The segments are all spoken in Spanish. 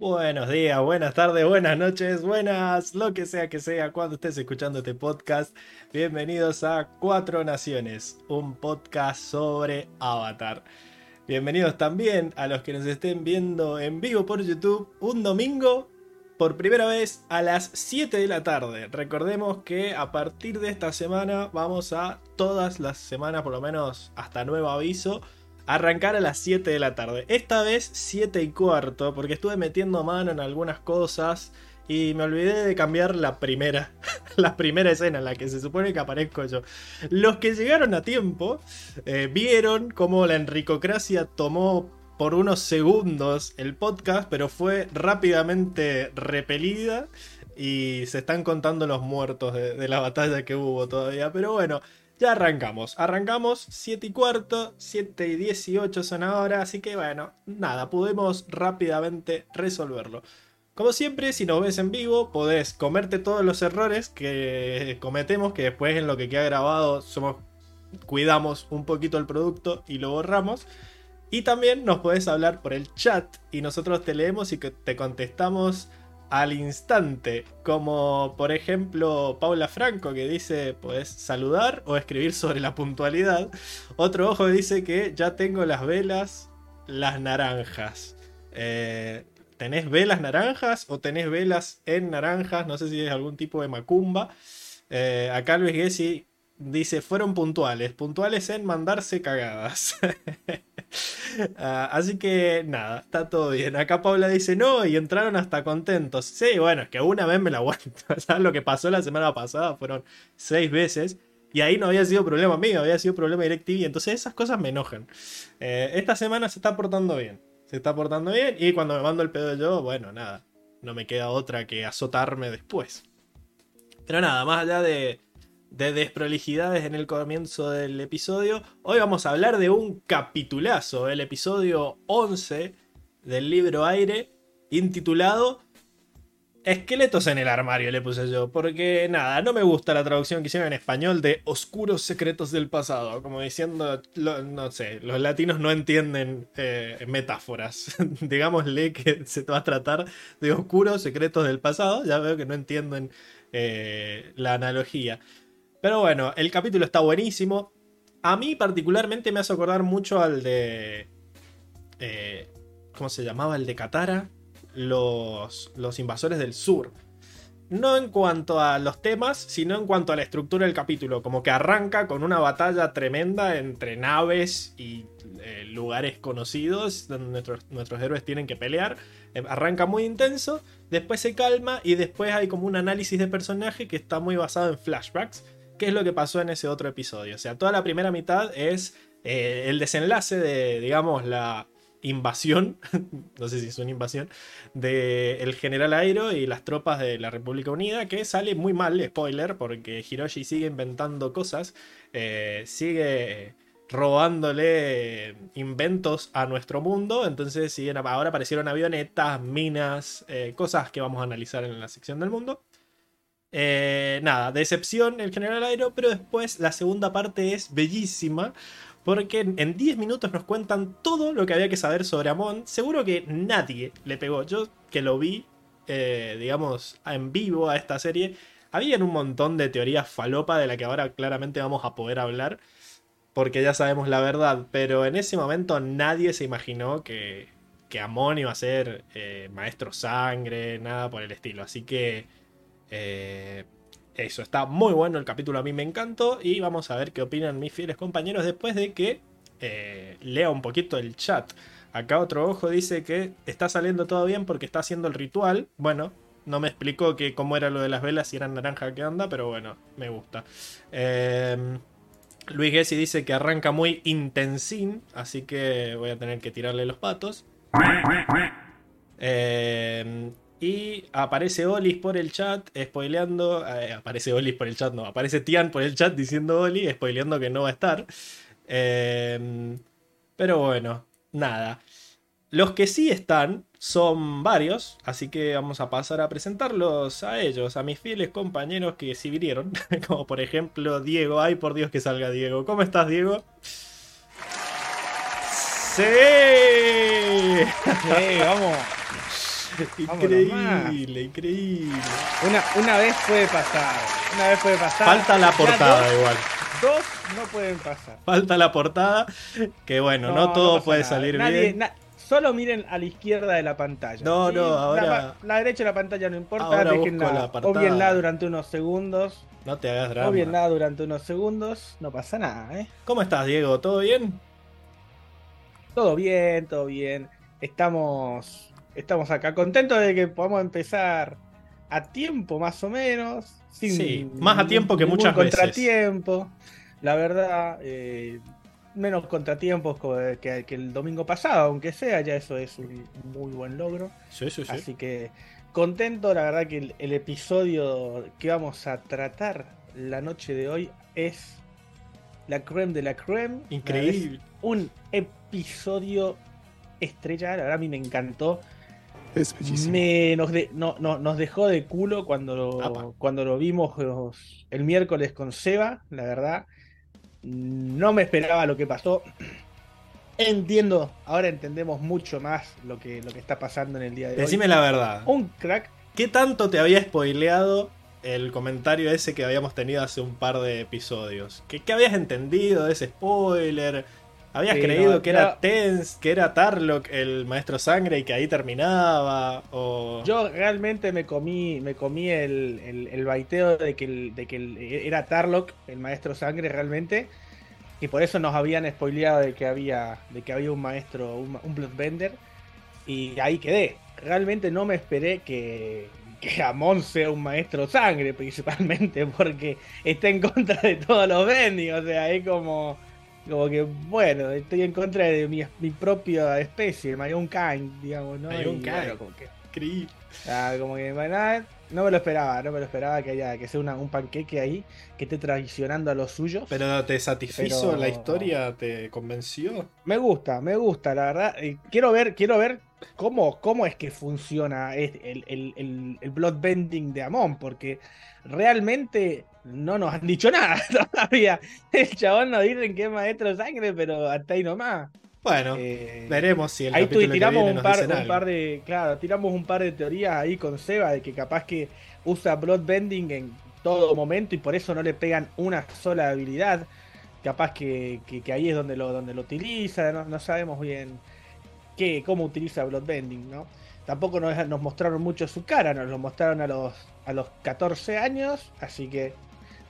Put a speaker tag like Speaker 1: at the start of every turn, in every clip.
Speaker 1: Buenos días, buenas tardes, buenas noches, buenas, lo que sea que sea cuando estés escuchando este podcast. Bienvenidos a Cuatro Naciones, un podcast sobre Avatar. Bienvenidos también a los que nos estén viendo en vivo por YouTube un domingo por primera vez a las 7 de la tarde. Recordemos que a partir de esta semana vamos a todas las semanas, por lo menos hasta nuevo aviso, arrancar a las 7 de la tarde. Esta vez 7 y cuarto, porque estuve metiendo mano en algunas cosas y me olvidé de cambiar la primera, la primera escena en la que se supone que aparezco yo. Los que llegaron a tiempo eh, vieron cómo la enricocracia tomó por unos segundos el podcast, pero fue rápidamente repelida y se están contando los muertos de, de la batalla que hubo todavía. Pero bueno, ya arrancamos. Arrancamos 7 y cuarto, 7 y 18 son ahora, así que bueno, nada, podemos rápidamente resolverlo. Como siempre, si nos ves en vivo, podés comerte todos los errores que cometemos, que después en lo que queda grabado somos cuidamos un poquito el producto y lo borramos. Y también nos podés hablar por el chat y nosotros te leemos y te contestamos al instante, como por ejemplo Paula Franco que dice, puedes saludar o escribir sobre la puntualidad. Otro ojo dice que ya tengo las velas, las naranjas. Eh, ¿Tenés velas naranjas o tenés velas en naranjas? No sé si es algún tipo de macumba. Eh, acá Luis Gessi dice, fueron puntuales, puntuales en mandarse cagadas. Ah, así que nada, está todo bien. Acá Paula dice, no, y entraron hasta contentos. Sí, bueno, es que una vez me la aguanto. ¿Sabes lo que pasó la semana pasada? Fueron seis veces. Y ahí no había sido problema mío, había sido problema DirecTV. Entonces esas cosas me enojan. Eh, esta semana se está portando bien. Se está portando bien. Y cuando me mando el pedo yo, bueno, nada. No me queda otra que azotarme después. Pero nada, más allá de, de desprolijidades en el comienzo del episodio. Hoy vamos a hablar de un capitulazo, el episodio 11 del libro Aire, intitulado Esqueletos en el armario, le puse yo, porque nada, no me gusta la traducción que hicieron en español de Oscuros Secretos del Pasado, como diciendo, no sé, los latinos no entienden eh, metáforas. Digámosle que se va a tratar de Oscuros Secretos del Pasado, ya veo que no entienden eh, la analogía. Pero bueno, el capítulo está buenísimo. A mí particularmente me hace acordar mucho al de... Eh, ¿Cómo se llamaba? El de Katara. Los, los invasores del sur. No en cuanto a los temas, sino en cuanto a la estructura del capítulo. Como que arranca con una batalla tremenda entre naves y eh, lugares conocidos donde nuestros, nuestros héroes tienen que pelear. Eh, arranca muy intenso, después se calma y después hay como un análisis de personaje que está muy basado en flashbacks qué es lo que pasó en ese otro episodio. O sea, toda la primera mitad es eh, el desenlace de, digamos, la invasión, no sé si es una invasión, del general Airo y las tropas de la República Unida, que sale muy mal, spoiler, porque Hiroshi sigue inventando cosas, eh, sigue robándole inventos a nuestro mundo, entonces siguen, ahora aparecieron avionetas, minas, eh, cosas que vamos a analizar en la sección del mundo. Eh, nada, decepción el general Aero, pero después la segunda parte es bellísima. Porque en 10 minutos nos cuentan todo lo que había que saber sobre Amon. Seguro que nadie le pegó. Yo que lo vi, eh, digamos, en vivo a esta serie, había un montón de teorías falopa de la que ahora claramente vamos a poder hablar. Porque ya sabemos la verdad. Pero en ese momento nadie se imaginó que, que Amon iba a ser eh, maestro sangre, nada por el estilo. Así que eh, eso, está muy bueno el capítulo, a mí me encantó y vamos a ver qué opinan mis fieles compañeros después de que eh, lea un poquito el chat. Acá otro ojo dice que está saliendo todo bien porque está haciendo el ritual. Bueno, no me explicó que cómo era lo de las velas, si eran naranja que anda, pero bueno, me gusta. Em, Luis Gessi dice que arranca muy intensín, así que voy a tener que tirarle los patos. Eh, y aparece Olis por el chat, spoileando. Eh, aparece Olis por el chat, no. Aparece Tian por el chat diciendo Oli, spoileando que no va a estar. Em, pero bueno, nada. Los que sí están son varios, así que vamos a pasar a presentarlos a ellos, a mis fieles compañeros que sí vinieron. Como por ejemplo Diego. Ay, por Dios que salga Diego. ¿Cómo estás, Diego?
Speaker 2: Sí, vamos.
Speaker 1: increíble, increíble.
Speaker 2: Una, una vez puede pasar, una vez puede pasar.
Speaker 1: Falta la portada igual.
Speaker 2: Dos no pueden pasar.
Speaker 1: Falta la portada, que bueno, no, todo puede salir bien.
Speaker 2: solo miren a la izquierda de la pantalla.
Speaker 1: No, no, ahora.
Speaker 2: La, derecha de la pantalla no importa, déjenla o bien la durante unos segundos.
Speaker 1: No te hagas drama.
Speaker 2: O bien nada durante unos segundos, no pasa nada, ¿eh?
Speaker 1: ¿Cómo estás, Diego? ¿Todo bien?
Speaker 2: Todo bien, todo bien. Estamos, estamos acá contentos de que podamos empezar a tiempo, más o menos.
Speaker 1: sí, más a tiempo que muchas
Speaker 2: contratiempo. La verdad, eh, menos contratiempos que, el domingo pasado, aunque sea, ya eso es un muy buen logro.
Speaker 1: Sí, sí, sí.
Speaker 2: Así que contento, la verdad que el, episodio que vamos a tratar la noche de hoy es la creme de la creme.
Speaker 1: Increíble.
Speaker 2: un episodio estrella, la verdad a mí me encantó.
Speaker 1: Es
Speaker 2: me, nos, no, nos dejó de culo cuando lo, cuando lo vimos el miércoles con Seba, la verdad. No me esperaba lo que pasó. Entiendo, ahora entendemos mucho más lo que, lo que está pasando en el día de
Speaker 1: hoy. Decime la verdad.
Speaker 2: Un crack.
Speaker 1: ¿Qué tanto te había spoileado el comentario ese que habíamos tenido hace un par de episodios? ¿Qué, qué habías entendido de ese spoiler? ¿Habías creído que era Tens, que era Tarlock el maestro sangre y que ahí terminaba? O...
Speaker 2: Yo realmente me comí, me comí el, el, baiteo de que, de que era Tarlock el maestro sangre realmente. Y por eso nos habían spoileado de que había, de que había un maestro, un, un Bloodbender. Y ahí quedé. Realmente no me esperé que, que Amon sea un maestro sangre, principalmente, porque está en contra de todos los bending. O sea, es como como que, bueno, estoy en contra de mi, mi propia especie, my own kind, digamos, ¿no?
Speaker 1: Own kind. como que. Increíble.
Speaker 2: Ah, como que, nada, no me lo esperaba, no me lo esperaba que haya que sea una, un panqueque ahí que esté traicionando a los suyos.
Speaker 1: Pero te satisfizo la historia, te convenció.
Speaker 2: Me gusta, me gusta, la verdad. quiero ver, quiero ver cómo, cómo es que funciona el, el, el, el bloodbending de Amon, porque realmente no nos han dicho nada todavía. El chabón nos dicen que es maestro de sangre, pero hasta ahí nomás.
Speaker 1: Bueno, eh, veremos si el
Speaker 2: ahí tiramos un par, un par de, claro, tiramos un par de teorías ahí con Seba de que capaz que usa bloodbending en todo momento y por eso no le pegan una sola habilidad. Capaz que, que, ahí es donde lo, donde lo utiliza, no, sabemos bien qué, cómo utiliza bloodbending, ¿no? Tampoco nos, nos mostraron mucho su cara, nos lo mostraron a los, a los 14 años, así que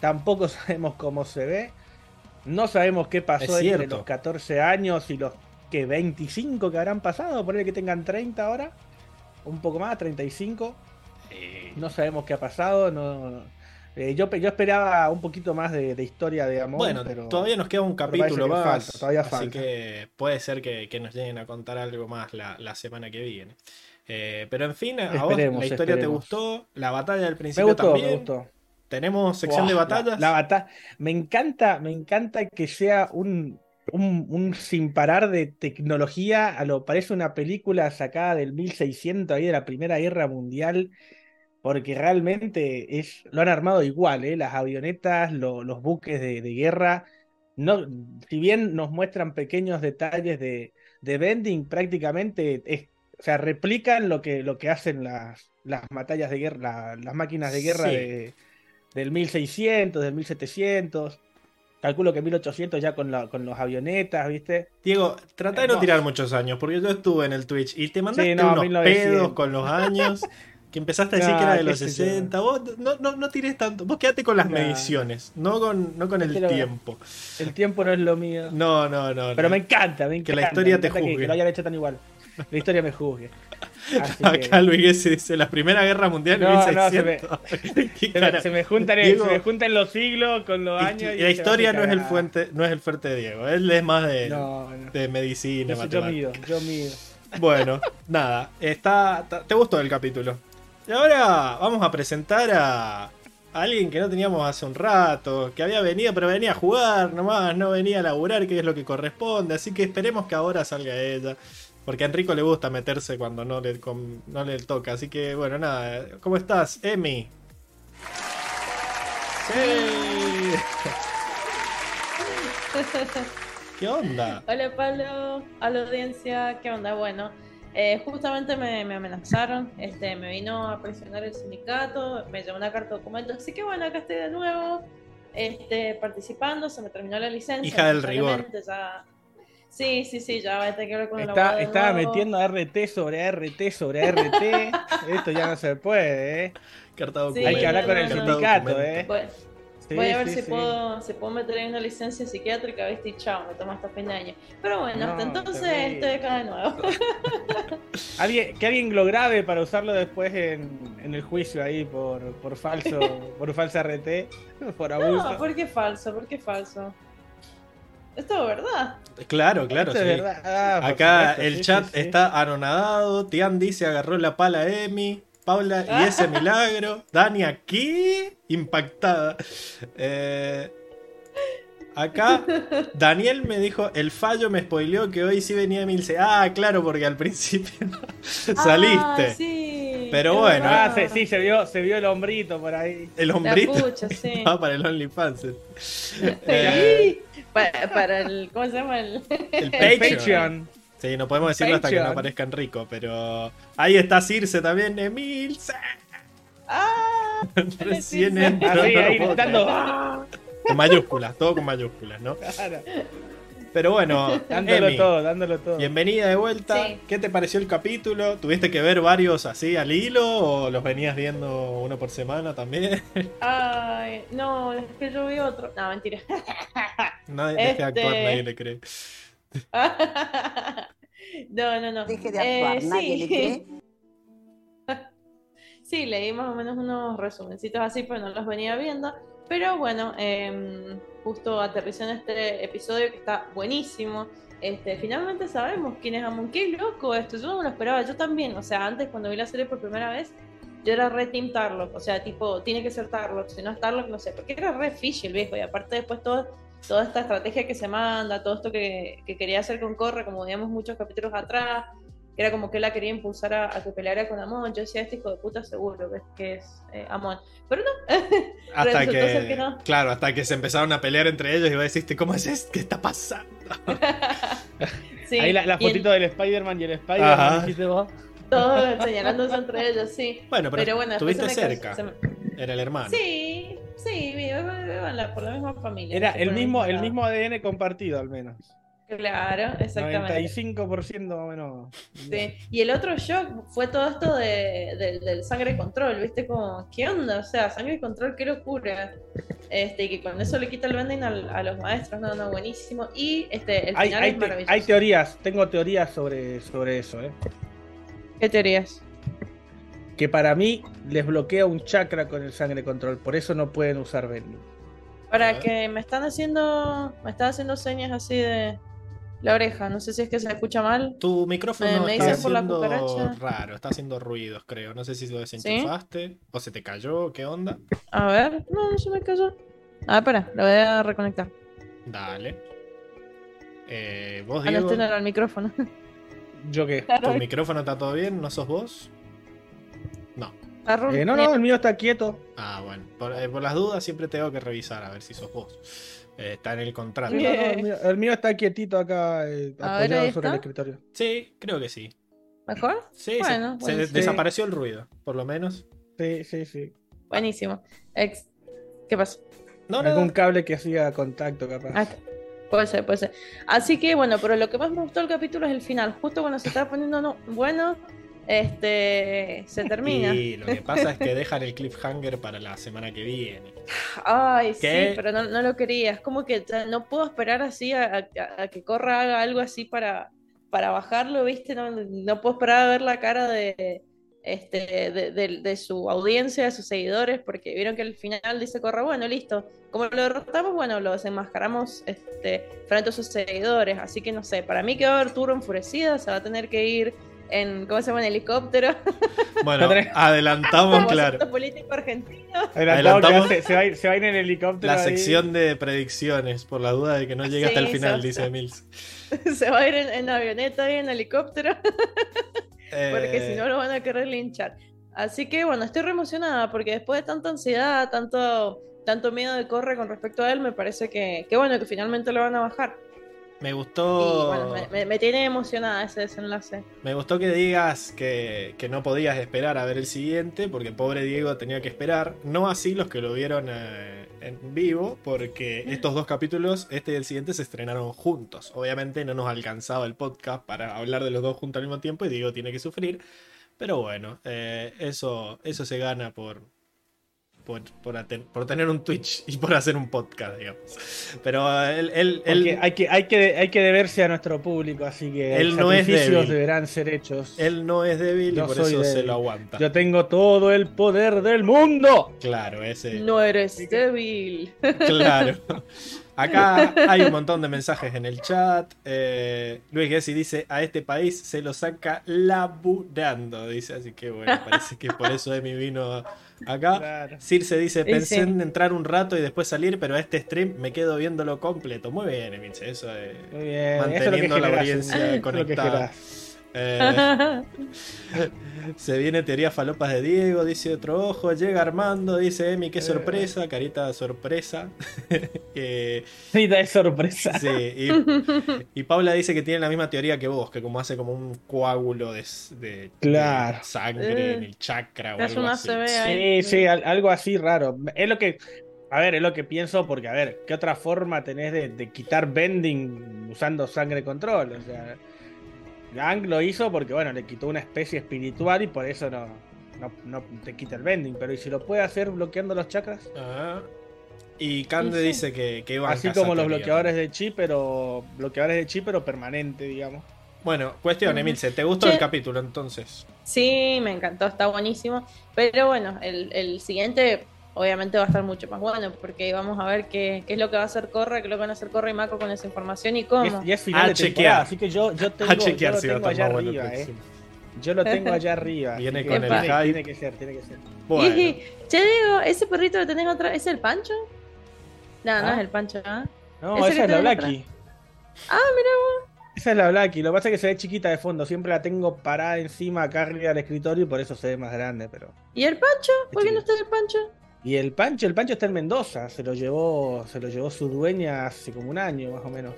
Speaker 2: Tampoco sabemos cómo se ve. No sabemos qué pasó entre los 14 años y los que 25 que habrán pasado. Poner que tengan 30 ahora. Un poco más, 35. No sabemos qué ha pasado. No, eh, yo, yo esperaba un poquito más de, historia de amor.
Speaker 1: Bueno,
Speaker 2: pero
Speaker 1: todavía nos queda un capítulo más. todavía así que puede ser que, nos lleguen a contar algo más la, semana que viene. Eh, pero en fin, a vos la historia te gustó. La batalla del principio me gustó, Me gustó. ¿Tenemos sección de batallas?
Speaker 2: La, Me encanta, me encanta que sea un, un, sin parar de tecnología. A lo parece una película sacada del 1600 ahí de la Primera Guerra Mundial. Porque realmente es, lo han armado igual, ¿eh? las avionetas, los buques de, guerra. No, si bien nos muestran pequeños detalles de, de bending, prácticamente es, o sea, replican lo que, lo que hacen las, las batallas de guerra, las máquinas de guerra de, del 1600, del 1700. Calculo que 1800 ya con, la, con los avionetas, ¿viste?
Speaker 1: Diego, trata de no tirar muchos años, porque yo estuve en el Twitch y te mandaste unos pedos con los años. que empezaste a decir que era de los 60. Vos no, no, no tires tanto. Vos quédate con las mediciones, no con, no con el tiempo.
Speaker 2: El tiempo no es lo mío.
Speaker 1: No, no, no.
Speaker 2: Pero me encanta, me encanta.
Speaker 1: Que la historia te juzgue.
Speaker 2: Que, lo hayan hecho tan igual. La historia me juzgue.
Speaker 1: Acá Luis dice la Primera Guerra Mundial no, no, se, me,
Speaker 2: se, me, juntan, juntan los siglos con los años.
Speaker 1: Y, la historia no es el fuente, no es el fuerte de Diego, él es más de, de medicina,
Speaker 2: yo, mido, yo mido.
Speaker 1: Bueno, nada, está, ¿te gustó el capítulo? Y ahora vamos a presentar a, alguien que no teníamos hace un rato, que había venido, pero venía a jugar nomás, no venía a laburar, que es lo que corresponde. Así que esperemos que ahora salga ella. Porque a Enrico le gusta meterse cuando no le, no le toca. Así que bueno, nada. ¿Cómo estás, Emi? Sí. ¿Qué onda?
Speaker 3: Hola Pablo, a la audiencia, ¿qué onda? Bueno, Eh, justamente me, amenazaron, este, me vino a presionar el sindicato, me llevó una carta de documento, así que bueno, acá estoy de nuevo, este, participando, se me terminó la licencia.
Speaker 1: Hija del rigor.
Speaker 3: Sí, sí, sí, ya va a tener que ver con
Speaker 2: Está, Estaba metiendo RT sobre RT sobre RT. Esto ya no se puede, ¿eh? Hay que hablar con el sindicato, ¿eh?
Speaker 3: Voy a ver si, Puedo, si puedo meter en una licencia psiquiátrica, ¿viste? Y chao, me tomo hasta fin de año. Pero bueno, hasta entonces estoy acá de nuevo.
Speaker 2: ¿Alguien, que alguien lo grabe para usarlo después en, en el juicio ahí por, por falso, por falsa RT, por abuso.
Speaker 3: No, ¿por qué falso? ¿Por qué falso? Esto es verdad.
Speaker 1: Claro, claro, sí. Ah, Acá el chat está anonadado. Tian dice agarró la pala a Emi. Paula y ese milagro. Dani aquí, impactada. Eh, acá, Daniel me dijo, el fallo me spoileó que hoy sí venía Emilce. Ah, claro, porque al principio saliste.
Speaker 3: sí,
Speaker 1: Pero bueno.
Speaker 2: Ah, sí, se vio, se vio el hombrito por ahí.
Speaker 1: El hombrito. sí. Va para el OnlyFans.
Speaker 3: Eh, para, el, ¿cómo se llama? El,
Speaker 1: el Patreon. Sí, no podemos decirlo hasta que no aparezcan rico, pero ahí está Circe también, Emilce.
Speaker 3: Ah,
Speaker 1: Recién entró.
Speaker 2: Ahí, ahí, gritando.
Speaker 1: Con mayúsculas, todo con mayúsculas, ¿no? Claro. Pero bueno,
Speaker 2: dándolo todo, dándolo todo.
Speaker 1: Bienvenida de vuelta. ¿Qué te pareció el capítulo? ¿Tuviste que ver varios así al hilo o los venías viendo uno por semana también?
Speaker 3: Ay, no, es que yo vi otro. No, mentira.
Speaker 1: Nadie deje actuar, este nadie le cree.
Speaker 3: no, no, no.
Speaker 4: Deje de actuar, eh, nadie sí. le cree.
Speaker 3: sí, leí más o menos unos resumencitos así, pero no los venía viendo. Pero bueno, em, justo aterrizó en este episodio que está buenísimo. Este, finalmente sabemos quién es Amon. Qué loco esto, yo no me lo esperaba, yo también. O sea, antes cuando vi la serie por primera vez, yo era re Team Tarlock. O sea, tipo, tiene que ser Tarlock, si no es Tarlock, no sé. Porque era re fishy el viejo. Y aparte después todo toda esta estrategia que se manda, todo esto que, quería hacer con Corre, como digamos muchos capítulos atrás, que era como que la quería impulsar a, que peleara con Amon. Yo decía, este hijo de puta seguro que es, eh, Amon. Pero no.
Speaker 1: hasta que, Claro, hasta que se empezaron a pelear entre ellos y vos deciste, ¿cómo es esto? ¿Qué está pasando?
Speaker 2: Ahí la, fotito del Spider-Man y el Spider-Man, dijiste vos.
Speaker 3: Todos señalándose entre ellos, sí.
Speaker 1: Bueno, pero, bueno, estuviste cerca. Era el hermano.
Speaker 3: Sí, sí, por la misma familia.
Speaker 2: Era el mismo, el mismo ADN compartido, al menos.
Speaker 3: Claro, exactamente.
Speaker 2: 95% más o menos.
Speaker 3: Sí. Y el otro shock fue todo esto de, del sangre control, ¿viste? Como, ¿qué onda? O sea, sangre control, qué locura. Este, y que con eso le quita el vending a, los maestros, no, no, buenísimo. Y este, el final
Speaker 2: hay,
Speaker 3: es maravilloso.
Speaker 2: hay teorías, tengo teorías sobre, sobre eso, ¿eh?
Speaker 3: ¿Qué teorías?
Speaker 2: Que para mí les bloquea un chakra con el sangre control, por eso no pueden usar vending.
Speaker 3: Para que me están haciendo, me están haciendo señas así de, la oreja. No sé si es que se escucha mal.
Speaker 1: Tu micrófono está haciendo raro, está haciendo ruidos, creo. No sé si lo desenchufaste o se te cayó, ¿qué onda?
Speaker 3: A ver, no, no se me cayó. Ah, espera, lo voy a reconectar.
Speaker 1: Dale. Eh, ¿Vos,
Speaker 3: ah, Diego? al micrófono.
Speaker 2: ¿Yo qué?
Speaker 1: ¿Tu micrófono está todo bien? ¿No sos vos? No.
Speaker 2: Eh, no, no, el mío está quieto.
Speaker 1: Ah, bueno. Por, eh, por las dudas siempre tengo que revisar a ver si sos vos. Eh, está en el contrato.
Speaker 2: el, mío, está quietito acá, eh, apoyado sobre el escritorio.
Speaker 1: Sí, creo que sí.
Speaker 3: ¿Mejor?
Speaker 1: Sí, bueno, se, desapareció el ruido, por lo menos.
Speaker 2: Sí, sí, sí.
Speaker 3: Buenísimo. ¿Qué pasó?
Speaker 2: No, Algún cable que hacía contacto, capaz. Ah,
Speaker 3: puede ser, puede ser. Así que bueno, pero lo que más me gustó del capítulo es el final. Justo cuando se estaba poniendo no, bueno, este se termina.
Speaker 1: Y lo que pasa es que dejan el cliffhanger para la semana que viene.
Speaker 3: Ay, sí, pero no, lo quería. Es como que no puedo esperar así a, que Corra haga algo así para, para bajarlo, ¿viste? No, no puedo esperar a ver la cara de, este, de, su audiencia, de sus seguidores, porque vieron que al final dice Corra, bueno, listo. Como lo derrotamos, bueno, lo desenmascaramos este, frente a sus seguidores. Así que no sé, para mí que va a haber Turbo enfurecida, se va a tener que ir en, ¿cómo se llama? En helicóptero.
Speaker 1: Bueno, adelantamos, claro.
Speaker 3: político argentino.
Speaker 2: Adelantamos, se, va a ir, se, va a ir, en helicóptero.
Speaker 1: La sección de predicciones, por la duda de que no llegue hasta el final, dice Mills.
Speaker 3: Se va a ir en, avioneta y en helicóptero. porque si no lo van a querer linchar. Así que bueno, estoy re emocionada porque después de tanta ansiedad, tanto, tanto miedo de corre con respecto a él, me parece que, que bueno, que finalmente lo van a bajar.
Speaker 1: Me gustó.
Speaker 3: Y, bueno, me, tiene emocionada ese desenlace.
Speaker 1: Me gustó que digas que, no podías esperar a ver el siguiente, porque pobre Diego tenía que esperar. No así los que lo vieron eh, en vivo, porque estos dos capítulos, este y el siguiente, se estrenaron juntos. Obviamente no nos alcanzaba el podcast para hablar de los dos juntos al mismo tiempo, y Diego tiene que sufrir. Pero bueno, eh, eso, eso se gana por, por, tener un Twitch y por hacer un podcast, digamos. Pero él... él,
Speaker 2: hay, que, hay, que, hay que deberse a nuestro público, así que
Speaker 1: él no es débil.
Speaker 2: deberán ser hechos.
Speaker 1: Él no es débil y por eso se lo aguanta.
Speaker 2: Yo tengo todo el poder del mundo.
Speaker 1: Claro, ese...
Speaker 3: No eres débil.
Speaker 1: Claro. Acá hay un montón de mensajes en el chat. Eh, Luis Gessi dice: A este país se lo saca laburando. Dice, así que bueno, parece que por eso Emi vino acá. Circe dice: Pensé en entrar un rato y después salir, pero a este stream me quedo viéndolo completo. Muy bien, Emi, eso es manteniendo la audiencia conectada. Eh, se viene teoría falopas de Diego, dice otro ojo. Llega Armando, dice Emi, qué sorpresa, carita de sorpresa.
Speaker 2: carita de sorpresa.
Speaker 1: Sí, y, Paula dice que tiene la misma teoría que vos, que como hace como un coágulo de, sangre en el chakra o algo así.
Speaker 2: Sí, sí, algo así raro. Es lo que. A ver, es lo que pienso porque, a ver, ¿qué otra forma tenés de, de quitar bending usando sangre control? O sea, Gang lo hizo porque, bueno, le quitó una especie espiritual y por eso no, no, te quita el bending. Pero ¿y si lo puede hacer bloqueando los chakras?
Speaker 1: Ah. Y Kande dice que, que
Speaker 2: Así como los bloqueadores de chi, pero bloqueadores de chi, pero permanente, digamos.
Speaker 1: Bueno, cuestión, Emilce, ¿te gustó el capítulo entonces?
Speaker 3: Sí, me encantó, está buenísimo. Pero bueno, el, el siguiente obviamente va a estar mucho más bueno, porque vamos a ver qué, qué es lo que va a hacer Corre, qué es lo que van a hacer Corre y Mako con esa información y cómo.
Speaker 2: Y es, final de temporada, así que yo, yo tengo, yo lo tengo allá arriba, eh. Yo lo tengo allá arriba.
Speaker 1: Viene con
Speaker 2: el
Speaker 1: tiene,
Speaker 2: tiene que ser, tiene que ser.
Speaker 3: Bueno. Y, che, digo, ese perrito que tenés otra, ¿es el Pancho? No, no
Speaker 2: ¿Ah?
Speaker 3: es el Pancho, ¿ah?
Speaker 2: No, esa es la Blacky.
Speaker 3: Ah, mira vos.
Speaker 2: Esa es la Blacky, lo que pasa es que se ve chiquita de fondo, siempre la tengo parada encima acá arriba del escritorio y por eso se ve más grande, pero.
Speaker 3: ¿Y el Pancho? ¿Por qué no está el Pancho?
Speaker 2: Y el Pancho, el Pancho está en Mendoza, se lo llevó, se lo llevó su dueña hace como un año más o menos.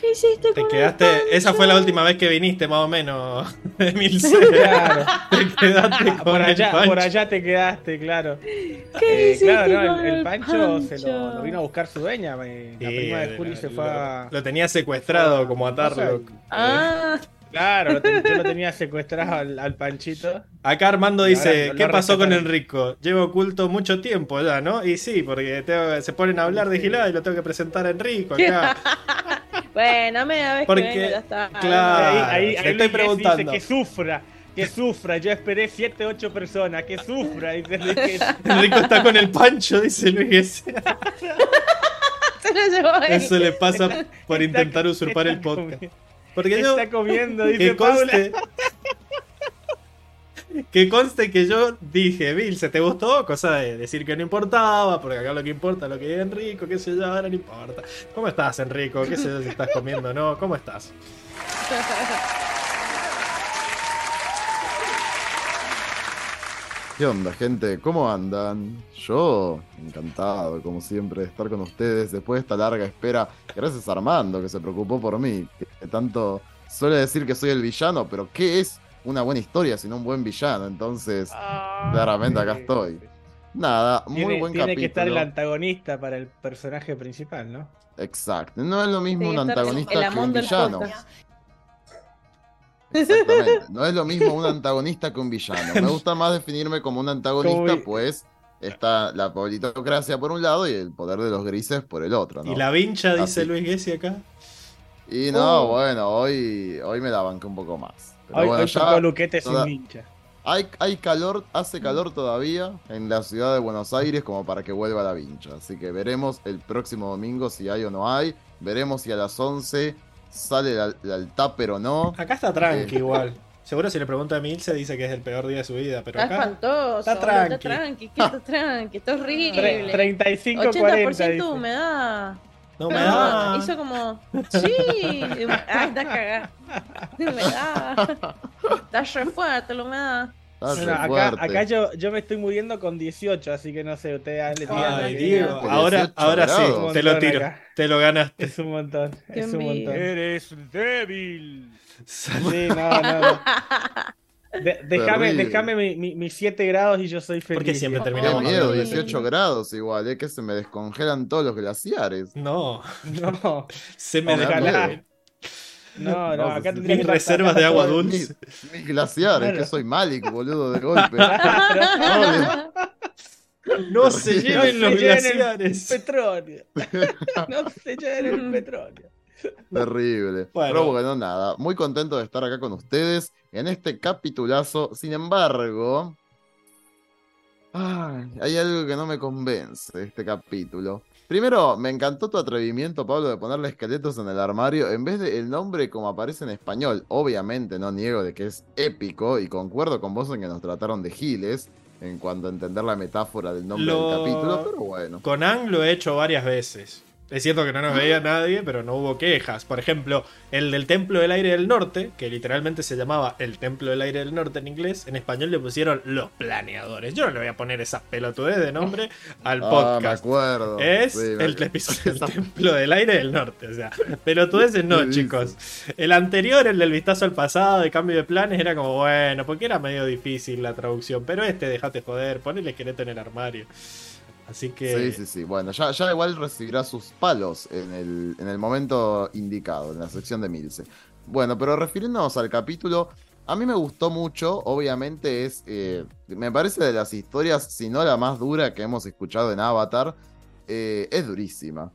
Speaker 3: ¿Qué hiciste
Speaker 1: te quedaste, esa fue la última vez que viniste más o menos, Emilce. Claro.
Speaker 2: te quedaste con por allá, por allá te quedaste, claro.
Speaker 3: ¿Qué eh, claro,
Speaker 2: no, el, Pancho, se lo, vino a buscar su dueña. La prima de Juli se fue a.
Speaker 1: Lo tenía secuestrado como atarlo.
Speaker 3: Ah.
Speaker 2: Claro, yo lo tenía secuestrado al, Panchito.
Speaker 1: Acá Armando dice, ¿qué pasó con Enrico? Llevo oculto mucho tiempo ya, ¿no? Y sí, porque se ponen a hablar de Gilada y lo tengo que presentar a Enrico acá.
Speaker 3: bueno, me da
Speaker 1: porque, que ya está. Claro,
Speaker 2: ahí, ahí, estoy preguntando. Dice que sufra. Que sufra, yo esperé 7, 8 personas, que sufra. Dice
Speaker 1: Enrico está con el pancho, dice Luis. Eso le pasa por intentar usurpar el podcast.
Speaker 2: Porque yo, está comiendo, dice que conste,
Speaker 1: que conste que yo dije, Bill, ¿se te gustó? Cosa de decir que no importaba, porque acá lo que importa es lo que diga Enrico, qué sé yo, ahora no importa. ¿Cómo estás, Enrico? ¿Qué sé yo si estás comiendo o no? ¿Cómo estás?
Speaker 5: ¿Qué onda, gente? ¿Cómo andan? Yo, encantado, como siempre, de estar con ustedes después de esta larga espera. Gracias a Armando, que se preocupó por mí, que tanto suele decir que soy el villano, pero ¿qué es una buena historia sino un buen villano? Entonces, claramente acá estoy. Nada, muy buen capítulo. Tiene que estar
Speaker 2: el antagonista para el personaje principal, ¿no?
Speaker 5: Exacto. No es lo mismo un antagonista que un villano. Exactamente. No es lo mismo un antagonista que un villano. Me gusta más definirme como un antagonista, pues está la politocracia por un lado y el poder de los grises por el otro. ¿no?
Speaker 1: ¿Y la vincha, dice Luis Gessi acá?
Speaker 5: Y no, oh. bueno, hoy, hoy me la banqué un poco más.
Speaker 2: Pero hoy, bueno, ya Luquete sin vincha.
Speaker 5: Hay, hay calor, hace calor todavía en la ciudad de Buenos Aires como para que vuelva la vincha. Así que veremos el próximo domingo si hay o no hay. Veremos si a las 11 sale el tupper o no.
Speaker 1: Acá está tranqui eh, igual. Seguro si le pregunto a Emil se dice que es el peor día de su vida, pero
Speaker 3: está
Speaker 1: acá
Speaker 3: espantoso, está tranqui. Está tranqui, está tranqui, está horrible.
Speaker 2: 35 80%
Speaker 3: humedad.
Speaker 1: No, humedad.
Speaker 3: Hizo como, sí, ah, está cagada. Humedad. Está re fuerte la humedad.
Speaker 2: Acá, yo, yo, me estoy muriendo con 18, así que no sé, ustedes le
Speaker 1: Ay, Diego, ahora, ahora sí, te lo tiro, te lo ganaste.
Speaker 2: Es un montón, es un montón.
Speaker 1: Eres débil.
Speaker 2: Sí, no, no. déjame déjame mis 7 grados y yo soy feliz.
Speaker 1: Porque siempre terminamos.
Speaker 5: Qué miedo, 18 grados igual, es que se me descongelan todos los glaciares.
Speaker 1: No,
Speaker 2: no.
Speaker 1: se me descongelan.
Speaker 2: No, no, acá
Speaker 1: tendría Mis reservas de agua dulce.
Speaker 5: Mis, glaciares, que soy Malik, boludo, de golpe.
Speaker 1: no se lleven los glaciares.
Speaker 2: El petróleo. No se lleven el petróleo.
Speaker 5: Terrible. Pero bueno, nada. Muy contento de estar acá con ustedes en este capitulazo. Sin embargo, hay algo que no me convence de este capítulo. Primero, me encantó tu atrevimiento, Pablo, de ponerle esqueletos en el armario en vez del nombre como aparece en español. Obviamente, no niego de que es épico y concuerdo con vos en que nos trataron de giles en cuanto a entender la metáfora del nombre del capítulo, pero bueno.
Speaker 1: Con Ang lo he hecho varias veces. Es cierto que no nos veía nadie, pero no hubo quejas. Por ejemplo, el del Templo del Aire del Norte, que literalmente se llamaba el Templo del Aire del Norte en inglés, en español le pusieron los planeadores. Yo no le voy a poner esas pelotudez de nombre al ah, podcast.
Speaker 5: Me acuerdo.
Speaker 1: Es el episodio del Templo del Aire del Norte. O sea, pelotudeces no, chicos. El anterior, el del vistazo al pasado, de cambio de planes, era como bueno, porque era medio difícil la traducción. Pero este, dejate joder, pon el esqueleto en el armario. Así que.
Speaker 5: Sí, sí, sí. Bueno, ya, ya igual recibirá sus palos en el, en el momento indicado, en la sección de Milce. Bueno, pero refiriéndonos al capítulo, a mí me gustó mucho. Obviamente es. Eh, me parece de las historias, si no la más dura que hemos escuchado en Avatar. Eh, es durísima.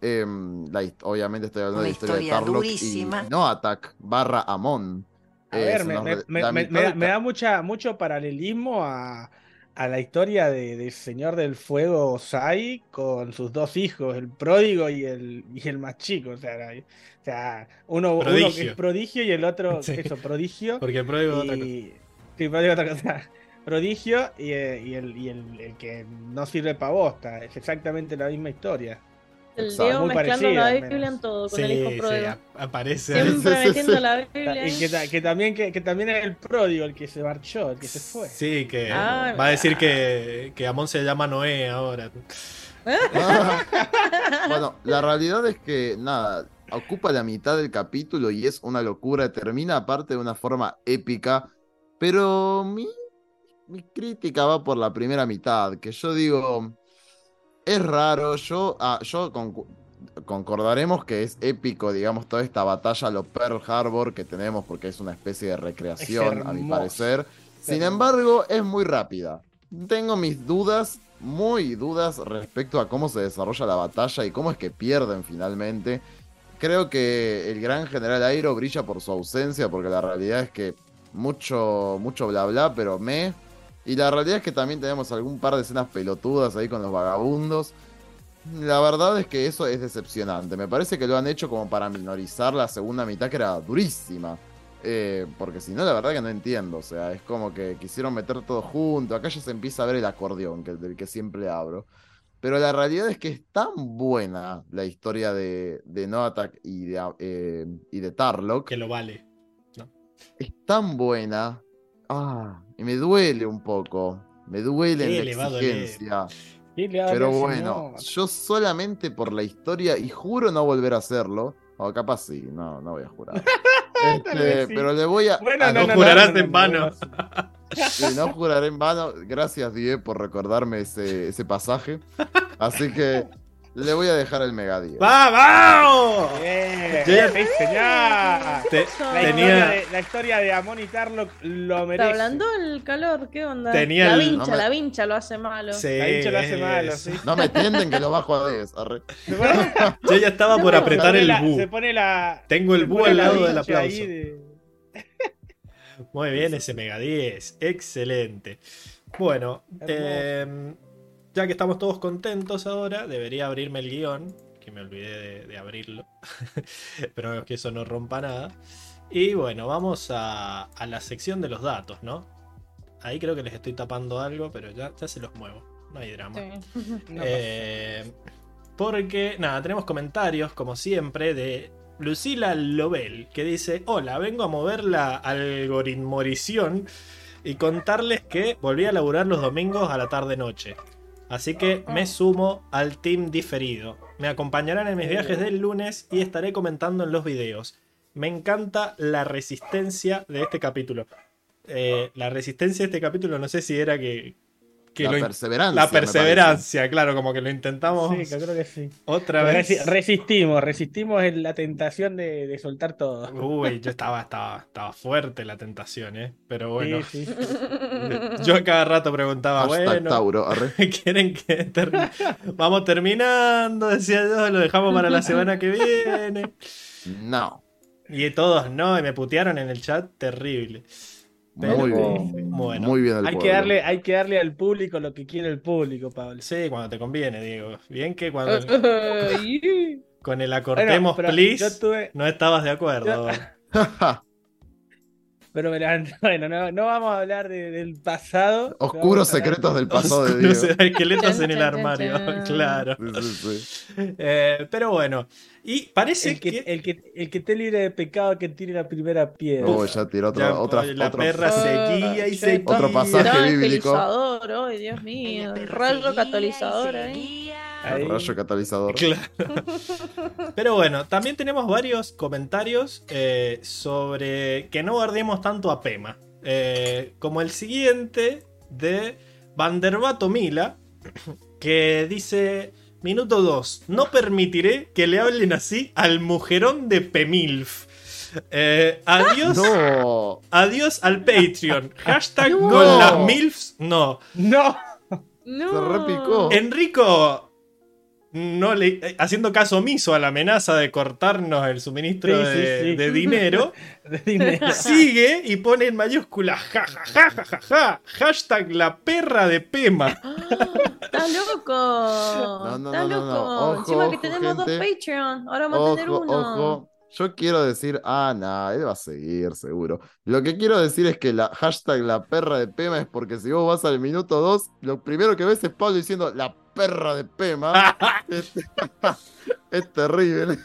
Speaker 5: Em, obviamente estoy hablando de la historia, de Tarlock y No Attack barra Amon.
Speaker 2: A ver, me, da mucha, mucho paralelismo a a la historia de, del Señor del Fuego Sai con sus dos hijos, el pródigo y el, y el más chico. O sea, o sea uno, uno, que es prodigio y el otro, eso, prodigio.
Speaker 1: Porque el pródigo es otra cosa.
Speaker 2: Sí, pródigo otra cosa. Prodigio y, eh, y, el, y el, el, que no sirve para bosta. Es exactamente la misma historia.
Speaker 3: El Diego mezclando la Biblia en todo con el hijo pródigo. Sí,
Speaker 1: aparece.
Speaker 3: Siempre metiendo la Biblia.
Speaker 2: Y que, que, también, que, que, también es el pródigo el que se marchó, el que se fue.
Speaker 1: Sí, que ah, va a decir que, que Amón se llama Noé ahora.
Speaker 5: bueno, la realidad es que, nada, ocupa la mitad del capítulo y es una locura. Termina aparte de una forma épica. Pero mi, mi crítica va por la primera mitad, que yo digo es raro, yo, ah, yo concordaremos que es épico, digamos, toda esta batalla, lo Pearl Harbor que tenemos, porque es una especie de recreación, a mi parecer. Sin embargo, es muy rápida. Tengo mis dudas, muy dudas respecto a cómo se desarrolla la batalla y cómo es que pierden finalmente. Creo que el gran general Airo brilla por su ausencia, porque la realidad es que mucho, mucho bla bla, pero me y la realidad es que también tenemos algún par de escenas pelotudas ahí con los vagabundos. La verdad es que eso es decepcionante. Me parece que lo han hecho como para minorizar la segunda mitad, que era durísima. Eh, porque si no, la verdad que no entiendo. O sea, es como que quisieron meter todo junto. Acá ya se empieza a ver el acordeón, que, del que siempre abro. Pero la realidad es que es tan buena la historia de, de No Attack y de, eh, y de Tarlock.
Speaker 1: Que lo vale.
Speaker 5: Es tan buena Ah, y me duele un poco. Me duele la exigencia. Pero bueno, yo solamente por la historia, y juro no volver a hacerlo. O capaz sí, no, no voy a jurar. Este, pero le voy a.
Speaker 1: Bueno, no, jurarás en vano.
Speaker 5: Sí, no juraré en vano. Gracias, Die, por recordarme ese, ese pasaje. Así que le voy a dejar el Mega
Speaker 1: ¡Vamos!
Speaker 2: Bien, la, historia de, la historia de Amon y Tarlock lo merece.
Speaker 3: Está hablando el calor, ¿qué onda? la vincha, la vincha lo hace malo.
Speaker 2: la vincha lo hace malo, sí.
Speaker 5: No me tienden que lo bajo a 10.
Speaker 1: Yo ya estaba por apretar el bu.
Speaker 2: Se pone la,
Speaker 1: Tengo el bu al lado del aplauso. Muy bien ese Mega 10. Excelente. Bueno, eh, ya que estamos todos contentos ahora, debería abrirme el guion, que me olvidé de, abrirlo, pero que eso no rompa nada. Y bueno, vamos a, la sección de los datos, ¿no? Ahí creo que les estoy tapando algo, pero ya, ya se los muevo, no hay drama. Eh, porque, nada, tenemos comentarios, como siempre, de Lucila Lobel, que dice, hola, vengo a mover la algoritmorición y contarles que volví a laburar los domingos a la tarde-noche. Así que me sumo al team diferido. Me acompañarán en mis viajes del lunes y estaré comentando en los videos. Me encanta la resistencia de este capítulo. Eh, la resistencia de este capítulo, no sé si era que.
Speaker 5: La perseverancia.
Speaker 1: La perseverancia, claro, como que lo intentamos.
Speaker 2: Sí, creo que sí.
Speaker 1: Otra vez.
Speaker 2: resistimos, resistimos en la tentación de, soltar todo.
Speaker 1: Uy, yo estaba, estaba, estaba fuerte la tentación, ¿eh? Pero bueno. Yo a cada rato preguntaba, bueno.
Speaker 5: Tauro,
Speaker 1: ¿Quieren que vamos terminando? Decía yo, lo dejamos para la semana que viene.
Speaker 5: No.
Speaker 1: Y todos no, y me putearon en el chat terrible.
Speaker 5: Muy bien. Bueno, muy bien
Speaker 2: hay, que darle, hay que darle al público lo que quiere el público, Pablo.
Speaker 1: Sí, cuando te conviene, Diego. Bien que cuando. con el acortemos, please, no estabas de acuerdo.
Speaker 2: Pero bueno, no, vamos a hablar del pasado.
Speaker 5: Oscuros secretos del pasado de Diego.
Speaker 1: Esqueletos en el armario, claro. Eh, pero bueno, y parece
Speaker 2: el que, El que, el que esté libre de pecado que tire la primera piedra.
Speaker 5: Oh, ya tiró otra, otra,
Speaker 1: La perra seguía y seguía.
Speaker 5: Otro pasaje bíblico.
Speaker 3: Oh, Dios mío. El rayo catalizador ahí.
Speaker 5: El rayo catalizador.
Speaker 1: Pero bueno, también tenemos varios comentarios eh, sobre que no guardemos tanto a Pema. Eh, como el siguiente de Vanderbato Mila, que dice: Minuto 2. No permitiré que le hablen así al mujerón de Pemilf. Eh, adiós. Adiós al Patreon. Hashtag con las MILFs. No.
Speaker 2: No.
Speaker 3: No.
Speaker 5: Se repicó.
Speaker 1: Enrico, no le, eh, haciendo caso omiso a la amenaza de cortarnos el suministro de, dinero, sigue y pone en mayúscula ja, ja, ja, ja, ja, ja hashtag la perra de Pema.
Speaker 3: ¡Está loco!
Speaker 5: No, no, no, no,
Speaker 3: Encima que tenemos dos Patreon, ahora vamos a tener uno. Ojo.
Speaker 5: Yo quiero decir, ah, nada, él va a seguir, seguro. Lo que quiero decir es que la hashtag la perra de Pema es porque si vos vas al minuto 2, lo primero que ves es Pablo diciendo la perra de Pema. es, terrible.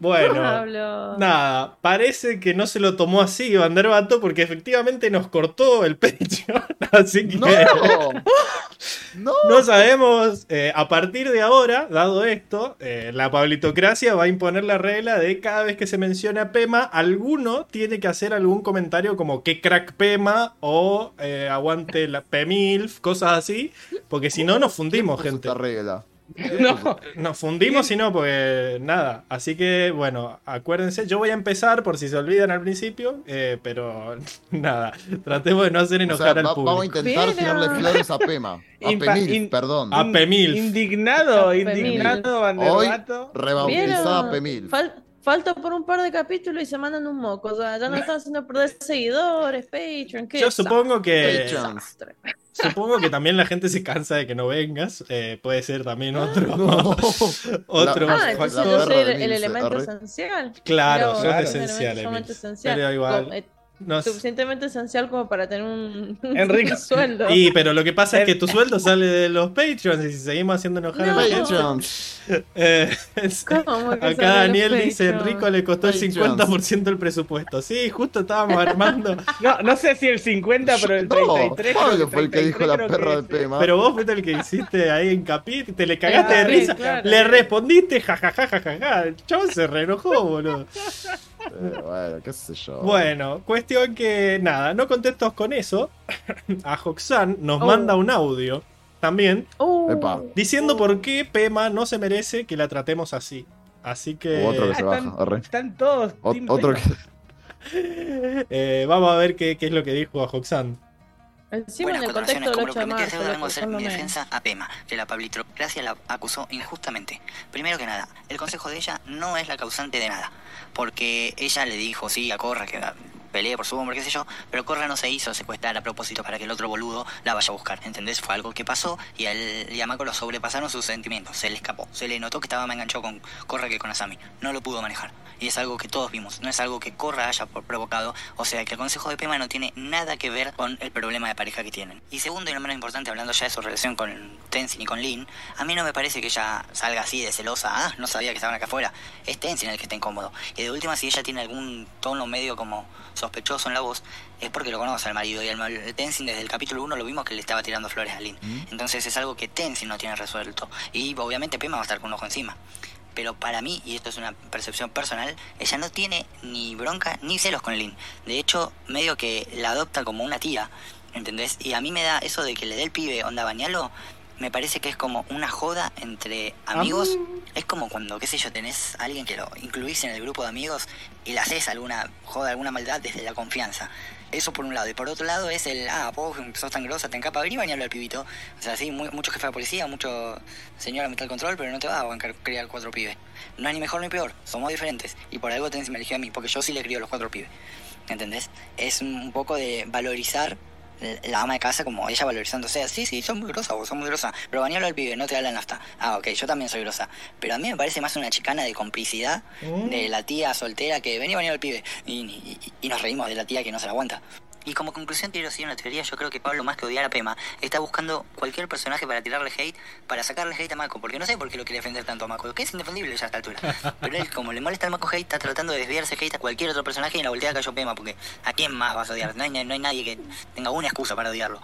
Speaker 1: Bueno, nada, parece que no se lo tomó así Vanderbato porque efectivamente nos cortó el pecho. Así que
Speaker 5: no,
Speaker 1: no. sabemos. Eh, a partir de ahora, dado esto, eh, la pablitocracia va a imponer la regla de cada vez que se menciona Pema, alguno tiene que hacer algún comentario como que crack Pema o eh, aguante la Pemilf, cosas así, porque si no nos fundimos, gente.
Speaker 5: Esta regla.
Speaker 1: No, nos fundimos y no, porque nada. Así que, bueno, acuérdense, yo voy a empezar por si se olvidan al principio, eh, pero nada, tratemos de no hacer enojar al público.
Speaker 5: Vamos a intentar tirarle flores a Pema. A Pemil, perdón.
Speaker 1: A Pemil.
Speaker 2: Indignado, indignado,
Speaker 5: Hoy, rebautizada Pemil.
Speaker 3: Falta por un par de capítulos y se mandan un moco. O sea, ya no están haciendo perder seguidores, Patreon.
Speaker 1: Yo supongo que. Supongo que también la gente se cansa de que no vengas. Eh, puede ser también otro. otro.
Speaker 3: Ah, entonces yo soy el, elemento esencial.
Speaker 1: Claro, sos esencial. Pero igual. Eh,
Speaker 3: suficientemente esencial como para tener un, sueldo.
Speaker 1: Y pero lo que pasa es que tu sueldo sale de los Patreons y si seguimos haciendo enojar a los Patreons. Eh, acá Daniel dice, Enrico le costó el 50% el presupuesto. Sí, justo estábamos armando.
Speaker 2: No, no sé si el 50, pero el 33.
Speaker 5: No, fue el que dijo la perra de Pema.
Speaker 1: Pero vos fuiste el que hiciste ahí en Capit, te le cagaste de risa, le respondiste jajajajaja. Ja, ja, ja, el chavo se reenojó, boludo.
Speaker 5: Eh, bueno, qué sé yo.
Speaker 1: Bueno, cuestión que nada, no contentos con eso, a Hoxan nos oh. manda un audio también
Speaker 3: oh.
Speaker 1: diciendo por qué Pema no se merece que la tratemos así. Así que.
Speaker 5: otro que se baja.
Speaker 2: Están, todos.
Speaker 5: otro que...
Speaker 1: eh, vamos a ver qué, qué, es lo que dijo a Hoxan.
Speaker 3: Encima en el contexto del 8 de marzo.
Speaker 6: Debo hacer mi defensa a Pema, que la Gracia la acusó injustamente. Primero que nada, el consejo de ella no es la causante de nada porque ella le dijo, sí, a Corra que pelee por su hombre, qué sé yo, pero Corra no se hizo secuestrar a propósito para que el otro boludo la vaya a buscar, ¿entendés? Fue algo que pasó y a él y a Mako lo sobrepasaron sus sentimientos, se le escapó, se le notó que estaba más enganchado con Corra que con Asami, no lo pudo manejar. Y es algo que todos vimos, no es algo que Corra haya provocado, o sea que el consejo de Pema no tiene nada que ver con el problema de pareja que tienen. Y segundo y lo menos importante, hablando ya de su relación con Tenzin y con Lin, a mí no me parece que ella salga así de celosa, ah, no sabía que estaban acá afuera, es Tenzin el que está incómodo. Y de última, si ella tiene algún tono medio como sospechoso en la voz, es porque lo conoce al marido. Y el, Tenzin desde el capítulo 1 lo vimos que le estaba tirando flores a Lin. Mm. Entonces es algo que Tenzin no tiene resuelto. Y obviamente Pema va a estar con un ojo encima. Pero para mí, y esto es una percepción personal, ella no tiene ni bronca ni celos con Lin. De hecho, medio que la adopta como una tía. ¿Entendés? Y a mí me da eso de que le dé el pibe onda bañalo, me parece que es como una joda entre amigos. Es como cuando, qué sé yo, tenés a alguien que lo incluís en el grupo de amigos y le haces alguna joda, alguna maldad desde la confianza. Eso por un lado. Y por otro lado es el, ah, vos sos tan grosa, te encapa, vení bañarlo al pibito. O sea, sí, mucho jefe de policía, mucho señora metal control, pero no te va a bancar criar cuatro pibes. No es ni mejor ni peor, somos diferentes. Y por algo tenés me eligió a mí, porque yo sí le crío los cuatro pibes. ¿Entendés? Es un poco de valorizar la ama de casa como ella valorizándose. Sí, sí, son muy grosa, vos sos muy grosa. Pero bañalo al pibe, no te da la nafta. Ah, ok, yo también soy grosa. Pero a mí me parece más una chicana de complicidad mm. de la tía soltera que venía a bañar al pibe. Y, y, nos reímos de la tía que no se la aguanta. Y como conclusión quiero decir una teoría, yo creo que Pablo más que odiar a Pema, está buscando cualquier personaje para tirarle hate, para sacarle hate a Mako, porque no sé por qué lo quiere defender tanto a Mako, que es indefendible ya a esta altura. Pero él, como le molesta al Mako hate, está tratando de desviarse hate a cualquier otro personaje y en la voltea cayó Pema, porque ¿a quién más vas a odiar? No hay, no hay nadie que tenga una excusa para odiarlo.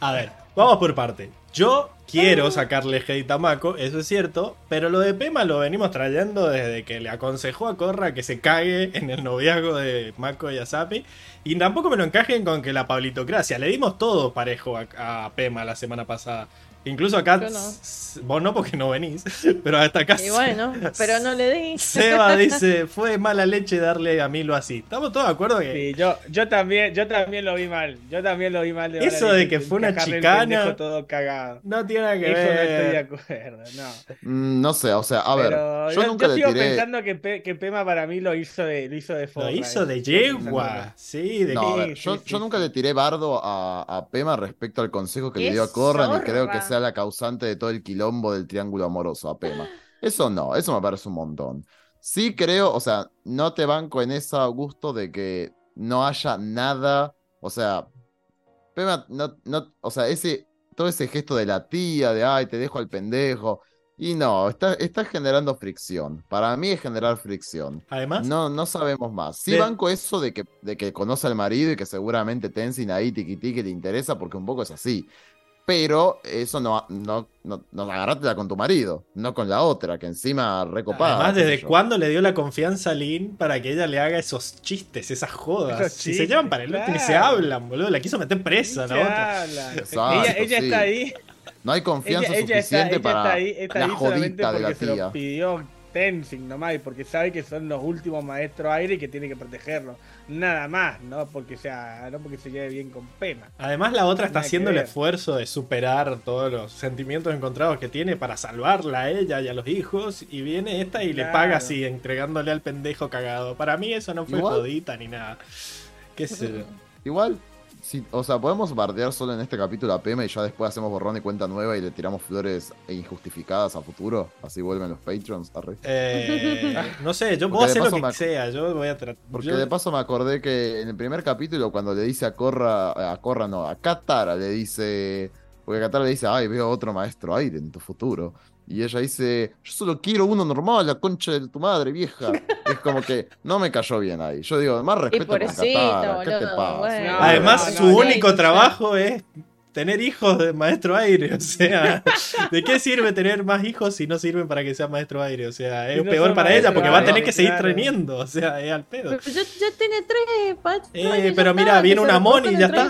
Speaker 1: A ver, vamos por parte. Yo quiero sacarle hate a Mako, eso es cierto, pero lo de Pema lo venimos trayendo desde que le aconsejó a Corra que se cague en el noviazgo de Mako y Asapi. Y tampoco me lo encajen con que la pablitocracia. Le dimos todo parejo a, Pema la semana pasada. Incluso acá, vos no porque no venís, pero hasta acá.
Speaker 3: Y bueno, pero no le di.
Speaker 1: Seba dice, fue mala leche darle a Milo así. ¿Estamos todos de acuerdo que.?
Speaker 2: Sí, yo, yo, también, yo también lo vi mal. Yo también lo vi mal.
Speaker 1: De Eso de que fue una chicana.
Speaker 2: Todo cagado.
Speaker 1: No tiene nada que
Speaker 2: Eso
Speaker 1: ver.
Speaker 2: no estoy de acuerdo, no.
Speaker 5: Mm, no sé, o sea, a ver. yo, nunca
Speaker 2: yo
Speaker 5: sigo
Speaker 2: pensando que, que, Pema para mí lo hizo de, lo hizo de
Speaker 1: Lo hizo de yegua. Sí, de
Speaker 5: no, yo, yo nunca le tiré bardo a, a, Pema respecto al consejo que le dio a Corran y creo que sea la causante de todo el quilombo del triángulo amoroso a Pema. Eso no, eso me parece un montón. Sí creo, o sea, no te banco en ese gusto de que no haya nada, o sea, Pema, no, no, o sea, ese, todo ese gesto de la tía, de ay, te dejo al pendejo, y no, está, está generando fricción. Para mí es generar fricción.
Speaker 1: Además.
Speaker 5: No, no sabemos más. Sí banco eso de que, de que conoce al marido y que seguramente Tenzin ahí tiqui que le interesa porque un poco es así. Pero eso no, no, no, no con tu marido, no con la otra, que encima recopada.
Speaker 1: Además, ¿desde cuándo le dio la confianza a Lynn para que ella le haga esos chistes, esas jodas? si se llevan para el otro y se hablan, boludo. La quiso meter presa, ¿no?
Speaker 2: ella, ella está ahí.
Speaker 5: No hay confianza suficiente para la jodita de la tía.
Speaker 2: pidió Tenzin nomás, porque sabe que son los últimos maestros aire y que tiene que protegerlos. Nada más, no porque sea, no porque se lleve bien con pena.
Speaker 1: Además la otra está haciendo el esfuerzo de superar todos los sentimientos encontrados que tiene para salvarla a ella y a los hijos y viene esta y le paga así entregándole al pendejo cagado. Para mí eso no fue jodita ni nada. ¿Qué sé
Speaker 5: Igual o sea, podemos bardear solo en este capítulo a Pema y ya después hacemos borrón y cuenta nueva y le tiramos flores injustificadas a futuro. Así vuelven los patrons.
Speaker 1: Eh, no sé, yo puedo hacer lo que sea. Yo voy a
Speaker 5: Porque de paso me acordé que en el primer capítulo, cuando le dice a Corra, a Corra no, a Katara le dice. Porque Katara le dice, ay, veo otro maestro aire en tu futuro. Y ella dice, yo solo quiero uno normal, la concha de tu madre, vieja. es como que no me cayó bien ahí. Yo digo, más respeto con Katara, ¿qué te pasa?
Speaker 1: Además, su único trabajo es tener hijos de maestro aire. O sea, ¿de qué sirve tener más hijos si no sirven para que sea maestro aire? O sea, es peor para ella porque va a tener que seguir treniendo. O sea, es al pedo.
Speaker 3: Pero ya, tiene tres,
Speaker 1: eh, pero mira, viene una Moni y ya está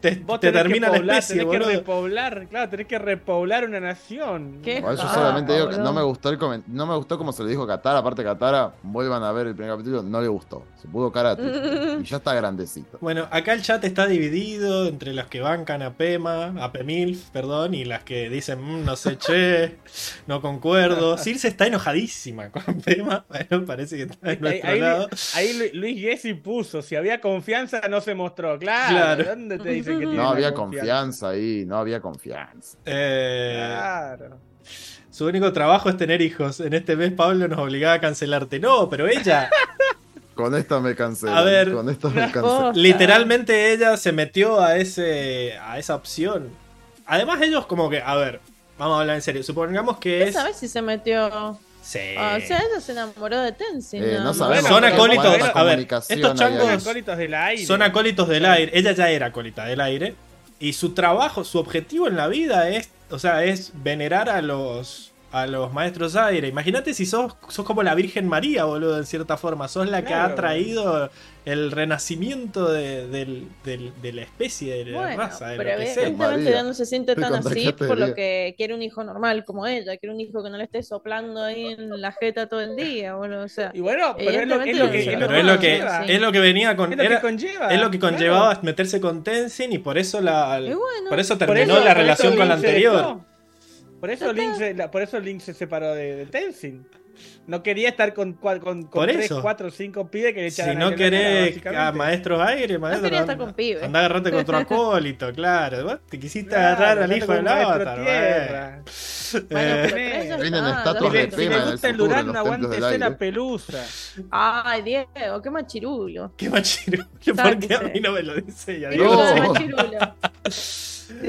Speaker 1: te, te termina la especie,
Speaker 2: tenés que repoblar, claro, tenés que repoblar una nación.
Speaker 5: ¿Qué? yo solamente digo que no me gustó el no me gustó como se le dijo a Katara, aparte Katara, vuelvan a ver el primer capítulo, no le gustó. Se pudo karate y ya está grandecito.
Speaker 1: Bueno, acá el chat está dividido entre las que bancan a Pema, a Pemilf, perdón, y las que dicen, mm, no sé, che, no concuerdo. Circe está enojadísima con Pema, bueno, parece que está en nuestro
Speaker 2: ahí,
Speaker 1: lado.
Speaker 2: Ahí Luis Gessi puso, si había confianza no se mostró, claro. ¿Dónde te dice
Speaker 5: no había confianza. ahí, no había confianza.
Speaker 1: Eh, claro. Su único trabajo es tener hijos. En este mes Pablo nos obligaba a cancelarte. No, pero ella.
Speaker 5: Con esta me cancelé.
Speaker 1: A ver,
Speaker 5: con esto
Speaker 1: me Literalmente ella se metió a ese a esa opción. Además ellos como que, a ver, vamos a hablar en serio. Supongamos que es.
Speaker 3: ¿Sabes si se metió?
Speaker 1: Sí.
Speaker 3: Ah, o sea, ella se enamoró de Tenzin.
Speaker 5: Eh, no
Speaker 3: más.
Speaker 5: sabemos
Speaker 1: Son acólitos, a ver, estos changos-
Speaker 2: Son acólitos del aire.
Speaker 1: Son acólitos del aire. Ella ya era acólita del aire. Y su trabajo, su objetivo en la vida es, o sea, es venerar a los a los maestros aire. Imagínate si sos, sos como la Virgen María, boludo, en cierta forma. Sos la que ha traído el renacimiento de, del- del- de la especie, de la
Speaker 3: Bueno,
Speaker 1: raza, de
Speaker 3: pero
Speaker 1: lo que sea.
Speaker 3: evidentemente ella no se siente
Speaker 5: te
Speaker 3: tan así
Speaker 5: de
Speaker 3: por lo que quiere un hijo normal como ella, quiere un hijo que no le esté soplando ahí en la jeta todo el día, boludo, o sea.
Speaker 2: Y bueno, pero es lo, es que, es
Speaker 1: pero
Speaker 2: lo
Speaker 1: es lo que,
Speaker 2: conlleva.
Speaker 1: es lo que venía con.
Speaker 2: Es lo que
Speaker 1: era-
Speaker 2: conlleva.
Speaker 1: es lo que
Speaker 2: claro.
Speaker 1: conllevaba meterse con Tenzin y por eso la.
Speaker 3: Y bueno,
Speaker 1: por eso
Speaker 2: Por
Speaker 1: terminó
Speaker 2: eso-
Speaker 1: la relación
Speaker 2: eso
Speaker 1: con la anterior.
Speaker 2: Por eso, Link se, la- por eso Link se separó de, de Tenzin. No quería estar con, con, con
Speaker 1: Por
Speaker 2: tres,
Speaker 1: eso.
Speaker 2: cuatro, cinco pibes que le
Speaker 1: Si
Speaker 2: echaran
Speaker 1: no
Speaker 2: la cara,
Speaker 1: querés a maestros aire, maestro.
Speaker 3: quería estar con pibes.
Speaker 1: Anda a agarrarte con tu acólito, claro. Vos te quisiste
Speaker 2: Claro,
Speaker 1: agarrar al hijo del avatar,
Speaker 2: tierra.
Speaker 3: Bueno,
Speaker 1: Eh,
Speaker 3: ya está,
Speaker 5: estatuas
Speaker 2: Si
Speaker 5: de
Speaker 2: si
Speaker 5: pena el
Speaker 2: gusta el Durán, aguántese la pelusa.
Speaker 3: Ay, Diego, qué machirulo.
Speaker 1: Qué machirulo. Porque a
Speaker 3: Sáquese.
Speaker 1: mí no me lo dice ella.
Speaker 3: Típico
Speaker 5: No.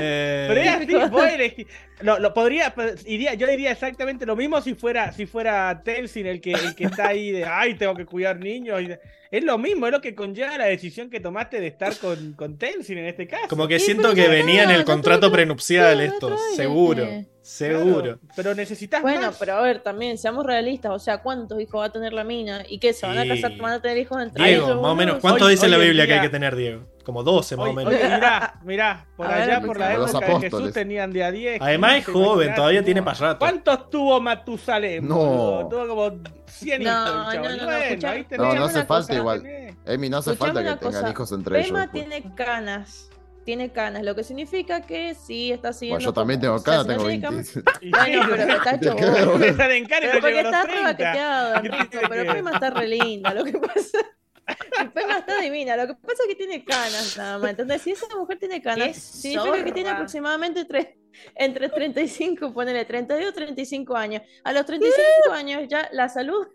Speaker 1: Eh,
Speaker 2: Pero es así, vos elegís- lo, lo podría, pero iría, yo diría exactamente lo mismo si fuera, si fuera Tenzin el que, el que está ahí de ay tengo que cuidar niños. y es lo mismo, es lo que conlleva la decisión que tomaste de estar con, con Tenzin en este caso.
Speaker 1: como que siento que venía en el contrato prenupcial esto. Seguro. Seguro.
Speaker 2: Claro, pero necesitas
Speaker 3: Bueno,
Speaker 2: más.
Speaker 3: pero a ver, también, seamos realistas, o sea, ¿cuántos hijos va a tener la mina? ¿Y qué? ¿Se van a
Speaker 1: Y-
Speaker 3: casar, van a tener hijos entre
Speaker 1: Diego,
Speaker 3: ellos,
Speaker 1: más o menos.
Speaker 3: boludo?
Speaker 1: ¿Cuánto
Speaker 2: Hoy-
Speaker 1: dice la Biblia que hay que tener, Diego? Como 12 más o menos.
Speaker 2: oye, mirá, mirá, por
Speaker 3: A ver,
Speaker 2: allá, por la época de. Jesús tenían de a 10.
Speaker 1: Además es
Speaker 2: 15,
Speaker 1: joven, todavía
Speaker 2: ¿no?
Speaker 1: tiene para rato.
Speaker 2: ¿Cuántos tuvo Matusalén?
Speaker 5: No.
Speaker 2: boludo? Tuvo como 100
Speaker 3: No,
Speaker 2: hijos.
Speaker 3: no, no, no,
Speaker 2: Bueno,
Speaker 3: escuchá-
Speaker 2: ahí tenés.
Speaker 5: No, no
Speaker 3: Escuchame
Speaker 5: hace falta
Speaker 3: cosa.
Speaker 5: igual. Emi, no hace falta que tengan hijos entre ellos. pues.
Speaker 3: tiene canas. Tiene canas, lo que significa que sí está siguiendo.
Speaker 5: Bueno, yo también
Speaker 3: como-
Speaker 5: tengo
Speaker 3: o sea,
Speaker 5: canas, tengo
Speaker 3: tiene cam-
Speaker 5: 20.
Speaker 2: Y
Speaker 3: Bueno, pero está hecho
Speaker 5: ¿De qué?
Speaker 3: Pero porque está re
Speaker 2: 30.
Speaker 3: baqueteado,
Speaker 2: ¿Qué
Speaker 3: pero? Pema está re linda, lo que pasa. Pema está divina, lo que pasa es que tiene canas nada más. Entonces, si esa mujer tiene canas,
Speaker 4: ¡Qué
Speaker 3: significa que tiene aproximadamente tres, entre 35, ponele 32 35 años. A los 35 años ya la salud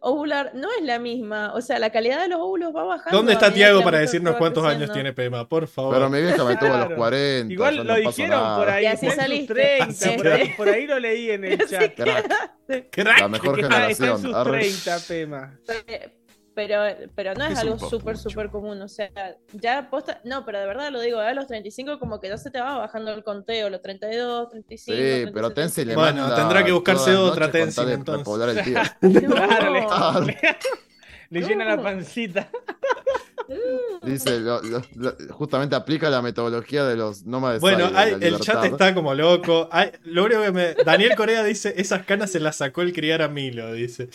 Speaker 3: ovular no es la misma. O sea, la calidad de los óvulos va bajando.
Speaker 1: ¿Dónde está Tiago para decirnos cuántos años tiene Pema? Por favor.
Speaker 5: Pero mi vieja me tuvo a los
Speaker 2: Claro.
Speaker 5: 40.
Speaker 2: Igual lo dijeron
Speaker 5: nada.
Speaker 2: por ahí,
Speaker 3: Y así
Speaker 2: está en sus
Speaker 3: saliste.
Speaker 2: 30,
Speaker 1: Así
Speaker 2: por, ahí,
Speaker 3: quedaste.
Speaker 2: por ahí lo leí en el chat.
Speaker 5: Crack,
Speaker 1: Crack.
Speaker 5: la mejor
Speaker 2: está, en
Speaker 5: generación.
Speaker 2: sus
Speaker 5: Arre.
Speaker 2: 30, Pema.
Speaker 3: Eh, Pero, pero no
Speaker 5: Es
Speaker 3: algo súper, súper común. O sea, ya posta. No, pero de verdad lo digo, a los 35 como que ya se te va bajando el conteo, los 32, 35.
Speaker 5: Sí, pero
Speaker 3: 37.
Speaker 5: Tenzin le
Speaker 1: Bueno,
Speaker 5: manda
Speaker 1: tendrá que buscarse otra
Speaker 5: de
Speaker 1: entonces.
Speaker 5: el tío.
Speaker 2: Claro, le, le- le llena la
Speaker 3: No.
Speaker 2: pancita.
Speaker 5: Dice, lo- lo- lo- justamente aplica la metodología de los nómades.
Speaker 1: Bueno, hay- el chat está como loco. Hay- lo único que me. Daniel Corea dice: Esas canas se las sacó el criar a Milo. Dice.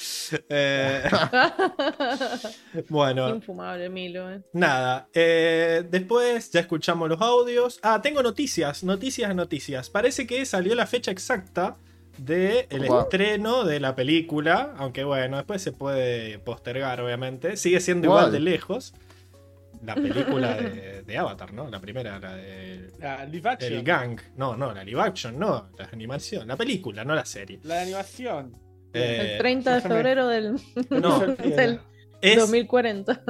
Speaker 1: Eh, bueno,
Speaker 3: Infumable, Milo. eh.
Speaker 1: nada. eh, después ya escuchamos los audios. Ah, tengo noticias. Noticias, noticias. Parece que salió la fecha exacta del el
Speaker 5: Guau.
Speaker 1: estreno de la película. Aunque bueno, después se puede postergar, obviamente. Sigue siendo igual de lejos. La película de, de Avatar, ¿no? La primera, la de.
Speaker 2: La live action.
Speaker 1: El gang. No, no, la live action, no. La animación. La película, no la serie.
Speaker 2: La animación.
Speaker 1: Eh,
Speaker 3: El 30 de febrero del,
Speaker 1: No,
Speaker 3: del
Speaker 1: es,
Speaker 3: 2040.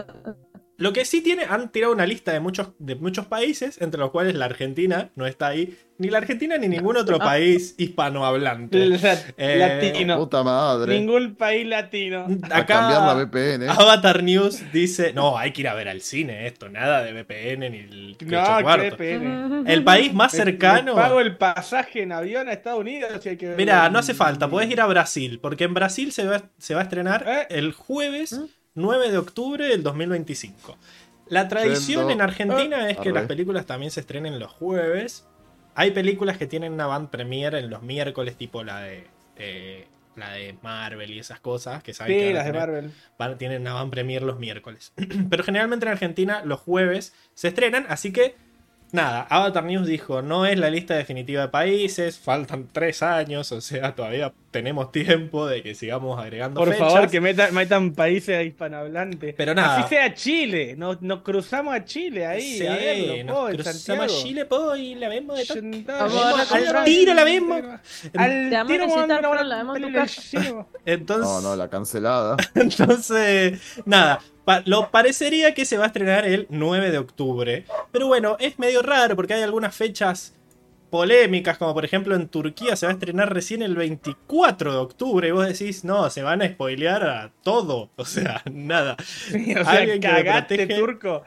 Speaker 1: Lo que sí tiene, han tirado una lista de muchos, de muchos países, entre los cuales la Argentina no está ahí. Ni la Argentina ni ningún otro país hispanohablante.
Speaker 2: La-
Speaker 1: Eh,
Speaker 2: latino.
Speaker 5: Puta madre.
Speaker 2: Ningún país latino.
Speaker 5: A cambiar la
Speaker 1: Acá
Speaker 5: VPN.
Speaker 1: Avatar News dice, no, hay que ir a ver al cine esto, nada de VPN ni el
Speaker 2: No,
Speaker 1: ocho
Speaker 2: qué
Speaker 1: cuartos".
Speaker 2: pene.
Speaker 1: El país más
Speaker 2: Me- me
Speaker 1: cercano...
Speaker 2: pago el pasaje en avión a Estados Unidos. si hay que
Speaker 1: Mira, no hace falta, podés ir a Brasil, porque en Brasil se va, se va a estrenar
Speaker 2: ¿Eh?
Speaker 1: el jueves
Speaker 3: ¿Mm?
Speaker 1: 9 de octubre del 2025. La tradición en Argentina es que
Speaker 5: Arre.
Speaker 1: las películas también se estrenen los jueves. Hay películas que tienen una van premiere en los miércoles, tipo la de, eh, la de Marvel y esas cosas, que saben que
Speaker 2: Sí,
Speaker 1: a
Speaker 2: las de
Speaker 1: tener-
Speaker 2: Marvel.
Speaker 1: van- tienen una van premier los miércoles. Pero generalmente en Argentina los jueves se estrenan, así que nada, Avatar News dijo, no es la lista definitiva de países, faltan tres años, o sea, todavía tenemos tiempo de que sigamos agregando
Speaker 2: Por
Speaker 1: fechas.
Speaker 2: favor, que metan, metan países hispanohablantes.
Speaker 1: Pero nada.
Speaker 2: Así sea Chile. Nos, nos cruzamos a Chile ahí.
Speaker 1: Sí,
Speaker 2: a verlo,
Speaker 1: nos
Speaker 2: po,
Speaker 1: cruzamos
Speaker 2: Santiago.
Speaker 1: a Chile, po, y la vemos de
Speaker 2: al
Speaker 3: al
Speaker 1: tiro la vemos.
Speaker 2: Al
Speaker 3: Te vamos a
Speaker 2: tiro
Speaker 3: la vemos.
Speaker 1: Entonces,
Speaker 5: No, no, la cancelada.
Speaker 1: Entonces, nada, pa- lo parecería que se va a estrenar el 9 de octubre. Pero bueno, es medio raro porque hay algunas fechas polémicas, como por ejemplo en Turquía se va a estrenar recién el 24 de octubre y vos decís, no, se van a spoilear a todo, o sea, nada.
Speaker 2: o sea, cagaste, turco.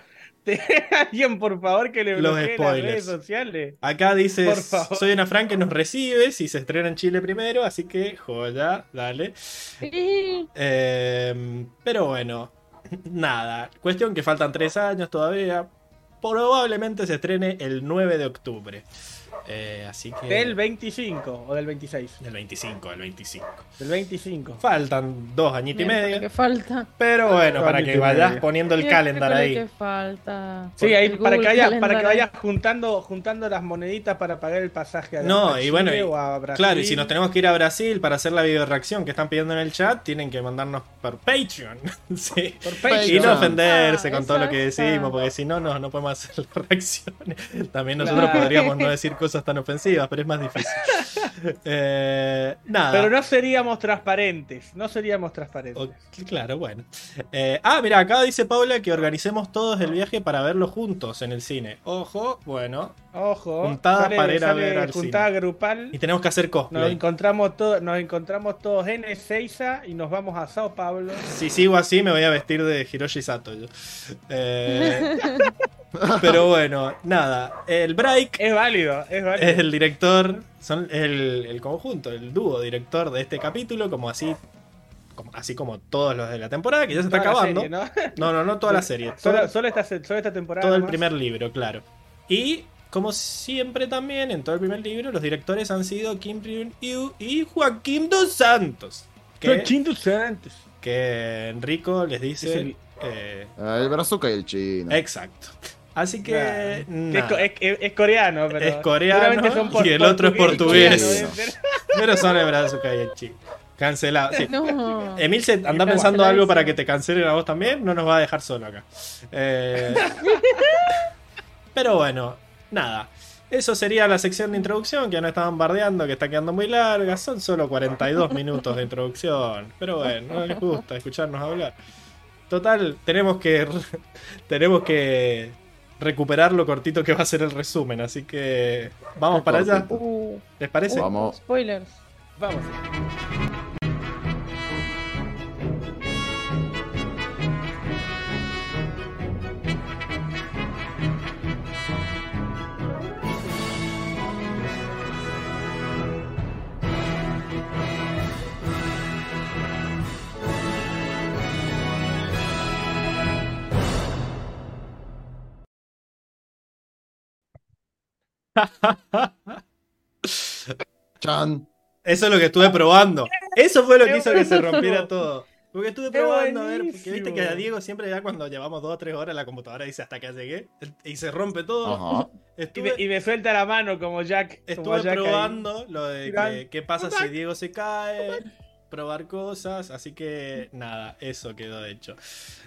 Speaker 2: Alguien, por favor, que le bloquee las redes sociales.
Speaker 1: Acá dice, soy una Fran que nos recibe si se estrena en Chile primero, así que joya, dale. Em, pero bueno, nada. Cuestión que faltan tres años todavía. Probablemente se estrene el 9 de octubre. Eh, así que...
Speaker 2: ¿Del 25 o del 26?
Speaker 1: Del 25, del 25.
Speaker 2: Del 25.
Speaker 1: Faltan dos añitos y medio.
Speaker 3: que falta.
Speaker 1: Pero bueno, para que vayas poniendo el calendar ahí.
Speaker 3: Que falta.
Speaker 2: Sí, ahí para que, vayas, para que vayas juntando, juntando las moneditas para pagar el pasaje
Speaker 1: a No, y bueno, claro, y si nos tenemos que ir a Brasil para hacer la video reacción que están pidiendo en el chat, tienen que mandarnos por Patreon. sí. Por Patreon. Y no ofenderse ah, con todo lo que decimos, porque si no, no, no podemos hacer las reacciones. También nosotros podríamos no decir cosas tan ofensivas, pero es más difícil. Eh, nada.
Speaker 2: Pero no seríamos transparentes. No seríamos transparentes.
Speaker 1: claro, bueno. Eh, ah, mira, acá dice Paula que organicemos todos el viaje para verlo juntos en el cine. Ojo, bueno.
Speaker 2: Ojo.
Speaker 1: Juntada para ir a ver al
Speaker 2: juntada grupal.
Speaker 1: Y tenemos que hacer cosplay.
Speaker 2: Nos encontramos, todos nos encontramos todos en Ezeiza y nos vamos a Sao Paulo.
Speaker 1: Si sigo así, me voy a vestir de Hiroshi Sato. Eh, pero bueno, nada. El break.
Speaker 2: Es válido, es válido.
Speaker 1: Es el director, son el, conjunto, el dúo director de este capítulo, como así así como todos los de la temporada, que ya se está acabando. ¿no? ¿no? no, toda la serie.
Speaker 2: Solo, esta, esta, temporada.
Speaker 1: Todo el primer libro, claro. Y como siempre también, en todo el primer libro, los directores han sido Kim Ryun-yu y Joaquín Dos Santos.
Speaker 2: Joaquín Dos Santos.
Speaker 1: Que Enrico les dice... El,
Speaker 5: eh, el brazuca y el chino.
Speaker 1: Exacto. Así que.
Speaker 2: Es, coreano, pero.
Speaker 1: Es coreano y el otro es portugués. pero son el brazo que hay en Chile. Cancelado. Emil se anda pensando algo para que te cancelen a vos también. No nos va a dejar solo acá. Eh, pero bueno, nada. Eso sería la sección de introducción que ya nos estaban bardeando, que está quedando muy larga. Son solo 42 minutos de introducción. Pero bueno, no les gusta escucharnos hablar. Total, tenemos que. tenemos que recuperar lo cortito que va a ser el resumen. Así que vamos para allá. ¿Les parece?
Speaker 5: Vamos.
Speaker 3: Spoilers.
Speaker 2: Vamos.
Speaker 5: Chan.
Speaker 1: Eso es lo que estuve probando. Eso fue lo que hizo que se rompiera todo. Porque estuve probando a ver, porque viste que a Diego siempre ya cuando llevamos dos o tres horas la computadora dice hasta que llegué y se rompe todo.
Speaker 2: y, me, suelta la mano como Jack.
Speaker 1: Estuve probando lo de qué pasa si Diego se cae, probar cosas, así que nada, eso quedó hecho.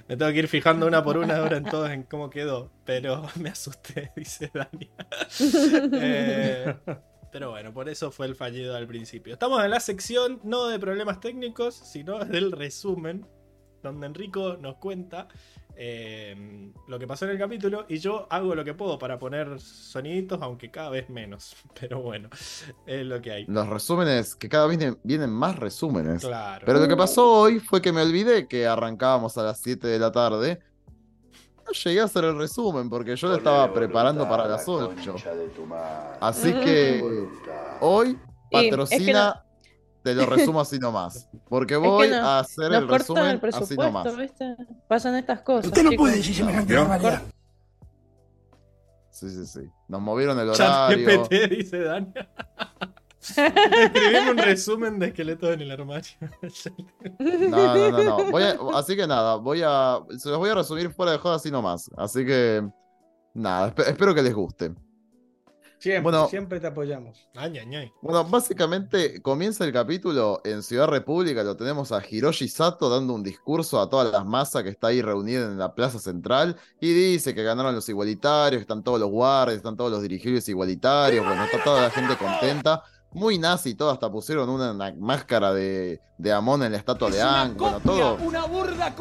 Speaker 1: Me tengo que ir fijando una por una ahora en todos en cómo quedó, pero me asusté, dice Dani. eh, pero bueno, por eso fue el fallido al principio. Estamos en la sección no de problemas técnicos, sino del resumen, donde Enrico nos cuenta eh, lo que pasó en el capítulo y yo hago lo que puedo para poner soniditos, aunque cada vez menos. Pero bueno, es lo que hay.
Speaker 5: Los resúmenes, que cada vez vienen, más resúmenes.
Speaker 1: Claro.
Speaker 5: Pero lo que pasó hoy fue que me olvidé que arrancábamos a las 7 de la tarde no llegué a hacer el resumen porque yo lo estaba preparando para las 8. Así que hoy patrocina, te lo resumo así nomás. Porque voy a hacer el resumen así nomás.
Speaker 3: Pasan estas cosas.
Speaker 2: Usted no puede decir semejante barbaridad.
Speaker 5: Sí, sí, sí. Nos movieron el horario.
Speaker 1: GPT, dice Dania. Escribir un resumen de esqueletos en el armario.
Speaker 5: no, no, no, no. así que nada, voy a. Se los voy a resumir fuera de joda así nomás. Así que. Nada, espero que les guste.
Speaker 2: Siempre, siempre te apoyamos.
Speaker 5: Bueno, básicamente comienza el capítulo en Ciudad República, lo tenemos a Hiroshi Sato dando un discurso a todas las masas que está ahí reunida en la plaza central y dice que ganaron los igualitarios, están todos los guardias, están todos los dirigibles igualitarios, bueno, está toda la gente contenta muy nazi, todo, hasta pusieron una, máscara de, de, Amon en la estatua de Ang, bueno, todo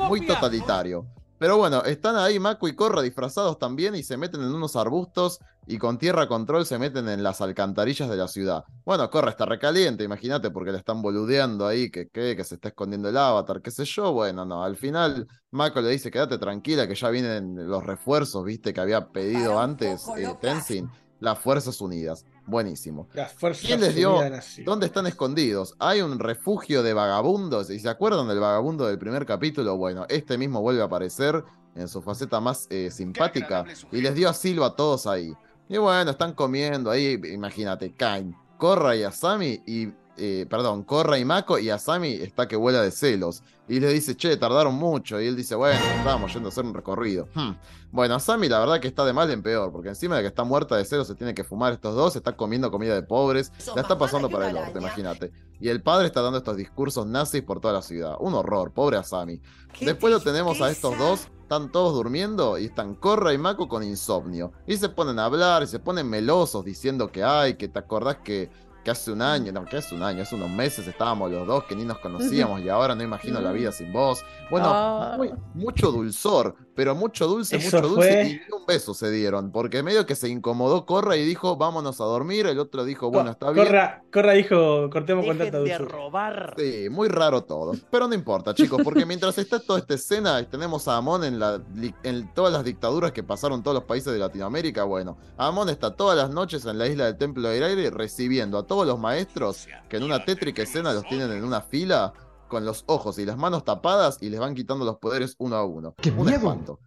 Speaker 5: muy totalitario. Pero bueno, están ahí Mako y Korra disfrazados también y se meten en unos arbustos y con tierra control se meten en las alcantarillas de la ciudad. Bueno, Corra está recaliente, imagínate, porque le están boludeando ahí, que, que, que se está escondiendo el avatar, qué sé yo. Bueno, no, al final Mako le dice, quédate tranquila, que ya vienen los refuerzos, viste, que había pedido antes eh, Tenzin, las Fuerzas Unidas. Buenísimo.
Speaker 2: Las fuerzas
Speaker 5: ¿Quién les dio? ¿Dónde están escondidos? Hay un refugio de vagabundos. ¿Y se acuerdan del vagabundo del primer capítulo? Bueno, este mismo vuelve a aparecer en su faceta más eh, simpática y les dio asilo a todos ahí. Y bueno, están comiendo ahí, imagínate, Kain, Korra y Asami y eh, perdón, Korra y Mako y Asami está que vuela de celos. Y le dice, che, tardaron mucho. Y él dice, bueno, estábamos yendo a hacer un recorrido. Hmm. Bueno, Asami la verdad que está de mal en peor, porque encima de que está muerta de celos se tiene que fumar estos dos, está comiendo comida de pobres, la está pasando para el norte, imagínate. Y el padre está dando estos discursos nazis por toda la ciudad. Un horror, pobre Asami. Después lo tenemos a estos dos están todos durmiendo y están Corra y Mako con insomnio. Y se ponen a hablar y se ponen melosos diciendo que hay, que te acordás que que hace un año, no, que hace un año, hace unos meses estábamos los dos que ni nos conocíamos y ahora no imagino la vida sin vos. Bueno, ah. mucho dulzor, pero mucho dulce, mucho dulce y un beso se dieron, porque medio que se incomodó Corra y dijo, vámonos a dormir, el otro dijo, bueno, está bien.
Speaker 2: Corra, Corra dijo, cortemos con tanta
Speaker 4: de robar.
Speaker 5: Sí, muy raro todo, pero no importa, chicos, porque mientras está toda esta escena, tenemos a Amon en, la, en todas las dictaduras que pasaron todos los países de Latinoamérica, bueno, Amon está todas las noches en la isla del Templo del Aire recibiendo a todos los maestros que en una tétrica escena los tienen en una fila con los ojos y las manos tapadas y les van quitando los poderes uno a uno.
Speaker 1: ¡Qué Un espanto.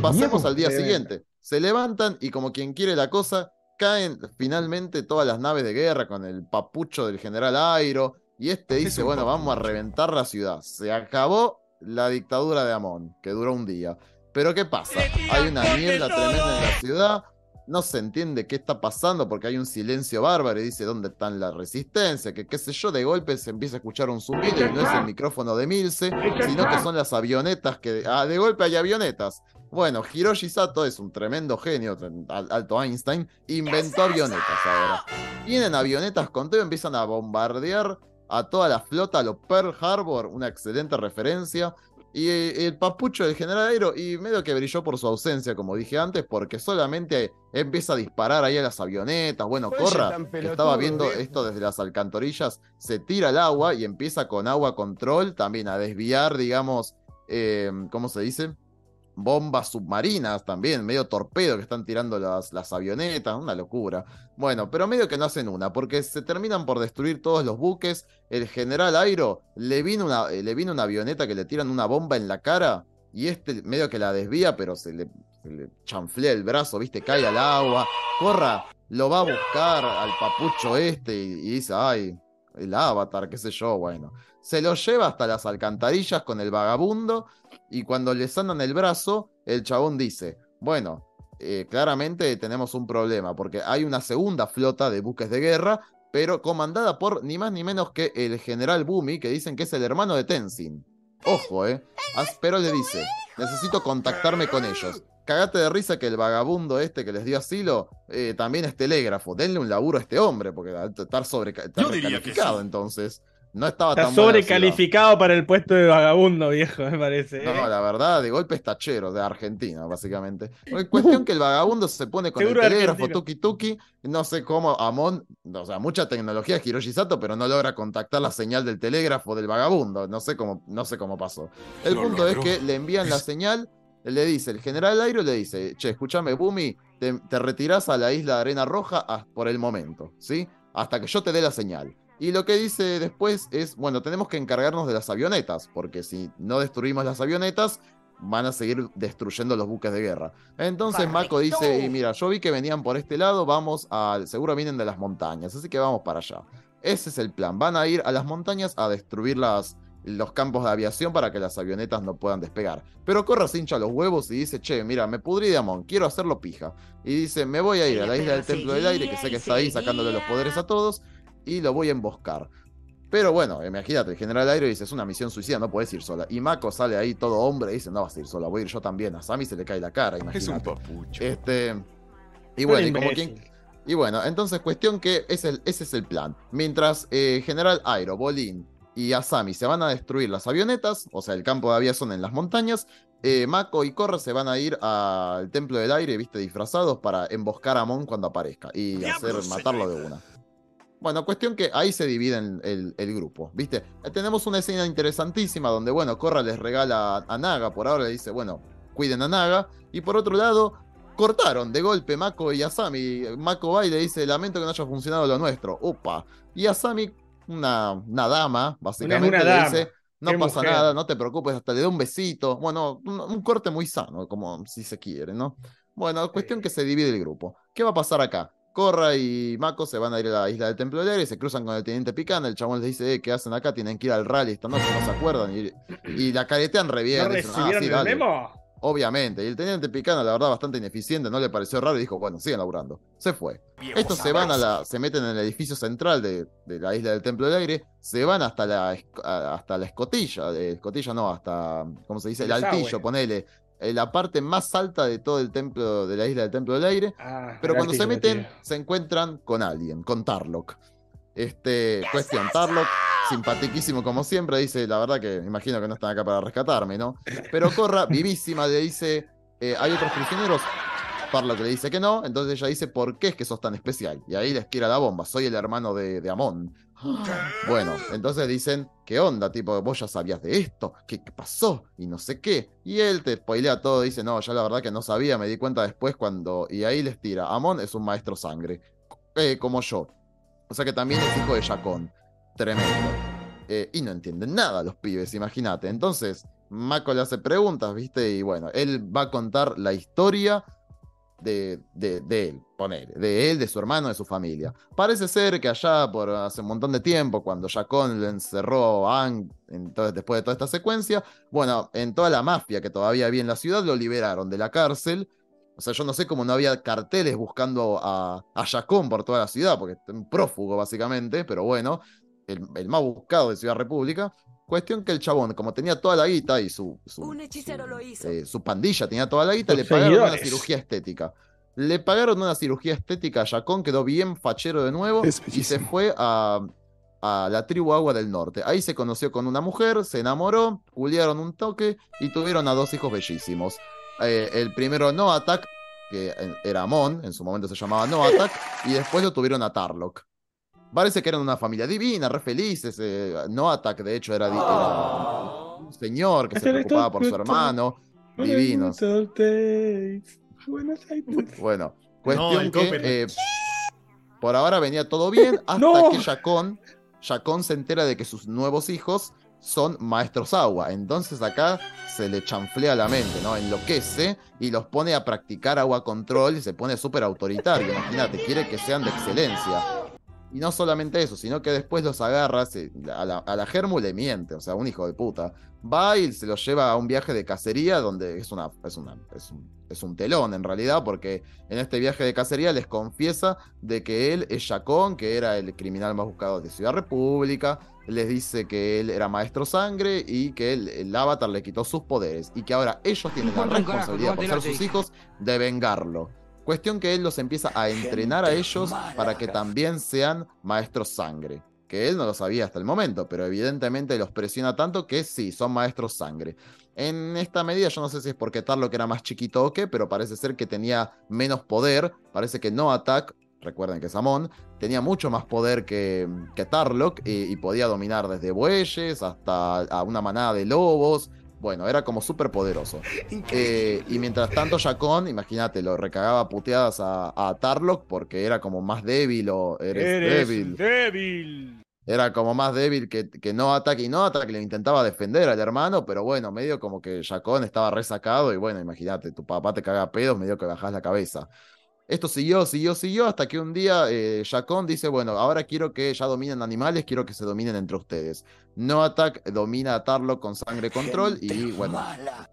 Speaker 5: Pasemos al día siguiente. Se levantan y como quien quiere la cosa, caen finalmente todas las naves de guerra con el papucho del general Airo. Y este dice, bueno, vamos a reventar la ciudad. Se acabó la dictadura de Amón, que duró un día. Pero ¿qué pasa? Hay una mierda tremenda en la ciudad no se entiende qué está pasando porque hay un silencio bárbaro y dice dónde están la resistencia, que qué sé yo, de golpe se empieza a escuchar un zumbido y no es el micrófono de Milce, sino que son las avionetas que... Ah, de golpe hay avionetas. Bueno, Hiroshi Sato es un tremendo genio, alto Einstein, inventó avionetas ahora. Vienen avionetas con todo y empiezan a bombardear a toda la flota, a lo Pearl Harbor, una excelente referencia. Y eh, el papucho del general Aero, y medio que brilló por su ausencia, como dije antes, porque solamente empieza a disparar ahí a las avionetas. Bueno, Corra, estaba viendo esto desde las alcantarillas, se tira al agua y empieza con agua control también a desviar, digamos, eh, ¿cómo se dice? Bombas submarinas también, medio torpedo que están tirando las, avionetas, una locura. Bueno, pero medio que no hacen una, porque se terminan por destruir todos los buques. El general Airo le vino una, eh, le vino una avioneta que le tiran una bomba en la cara y este medio que la desvía, pero se le, chanflea el brazo, viste, cae al agua. Corra, lo va a buscar al papucho este y dice, ay, el avatar, qué sé yo, bueno. Se lo lleva hasta las alcantarillas con el vagabundo y cuando le sanan el brazo, el chabón dice, bueno, eh, claramente tenemos un problema porque hay una segunda flota de buques de guerra, pero comandada por ni más ni menos que el general Bumi, que dicen que es el hermano de Tenzin. Ojo, eh. Pero le dice, necesito contactarme con ellos. Cagate de risa que el vagabundo este que les dio asilo eh, también es telégrafo. Denle un laburo a este hombre, porque estar sobrecalificado entonces. No estaba
Speaker 2: está sobrecalificado para el puesto de vagabundo, viejo, me parece.
Speaker 5: No, ¿eh? la verdad, de golpe es tachero, de Argentina, básicamente. Cuestión que el vagabundo se pone con el telégrafo, tuki tuki, no sé cómo, Amon, o sea, mucha tecnología Hiroshi Sato, pero no logra contactar la señal del telégrafo del vagabundo. No sé cómo, no sé cómo pasó. El punto es que le envían la señal le dice, el general Airo le dice, che, escúchame, Bumi, te, te retirás a la isla de Arena Roja por el momento, ¿sí? Hasta que yo te dé la señal. Y lo que dice después es, bueno, tenemos que encargarnos de las avionetas, porque si no destruimos las avionetas, van a seguir destruyendo los buques de guerra. Entonces Mako dice, y mira, yo vi que venían por este lado, vamos a, seguro vienen de las montañas, así que vamos para allá. Ese es el plan, van a ir a las montañas a destruir las, los campos de aviación para que las avionetas no puedan despegar. Pero Corra se hincha los huevos y dice, che, mira, me pudrí de Amon, quiero hacerlo pija. Y dice, me voy a ir a la isla del Templo del Aire, que sé que está ahí sacándole los poderes a todos, y lo voy a emboscar. Pero bueno, imagínate, el general Aire dice, es una misión suicida, no puedes ir sola. Y Mako sale ahí todo hombre y dice, no vas a ir sola, voy a ir yo también. A Sammy se le cae la cara, imagínate. Es un papucho. Este, y bueno, y como quien... Y bueno, entonces cuestión que ese, ese es el plan. Mientras eh, General Airo, Bolín, y Asami se van a destruir las avionetas, o sea, el campo de aviación en las montañas. Eh, Mako y Korra se van a ir al Templo del Aire, viste, disfrazados para emboscar a Mon cuando aparezca y hacer matarlo de una. Bueno, cuestión que ahí se divide el, el, grupo, ¿viste? Tenemos una escena interesantísima donde, bueno, Korra les regala a Naga, por ahora le dice, bueno, cuiden a Naga. Y por otro lado, cortaron de golpe Mako y Asami. Mako va y le dice, lamento que no haya funcionado lo nuestro. Upa. Y Asami una, dama, básicamente, le dice, no pasa nada, no te preocupes, hasta le da un besito. Bueno, un, corte muy sano, como si se quiere, ¿no? Bueno, cuestión que se divide el grupo. ¿Qué va a pasar acá? Corra y Mako se van a ir a la isla del Templo del Aire, se cruzan con el teniente Picana, el chabón les dice, eh, ¿qué hacen acá? Tienen que ir al rally esta noche, no se acuerdan, y, la caretean re bien.
Speaker 2: ¿No
Speaker 5: Obviamente. Y el teniente Picana, la verdad, bastante ineficiente, no le pareció raro y dijo, bueno, sigan laburando. Se fue. Estos se van a la. se meten en el edificio central de, la isla del Templo del Aire, se van hasta la hasta la escotilla, de escotilla no, hasta. ¿cómo se dice? El, altillo, ponele. La parte más alta de todo el templo de la isla del Templo del Aire. Ah, pero cuando se meten, se encuentran con alguien, con Tarlock. Este, cuestión, Tarlock simpatiquísimo como siempre, dice, la verdad que imagino que no están acá para rescatarme, ¿no? Pero Corra, vivísima, le dice, eh, ¿hay otros prisioneros? Parlo que le dice que no, entonces ella dice, ¿por qué es que sos tan especial? Y ahí les tira la bomba, soy el hermano de, de Amon. Bueno, entonces dicen, ¿qué onda? Tipo, vos ya sabías de esto, ¿Qué, pasó? Y no sé qué. Y él te spoilea todo, dice, no, ya la verdad que no sabía, me di cuenta después cuando... Y ahí les tira, Amon es un maestro sangre, eh, como yo. O sea que también es hijo de Jacón tremendo. Eh, y no entienden nada los pibes, imagínate. Entonces, Mako le hace preguntas, ¿viste? Y bueno, él va a contar la historia de, de, él, poner, de él, de su hermano, de su familia. Parece ser que allá por hace un montón de tiempo, cuando Jacón le encerró a Ang, entonces después de toda esta secuencia, bueno, en toda la mafia que todavía había en la ciudad, lo liberaron de la cárcel. O sea, yo no sé cómo no había carteles buscando a, a Jacón por toda la ciudad, porque es un prófugo básicamente, pero bueno, el, más buscado de Ciudad República. Cuestión que el chabón, como tenía toda la guita y su, su, eh, su pandilla tenía toda la guita, le pagaron una cirugía estética. Le pagaron una cirugía estética a Jacón, quedó bien fachero de nuevo y se fue a, a la tribu Agua del Norte. Ahí se conoció con una mujer, se enamoró, culiaron un toque y tuvieron a dos hijos bellísimos. Eh, el primero No Attack, que era Amon, en su momento se llamaba No Attack, y después lo tuvieron a Tarlock. Parece que eran una familia divina, re felices. Eh, Noatak, de hecho, era, un señor que se preocupaba por su hermano. Divinos. Bueno, cuestión que eh, por ahora venía todo bien hasta que Jacón, Jacón se entera de que sus nuevos hijos son maestros agua. Entonces acá se le chanflea la mente, ¿no? Enloquece y los pone a practicar agua control y se pone súper autoritario. Imagínate, quiere que sean de excelencia. Y no solamente eso, sino que después los agarra, a, la, a Germu le miente, o sea, un hijo de puta. Va y se los lleva a un viaje de cacería donde es, una, es, una, es, un, es un telón en realidad, porque en este viaje de cacería les confiesa de que él es Chacón, que era el criminal más buscado de Ciudad República, les dice que él era maestro sangre y que el avatar le quitó sus poderes y que ahora ellos tienen la responsabilidad por ser sus hijos de vengarlo. Cuestión que él los empieza a entrenar a ellos para que también sean maestros sangre. Que él no lo sabía hasta el momento, pero evidentemente los presiona tanto que sí, son maestros sangre. En esta medida, yo no sé si es porque Tarlock era más chiquito o qué, pero parece ser que tenía menos poder. Parece que No Attack, recuerden que es Amon, tenía mucho más poder que, que Tarlock y, podía dominar desde bueyes hasta a una manada de lobos bueno, era como súper poderoso. Eh, y mientras tanto, Jacón, imagínate, lo recagaba puteadas a, Tarlock porque era como más débil o eres, débil.
Speaker 2: débil.
Speaker 5: Era como más débil que, que no ataque y no ataque, le intentaba defender al hermano, pero bueno, medio como que Jacón estaba resacado y bueno, imagínate, tu papá te caga pedos, medio que bajás la cabeza. Esto siguió, siguió, siguió, hasta que un día eh, dice, bueno, ahora quiero que ya dominen animales, quiero que se dominen entre ustedes. No Attack domina a Tarlock con sangre control y bueno,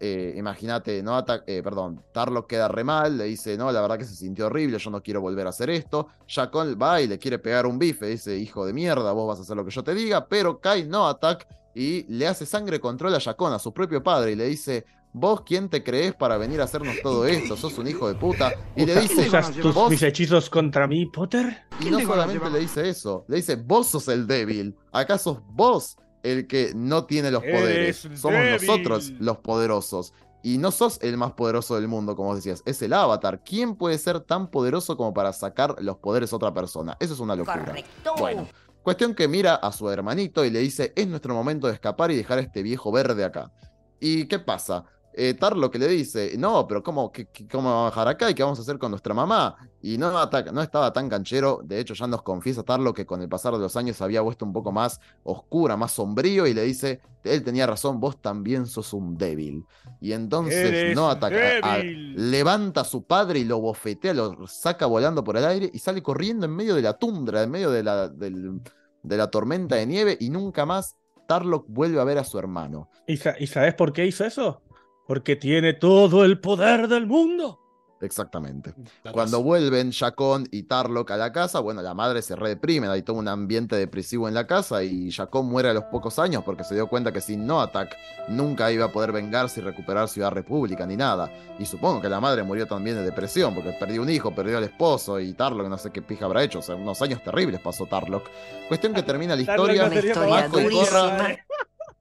Speaker 5: eh, imagínate, No Attack, eh, perdón, Tarlock queda re mal, le dice, no, la verdad que se sintió horrible, yo no quiero volver a hacer esto. Jacón va y le quiere pegar un bife, dice, hijo de mierda, vos vas a hacer lo que yo te diga, pero cae No Attack y le hace sangre control a Jacón, a su propio padre, y le dice, ¿Vos quién te crees para venir a hacernos todo esto? Sos un hijo de puta. Y le dice.
Speaker 2: ¿Usas tus mis hechizos contra mí, Potter?
Speaker 5: Y no solamente le dice eso, le dice, vos sos el débil. ¿Acaso vos el que no tiene los poderes. Somos nosotros los poderosos. Y no sos el más poderoso del mundo, como decías, es el avatar. ¿Quién puede ser tan poderoso como para sacar los poderes a otra persona? Eso es una locura.
Speaker 4: Correcto.
Speaker 5: Bueno, cuestión que mira a su hermanito y le dice, es nuestro momento de escapar y dejar a este viejo verde acá. ¿Y qué pasa? Eh, Tarlo que le dice, no, pero ¿cómo, qué, ¿cómo vamos a bajar acá y qué vamos a hacer con nuestra mamá? Y no, no estaba tan canchero, de hecho ya nos confiesa Tarlo que con el pasar de los años había vuelto un poco más oscura, más sombrío y le dice, él tenía razón, vos también sos un débil. Y entonces no ataca, levanta a su padre y lo bofetea, lo saca volando por el aire y sale corriendo en medio de la tundra, en medio de la, de la tormenta de nieve y nunca más Tarlock vuelve a ver a su hermano.
Speaker 2: ¿Y, ¿Y sabes por qué hizo eso? Porque tiene todo el poder del mundo.
Speaker 5: Exactamente. Cuando vuelven Jacón y Tarlock a la casa, bueno, la madre se redeprime, hay todo un ambiente depresivo en la casa y Jacón muere a los pocos años porque se dio cuenta que sin No Attack nunca iba a poder vengarse y recuperar Ciudad República ni nada. Y supongo que la madre murió también de depresión porque perdió un hijo, perdió al esposo y Tarlock no sé qué pija habrá hecho, o sea, unos años terribles pasó Tarlock. Cuestión que termina la historia.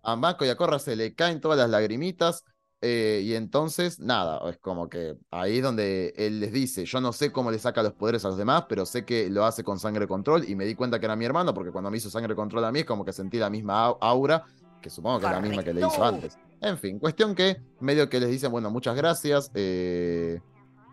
Speaker 5: a Mako y a Corra se le caen todas las lagrimitas eh, y entonces, nada, es como que ahí es donde él les dice, yo no sé cómo le saca los poderes a los demás, pero sé que lo hace con sangre control y me di cuenta que era mi hermano porque cuando me hizo sangre control a mí es como que sentí la misma aura, que supongo que es la misma que le hizo antes. En fin, cuestión que medio que les dicen, bueno, muchas gracias. Eh,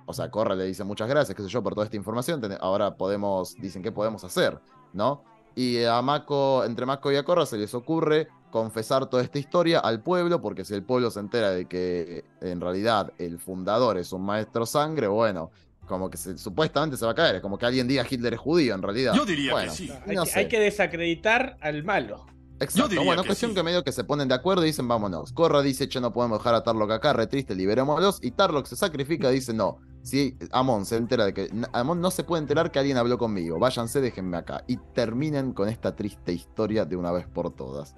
Speaker 5: o sea, Corra le dice muchas gracias, qué sé yo, por toda esta información. Ahora podemos, dicen, ¿qué podemos hacer? ¿No? Y a Mako, entre Mako y a Corra se les ocurre confesar toda esta historia al pueblo, porque si el pueblo se entera de que en realidad el fundador es un maestro sangre, bueno, como que supuestamente se va a caer, como que alguien diga Hitler es judío en realidad.
Speaker 7: Yo diría que sí.
Speaker 2: hay, que, desacreditar al malo.
Speaker 5: Exacto, bueno, cuestión que medio que se ponen de acuerdo y dicen vámonos. Corra dice, che, no podemos dejar a Tarlock acá, re triste, liberémoslos. Y Tarlock se sacrifica, dice, no, si Amon se entera de que. Amon no se puede enterar que alguien habló conmigo, váyanse, déjenme acá. Y terminen con esta triste historia de una vez por todas.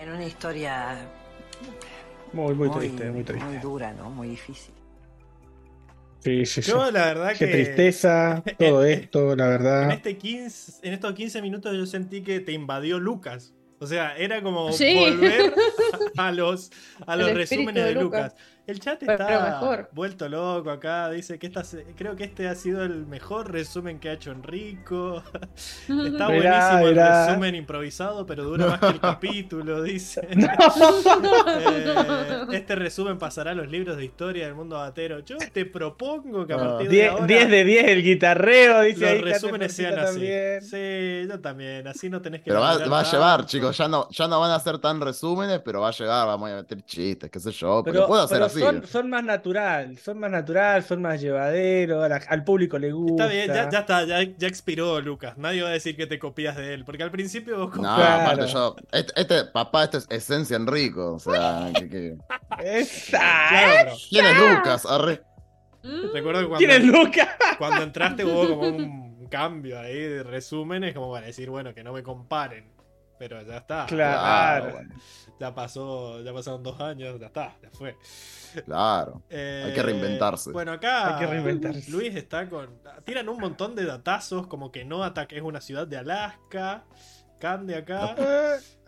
Speaker 4: En una historia
Speaker 2: muy, muy, triste, muy triste.
Speaker 4: Muy dura, ¿no? Muy difícil.
Speaker 2: Sí, sí,
Speaker 1: Yo, la verdad
Speaker 2: Qué tristeza, todo esto, la verdad.
Speaker 1: En, este 15, en estos 15 minutos yo sentí que te invadió Lucas. O sea, era como volver a, los, a los resúmenes de Lucas. El chat está vuelto loco acá. Dice que esta, creo que este ha sido el mejor resumen que ha hecho Enrico. Está buenísimo el resumen improvisado, pero dura más que el capítulo, dice. Eh, este resumen pasará a los libros de historia del mundo batero. Yo te propongo que a partir de 10, ahora.
Speaker 2: 10 de 10 el guitarreo, dice.
Speaker 1: Los resúmenes sean así. Sí, yo también. Así no tenés que.
Speaker 5: Pero va, a llevar, chicos. Ya no, ya no van a ser tan resúmenes, pero va a llegar. Vamos a meter chistes, qué sé yo. Pero, puedo hacer así
Speaker 2: son, más natural, son más natural, son más llevaderos, al público le gusta.
Speaker 1: Está bien, ya, está, ya, expiró Lucas. Nadie va a decir que te copias de él, porque al principio vos
Speaker 5: No, aparte yo, este, este, papá, esto es esencia Enrico, o sea, que, ¿Quién es Lucas?
Speaker 1: Recuerdo cuando,
Speaker 2: ¿Quién es Lucas?
Speaker 1: Cuando entraste hubo como un cambio ahí de resúmenes, como para decir, bueno, que no me comparen. Pero ya está.
Speaker 2: Claro.
Speaker 1: Ya pasó, ya pasaron dos años, ya está, ya fue.
Speaker 5: Claro. hay que reinventarse.
Speaker 1: Bueno, acá Luis está con. Tiran un montón de datazos, como que Noatak es una ciudad de Alaska. Kande acá.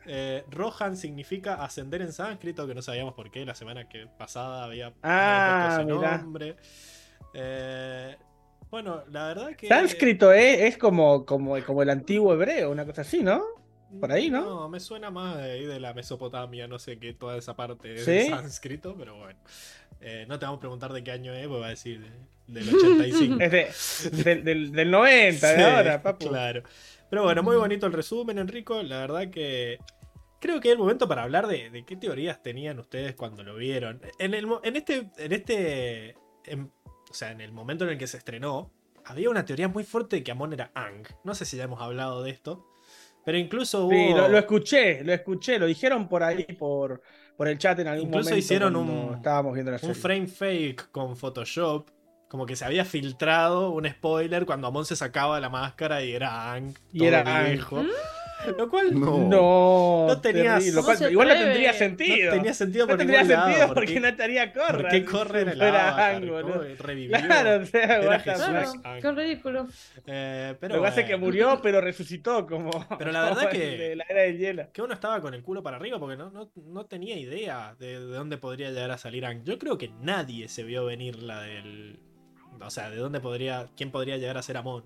Speaker 1: Eh, Rohan significa ascender en sánscrito, que no sabíamos por qué. La semana que pasada había,
Speaker 2: ah,
Speaker 1: puesto ese nombre. Eh, bueno, la verdad que.
Speaker 2: Sánscrito es, es como, como, como el antiguo hebreo, una cosa así, ¿no? Por ahí, ¿no?
Speaker 1: No, me suena más de, de la Mesopotamia, no sé qué, toda esa parte de sánscrito, pero bueno. Eh, no te vamos a preguntar de qué año es, porque va a decir del 85.
Speaker 2: es del, del, 90, de ahora, papu.
Speaker 1: Claro. Pero bueno, muy bonito el resumen, Enrico. La verdad que creo que es el momento para hablar de, de qué teorías tenían ustedes cuando lo vieron. En, el, en este, en este, o sea, en el momento en el que se estrenó, había una teoría muy fuerte de que Amon era Ang. No sé si ya hemos hablado de esto. Pero incluso hubo... Sí,
Speaker 2: lo, escuché, lo escuché, lo dijeron por ahí, por, por el chat en algún
Speaker 1: incluso
Speaker 2: momento.
Speaker 1: Incluso hicieron un,
Speaker 2: estábamos viendo
Speaker 1: un frame fake con Photoshop. Como que se había filtrado un spoiler cuando Amon se sacaba la máscara y era Ang.
Speaker 2: Y era viejo.
Speaker 1: Lo cual
Speaker 2: no,
Speaker 1: no tenía
Speaker 2: lo cual, igual no tendría sentido.
Speaker 1: No tenía sentido
Speaker 2: no tendría sentido porque no estaría Corra.
Speaker 1: ¿Por qué corre en el agua? Revivió.
Speaker 2: Claro, o sea,
Speaker 1: Era
Speaker 2: Jesús.
Speaker 3: Claro, qué ridículo.
Speaker 1: Eh, pero
Speaker 2: Lo que pasa es que murió, pero resucitó como.
Speaker 1: Pero la verdad
Speaker 2: como
Speaker 1: que-
Speaker 2: la era del hielo.
Speaker 1: que uno estaba con el culo para arriba porque no, no, no tenía idea de, de dónde podría llegar a salir Aang. Yo creo que nadie se vio venir la del. O sea, de dónde podría. quién podría llegar a ser Amon.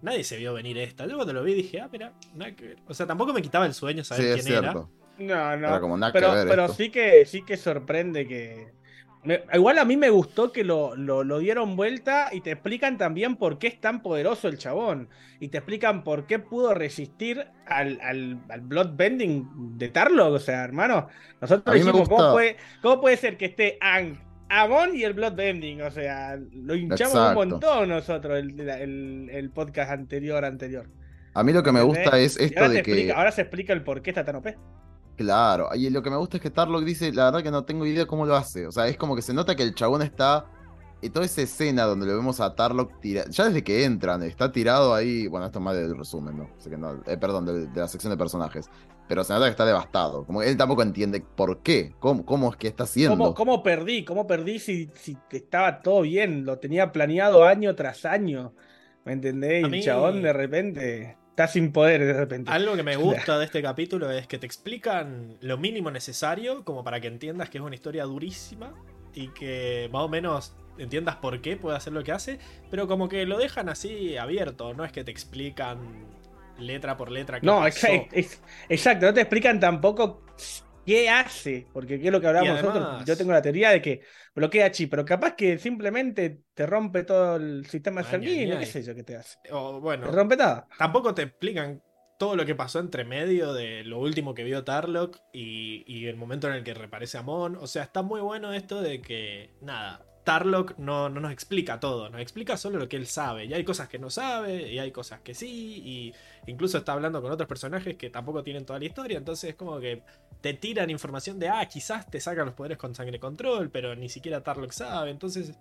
Speaker 1: Nadie se vio venir esta. Yo cuando lo vi dije, ah, mira, nada que ver. O sea, tampoco me quitaba el sueño
Speaker 5: Sí,
Speaker 1: saber
Speaker 5: es
Speaker 1: quién
Speaker 5: cierto.
Speaker 2: No, no.
Speaker 5: Era como nada
Speaker 2: pero
Speaker 5: que ver
Speaker 2: pero
Speaker 5: esto.
Speaker 2: sí que sí que sorprende que. me- igual a mí me gustó que lo, lo, lo dieron vuelta y te explican también por qué es tan poderoso el chabón. Y te explican por qué pudo resistir al, al, al bloodbending de Tarlok. O sea, hermano, nosotros dijimos, ¿cómo puede, ¿cómo puede ser que esté Ang, Amon y el bloodbending? O sea, lo hinchamos
Speaker 5: Exacto.
Speaker 2: un montón nosotros el, el, el podcast anterior, anterior.
Speaker 5: A mí lo que me gusta es esto
Speaker 2: ahora,
Speaker 5: de que.
Speaker 2: explica, ahora se explica el por qué está tan OP.
Speaker 5: Claro, y lo que me gusta es que Tarlock dice, la verdad que no tengo idea cómo lo hace. O sea, es como que se nota que el chabón está. Y toda esa escena donde lo vemos a Tarlock tirado. Ya desde que entran, está tirado ahí. Bueno, esto es más del resumen, ¿no? Así que no eh, perdón, de, de la sección de personajes. Pero se nota que está devastado. Como que él tampoco entiende por qué. ¿Cómo, cómo es que está haciendo?
Speaker 2: ¿Cómo, cómo perdí? ¿Cómo perdí si, si estaba todo bien? Lo tenía planeado año tras año. ¿Me entendés? Y
Speaker 1: A
Speaker 2: el
Speaker 1: mí-
Speaker 2: chabón de repente está sin poder de repente.
Speaker 1: Algo que me gusta de este capítulo es que te explican lo mínimo necesario como para que entiendas que es una historia durísima y que más o menos entiendas por qué puede hacer lo que hace, pero como que lo dejan así abierto, no es que te explican letra por letra qué
Speaker 2: No,
Speaker 1: pasó.
Speaker 2: ex- exacto, no te explican tampoco qué hace, porque qué es lo que hablamos
Speaker 1: además-
Speaker 2: nosotros. Yo tengo la teoría de que bloquea chi, pero capaz que simplemente te rompe todo el sistema
Speaker 1: Ay,
Speaker 2: sanguíneo,
Speaker 1: ay,
Speaker 2: qué sé yo qué te hace.
Speaker 1: O, bueno,
Speaker 2: Te rompe todo.
Speaker 1: tampoco te explican todo lo que pasó entre medio de lo último que vio Tarlock y, y el momento en el que reaparece Amon. O sea, está muy bueno esto de que, nada, Tarlock no, no nos explica todo, nos explica solo lo que él sabe. Y hay cosas que no sabe, y hay cosas que sí, y incluso está hablando con otros personajes que tampoco tienen toda la historia. Entonces es como que te tiran información de, ah, quizás te sacan los poderes con sangre control, pero ni siquiera Tarlock sabe. Entonces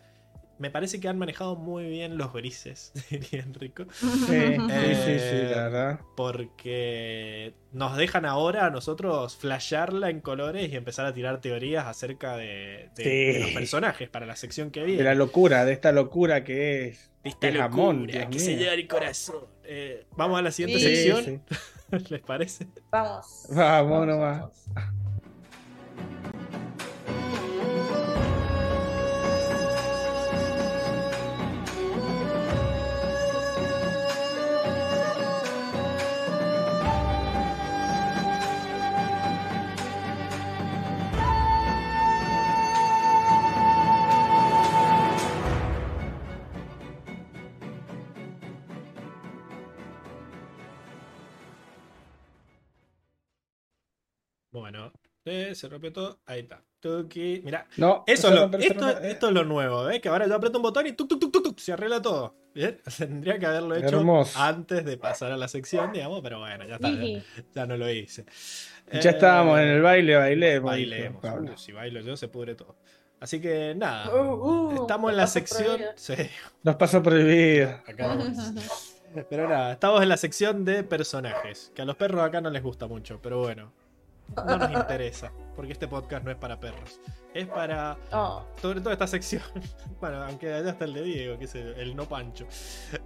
Speaker 1: me parece que han manejado muy bien los grises, diría Enrico.
Speaker 2: Sí, eh, sí, sí, la verdad.
Speaker 1: Porque nos dejan ahora a nosotros flashearla en colores y empezar a tirar teorías acerca de, los personajes para la sección que viene.
Speaker 2: De la locura, de esta locura que es.
Speaker 1: De esta locura que se lleva el corazón. Eh, Vamos a la siguiente sección. ¿Les parece?
Speaker 3: Vamos.
Speaker 2: Vamos nomás.
Speaker 1: Vamos. 3, se repito, ahí está. Tuki. Mirá,
Speaker 2: no,
Speaker 1: eso es esto, es lo nuevo, ¿eh? que ahora yo aprieto un botón y tuc, tuc, tuc, tuc, se arregla todo. Bien, tendría que haberlo hecho antes de pasar a la sección, digamos, pero bueno, ya está, ya, no lo hice.
Speaker 2: Ya eh, estábamos en el baile, bailemos.
Speaker 1: Bailemos, si bailo yo se pudre todo. Así que nada, estamos en la sección... nos
Speaker 2: Los pasos prohibidos.
Speaker 1: Acá vamos. Pero nada, estamos en la sección de personajes, que a los perros acá no les gusta mucho, pero bueno, no nos interesa. Porque este podcast no es para perros. Es para.
Speaker 3: Oh,
Speaker 1: Sobre todo esta sección. Bueno, aunque allá está el de Diego, que es el, el no pancho.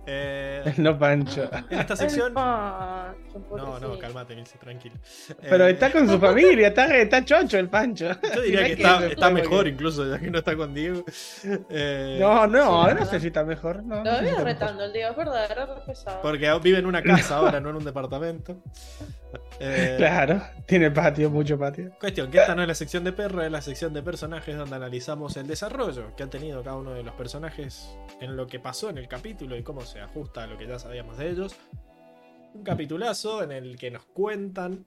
Speaker 1: Eh,
Speaker 2: No, Pancho.
Speaker 1: en esta
Speaker 3: el
Speaker 1: sección.
Speaker 3: Pancho,
Speaker 1: No, no, cálmate, Milce, tranquilo.
Speaker 2: Pero
Speaker 1: Eh,
Speaker 2: está con su familia, está, está chocho el Pancho.
Speaker 1: Yo diría
Speaker 2: No
Speaker 1: que
Speaker 2: es
Speaker 1: está, está mejor incluso, ya que no está con Diego. Eh,
Speaker 2: No, no,
Speaker 3: Sí,
Speaker 2: no sé si está mejor. No, no
Speaker 3: Lo
Speaker 2: mejor.
Speaker 3: retando el día, es verdad, era pesado.
Speaker 1: Porque vive en una casa ahora, no en un departamento. Eh,
Speaker 2: Claro, tiene patio, mucho patio.
Speaker 1: Cuestión, que esta no es la sección de perro, es la sección de personajes donde analizamos el desarrollo que han tenido cada uno de los personajes en lo que pasó en el capítulo y cómo se ajusta a lo que ya sabíamos de ellos. Un capitulazo en el que nos cuentan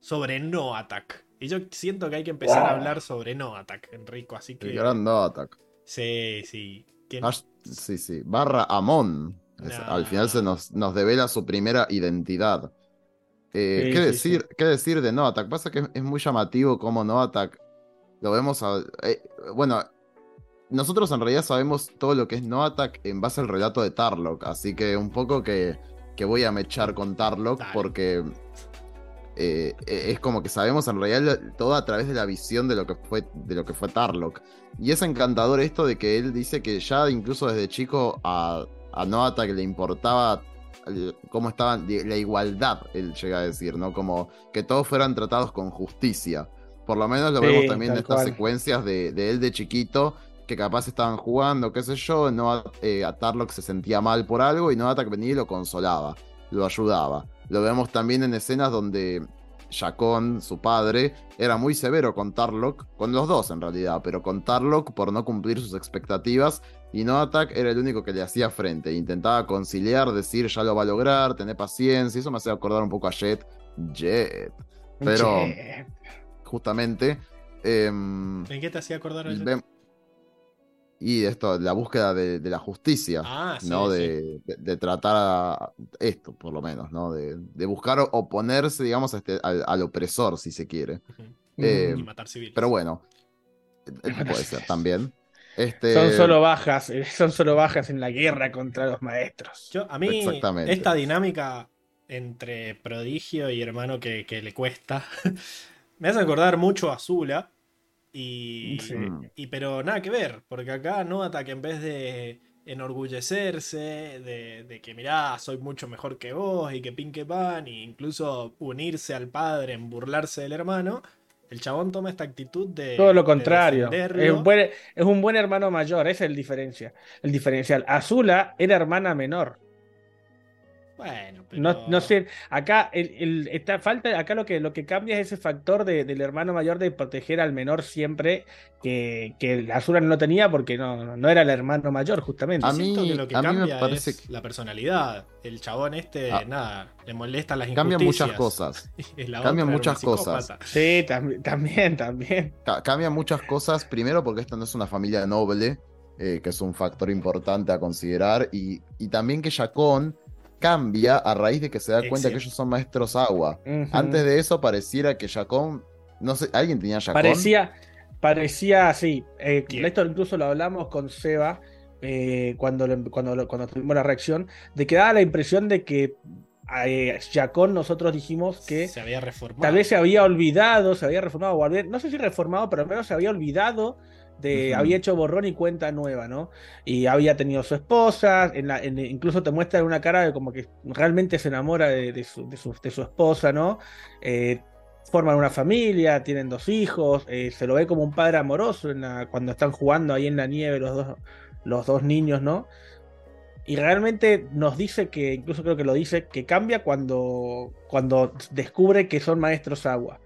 Speaker 1: sobre No Attack. Y yo siento que hay que empezar a hablar sobre No Attack, Enrico, así que...
Speaker 5: El gran no attack.
Speaker 1: Sí, sí. ¿Quién-
Speaker 5: Hash- sí, sí. Barra Amon.
Speaker 1: No.
Speaker 5: Al final se nos, nos devela su primera identidad. Eh,
Speaker 2: Sí,
Speaker 5: ¿qué,
Speaker 2: sí,
Speaker 5: decir, ¿Qué decir de No Attack? Pasa que es, es muy llamativo como No Attack lo vemos. a- eh, bueno, nosotros en realidad sabemos todo lo que es No Attack en base al relato de Tarlock. Así que un poco que, que voy a mechar con Tarlock
Speaker 1: Dale.
Speaker 5: porque eh, es como que sabemos en realidad todo a través de la visión de lo que fue, de lo que fue Tarlock. Y es encantador esto de que él dice que ya incluso desde chico a, a Noata que le importaba cómo estaba la igualdad, él llega a decir, ¿no? Como que todos fueran tratados con justicia. Por lo menos lo vemos también en estas secuencias de, él de chiquito, que capaz estaban jugando, qué sé yo, no eh, a Tarlock se sentía mal por algo y Noata que venía y lo consolaba, lo ayudaba. Lo vemos también en escenas donde Jacón, su padre, era muy severo con Tarlock, con los dos en realidad, pero con Tarlock por no cumplir sus expectativas y No Attack era el único que le hacía frente. Intentaba conciliar, decir ya lo va a lograr, tener paciencia. Eso me hace acordar un poco a Jet. Jet. Pero justamente.
Speaker 1: Em, ¿En qué te hacía acordar a Jet?
Speaker 5: y esto, la búsqueda de, la justicia, ah, ¿no? De, tratar a esto, por lo menos, ¿no? De, buscar oponerse, digamos, este, al, opresor, si se quiere.
Speaker 1: Em, y matar civiles.
Speaker 5: Pero bueno, eh, puede ser también. Este...
Speaker 2: Son solo bajas, eh, son solo bajas en la guerra contra los maestros.
Speaker 1: Yo, a mí, esta dinámica entre prodigio y hermano que, le cuesta, me hace acordar mucho a Zula. Y, y, pero nada que ver, porque acá no que en vez de enorgullecerse, de, de, que mirá, soy mucho mejor que vos y que pin que pan, e incluso unirse al padre en burlarse del hermano, el chabón toma esta actitud de.
Speaker 2: Todo lo contrario. Es un, buen, es un, buen, hermano mayor, esa es el diferencia. El diferencial. Azula era hermana menor.
Speaker 1: Bueno,
Speaker 2: pero... no, sé, acá el, está, falta, acá lo que, lo que cambia es ese factor del hermano mayor de proteger al menor siempre, que, que Azura no lo tenía porque no, no era el hermano mayor, justamente.
Speaker 1: A mí, que lo que cambia es la personalidad. El chabón este, ah. nada, le molestan las
Speaker 5: Cambian muchas cosas. Cambian muchas cosas.
Speaker 2: Sí, también, también.
Speaker 5: cambian muchas cosas, primero porque esta no es una familia noble, eh, que es un factor importante a considerar, y, y también que Jacón cambia a raíz de que se da cuenta que ellos son maestros agua. Antes de eso pareciera que Jacón, no sé, ¿alguien tenía Jacón?
Speaker 2: Parecía, parecía así. Eh, esto incluso lo hablamos con Seba eh, cuando, cuando, cuando tuvimos la reacción, de que daba la impresión de que eh, Jacón nosotros dijimos que
Speaker 1: se había reformado.
Speaker 2: Tal vez se había olvidado, se había reformado, o no sé si reformado, pero al menos se había olvidado había hecho borrón y cuenta nueva, ¿no? Y había tenido su esposa, en la, incluso te muestra una cara de como que realmente se enamora de, su, esposa, ¿no? Eh, forman una familia, tienen dos hijos, eh, se lo ve como un padre amoroso cuando están jugando ahí en la nieve los dos, los dos niños, ¿no? Y realmente nos dice que, incluso creo que lo dice, que cambia cuando, cuando descubre que son maestros agua.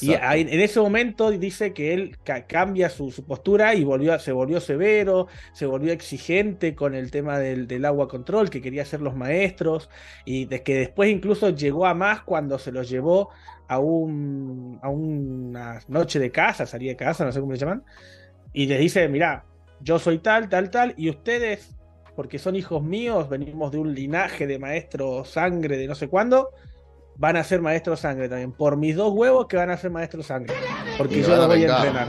Speaker 2: Y en ese momento dice que él cambia su, postura y volvió, se volvió severo, se volvió exigente con el tema del, agua control, que quería ser los maestros, y de que después incluso llegó a más cuando se los llevó a, un, a una noche de casa, salía de casa, no sé cómo le llaman, y les dice, mira, yo soy tal, tal, tal, y ustedes, porque son hijos míos, venimos de un linaje de maestro sangre de no sé cuándo, van a ser maestros sangre también. Por mis dos huevos que van a ser maestros sangre. Porque yo los voy a entrenar.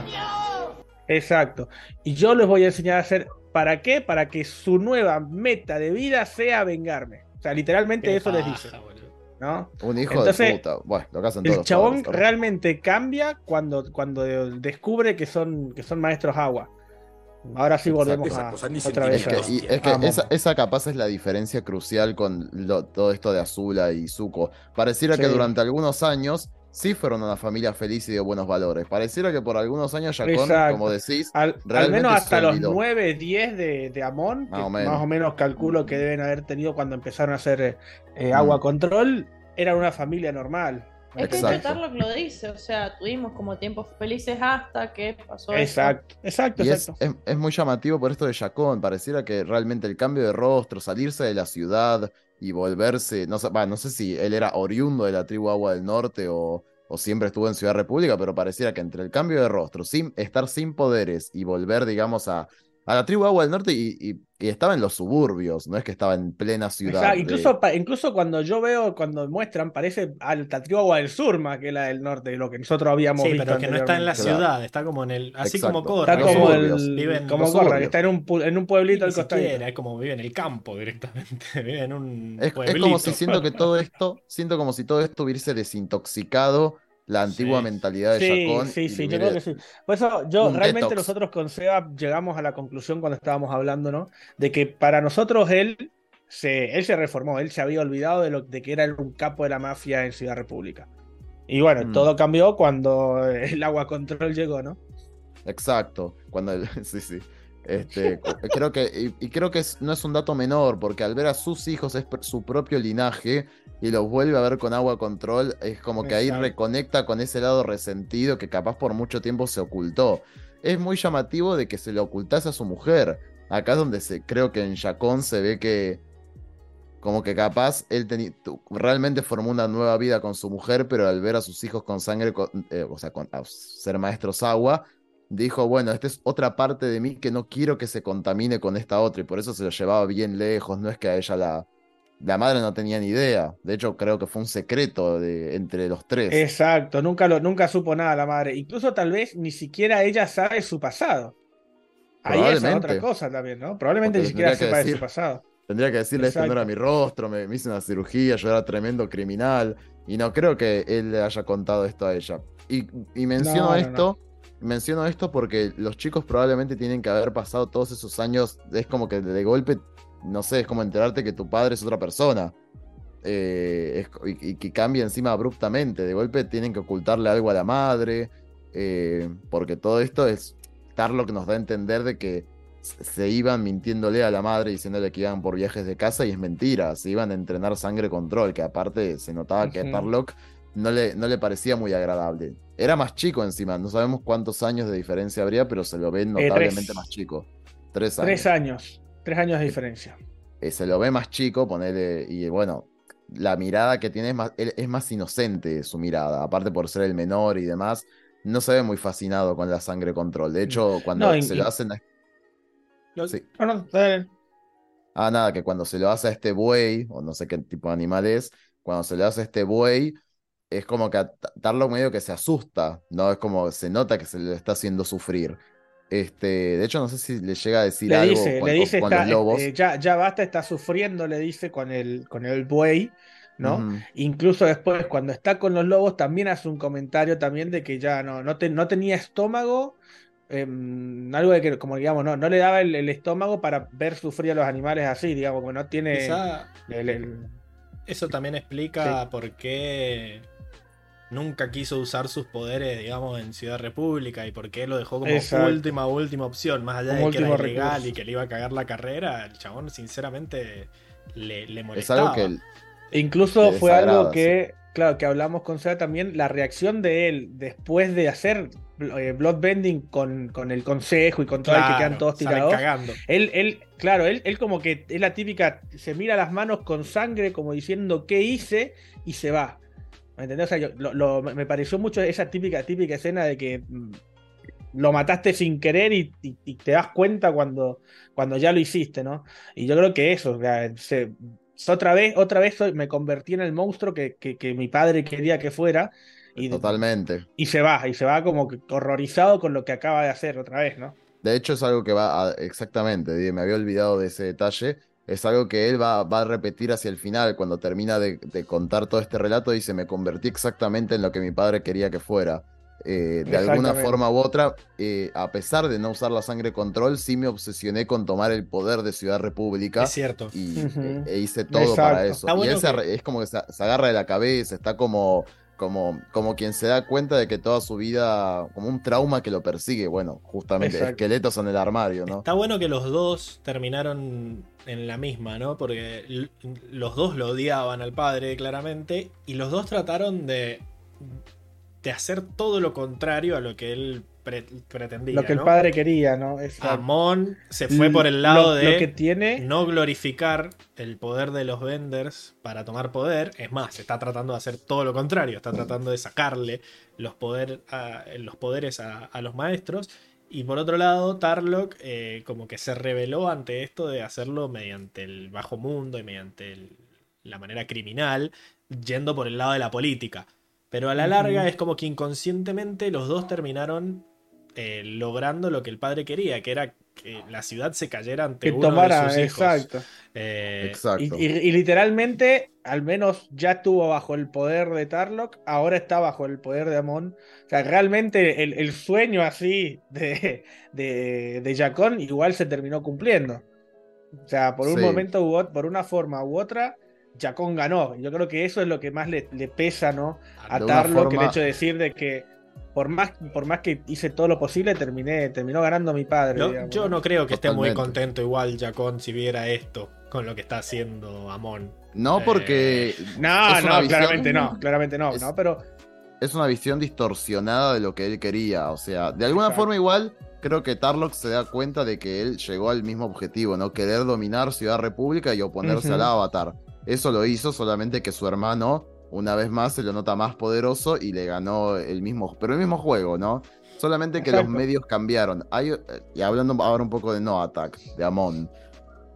Speaker 2: Exacto. Y yo les voy a enseñar a hacer. ¿Para qué? Para que su nueva meta de vida sea vengarme. O sea, literalmente eso les dice. ¿no?
Speaker 5: Un hijo de puta. Bueno, lo que hacen
Speaker 2: todos. El chabón realmente cambia cuando, cuando descubre que son, que son maestros agua. Ahora sí volvemos a otra vez.
Speaker 5: Es que, esa, capaz es la diferencia crucial con todo esto de Azula y Zuko. Pareciera que durante algunos años sí fueron una familia feliz y de buenos valores. Pareciera que por algunos años Jacón, como decís,
Speaker 2: al, menos hasta los 9, 10 de, de Amon, más, o más, o menos calculo que deben haber tenido cuando empezaron a hacer eh, agua mm. control, eran una familia normal.
Speaker 3: Es que lo que lo dice, o sea, tuvimos como tiempos felices hasta que pasó
Speaker 2: Exacto, exacto,
Speaker 5: exacto. Es, muy llamativo por esto de Jacón, pareciera que realmente el cambio de rostro, salirse de la ciudad y volverse, no, no sé si él era oriundo de la tribu Agua del Norte o, o siempre estuvo en Ciudad República, pero pareciera que entre el cambio de rostro, sin, estar sin poderes y volver, digamos, a, a la tribu Agua del Norte y, estaba en los suburbios, no es que estaba en plena ciudad.
Speaker 2: incluso, incluso cuando yo veo, cuando muestran, parece a la tribu Agua del Sur más que la del norte, lo que nosotros habíamos sí, pero
Speaker 1: que no está en la ciudad, está como en el. Así como Corra.
Speaker 2: Está como, el, como Corra, está en un, en un pueblito del costado.
Speaker 1: Es como vive en el campo directamente. vive en un.
Speaker 5: Es, es como si siento que todo esto, siento como si todo esto hubiese desintoxicado la antigua mentalidad de
Speaker 2: sí, Sí, sí, yo creo que sí. Por eso yo realmente nosotros con Seba llegamos a la conclusión cuando estábamos hablando, ¿no? De que para nosotros él se, él se reformó, él se había olvidado de, lo, de que era un capo de la mafia en Ciudad República. Y bueno, mm. todo cambió cuando el agua control llegó, ¿no?
Speaker 5: Exacto, cuando él, sí, sí. Este, creo que, y, creo que no es un dato menor, porque al ver a sus hijos es su propio linaje y los vuelve a ver con agua control, es como que ahí reconecta con ese lado resentido que capaz por mucho tiempo se ocultó. Es muy llamativo de que se le ocultase a su mujer. Acá es donde se, creo que en Chacón se ve que como que capaz él realmente formó una nueva vida con su mujer, pero al ver a sus hijos con sangre, eh, o sea, con, ser maestros agua, dijo, bueno, esta es otra parte de mí que no quiero que se contamine con esta otra y por eso se lo llevaba bien lejos, no es que a ella la... La madre no tenía ni idea, de hecho creo que fue un secreto de, entre los tres.
Speaker 2: Exacto, nunca, lo, nunca supo nada la madre, incluso tal vez ni siquiera ella sabe su pasado. Ahí es otra cosa también, ¿no? Probablemente ni siquiera sepa de su pasado.
Speaker 5: Tendría que decirle, esto no era mi rostro, me, hice una cirugía, yo era tremendo criminal. Y no creo que él le haya contado esto a ella. Y, menciono esto menciono esto porque los chicos probablemente tienen que haber pasado todos esos años, es como que de golpe, no sé, es como enterarte que tu padre es otra persona. Eh, y, que cambia encima abruptamente. De golpe tienen que ocultarle algo a la madre. Eh, porque todo esto es lo que nos da a entender de que se iban mintiéndole a la madre diciéndole que iban por viajes de casa y es mentira. Se iban a entrenar sangre control, que aparte se notaba que Tarlock no le, no le parecía muy agradable. Era más chico encima, no sabemos cuántos años de diferencia habría, pero se lo ve eh, notablemente más chico. Tres años.
Speaker 2: Tres años, tres años de diferencia.
Speaker 5: Eh, se lo ve más chico, ponele, y bueno, la mirada que tiene es más, es más inocente su mirada, aparte por ser el menor y demás, no se ve muy fascinado con la sangre control. De hecho, cuando se lo hacen... Sí. Ah, nada, que cuando se lo hace a este buey, o no sé qué tipo de animal es, cuando se le hace a este buey, es como que a Tarlock medio que se asusta, ¿no? Es como se nota que se le está haciendo sufrir. Este, de hecho, no sé si le llega a decir algo
Speaker 2: con, le dice, los lobos. Eh, ya, ya basta, está sufriendo, le dice con el, con el buey, ¿no? Incluso después, cuando está con los lobos, también hace un comentario también de que ya no, no, no tenía estómago, em, algo de que, como digamos, no, no le daba el, estómago para ver sufrir a los animales así, digamos, que no tiene...
Speaker 1: Eso también explica por qué nunca quiso usar sus poderes, digamos, en Ciudad República y por qué lo dejó como última, última opción, más allá de que era ilegal y que le iba a cagar la carrera, el chabón sinceramente le, le molestaba.
Speaker 5: Es algo
Speaker 2: que Incluso fue algo que, claro, que hablamos con Seba también, la reacción de él después de hacer eh, Bloodbending con, con el consejo y con todo el que quedan todos tirados. Él, él, claro, él, él como que es la típica, se mira las manos con sangre como diciendo qué hice y se va. ¿Me entendés? O sea, me pareció mucho esa típica, típica escena de que mm, lo mataste sin querer y, te das cuenta cuando, cuando ya lo hiciste, ¿no? Y yo creo que eso, otra vez, otra vez me convertí en el monstruo que, mi padre quería que fuera. Y,
Speaker 5: Totalmente.
Speaker 2: Y se va, y se va como horrorizado con lo que acaba de hacer otra vez, ¿no?
Speaker 5: De hecho, es algo que va exactamente, me había olvidado de ese detalle es algo que él va, a repetir hacia el final, cuando termina de, contar todo este relato, dice, me convertí exactamente en lo que mi padre quería que fuera. Eh, de alguna forma u otra, eh, a pesar de no usar la sangre control, sí me obsesioné con tomar el poder de Ciudad República.
Speaker 1: Es cierto.
Speaker 5: Y e hice todo para eso. y él es como que se, agarra de la cabeza, está como como, como quien se da cuenta de que toda su vida, como un trauma que lo persigue, bueno, justamente esqueletos en el armario, ¿no?
Speaker 1: Está bueno que los dos terminaron en la misma, ¿no? Porque los dos lo odiaban al padre, claramente, y los dos trataron de, de hacer todo lo contrario a lo que él pretendía.
Speaker 2: Lo que el padre quería, ¿no?
Speaker 1: Amon se fue por el lado de no glorificar el poder de los venders para tomar poder. Es más, está tratando de hacer todo lo contrario. Está tratando de sacarle los, poder los poderes a, los maestros. Y por otro lado, Tarlock eh, como que se rebeló ante esto de hacerlo mediante el bajo mundo y mediante la manera criminal, yendo por el lado de la política. Pero a la larga es como que inconscientemente los dos terminaron eh, logrando lo que el padre quería, que era que la ciudad se cayera ante uno de sus hijos.
Speaker 2: Exacto. Eh, exacto. Y, literalmente, al menos ya estuvo bajo el poder de Tarlock, ahora está bajo el poder de Amon. O sea, realmente el, sueño así de, de, de Jacón igual se terminó cumpliendo. O sea, por un momento, u, por una forma u otra, Jacón ganó. Yo creo que eso es lo que más le, pesa, ¿no? A Tarlock, el hecho de decir de que por más, por más que hice todo lo posible, terminé, terminó ganando mi padre.
Speaker 1: Yo, no creo que esté muy contento igual Jacón si viera esto con lo que está haciendo Amon.
Speaker 5: No, porque. Eh,
Speaker 2: no, no, claramente no, claramente no, no, pero.
Speaker 5: Es una visión distorsionada de lo que él quería. O sea, de alguna forma igual. Creo que Tarlock se da cuenta de que él llegó al mismo objetivo, ¿no? Querer dominar Ciudad República y oponerse al Avatar. Eso lo hizo solamente que su hermano una vez más se lo nota más poderoso y le ganó el mismo, pero el mismo juego, ¿no? Solamente que los medios cambiaron. Hay, y hablando ahora un poco de No Attack, de Amon.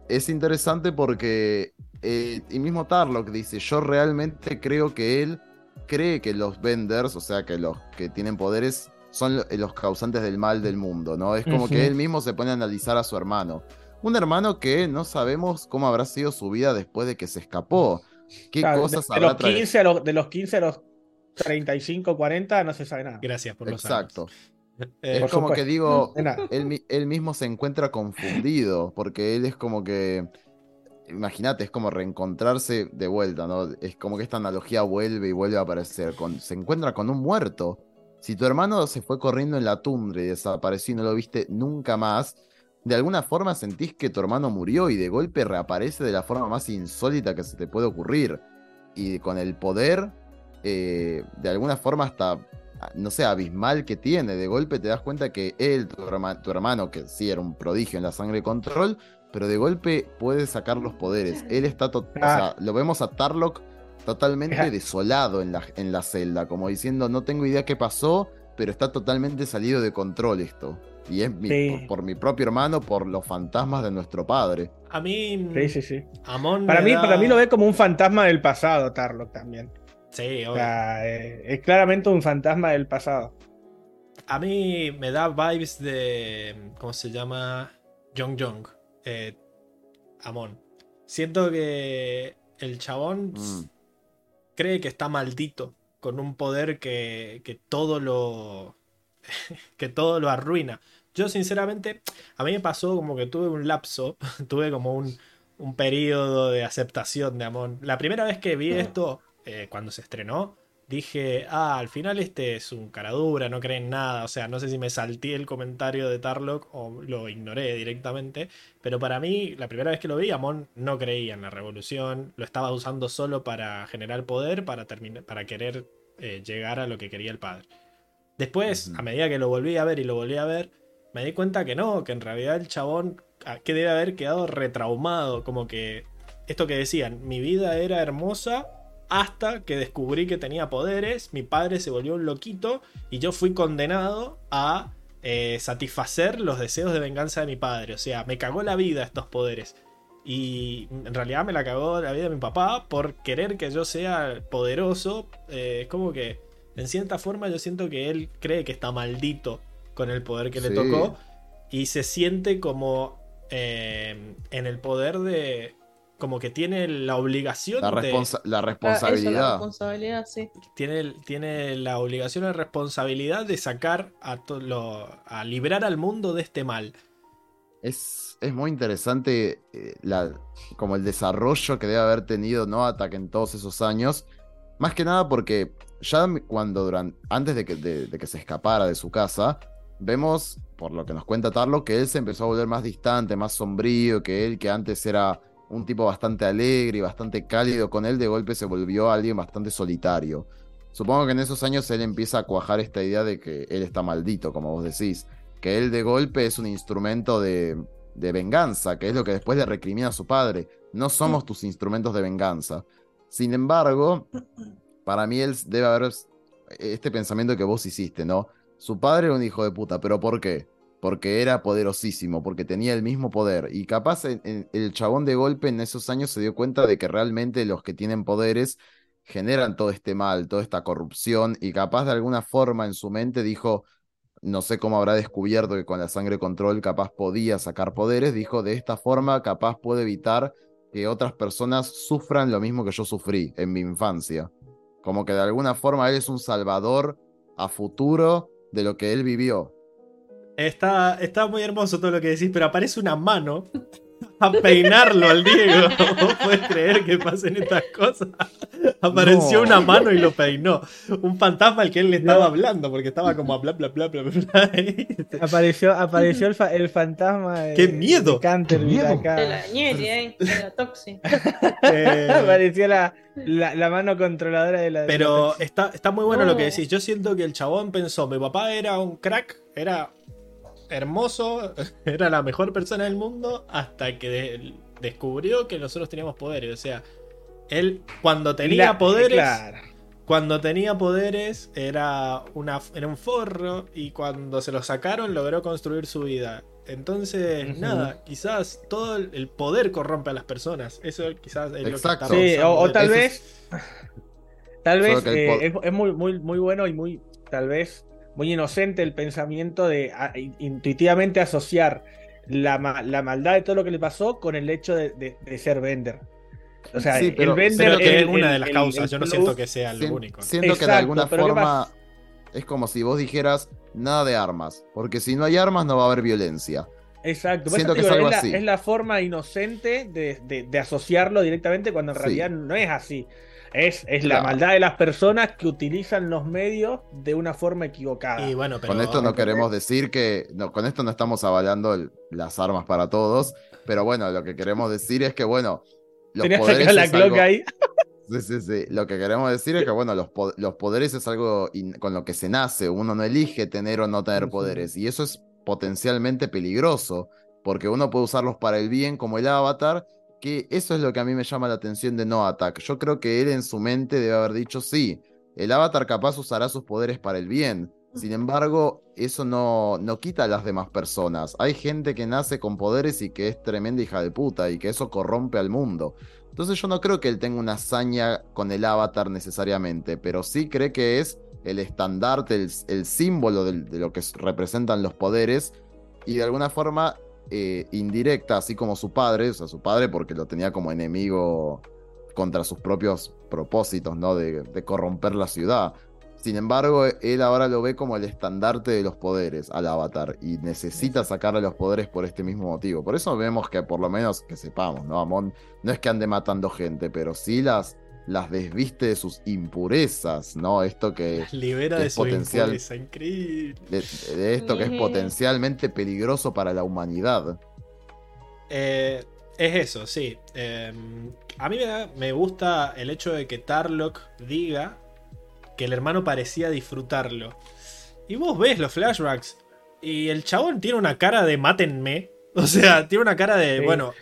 Speaker 5: Es interesante porque eh, y mismo Tarlock dice, yo realmente creo que él cree que los venders, o sea, que los que tienen poderes, son los causantes del mal del mundo, ¿no? Es como que él mismo se pone a analizar a su hermano. Un hermano que no sabemos cómo habrá sido su vida después de que se escapó. ¿Qué cosas
Speaker 2: de, los 15 a los, de los 15 a los 35, 40 no se sabe nada.
Speaker 1: Gracias por
Speaker 5: los Exacto. Eh, es como que digo, él, mismo se encuentra confundido, porque él es como que, imagínate, es como reencontrarse de vuelta, ¿no? Es como que esta analogía vuelve y vuelve a aparecer, se encuentra con un muerto. Si tu hermano se fue corriendo en la tundra y desapareció y no lo viste nunca más, de alguna forma sentís que tu hermano murió y de golpe reaparece de la forma más insólita que se te puede ocurrir. Y con el poder, eh, de alguna forma hasta, no sé, abismal que tiene, de golpe te das cuenta que él, tu, hermano, que sí era un prodigio en la sangre control, pero de golpe puede sacar los poderes. Él está, o sea, lo vemos a Tarlock totalmente desolado en la, en la celda, como diciendo, no tengo idea qué pasó, pero está totalmente salido de control esto. Y es por, mi propio hermano, por los fantasmas de nuestro padre.
Speaker 1: A mí.
Speaker 2: Sí, sí, sí. para, mí, para mí lo ve como un fantasma del pasado, Tarlock también.
Speaker 1: Sí,
Speaker 2: o sea, eh, es claramente un fantasma del pasado.
Speaker 1: A mí me da vibes de. ¿Cómo se llama? Jong Jong. Eh, Amon. Siento que el chabón mm. cree que está maldito con un poder que, que todo lo. que todo lo arruina. Yo sinceramente, a mí me pasó como que tuve un lapso, tuve como un, un periodo de aceptación de Amon. La primera vez que vi esto, eh, cuando se estrenó, dije, ah, al final este es un caradura, no creen nada. O sea, no sé si me salté el comentario de Tarlock o lo ignoré directamente. Pero para mí, la primera vez que lo vi, Amon no creía en la revolución. Lo estaba usando solo para generar poder, para, para querer eh, llegar a lo que quería el padre. Después, a medida que lo volví a ver y lo volví a ver, me di cuenta que no, que en realidad el chabón ah, que debe haber quedado retraumado, como que esto que decían, mi vida era hermosa hasta que descubrí que tenía poderes, mi padre se volvió un loquito y yo fui condenado a eh, satisfacer los deseos de venganza de mi padre, o sea, me cagó la vida estos poderes. Y en realidad me la cagó la vida de mi papá por querer que yo sea poderoso. Eh, es como que, en cierta forma, yo siento que él cree que está maldito con el poder que le tocó y se siente como eh, en el poder de como que tiene la obligación
Speaker 5: la,
Speaker 1: de,
Speaker 5: la responsabilidad, la
Speaker 3: responsabilidad. sí.
Speaker 1: tiene, tiene la obligación y responsabilidad de sacar a, lo, a liberar al mundo de este mal.
Speaker 5: Es, es muy interesante eh, la, como el desarrollo que debe haber tenido no Attack en todos esos años. Más que nada porque ya cuando durante, antes de que, de que se escapara de su casa vemos, por lo que nos cuenta Tarlo, que él se empezó a volver más distante, más sombrío, que él, que antes era un tipo bastante alegre y bastante cálido, con él de golpe se volvió alguien bastante solitario. Supongo que en esos años él empieza a cuajar esta idea de que él está maldito, como vos decís, que él de golpe es un instrumento de, venganza, que es lo que después le recrimina a su padre. No somos tus instrumentos de venganza. Sin embargo, para mí él debe haber este pensamiento que vos hiciste, ¿no? Su padre era un hijo de puta, pero ¿por qué? porque era poderosísimo, porque tenía el mismo poder. Y capaz el chabón de golpe en esos años se dio cuenta de que realmente los que tienen poderes generan todo este mal, toda esta corrupción, y capaz de alguna forma en su mente dijo, no sé cómo habrá descubierto que con la sangre control capaz podía sacar poderes, dijo, de esta forma capaz puedo evitar que otras personas sufran lo mismo que yo sufrí en mi infancia. Como que de alguna forma él es un salvador a futuro de lo que él vivió.
Speaker 1: Está, está muy hermoso todo lo que decís, pero aparece una mano a peinarlo al Diego. ¿Vos puedes creer que pasen estas cosas? Apareció una mano y lo peinó. Un fantasma al que él le estaba hablando, porque estaba como a bla bla bla bla bla.
Speaker 2: apareció, apareció el, fantasma de,
Speaker 1: ¡Qué miedo!
Speaker 3: De la Nieri, ¿eh? De la Toxi.
Speaker 2: Eh, apareció la, la, mano controladora de la.
Speaker 1: Pero está, está muy bueno lo que decís. Yo siento que el chabón pensó: mi papá era un crack, era hermoso, era la mejor persona del mundo hasta que descubrió que nosotros teníamos poderes. O sea, él cuando tenía poderes, cuando tenía poderes era, una, era un forro y cuando se lo sacaron logró construir su vida. Entonces, nada, quizás todo el poder corrompe a las personas. Eso quizás es lo que
Speaker 2: Sí, o, tal vez, tal vez eh, es, muy, muy, muy bueno y muy, tal vez muy inocente el pensamiento de intuitivamente asociar la, maldad de todo lo que le pasó con el hecho de, ser vender. O sea, el vender
Speaker 1: es una de las causas, yo no siento que sea lo único.
Speaker 5: Siento que de alguna forma es como si vos dijeras nada de armas, porque si no hay armas no va a haber violencia.
Speaker 2: Exacto, siento que es, algo la, así. es la forma inocente de, asociarlo directamente cuando en realidad no es así. Es, es la maldad de las personas que utilizan los medios de una forma equivocada.
Speaker 1: Y bueno,
Speaker 5: con esto no queremos decir que. No, con esto no estamos avalando las armas para todos. Pero bueno, lo que queremos decir es que, bueno.
Speaker 2: Los poderes la algo... ahí.
Speaker 5: Sí, sí, sí. Lo que queremos decir es que, bueno, los, los poderes es algo con lo que se nace. Uno no elige tener o no tener poderes. Y eso es potencialmente peligroso. Porque uno puede usarlos para el bien, como el avatar, que eso es lo que a mí me llama la atención de No Attack. Yo creo que él en su mente debe haber dicho, sí, el avatar capaz usará sus poderes para el bien. Sin embargo, eso no, no quita a las demás personas. Hay gente que nace con poderes y que es tremenda hija de puta y que eso corrompe al mundo. Entonces yo no creo que él tenga una hazaña con el avatar necesariamente, pero sí cree que es el estandarte, el, símbolo de lo que representan los poderes y de alguna forma eh, indirecta, así como su padre, o sea, su padre porque lo tenía como enemigo contra sus propios propósitos, ¿no? De, corromper la ciudad. Sin embargo, él ahora lo ve como el estandarte de los poderes al avatar y necesita sacarle los poderes por este mismo motivo. Por eso vemos que por lo menos que sepamos, ¿no? Amon no es que ande matando gente, pero sí las, las desviste de sus impurezas, ¿no? Esto que,
Speaker 1: libera de
Speaker 5: es potencial,
Speaker 1: increíble.
Speaker 5: De, esto que es potencialmente peligroso para la humanidad.
Speaker 1: Eh, es eso, sí. Em, a mí me, me, gusta el hecho de que Tarlock diga que el hermano parecía disfrutarlo. Y vos ves los flashbacks y el chabón tiene una cara de mátenme. O sea, tiene una cara de, bueno,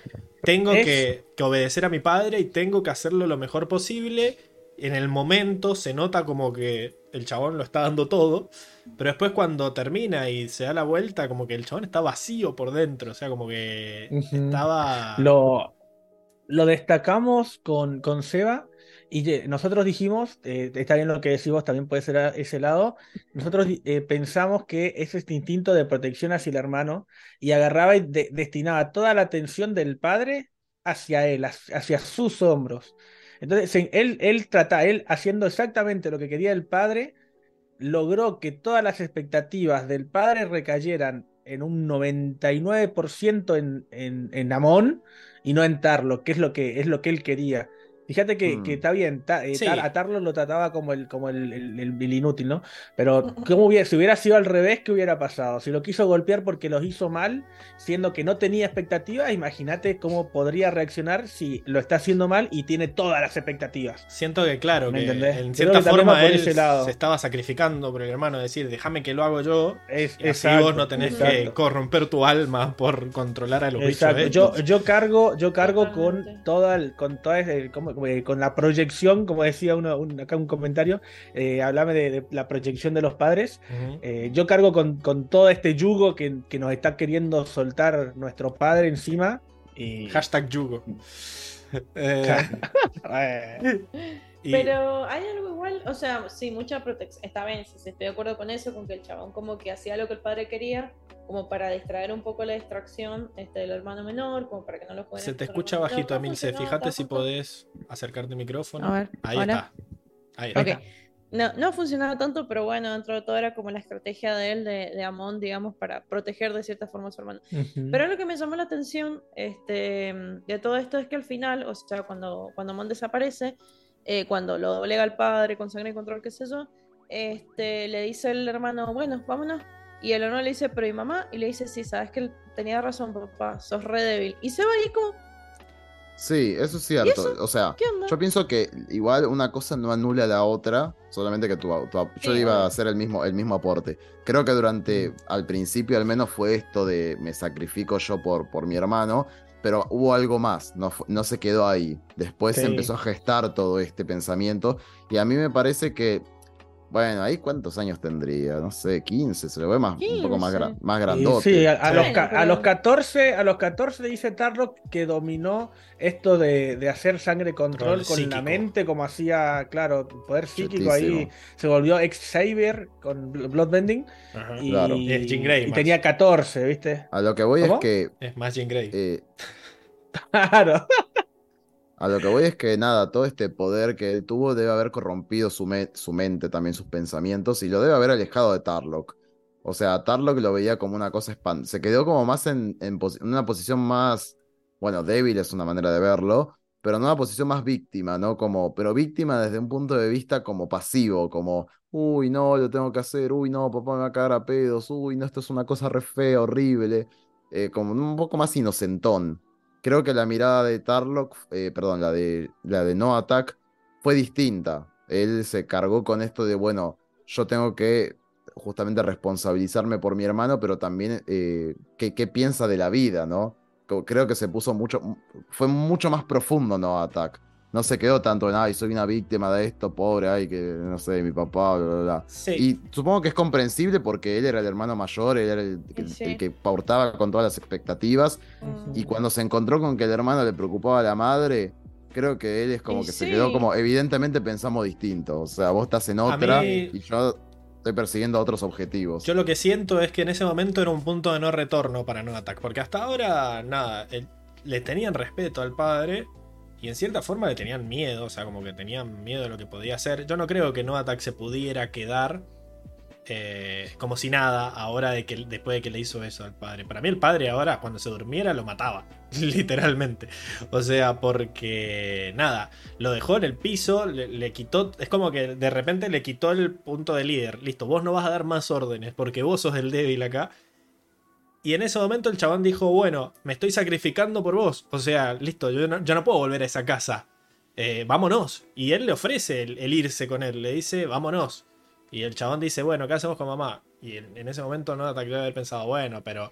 Speaker 1: tengo que, obedecer a mi padre y tengo que hacerlo lo mejor posible. En el momento se nota como que el chabón lo está dando todo, pero después cuando termina y se da la vuelta, como que el chabón está vacío por dentro, o sea, como que estaba...
Speaker 2: Lo, lo destacamos con, con Seba y nosotros dijimos, eh, está bien lo que decís vos, también puede ser a ese lado, nosotros eh, pensamos que es este instinto de protección hacia el hermano y agarraba y destinaba toda la atención del padre hacia él, hacia sus hombros. Entonces, él, él trata, él haciendo exactamente lo que quería el padre, logró que todas las expectativas del padre recayeran en un 99% en, en, en Amón y no en Tarlo, que es lo que, es lo que él quería. Fíjate que, que mm. está bien, eh, a Tarlo lo trataba como el, como el, el, inútil, ¿no? Pero ¿cómo hubiera, si hubiera sido al revés, ¿qué hubiera pasado? Si lo quiso golpear porque los hizo mal, siendo que no tenía expectativas, imagínate cómo podría reaccionar si lo está haciendo mal y tiene todas las expectativas.
Speaker 1: Siento que, claro, que en cierta forma él se estaba sacrificando por el hermano, decir, déjame que lo hago yo, es, así vos no tenés que corromper tu alma por controlar a los bichos.
Speaker 2: Yo, yo cargo, yo cargo con toda el, con toda el, como eh, con la proyección, como decía uno, acá un comentario, eh, hablame de, la proyección de los padres. Eh, yo cargo con, todo este yugo que, nos está queriendo soltar nuestro padre encima. Y...
Speaker 1: Hashtag yugo.
Speaker 3: Pero hay algo igual, o sea, sí, mucha protección. Está bien, sí, estoy de acuerdo con eso, con que el chabón como que hacía lo que el padre quería, como para distraer un poco la distracción este, del hermano menor, como para que no lo
Speaker 1: puedan. Se te escucha bajito, Emilce. Fíjate si podés acercarte el micrófono. A ver, Ahí está. Ahí
Speaker 3: está. No, no ha funcionado tanto, pero bueno, dentro de todo era como la estrategia de él, de, de Amon, digamos, para proteger de cierta forma a su hermano. Pero lo que me llamó la atención este, de todo esto es que al final, o sea, cuando, cuando Amon desaparece, eh, cuando lo doblega al padre con sangre y control, qué sé yo, este, le dice el hermano, bueno, vámonos. Y el hermano le dice, pero ¿y mamá? Y le dice, sí, sabes que tenía razón, papá, sos re débil. Y se va ahí como,
Speaker 5: Sí, eso es cierto. O sea, yo pienso que igual una cosa no anula a la otra, solamente que tu, yo iba a hacer el mismo, el mismo aporte. Creo que durante, al principio al menos fue esto de me sacrifico yo por, por mi hermano, pero hubo algo más, no, no se quedó ahí. Después se empezó a gestar todo este pensamiento y a mí me parece que bueno, ahí cuántos años tendría, no sé, 15, se lo ve más, un poco más, más grandote.
Speaker 2: Sí, a, Los, a, los, 14, a los 14 dice Tarlock que dominó esto de, hacer sangre control con la mente, como hacía, claro, poder psíquico ahí. Se volvió ex-Saber con Bloodbending. Y, claro. y, tenía 14, ¿viste?
Speaker 5: A lo que voy es que.
Speaker 1: Es más Jean Grey.
Speaker 2: Eh, claro.
Speaker 5: A lo que voy es que nada, todo este poder que él tuvo debe haber corrompido su, su mente, también sus pensamientos, y lo debe haber alejado de Tarlock. O sea, Tarlock lo veía como una cosa espantosa. Se quedó como más en, una posición más, bueno, débil es una manera de verlo, pero en una posición más víctima, ¿no? Como, pero víctima desde un punto de vista como pasivo, como, uy, no, lo tengo que hacer, uy, no, papá me va a cagar a pedos, uy, no, esto es una cosa re fea, horrible, eh, como un poco más inocentón. Creo que la mirada de Tarlock, eh, perdón, la de, la de No Attack, fue distinta. Él se cargó con esto de, bueno, yo tengo que justamente responsabilizarme por mi hermano, pero también eh, ¿qué, piensa de la vida, ¿no? Creo que se puso mucho, fue mucho más profundo No Attack no se quedó tanto en, ay, soy una víctima de esto, pobre, ay, que no sé, mi papá, bla, bla, bla. Y supongo que es comprensible porque él era el hermano mayor, él era el, que portaba con todas las expectativas. Y cuando se encontró con que el hermano le preocupaba a la madre, creo que él es como que se quedó como, evidentemente pensamos distinto. O sea, vos estás en otra y yo estoy persiguiendo otros objetivos.
Speaker 1: Yo lo que siento es que en ese momento era un punto de no retorno para No Attack, porque hasta ahora, nada, le tenían respeto al padre y en cierta forma le tenían miedo, o sea, como que tenían miedo de lo que podía hacer. Yo no creo que No Attack se pudiera quedar eh, como si nada ahora de que, después de que le hizo eso al padre. Para mí el padre ahora cuando se durmiera lo mataba, literalmente. O sea, porque nada, lo dejó en el piso, le, le, quitó, es como que de repente le quitó el punto de líder. Listo, vos no vas a dar más órdenes porque vos sos el débil acá y en ese momento el chabón dijo, bueno, me estoy sacrificando por vos. O sea, listo, yo no, no puedo volver a esa casa. Eh, vámonos. Y él le ofrece el, irse con él. Le dice, vámonos. Y el chabón dice, bueno, ¿qué hacemos con mamá? Y en, ese momento no ataque haber pensado, bueno, pero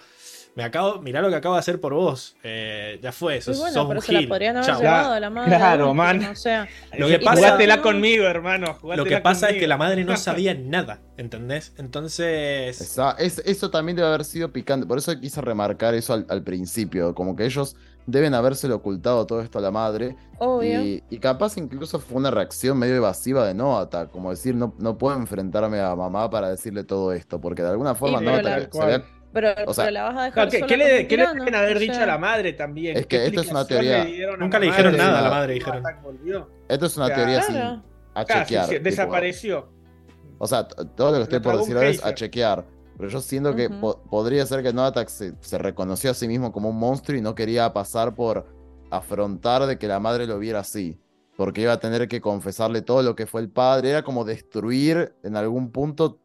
Speaker 1: me acabo, mirá lo que acabo de hacer por vos. Eh, ya fue, eso.
Speaker 3: bueno, pero se la podrían haber llevado a la madre.
Speaker 2: Claro, man. O sea, lo que pasa, conmigo, hermano.
Speaker 1: Lo que pasa es que la madre no sabía nada, ¿entendés? Entonces.
Speaker 5: eso también debe haber sido picante. Por eso quise remarcar eso al, principio. Como que ellos deben habérselo ocultado todo esto a la madre.
Speaker 3: Obvio.
Speaker 5: Y, capaz incluso fue una reacción medio evasiva de Noata, como decir, no, no puedo enfrentarme a mamá para decirle todo esto, porque de alguna forma Noata se había
Speaker 3: pero, la vas a dejar
Speaker 2: ¿qué, ¿qué, le, ¿qué le deben haber dicho a la madre también?
Speaker 5: Es que esto es una teoría.
Speaker 1: Nunca le dijeron nada a la madre, dijeron.
Speaker 5: Esto es una teoría sin a chequear.
Speaker 2: desapareció.
Speaker 5: O sea, todo lo que estoy por decir ahora es a chequear. Pero yo siento que podría ser que Noatak se, se reconoció a sí mismo como un monstruo y no quería pasar por afrontar de que la madre lo viera así. Porque iba a tener que confesarle todo lo que fue el padre. Era como destruir en algún punto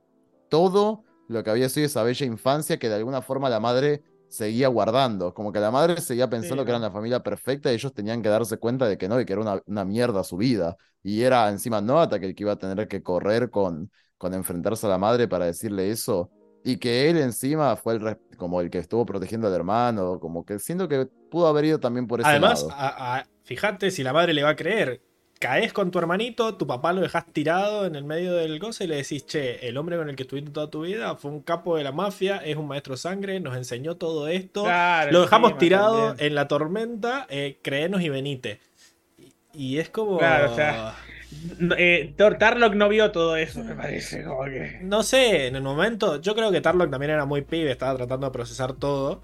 Speaker 5: todo lo que había sido esa bella infancia que de alguna forma la madre seguía guardando. Como que la madre seguía pensando que eran la familia perfecta y ellos tenían que darse cuenta de que no, y que era una, mierda su vida. Y era encima Noata que el que iba a tener que correr con, con enfrentarse a la madre para decirle eso. Y que él encima fue el, como el que estuvo protegiendo al hermano, como que siento que pudo haber ido también por ese
Speaker 1: Además, lado. Además, fíjate si la madre le va a creer caes con tu hermanito, tu papá lo dejas tirado en el medio del gozo y le decís, che, el hombre con el que estuviste toda tu vida fue un capo de la mafia, es un maestro sangre, nos enseñó todo esto, lo dejamos tirado en la tormenta, eh, créenos y venite. Y, es como...
Speaker 2: Claro, o sea... Eh, Tarlock no vio todo eso, me parece.
Speaker 1: No sé, en el momento, yo creo que Tarlock también era muy pibe, estaba tratando de procesar todo.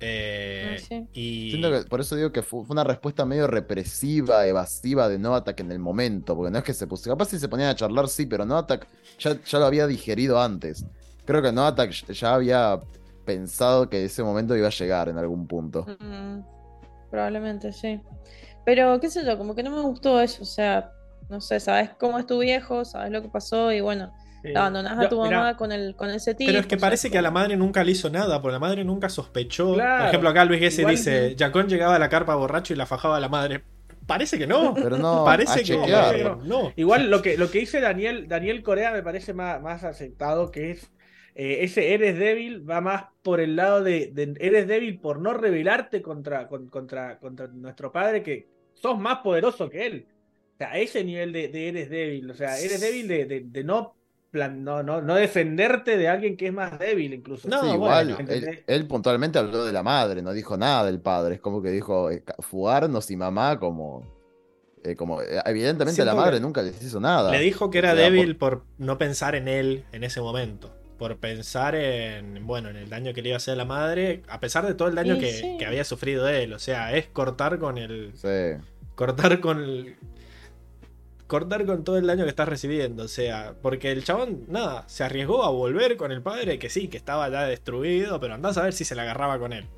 Speaker 1: Eh, y...
Speaker 5: Siento que por eso digo que fue, una respuesta medio represiva, evasiva de Noatak en el momento, porque no es que se pusiera, capaz si se ponían a charlar, sí, pero Noatak ya, ya lo había digerido antes. Creo que Noatak ya había pensado que ese momento iba a llegar en algún punto.
Speaker 3: Mm, probablemente, sí. Pero qué sé yo, como que no me gustó eso, o sea, no sé, sabes cómo es tu viejo, sabes lo que pasó y bueno, Abandonás a tu mamá con, el, con ese tipo.
Speaker 1: Pero es que parece que a la madre nunca le hizo nada, porque la madre nunca sospechó. Por ejemplo, acá Luis Gessi dice: Jacón llegaba a la carpa borracho y la fajaba a la madre. Parece que no.
Speaker 5: Pero no.
Speaker 1: Parece que no.
Speaker 2: Igual lo que, lo que dice Daniel, Daniel Corea me parece más, más aceptado, que es. Eh, ese eres débil va más por el lado de, eres débil por no rebelarte contra, contra, contra nuestro padre, que sos más poderoso que él. O sea, ese nivel de, eres débil. O sea, eres débil de, de no no, no, no defenderte de alguien que es más débil incluso.
Speaker 5: No, igual, él, puntualmente habló de la madre, no dijo nada del padre, es como que dijo eh, fugarnos y mamá como... Eh, como eh, evidentemente la madre nunca les hizo nada.
Speaker 1: Le dijo que era débil por... no pensar en él en ese momento. Por pensar en, bueno, en el daño que le iba a hacer a la madre, a pesar de todo el daño que, que, había sufrido él. O sea, es cortar con el.
Speaker 5: Sí.
Speaker 1: Cortar con el, cortar con todo el daño que estás recibiendo. O sea, porque el chabón, nada, se arriesgó a volver con el padre, que sí, que estaba ya destruido, pero andás a ver si se la agarraba con él.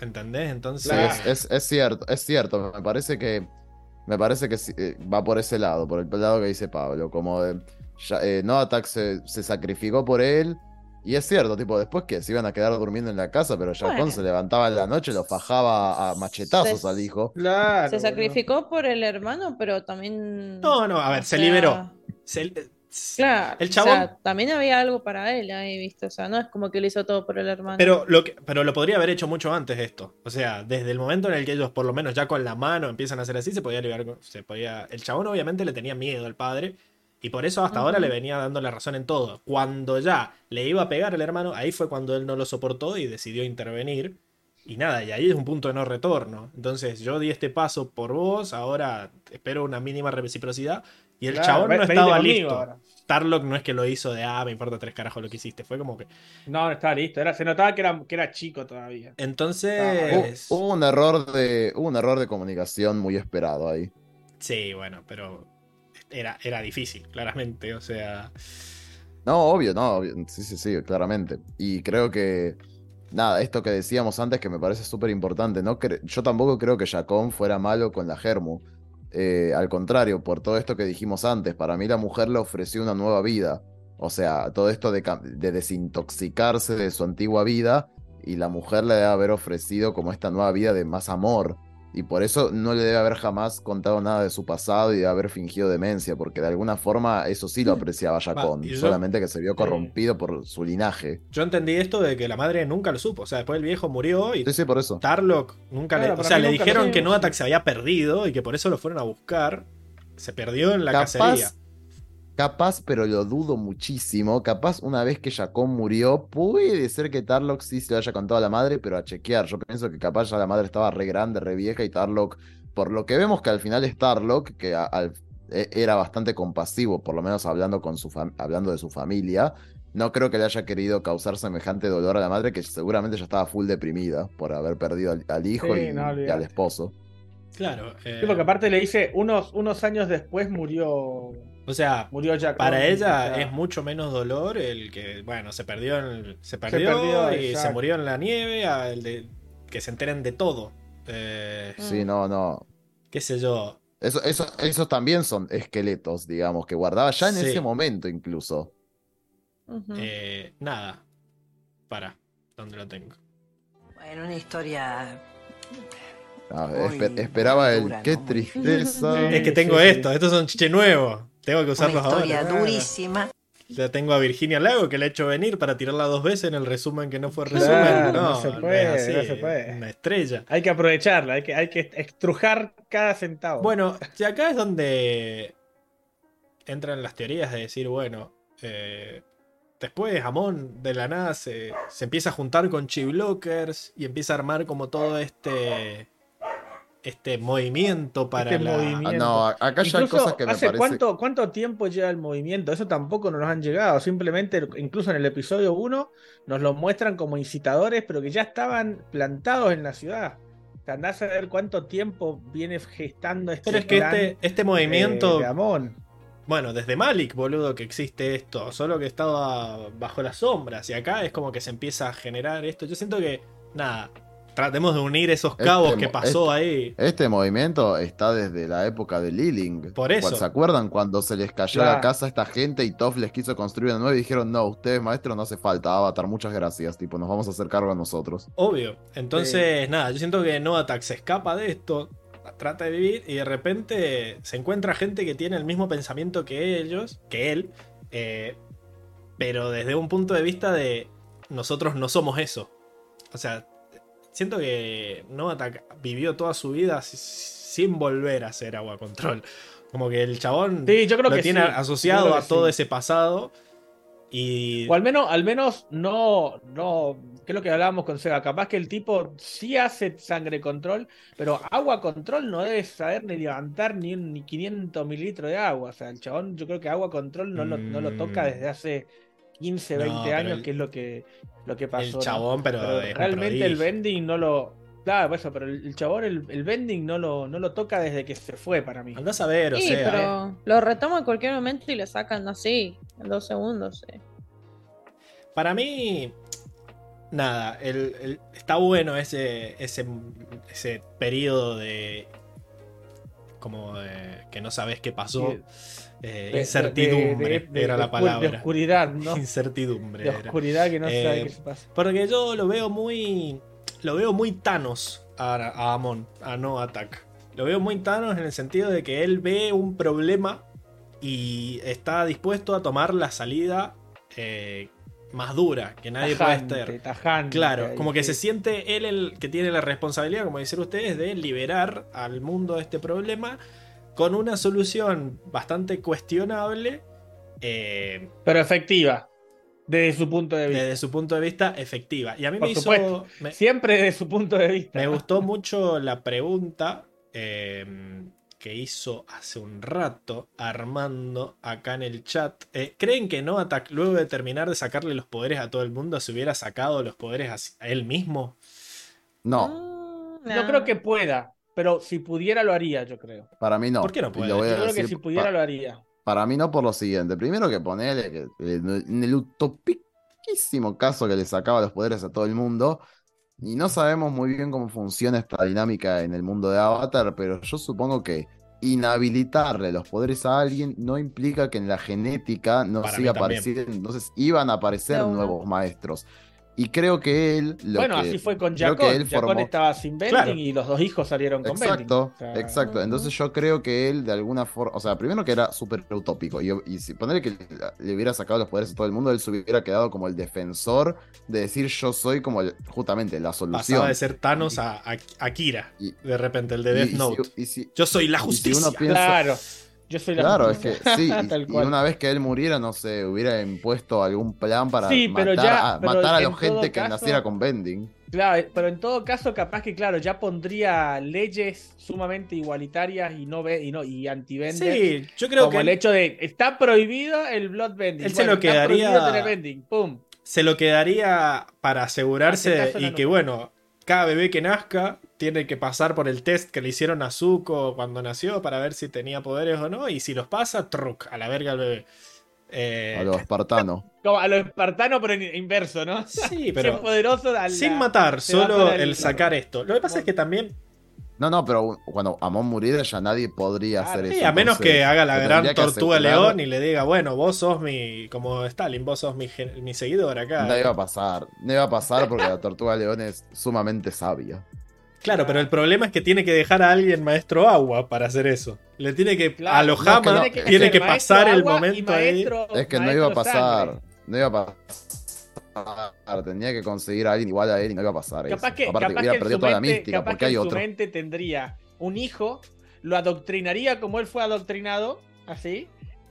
Speaker 1: ¿Entendés? Entonces.
Speaker 5: es, cierto, es cierto. Me parece que. Me parece que eh, va por ese lado, por el lado que dice Pablo. Como de. Eh, no Attack se sacrificó por él y es cierto, tipo, después que se iban a quedar durmiendo en la casa, pero Jacón se levantaba en la noche y lo fajaba a machetazos al hijo.
Speaker 3: Claro, se sacrificó por el hermano, pero también.
Speaker 1: No, no, a ver, se liberó.
Speaker 3: Claro, el chabón... o sea, también había algo para él ahí, ¿viste? O sea, no es como que lo hizo todo por el hermano.
Speaker 1: Pero lo, que, pero lo podría haber hecho mucho antes esto. O sea, desde el momento en el que ellos, por lo menos ya con la mano, empiezan a hacer así, se podía liberar. Se podía... El chabón obviamente le tenía miedo al padre y por eso hasta ahora le venía dando la razón en todo. Cuando ya le iba a pegar el hermano, ahí fue cuando él no lo soportó y decidió intervenir. Y nada, y ahí es un punto de no retorno. Entonces yo di este paso por vos, ahora espero una mínima reciprocidad. Y el chabón no estaba listo. Tarlock no es que lo hizo de, ah, me importa tres carajos lo que hiciste. Fue como que.
Speaker 2: No, no estaba listo. Era, se notaba que era, que era chico todavía.
Speaker 1: Entonces.
Speaker 5: hubo, un error de, hubo un error de comunicación muy esperado ahí.
Speaker 1: Sí, bueno, pero era, era difícil, claramente. O sea.
Speaker 5: No, obvio, no, sí, sí, sí, claramente. Y creo que, nada, esto que decíamos antes que me parece súper importante, ¿no? Yo tampoco creo que Jacón fuera malo con la Germu. Eh, al contrario, por todo esto que dijimos antes, para mí la mujer le ofreció una nueva vida. O sea, todo esto de, de desintoxicarse de su antigua vida y la mujer le debe haber ofrecido como esta nueva vida de más amor y por eso no le debe haber jamás contado nada de su pasado y de haber fingido demencia, porque de alguna forma eso sí lo apreciaba Jacón, solamente que se vio corrompido por su linaje.
Speaker 1: Yo entendí esto de que la madre nunca lo supo, o sea, después el viejo murió y
Speaker 5: sí, sí, por eso.
Speaker 1: Tarlock nunca le... O sea, le dijeron que Noatak se había perdido y que por eso lo fueron a buscar. Se perdió en la cacería.
Speaker 5: Capaz, pero lo dudo muchísimo. Capaz, una vez que Jacón murió, puede ser que Tarlock sí se lo haya contado a la madre, pero a chequear. Yo pienso que capaz ya la madre estaba re grande, re vieja, y Tarlock, por lo que vemos que al final es Tarlock, que e, era bastante compasivo, por lo menos hablando, con su hablando de su familia. No creo que le haya querido causar semejante dolor a la madre, que seguramente ya estaba full deprimida por haber perdido al, hijo y, al esposo.
Speaker 1: Claro.
Speaker 2: Eh... porque aparte le dice, unos, unos años después murió
Speaker 1: o sea, murió para ella es mucho menos dolor el que, bueno, se perdió, se perdió, y se murió en la nieve, el de que se enteren de todo. Eh,
Speaker 5: sí, no, no.
Speaker 1: ¿Qué sé yo?
Speaker 5: Eso, eso, esos también son esqueletos, digamos, que guardaba ya en ese momento incluso.
Speaker 1: Eh, nada. Para, ¿dónde lo tengo?
Speaker 4: Bueno, una historia
Speaker 5: ah, esperaba el. ¡Qué tristeza!
Speaker 1: Es que tengo esto, estos son chiche nuevos. Tengo que usarlos
Speaker 4: Una historia durísima.
Speaker 1: Ya tengo a Virginia Lago que le he hecho venir para tirarla dos veces en el resumen que no fue resumen. no,
Speaker 2: se puede, no, se puede.
Speaker 1: Una estrella.
Speaker 2: Hay que aprovecharla, hay que, hay que estrujar cada centavo.
Speaker 1: Bueno, y acá es donde entran las teorías de decir, bueno, eh, después Amon de la nada se, se empieza a juntar con Chiblockers y empieza a armar como todo este este movimiento para
Speaker 2: Este
Speaker 1: la...
Speaker 2: movimiento.
Speaker 5: No, acá ya hay cosas que me
Speaker 2: ¿hace
Speaker 5: parece.
Speaker 2: cuánto, cuánto tiempo lleva el movimiento? Eso tampoco nos han llegado. Simplemente, incluso en el episodio 1, nos lo muestran como incitadores, pero que ya estaban plantados en la ciudad. O sea, andás a ver cuánto tiempo viene gestando este
Speaker 1: Pero es que
Speaker 2: plan
Speaker 1: este, este
Speaker 2: de-
Speaker 1: movimiento,
Speaker 2: de
Speaker 1: bueno, desde Malik, boludo, que existe esto, solo que estaba bajo las sombras y acá es como que se empieza a generar esto. Yo siento que, nada, tratemos de unir esos
Speaker 5: Este
Speaker 1: cabos que pasó
Speaker 5: este-
Speaker 1: ahí.
Speaker 5: Este movimiento está desde la época de Liling.
Speaker 1: Por eso.
Speaker 5: ¿Se acuerdan cuando se les cayó
Speaker 2: Claro.
Speaker 5: la casa a esta gente y Toff les quiso construir una nueva y dijeron, no, ustedes maestros no hace falta, Avatar, muchas gracias, tipo, nos vamos a hacer cargo a nosotros.
Speaker 1: Obvio. Entonces, nada, yo siento que Noatak se escapa de esto, trata de vivir y de repente se encuentra gente que tiene el mismo pensamiento que ellos, que él, eh, pero desde un punto de vista de nosotros no somos eso. O sea, siento que Noatak vivió toda su vida si- sin volver a ser agua control. Como que el chabón
Speaker 2: Sí, yo creo
Speaker 1: lo
Speaker 2: que
Speaker 1: tiene
Speaker 2: sí.
Speaker 1: asociado a todo
Speaker 2: sí.
Speaker 1: ese pasado. Y
Speaker 2: O al menos, al menos no, no, que es lo que hablábamos con Seba, capaz que el tipo sí hace sangre control, pero agua control no debe saber ni levantar ni, ni 500 mililitros de agua. O sea, el chabón yo creo que agua control no, lo, no lo toca
Speaker 1: Mm.
Speaker 2: desde hace 15,
Speaker 1: No,
Speaker 2: 20
Speaker 1: pero
Speaker 2: años,
Speaker 1: el-
Speaker 2: que es lo que, lo que pasó.
Speaker 1: el
Speaker 2: ¿no?
Speaker 1: chabón, pero,
Speaker 2: realmente el bending no lo... Claro, por eso, pero el, el chabón, el, el bending no lo, no lo toca desde que se fue para mí.
Speaker 1: Andás a ver, o
Speaker 3: Sí,
Speaker 1: sea.
Speaker 3: pero lo retoma en cualquier momento y le sacan así, en dos segundos. sí.
Speaker 1: Para mí, nada, el- el- está bueno ese, ese, ese periodo de. como de que no sabes qué pasó.
Speaker 2: Sí,
Speaker 1: Eh,
Speaker 2: De-
Speaker 1: incertidumbre
Speaker 2: de- de-
Speaker 1: era la palabra.
Speaker 2: De oscuridad, ¿no?
Speaker 1: Incertidumbre.
Speaker 2: De
Speaker 1: era.
Speaker 2: oscuridad que no
Speaker 1: Eh,
Speaker 2: sabe qué se pasa.
Speaker 1: Porque yo lo veo muy. Lo veo muy Thanos a, a Amon, a No Attack. Lo veo muy Thanos en el sentido de que él ve un problema y está dispuesto a tomar la salida eh, más dura que nadie
Speaker 2: Tajante,
Speaker 1: puede estar.
Speaker 2: tajante
Speaker 1: Claro,
Speaker 2: ahí,
Speaker 1: como que
Speaker 2: sí.
Speaker 1: se siente él el que tiene la responsabilidad, como dicen ustedes, de liberar al mundo de este problema con una solución bastante cuestionable. eh,
Speaker 2: Pero efectiva, desde su punto de vista.
Speaker 1: desde su punto de vista efectiva. Y a mí
Speaker 2: Por
Speaker 1: me hizo.
Speaker 2: supuesto.
Speaker 1: me-
Speaker 2: Siempre desde su punto de vista.
Speaker 1: Me
Speaker 2: ¿no?
Speaker 1: gustó mucho la pregunta eh, que hizo hace un rato Armando acá en el chat. Eh, ¿Creen que Noatak, luego de terminar de sacarle los poderes a todo el mundo, se hubiera sacado los poderes a, él mismo?
Speaker 5: No,
Speaker 3: Mm,
Speaker 2: No creo que pueda, pero si pudiera lo haría, yo creo.
Speaker 5: para mí no.
Speaker 1: ¿Por qué no puede?
Speaker 2: Yo creo que si pudiera
Speaker 5: pa-
Speaker 2: lo haría.
Speaker 5: Para mí no por lo siguiente. Primero que ponerle que en el utopiquísimo caso que le sacaba los poderes a todo el mundo. Y no sabemos muy bien cómo funciona esta dinámica en el mundo de Avatar, pero yo supongo que inhabilitarle los poderes a alguien no implica que en la genética no
Speaker 1: Para
Speaker 5: siga apareciendo. Entonces iban a aparecer nuevos maestros. Y creo que él. Lo
Speaker 2: bueno,
Speaker 5: que-
Speaker 2: así fue con Jacob
Speaker 5: formó-
Speaker 2: estaba sin bending
Speaker 1: Claro.
Speaker 2: y los dos hijos salieron con
Speaker 5: Exacto,
Speaker 2: bending. O sea,
Speaker 5: exacto. Entonces yo creo que él de alguna forma, o sea, primero que era súper utópico y, y si ponerle que le hubiera sacado los poderes a todo el mundo, él se hubiera quedado como el defensor de decir yo soy como el- justamente la solución.
Speaker 1: Pasaba de ser Thanos a, a- a Kira,
Speaker 5: Y-
Speaker 1: de repente, el de
Speaker 5: Y-
Speaker 1: Death
Speaker 5: y si-
Speaker 1: Note.
Speaker 5: y si-
Speaker 1: Yo soy la
Speaker 5: si
Speaker 1: justicia.
Speaker 5: uno piensa-
Speaker 2: Claro. Yo soy la
Speaker 5: Claro, es que sí, y-
Speaker 2: Tal
Speaker 5: y,
Speaker 2: cual.
Speaker 5: una vez que él muriera, no sé, hubiera impuesto algún plan para
Speaker 2: Sí, pero
Speaker 5: matar,
Speaker 2: ya-
Speaker 5: a,
Speaker 2: pero
Speaker 5: matar a la gente que
Speaker 2: caso-
Speaker 5: naciera con Bending.
Speaker 2: Claro, pero en todo caso, capaz que, claro, ya pondría leyes sumamente igualitarias y no ve y no y anti-bender.
Speaker 1: Sí, yo creo
Speaker 2: como
Speaker 1: que
Speaker 2: el hecho de está prohibido el blood bending.
Speaker 1: Él se lo quedaría-
Speaker 2: prohibido tener bending. Pum.
Speaker 1: se lo quedaría para asegurarse y que, bueno, cada bebé que nazca tiene que pasar por el test que le hicieron a Zuko cuando nació para ver si tenía poderes o no. Y si los pasa, truc, a la verga el bebé. Eh,
Speaker 5: A los espartanos.
Speaker 2: Como a lo espartano, pero inverso, ¿no?
Speaker 1: sí, pero
Speaker 2: poderoso a la-
Speaker 1: sin matar,
Speaker 2: se
Speaker 1: solo el sacar esto. Lo que pasa es que también,
Speaker 5: No, no, pero cuando Amon muriera ya nadie podría
Speaker 2: Claro.
Speaker 5: hacer
Speaker 1: sí,
Speaker 5: eso.
Speaker 1: a menos
Speaker 5: entonces
Speaker 1: que haga la
Speaker 5: lo
Speaker 1: gran tortuga
Speaker 5: aceptar.
Speaker 1: león y le diga, bueno, vos sos mi, como Stalin, vos sos mi, mi seguidor acá.
Speaker 5: No iba a pasar, no iba a pasar porque la tortuga león es sumamente sabia.
Speaker 1: Claro, pero el problema es que tiene que dejar a alguien maestro agua para hacer eso. Le tiene que a los Hama tiene que, pasar el momento ahí.
Speaker 5: Es que no iba a pasar. No iba a pasar. Tenía que conseguir a alguien igual a él y no iba a pasar.
Speaker 2: Capaz que, Aparte, capaz hubiera perdido toda la mística porque hay otro. Su mente tendría un hijo, lo adoctrinaría como él fue adoctrinado, así.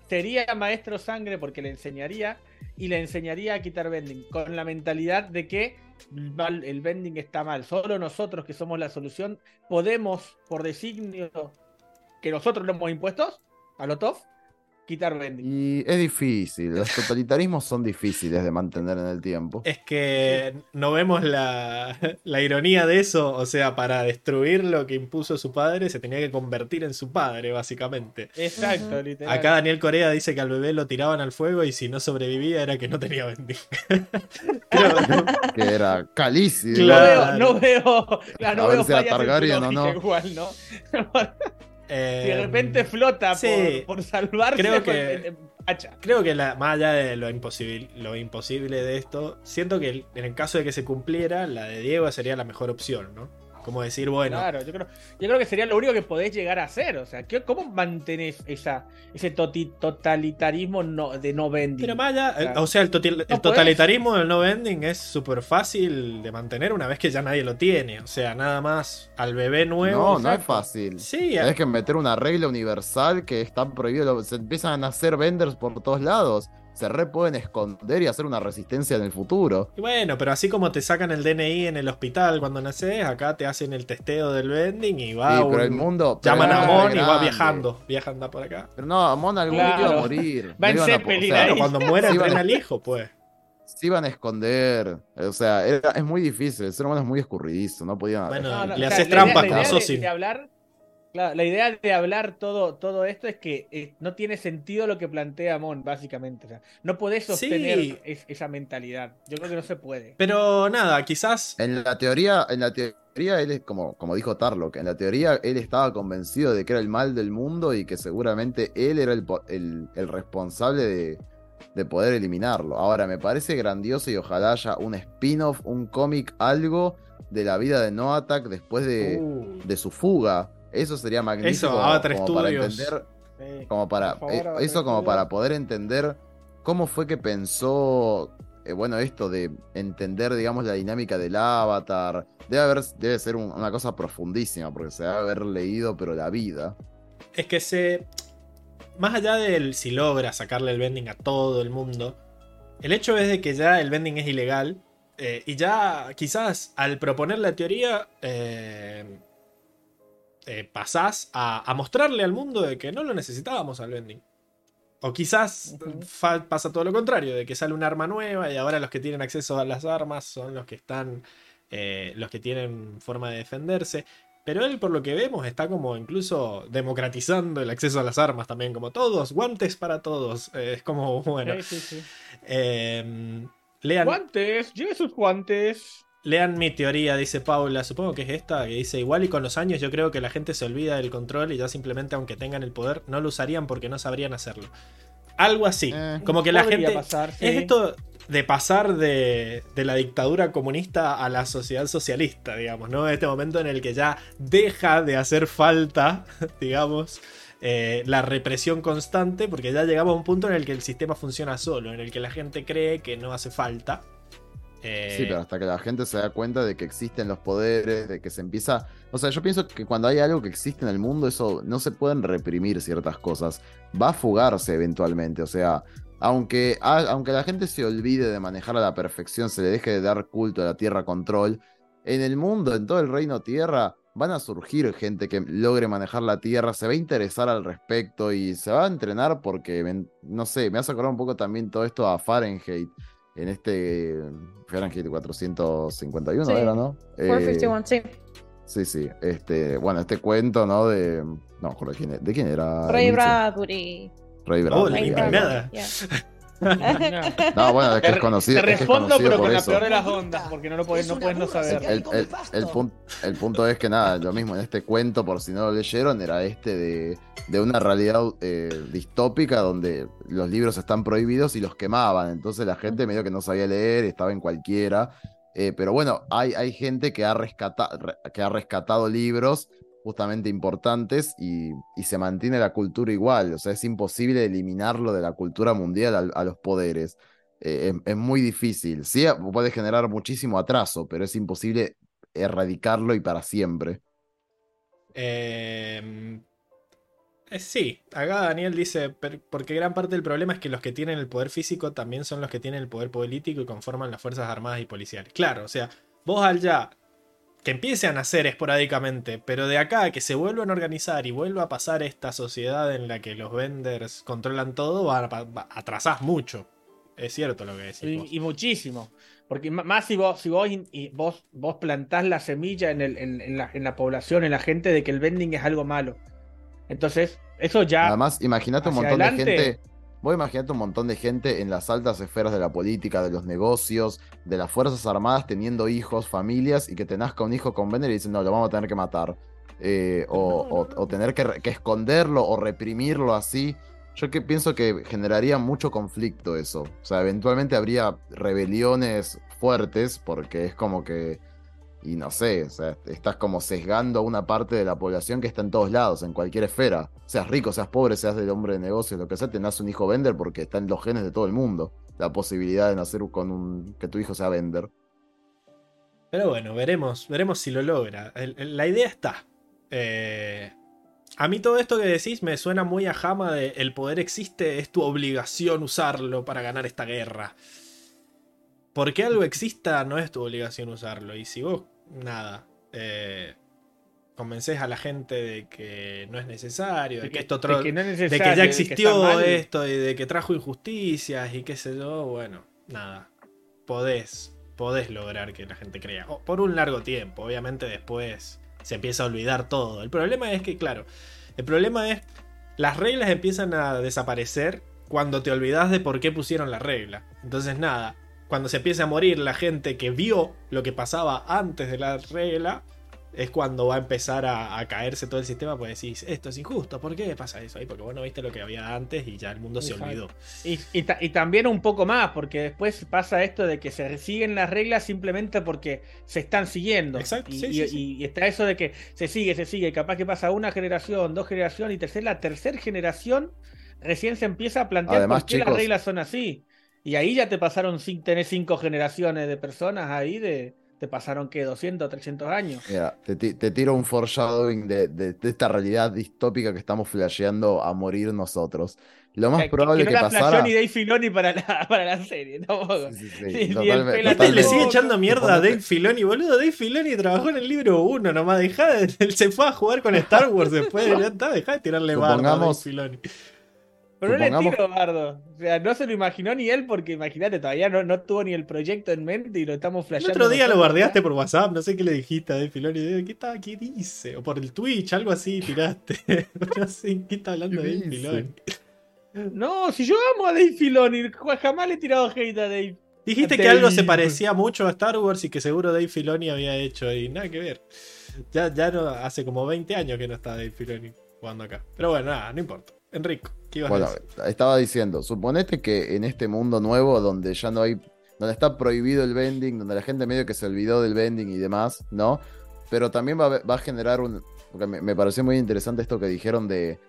Speaker 2: Sería maestro sangre porque le enseñaría y le enseñaría a quitar vending con la mentalidad de que el vending está mal. Solo nosotros que somos la solución podemos, por designio que nosotros lo hemos impuesto, a lo top, quitar vending.
Speaker 5: Y es difícil, los totalitarismos son difíciles de mantener en el tiempo.
Speaker 1: Es que no vemos la, ironía de eso, o sea, para destruir lo que impuso su padre se tenía que convertir en su padre, básicamente.
Speaker 2: Exacto, literal.
Speaker 1: Acá Daniel Corea dice que al bebé lo tiraban al fuego y si no sobrevivía era que no tenía vending.
Speaker 5: que era calísimo.
Speaker 2: No veo, no veo, no veo o no. Igual, ¿no? Si de repente flota por, salvarse,
Speaker 1: creo que, creo que la, más allá de lo imposible, lo imposible de esto, siento que en el caso de que se cumpliera, la de Diego sería la mejor opción, ¿no? Como decir, bueno.
Speaker 2: Claro, yo creo, yo creo que sería lo único que podés llegar a hacer. O sea, ¿cómo mantenés esa, ese totalitarismo no, de no vending?
Speaker 1: Pero más allá, o sea, el, totalitarismo del no vending es súper fácil de mantener una vez que ya nadie lo tiene. O sea, nada más al bebé nuevo.
Speaker 5: No, no es fácil. Sí. Tienes que meter una regla universal que están prohibidos. Se empiezan a nacer vendors por todos lados se re pueden esconder y hacer una resistencia en el futuro.
Speaker 1: Y bueno, pero así como te sacan el DNI en el hospital cuando naces, acá te hacen el testeo del vending y va.
Speaker 5: Sí, pero el mundo.
Speaker 1: Llaman a Mon y va viajando. Viajando por acá.
Speaker 5: Pero no, Mon algún día iba a morir.
Speaker 2: Va en Zeppelin.
Speaker 1: cuando muera, entrena al hijo, pues.
Speaker 5: Se iban a esconder. O sea, es muy difícil. El ser humano es muy escurridizo. No podía.
Speaker 1: Bueno, le haces trampas con
Speaker 2: Sosin. hablar la idea de hablar todo, todo esto es que eh, no tiene sentido lo que plantea Mon, básicamente. no podés sostener esa mentalidad. Yo creo que no se puede.
Speaker 1: Pero nada, quizás.
Speaker 5: En la teoría, en la teoría, él es como, como dijo Tarlock, en la teoría él estaba convencido de que era el mal del mundo y que seguramente él era el, responsable de, de poder eliminarlo. Ahora, me parece grandioso y ojalá haya un spin-off, un cómic, algo de la vida de Noatak después de, uh. de su fuga eso sería magnífico.
Speaker 1: Eso, como,
Speaker 5: para entender. como para. Eh, eso como para poder entender cómo fue que pensó. Eh, bueno, esto de entender, digamos, la dinámica del avatar. Debe, haber, debe ser una cosa profundísima, porque se debe haber leído, pero la vida.
Speaker 1: Es que se. Más allá del si logra sacarle el vending a todo el mundo, el hecho es de que ya el vending es ilegal. Eh, y ya quizás al proponer la teoría, eh, pasás a, mostrarle al mundo de que no lo necesitábamos al vending. O quizás pasa todo lo contrario, de que sale un arma nueva y ahora los que tienen acceso a las armas son los que están, eh, los que tienen forma de defenderse. Pero él, por lo que vemos, está como incluso democratizando el acceso a las armas también, como todos, guantes para todos. Eh, es como, bueno.
Speaker 2: Em, lean... Guantes, lleve sus guantes.
Speaker 1: Lean mi teoría, dice Paula, supongo que es esta, que dice, igual y con los años yo creo que la gente se olvida del control y ya simplemente aunque tengan el poder no lo usarían porque no sabrían hacerlo. Algo así, eh, como que la gente... Es esto de pasar de, la dictadura comunista a la sociedad socialista, digamos, ¿no? Este momento en el que ya deja de hacer falta, digamos, eh, la represión constante, porque ya llegamos a un punto en el que el sistema funciona solo, en el que la gente cree que no hace falta
Speaker 5: Sí, pero hasta que la gente se da cuenta de que existen los poderes, de que se empieza... O sea, yo pienso que cuando hay algo que existe en el mundo, eso no se pueden reprimir ciertas cosas. Va a fugarse eventualmente. O sea, aunque, aunque la gente se olvide de manejar a la perfección, se le deje de dar culto a la Tierra Control, en el mundo, en todo el reino Tierra, van a surgir gente que logre manejar la Tierra, se va a interesar al respecto y se va a entrenar porque, no sé, me hace acordar un poco también todo esto a Fahrenheit en este Fahrenheit 451 era, ¿no?
Speaker 3: 451, sí.
Speaker 5: Sí, sí. Este, bueno, este cuento, ¿no? De. No, ¿de quién, de quién era?
Speaker 3: Ray Bradbury.
Speaker 5: Ray Bradbury. Oh, nada. No, bueno, es que es conocido.
Speaker 2: Te respondo, pero con la peor de las ondas, porque no lo puedes no, puedes no saber.
Speaker 5: El, el, el, punto es que nada, lo mismo en este cuento, por si no lo leyeron, era este de, de una realidad eh, distópica donde los libros están prohibidos y los quemaban. Entonces la gente medio que no sabía leer, estaba en cualquiera. Eh, pero bueno, hay, hay gente que ha, rescatado, que ha rescatado libros justamente importantes y, se mantiene la cultura igual. O sea, es imposible eliminarlo de la cultura mundial a, los poderes. Eh, es, muy difícil. Sí, puede generar muchísimo atraso, pero es imposible erradicarlo y para siempre.
Speaker 1: Em, eh, sí, acá Daniel dice, porque gran parte del problema es que los que tienen el poder físico también son los que tienen el poder político y conforman las Fuerzas Armadas y Policiales. Claro, o sea, vos al ya que empiecen a hacer esporádicamente, pero de acá que se vuelvan a organizar y vuelva a pasar esta sociedad en la que los vendors controlan todo, atrasás mucho. Es cierto lo que decís.
Speaker 2: Y, muchísimo. Porque más si vos, si vos, y vos, vos plantás la semilla en, el, en, la, en la población, en la gente, de que el vending es algo malo. Entonces, eso ya.
Speaker 5: Además, imagínate un montón de gente. Vos imaginate un montón de gente en las altas esferas de la política, de los negocios, de las Fuerzas Armadas teniendo hijos, familias, y que te nazca un hijo con Vender y dicen, no, lo vamos a tener que matar. Eh, o, tener que, que, esconderlo o reprimirlo así. Yo que pienso que generaría mucho conflicto eso. O sea, eventualmente habría rebeliones fuertes porque es como que y no sé, o sea, estás como sesgando a una parte de la población que está en todos lados, en cualquier esfera. Seas rico, seas pobre, seas del hombre de negocios, lo que sea, te nace un hijo vender porque está en los genes de todo el mundo. La posibilidad de nacer con un. que tu hijo sea vender.
Speaker 1: Pero bueno, veremos, veremos si lo logra. la idea está. Eh, a mí todo esto que decís me suena muy a jama de el poder existe, es tu obligación usarlo para ganar esta guerra. Porque algo exista no es tu obligación usarlo. Y si vos, nada, eh, convences a la gente de que no es necesario, de, que, esto otro, de que, ya existió esto y de que trajo injusticias y qué sé yo, bueno, nada. Podés, podés lograr que la gente crea. por un largo tiempo, obviamente después se empieza a olvidar todo. El problema es que, claro, el problema es las reglas empiezan a desaparecer cuando te olvidas de por qué pusieron la regla. Entonces, nada, cuando se empiece a morir la gente que vio lo que pasaba antes de la regla, es cuando va a empezar a, caerse todo el sistema, pues decís, esto es injusto, ¿por qué pasa eso ahí? Porque vos no viste lo que había antes y ya el mundo se olvidó.
Speaker 2: Y, también un poco más, porque después pasa esto de que se siguen las reglas simplemente porque se están siguiendo. Exacto. Y, está eso de que se sigue, se sigue, capaz que pasa una generación, dos generaciones y tercera, la tercera generación recién se empieza a plantear por qué las reglas son así. Y ahí ya te pasaron, tener cinco generaciones de personas ahí, de, te pasaron que 200, 300 años.
Speaker 5: Mira, te, tiro un foreshadowing de, de, esta realidad distópica que estamos flasheando a morir nosotros. Lo más probable que, que, no que pasara.
Speaker 2: ni Dave Filoni para la, para la serie, Sí, sí,
Speaker 1: Le sigue echando mierda a Dave Filoni, boludo. Dave Filoni trabajó en el libro 1 nomás. Dejá de, él se fue a jugar con Star Wars después. Ya está, dejá de tirarle barba a Dave Filoni.
Speaker 2: Pero no le tiro, Bardo. O sea, no se lo imaginó ni él porque imagínate, todavía no, no tuvo ni el proyecto en mente y lo estamos flasheando.
Speaker 1: El otro día lo guardeaste por WhatsApp, no sé qué le dijiste a Dave Filoni. ¿Qué, está, ¿Qué dice? O por el Twitch, algo así tiraste. no sé, ¿qué está hablando de Dave Filoni?
Speaker 2: No, si yo amo a Dave Filoni, jamás le he tirado hate a Dave.
Speaker 1: Dijiste que algo se parecía mucho a Star Wars y que seguro Dave Filoni había hecho y nada que ver. Ya, ya no, hace como 20 años que no está Dave Filoni jugando acá. Pero bueno, nada, no importa. Enrico, ¿qué ibas bueno, a decir?
Speaker 5: Estaba diciendo, suponete que en este mundo nuevo donde ya no hay, donde está prohibido el vending, donde la gente medio que se olvidó del vending y demás, ¿no? Pero también va, a generar un, porque me, me, pareció muy interesante esto que dijeron de,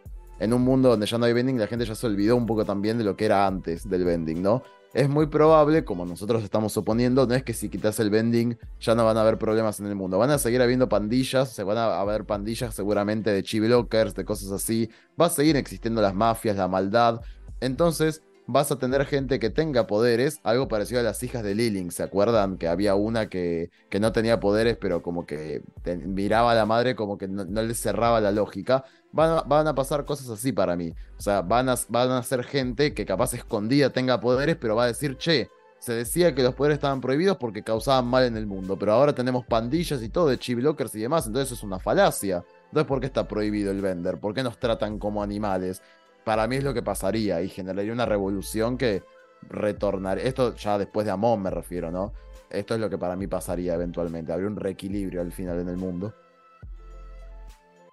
Speaker 5: en un mundo donde ya no hay vending, la gente ya se olvidó un poco también de lo que era antes del vending, ¿no? Es muy probable, como nosotros estamos suponiendo, no es que si quitas el vending ya no van a haber problemas en el mundo. Van a seguir habiendo pandillas, se van a haber pandillas seguramente de chivlockers, de cosas así. Va a seguir existiendo las mafias, la maldad. Entonces, vas a tener gente que tenga poderes, algo parecido a las hijas de Lilling, ¿se acuerdan? Que había una que, que no tenía poderes, pero como que miraba a la madre como que no, le cerraba la lógica. Van a, pasar cosas así para mí. O sea, van a, van a ser gente que capaz escondida tenga poderes, pero va a decir, che, se decía que los poderes estaban prohibidos porque causaban mal en el mundo, pero ahora tenemos pandillas y todo de chivlockers y demás, entonces es una falacia. Entonces, ¿por qué está prohibido el vender? ¿Por qué nos tratan como animales? para mí es lo que pasaría y generaría una revolución que retornaría. Esto ya después de Amon me refiero, ¿no? Esto es lo que para mí pasaría eventualmente. Habría un reequilibrio al final en el mundo.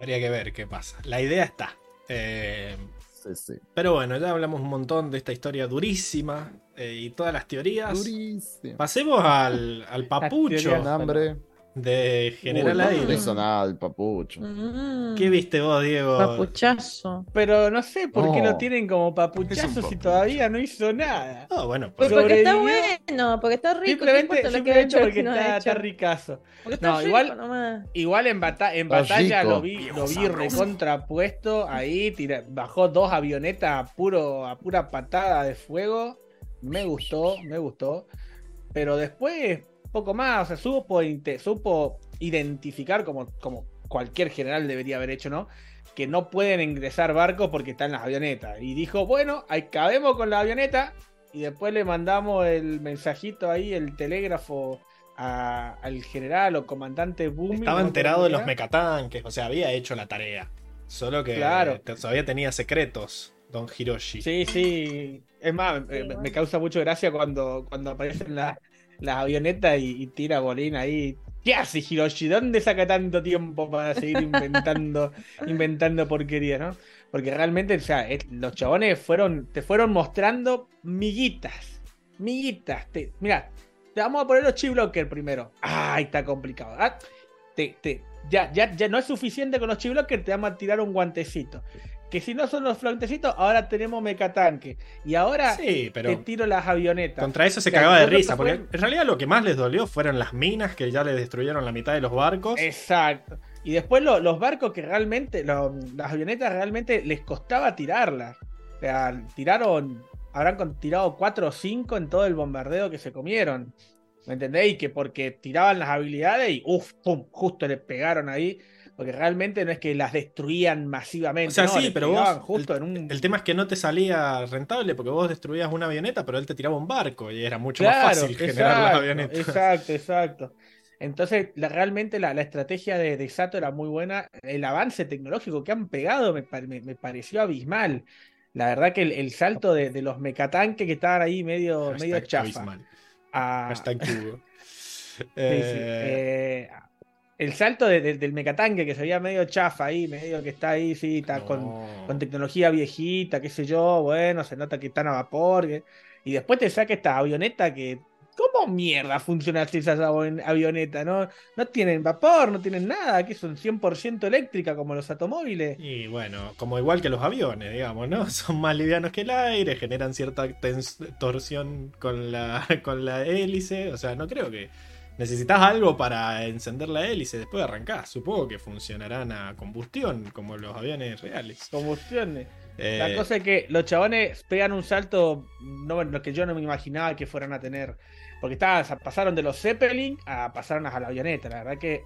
Speaker 1: Habría que ver qué pasa. La idea está. Eh,
Speaker 5: Sí, sí.
Speaker 1: pero bueno, ya hablamos un montón de esta historia durísima eh, y todas las teorías.
Speaker 5: Durísimo.
Speaker 1: Pasemos al, al papucho
Speaker 5: hambre.
Speaker 1: De General
Speaker 5: Uy, no
Speaker 1: Aire.
Speaker 5: hizo nada el papucho.
Speaker 3: Mm.
Speaker 1: ¿Qué viste vos, Diego?
Speaker 3: Papuchazo.
Speaker 2: Pero no sé por qué
Speaker 5: No.
Speaker 2: lo tienen como papuchazo si todavía no hizo nada.
Speaker 1: Oh, bueno,
Speaker 3: Pues porque está bueno, porque está rico. ¿qué
Speaker 2: Simplemente,
Speaker 3: lo
Speaker 2: simplemente porque
Speaker 3: no
Speaker 2: está,
Speaker 3: hecho?
Speaker 2: está ricazo.
Speaker 3: Porque está
Speaker 2: No,
Speaker 3: rico
Speaker 2: igual-
Speaker 3: nomás.
Speaker 2: Igual en, bata- en batalla
Speaker 5: rico.
Speaker 2: lo vi, lo vi recontrapuesto ahí, tira- bajó dos avionetas a, puro, a pura patada de fuego. Me gustó, me gustó. Pero después, poco más, o sea, supo, identificar como, como cualquier general debería haber hecho, ¿no? Que no pueden ingresar barcos porque están las avionetas. Y dijo, bueno, ahí cabemos con la avioneta. Y después le mandamos el mensajito ahí, el telégrafo a- al general o comandante Boom.
Speaker 1: estaba enterado de los mecatanques, o sea, había hecho la tarea. Solo que
Speaker 2: Claro.
Speaker 1: todavía tenía secretos, Don Hiroshi.
Speaker 2: Sí, sí. Es más, me, me- me causa mucho gracia cuando, cuando aparecen la- las avionetas y, y tira Bolín ahí. ¿Qué hace Hiroshi? ¿Dónde saca tanto tiempo para seguir inventando, inventando porquería, no? Porque realmente, o sea, es- los chabones fueron, te fueron mostrando miguitas. Miguitas. Te, mira, te vamos a poner los chip blocker primero. Ay, está complicado. Ah, te, te- ya, ya, ya no es suficiente con los chip blocker, te vamos a tirar un guantecito. Que si no son los guantecitos, ahora tenemos mecatanque. Y ahora
Speaker 1: Sí,
Speaker 2: te tiro las avionetas.
Speaker 1: contra eso se
Speaker 2: O sea,
Speaker 1: cagaba de risa, porque en realidad lo que más les dolió fueron las minas que ya le destruyeron la mitad de los barcos.
Speaker 2: Exacto. Y después lo- los barcos que realmente, lo- las avionetas realmente les costaba tirarlas. O sea, tiraron, habrán tirado 4 o 5 en todo el bombardeo que se comieron. ¿Me entendéis? Que porque tiraban las habilidades y uff, pum, justo le pegaron ahí. Porque realmente no es que las destruían masivamente.
Speaker 1: O sea,
Speaker 2: no,
Speaker 1: sí, pero vos.
Speaker 2: justo
Speaker 1: el,
Speaker 2: en un.
Speaker 1: el tema es que no te salía rentable porque vos destruías una avioneta, pero él te tiraba un barco y era mucho más fácil generar las avionetas.
Speaker 2: Exacto, exacto. Entonces, la- realmente la, la estrategia de, de Sato era muy buena. El avance tecnológico que han pegado me, me- me pareció abismal. La verdad que el, el salto de, de los mecatanques que estaban ahí medio, medio chafa.
Speaker 1: abismal.
Speaker 2: a-
Speaker 1: Hashtag Hugo.
Speaker 2: sí, sí,
Speaker 1: Eh,
Speaker 2: eh, el salto de- de- del mecatanque que se veía medio chafa ahí, medio que está ahí, sí, está con,
Speaker 1: no.
Speaker 2: con tecnología viejita, qué sé yo, bueno, se nota que están a vapor. que- Y después te saca esta avioneta que. ¿Cómo mierda funciona así esas avon- avionetas? No, no tienen vapor, no tienen nada, que son 100% eléctrica como los automóviles.
Speaker 1: Y bueno, como igual que los aviones, digamos, ¿no? Son más livianos que el aire, generan cierta torsión con la, con la hélice. O sea, no creo que necesitas algo para encender la hélice después de arrancar. Supongo que funcionarán a combustión, como los aviones reales.
Speaker 2: Combustiones.
Speaker 1: Eh,
Speaker 2: La cosa es que los chabones pegan un salto, no, lo que yo no me imaginaba que fueran a tener. Porque estaban, pasaron de los Zeppelin a pasaron a la avioneta. La verdad que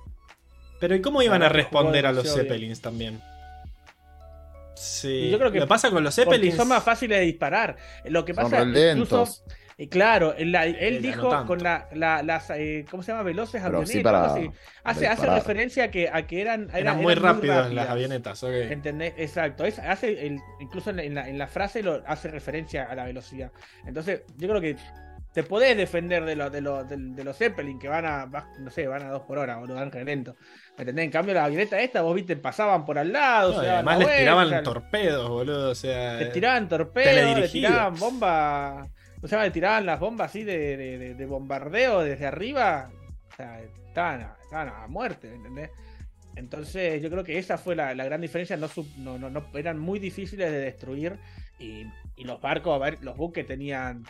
Speaker 1: Pero ¿y cómo iban a
Speaker 2: que
Speaker 1: responder a los. Zeppelins también? Sí.
Speaker 2: Y yo creo que
Speaker 1: Lo que pasa con los Zeppelins.
Speaker 2: son más fáciles de disparar. Lo que
Speaker 5: Son
Speaker 2: pasa
Speaker 5: re
Speaker 2: incluso Y claro, él, la- él
Speaker 1: Eh,
Speaker 2: dijo
Speaker 1: no
Speaker 2: con la, la- las, eh, ¿cómo se llama? Veloces
Speaker 5: Pero
Speaker 2: avionetas.
Speaker 5: sí para-.
Speaker 2: Hace,
Speaker 5: para
Speaker 2: hace referencia a que, a que eran,
Speaker 1: Eran,
Speaker 2: eran-
Speaker 1: muy
Speaker 2: eran
Speaker 1: rápidas las avionetas, ok.
Speaker 2: ¿Entendés? Exacto. Es- hace el, incluso en la, en la- en la frase lo hace referencia a la velocidad. Entonces, yo creo que te podés defender de, los de, los de, de los Zeppelin que van a, no sé, van a dos por hora o lo van re lento. ¿Me entendés? En cambio, la avioneta esta, vos viste, pasaban por al lado.
Speaker 1: No,
Speaker 2: daban
Speaker 1: además
Speaker 2: la
Speaker 1: les
Speaker 2: vuelta,
Speaker 1: tiraban torpedos, boludo. O sea.
Speaker 2: le
Speaker 1: eh,
Speaker 2: tiraban torpedos, le
Speaker 1: teledirigido.
Speaker 2: tiraban bombas. O sea, le tiraban las bombas así de, de- de- de bombardeo desde arriba. O sea, estaban a, estaban a muerte, ¿me ¿entendés? Entonces, yo creo que esa fue la, la gran diferencia. No, sub- no, no, no- eran muy difíciles de destruir. Y, y los barcos, a ver, los buques tenían.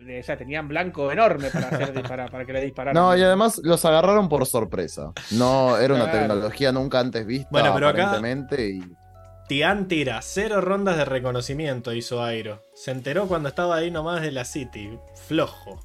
Speaker 2: O sea, tenían blanco enorme para, hacer, para, para que le dispararan.
Speaker 5: No, y además los agarraron por sorpresa. No era una
Speaker 2: Claro.
Speaker 5: tecnología nunca antes vista,
Speaker 1: Bueno, pero acá-
Speaker 5: aparentemente. Y...
Speaker 1: Tian tira, cero rondas de reconocimiento hizo Airo. Se enteró cuando estaba ahí nomás de la City. Flojo.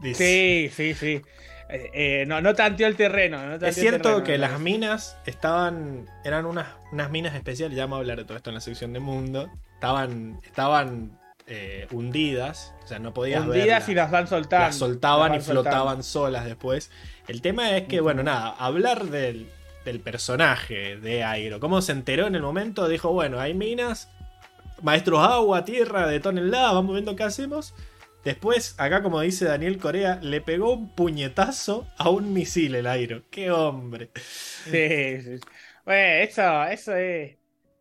Speaker 1: Dice.
Speaker 2: Sí, sí, sí. Eh, eh, no, no tanteó el terreno. no tanteó
Speaker 1: Es cierto
Speaker 2: terreno,
Speaker 1: que las minas estaban. eran unas, unas minas especiales. Ya vamos a hablar de todo esto en la sección de mundo. Estaban. estaban eh, hundidas. O sea, no podías
Speaker 2: hundidas
Speaker 1: verlas.
Speaker 2: y las van soltando.
Speaker 1: las soltaban y
Speaker 2: soltando.
Speaker 1: flotaban solas después. El tema es que, bueno, nada, hablar del, del personaje de Airo. ¿Cómo se enteró en el momento? Dijo, bueno, hay minas, maestros agua, tierra, detonenla, vamos viendo qué hacemos. Después, acá como dice Daniel Corea, le pegó un puñetazo a un misil el aire. ¡Qué hombre!
Speaker 2: Sí, sí. Bueno, eso, eso es...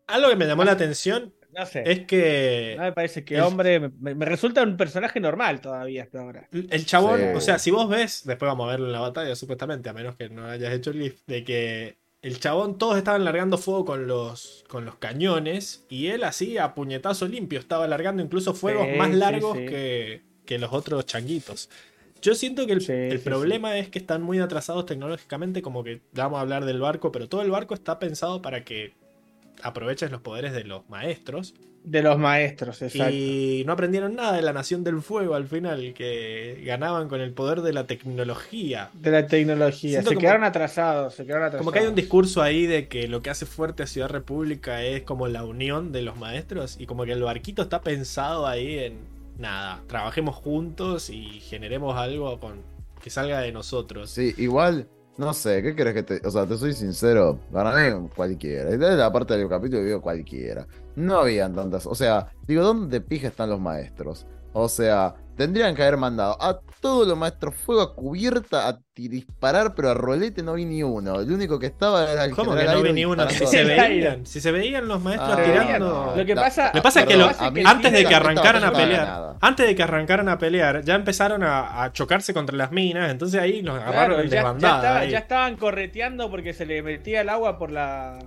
Speaker 1: Algo que me llamó la atención
Speaker 2: no sé.
Speaker 1: Es que.
Speaker 2: No me parece que hombre. Me, resulta un personaje normal todavía hasta ahora.
Speaker 1: El chabón, o sea, si vos ves, después vamos a verlo en la batalla, supuestamente, a menos que no hayas hecho el lift, de que el chabón, todos estaban largando fuego con los, con los cañones y él así a puñetazo limpio estaba largando incluso fuegos más largos Que, que, los otros changuitos. Yo siento que el, el problema es que están muy atrasados tecnológicamente, como que vamos a hablar del barco, pero todo el barco está pensado para que aproveches los poderes de los maestros.
Speaker 2: De los maestros, exacto.
Speaker 1: Y no aprendieron nada de la Nación del Fuego al final, que ganaban con el poder de la tecnología.
Speaker 2: De la tecnología, se quedaron atrasados, se quedaron atrasados.
Speaker 1: Como que hay un discurso ahí de que lo que hace fuerte a Ciudad República es como la unión de los maestros y como que el barquito está pensado ahí en nada, trabajemos juntos y generemos algo con que salga de nosotros.
Speaker 5: Sí, igual no sé, ¿qué crees que te.? O sea, te soy sincero. Para mí, cualquiera. Desde la parte del capítulo digo cualquiera. No habían tantas. O sea, digo, ¿dónde pija están los maestros? O sea, tendrían que haber mandado a todos los maestros fuego a cubierta a disparar, pero a rolete no vi ni uno. El único que estaba era el
Speaker 1: ¿Cómo que no vi ni uno? Si se, veían, si se veían los maestros ah, tirando.
Speaker 2: lo que pasa,
Speaker 1: lo pasa es que, antes de que arrancaran a pelear, antes de que arrancaran a pelear, ya empezaron a, chocarse contra las minas, entonces ahí los agarraron en desbandada.
Speaker 2: ya estaban correteando porque se le metía el agua por la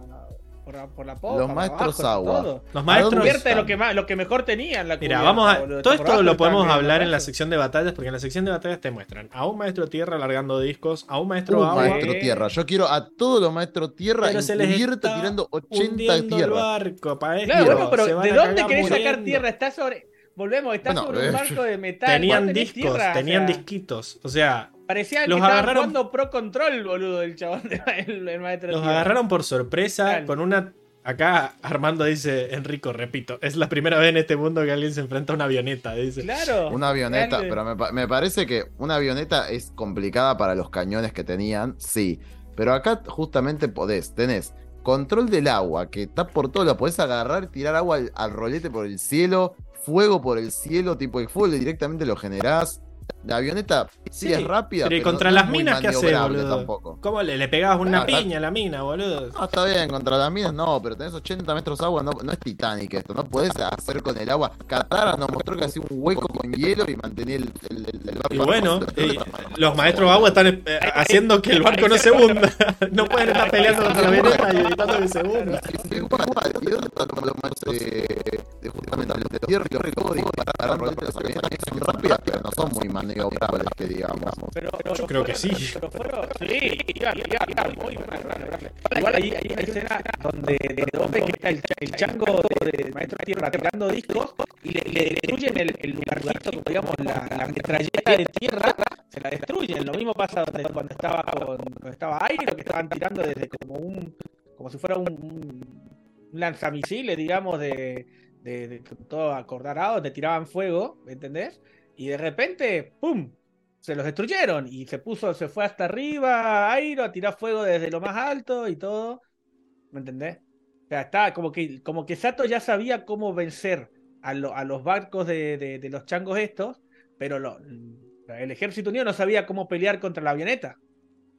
Speaker 2: por la, por
Speaker 5: Los maestros agua.
Speaker 1: Los maestros.
Speaker 2: lo que, lo que mejor tenían. La
Speaker 1: Mira, vamos a. Todo esto lo podemos hablar en la sección de batallas, porque en la sección de batallas te muestran a un maestro tierra largando discos, a un maestro agua.
Speaker 5: maestro tierra. Yo quiero a todos los maestros tierra pero se les está tirando 80 tierra. El
Speaker 1: barco,
Speaker 2: claro, pero ¿de dónde querés sacar tierra? Está sobre. Volvemos, está sobre un barco de metal.
Speaker 1: Tenían discos, tenían disquitos. O sea,
Speaker 2: Parecía los que agarraron jugando pro control, boludo, el chabón del maestro.
Speaker 1: Los agarraron por sorpresa con una. Acá Armando dice, Enrico, repito, es la primera vez en este mundo que alguien se enfrenta a una avioneta, dice.
Speaker 2: Claro.
Speaker 5: Una avioneta, pero me, me, parece que una avioneta es complicada para los cañones que tenían, sí. Pero acá justamente podés, tenés control del agua, que está por todo, lo podés agarrar, tirar agua al, al rolete por el cielo, fuego por el cielo, tipo el fuego directamente lo generás. La avioneta sí, es rápida.
Speaker 1: Pero, contra las minas, ¿qué hace, boludo? Tampoco. ¿Cómo le, le pegabas una piña a la mina, boludo?
Speaker 5: No, está bien, contra las minas no, pero tenés 80 metros de agua, no, no es Titanic esto, no puedes hacer con el agua. Katara nos mostró que hacía un hueco con hielo y mantenía el, el,
Speaker 1: barco. Y bueno, los maestros agua están eh, haciendo que el barco no se hunda. no pueden estar peleando contra la avioneta y evitando que se hunda.
Speaker 5: de justamente los de tierra y los recódigos para para las avionetas son rápidas, pero no son muy maniobrables, que digamos.
Speaker 1: Pero, Yo creo que sí.
Speaker 2: Pero fueron, sí, ya, ya, ya, muy Igual hay, hay una escena donde, donde que está el, el chango del maestro tierra tirando discos y le, le destruyen el, el lugarcito, digamos, la, la metralleta de tierra, se la destruyen. Lo mismo pasa cuando estaba con, cuando estaba aire, que estaban tirando desde como un como si fuera un, un lanzamisiles, digamos, de, de, de, todo acordado, te tiraban fuego, ¿me entendés? Y de repente, ¡pum! Se los destruyeron y se puso, se fue hasta arriba, Airo, a tirar fuego desde lo más alto y todo. ¿Me entendés? O sea, está como que, como que Sato ya sabía cómo vencer a, a los barcos de, de, los changos estos, pero lo, el ejército unido no sabía cómo pelear contra la avioneta.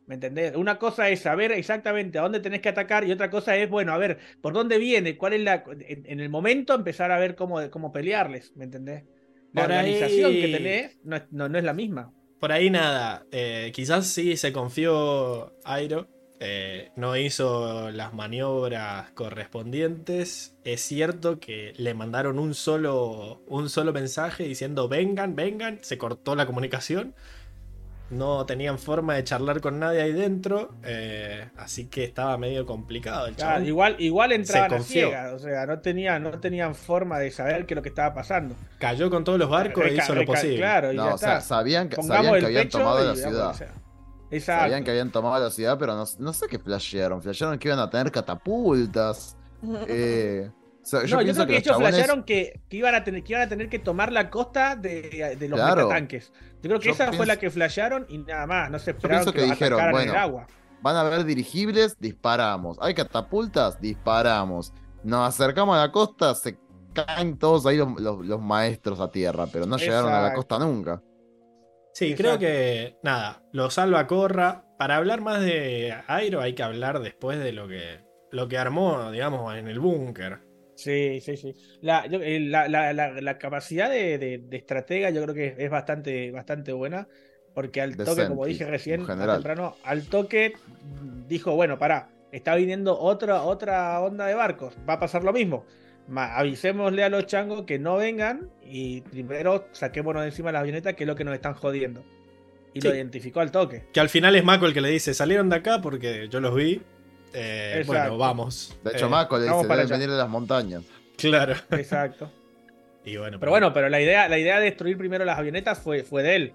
Speaker 2: ¿Me entendés? Una cosa es saber exactamente a dónde tenés que atacar y otra cosa es, bueno, a ver, por dónde viene, cuál es la. En, el momento empezar a ver cómo, cómo pelearles, ¿me entendés? La organización que tenés no es, no, es, la misma.
Speaker 1: Por ahí nada. Eh, quizás sí se confió Airo. Eh, no hizo las maniobras correspondientes. Es cierto que le mandaron un solo, un solo mensaje diciendo vengan, vengan. Se cortó la comunicación no tenían forma de charlar con nadie ahí dentro, eh, así que estaba medio complicado el
Speaker 2: chaval. igual, igual entraban a ciegas, o sea, no tenían, no tenían forma de saber qué es lo que estaba pasando.
Speaker 1: Cayó con todos los barcos e hizo lo posible.
Speaker 2: Claro, y
Speaker 5: no, o sea, sabían que, sabían que habían tomado la ciudad. Sabían que habían tomado la ciudad, pero no, no sé qué flashearon. Flashearon que iban a tener catapultas. eh,
Speaker 2: yo no, yo creo que, ellos flashearon que, iban a tener, que iban a tener que tomar la costa de, de los tanques. Yo creo que esa fue la que flashearon y nada más. No se esperaron que, dijeron, bueno, el agua.
Speaker 5: Van a haber dirigibles, disparamos. Hay catapultas, disparamos. Nos acercamos a la costa, se caen todos ahí los, los- los maestros a tierra, pero no llegaron a la costa nunca.
Speaker 1: Sí,
Speaker 2: Exacto.
Speaker 1: creo que nada, lo salva Corra. Para hablar más de Airo hay que hablar después de lo que, lo que armó, digamos, en el búnker.
Speaker 2: Sí, sí, sí. La, yo- eh, la, la- la- la capacidad de, de- de estratega yo creo que es bastante, bastante buena. Porque al toque, como dije recién, temprano, al toque mm, dijo, bueno, pará, está viniendo otra, otra onda de barcos, va a pasar lo mismo. Ma- avisémosle a los changos que no vengan y primero saquémonos de encima las avionetas, que es lo que nos están jodiendo. Y
Speaker 1: Sí.
Speaker 2: lo identificó al toque.
Speaker 1: Que al final es Mako el que le dice, salieron de acá porque yo los vi. Eh, bueno, vamos.
Speaker 5: De hecho,
Speaker 1: Eh,
Speaker 5: Mako le
Speaker 2: vamos
Speaker 5: dice,
Speaker 2: para
Speaker 5: deben venir de las montañas.
Speaker 1: Claro.
Speaker 2: Exacto.
Speaker 1: Y bueno,
Speaker 2: Pero bueno, pero la idea, la idea de destruir primero las avionetas fue, fue de él.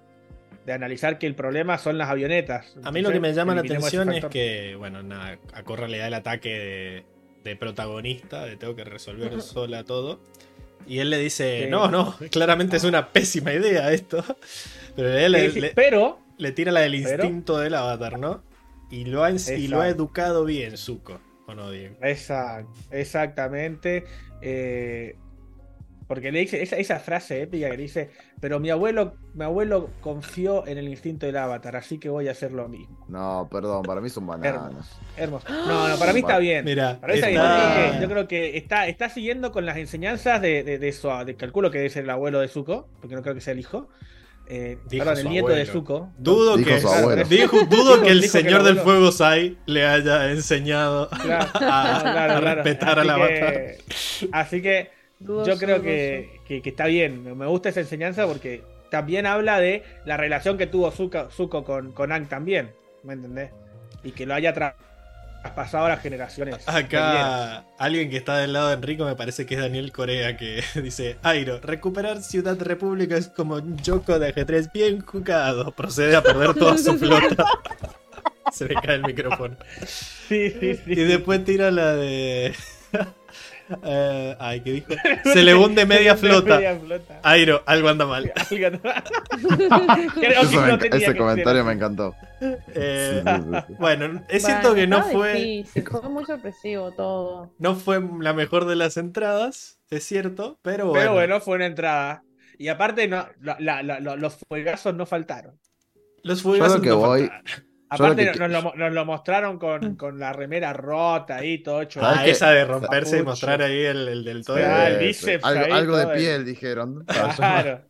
Speaker 2: De analizar que el problema son las avionetas.
Speaker 1: A mí lo que me llama la atención es que, bueno, nada, a Corra le da el ataque de, de protagonista, de tengo que resolver sola todo. Y él le dice,
Speaker 2: Sí.
Speaker 1: no, no, claramente es una pésima idea esto. Pero él
Speaker 2: Sí,
Speaker 1: le,
Speaker 2: sí,
Speaker 1: le-
Speaker 2: Pero,
Speaker 1: le tira la del
Speaker 2: pero-
Speaker 1: instinto del avatar, ¿no? Y lo ha, y lo ha educado bien, Zuko, ¿o no, Diego?
Speaker 2: exactamente. eh, porque le dice esa, esa frase épica que dice, pero mi abuelo, mi abuelo confió en el instinto del avatar, así que voy a hacer lo mismo.
Speaker 5: No, perdón, para mí son bananas.
Speaker 2: Hermoso. Hermoso. No, no, para mí está bien.
Speaker 1: Mira,
Speaker 2: Para mí está bien.
Speaker 1: está-
Speaker 2: Yo creo que- Yo creo que está, está siguiendo con las enseñanzas de, de, de su, de calculo que es el abuelo de Zuko, porque no creo que sea el hijo. Eh,
Speaker 1: Dijo
Speaker 2: perdón, el nieto de. Zuko.
Speaker 1: Dudo
Speaker 5: Dijo
Speaker 1: que, dijo- dudo
Speaker 2: Dijo-
Speaker 1: que el
Speaker 2: dijo que el
Speaker 1: señor del fuego Sai le haya enseñado
Speaker 2: Claro,
Speaker 1: a,
Speaker 2: claro,
Speaker 1: a
Speaker 2: claro.
Speaker 1: respetar
Speaker 2: Así
Speaker 1: al avatar.
Speaker 2: que- Así que
Speaker 3: Dudoso,
Speaker 2: yo creo que, que- que está bien. Me- gusta esa enseñanza porque también habla de la relación que tuvo Zuko, Zuko con, con Aang también. ¿Me entendés? Y que lo haya tra- traspasado a las generaciones.
Speaker 1: Acá alguien que está del lado de Enrico me parece que es Daniel Corea que dice, Airo, recuperar Ciudad República es como un choco de ajedrez bien jugado. Procede a perder toda su flota. Se le cae el micrófono.
Speaker 2: Sí, sí, sí.
Speaker 1: Y después tira la de... Eh, ay, ¿qué dijo? Se le hunde media flota. Airo, algo anda mal.
Speaker 2: Creo que
Speaker 5: me
Speaker 2: no
Speaker 5: ese
Speaker 2: que
Speaker 5: comentario
Speaker 2: ser.
Speaker 5: me encantó.
Speaker 1: Eh, bueno, es cierto
Speaker 3: Bueno,
Speaker 1: que no fue...
Speaker 3: difícil, fue muy sorpresivo todo.
Speaker 1: No fue la mejor de las entradas, es cierto, pero bueno.
Speaker 2: Pero bueno, fue una entrada. Y aparte, no, la- la- la- lo- los fuegazos no faltaron.
Speaker 1: Los fuegazos
Speaker 5: Yo lo que
Speaker 1: no
Speaker 5: voy-
Speaker 1: faltaron.
Speaker 2: Aparte,
Speaker 5: que-
Speaker 2: nos, lo, nos lo mostraron con, con la remera rota ahí, todo hecho.
Speaker 5: ¿Sabes
Speaker 1: Ah,
Speaker 5: qué?
Speaker 1: esa de romperse y mostrar ahí el, el del todo.
Speaker 2: Ah, el bíceps
Speaker 5: algo
Speaker 2: ahí,
Speaker 5: algo de piel, dijeron.
Speaker 2: Claro.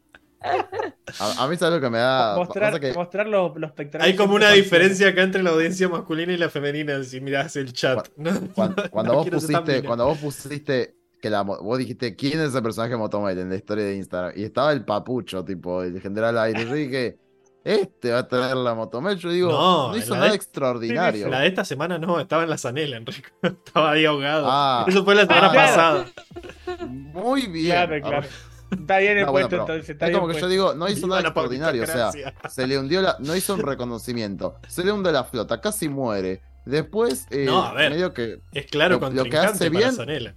Speaker 5: A, a mí sabes lo que me da.
Speaker 2: mostrar
Speaker 5: que-
Speaker 2: mostrar los, los pectorales.
Speaker 1: Hay como una diferencia acá entre la audiencia masculina y la femenina si mirás el chat.
Speaker 5: Cuando,
Speaker 1: no,
Speaker 5: cuando
Speaker 1: no
Speaker 5: vos pusiste, cuando vos pusiste que la vos dijiste quién es ese personaje de Motomel en la historia de Instagram y estaba el papucho, tipo el general aire. Yo dije, este va a tener la Motomel. Yo digo,
Speaker 1: No,
Speaker 5: no, hizo nada
Speaker 1: de-
Speaker 5: extraordinario.
Speaker 1: La de esta semana no, estaba en la zanela, Enrico. Estaba ahí ahogado.
Speaker 5: Ah.
Speaker 1: Eso fue la semana
Speaker 5: Ah,
Speaker 1: pasada.
Speaker 5: Muy bien.
Speaker 2: Claro, claro. Está bien el
Speaker 5: No,
Speaker 2: puesto entonces. Está
Speaker 5: es
Speaker 2: bien
Speaker 5: como que yo digo, no hizo
Speaker 1: Viva
Speaker 5: nada extraordinario. O sea, se le hundió la. No hizo un reconocimiento. Se le hunde la flota, casi muere. Después, eh,
Speaker 1: No, a ver.
Speaker 5: medio que
Speaker 1: Es claro
Speaker 5: Lo- lo que hace bien-
Speaker 1: Zanela.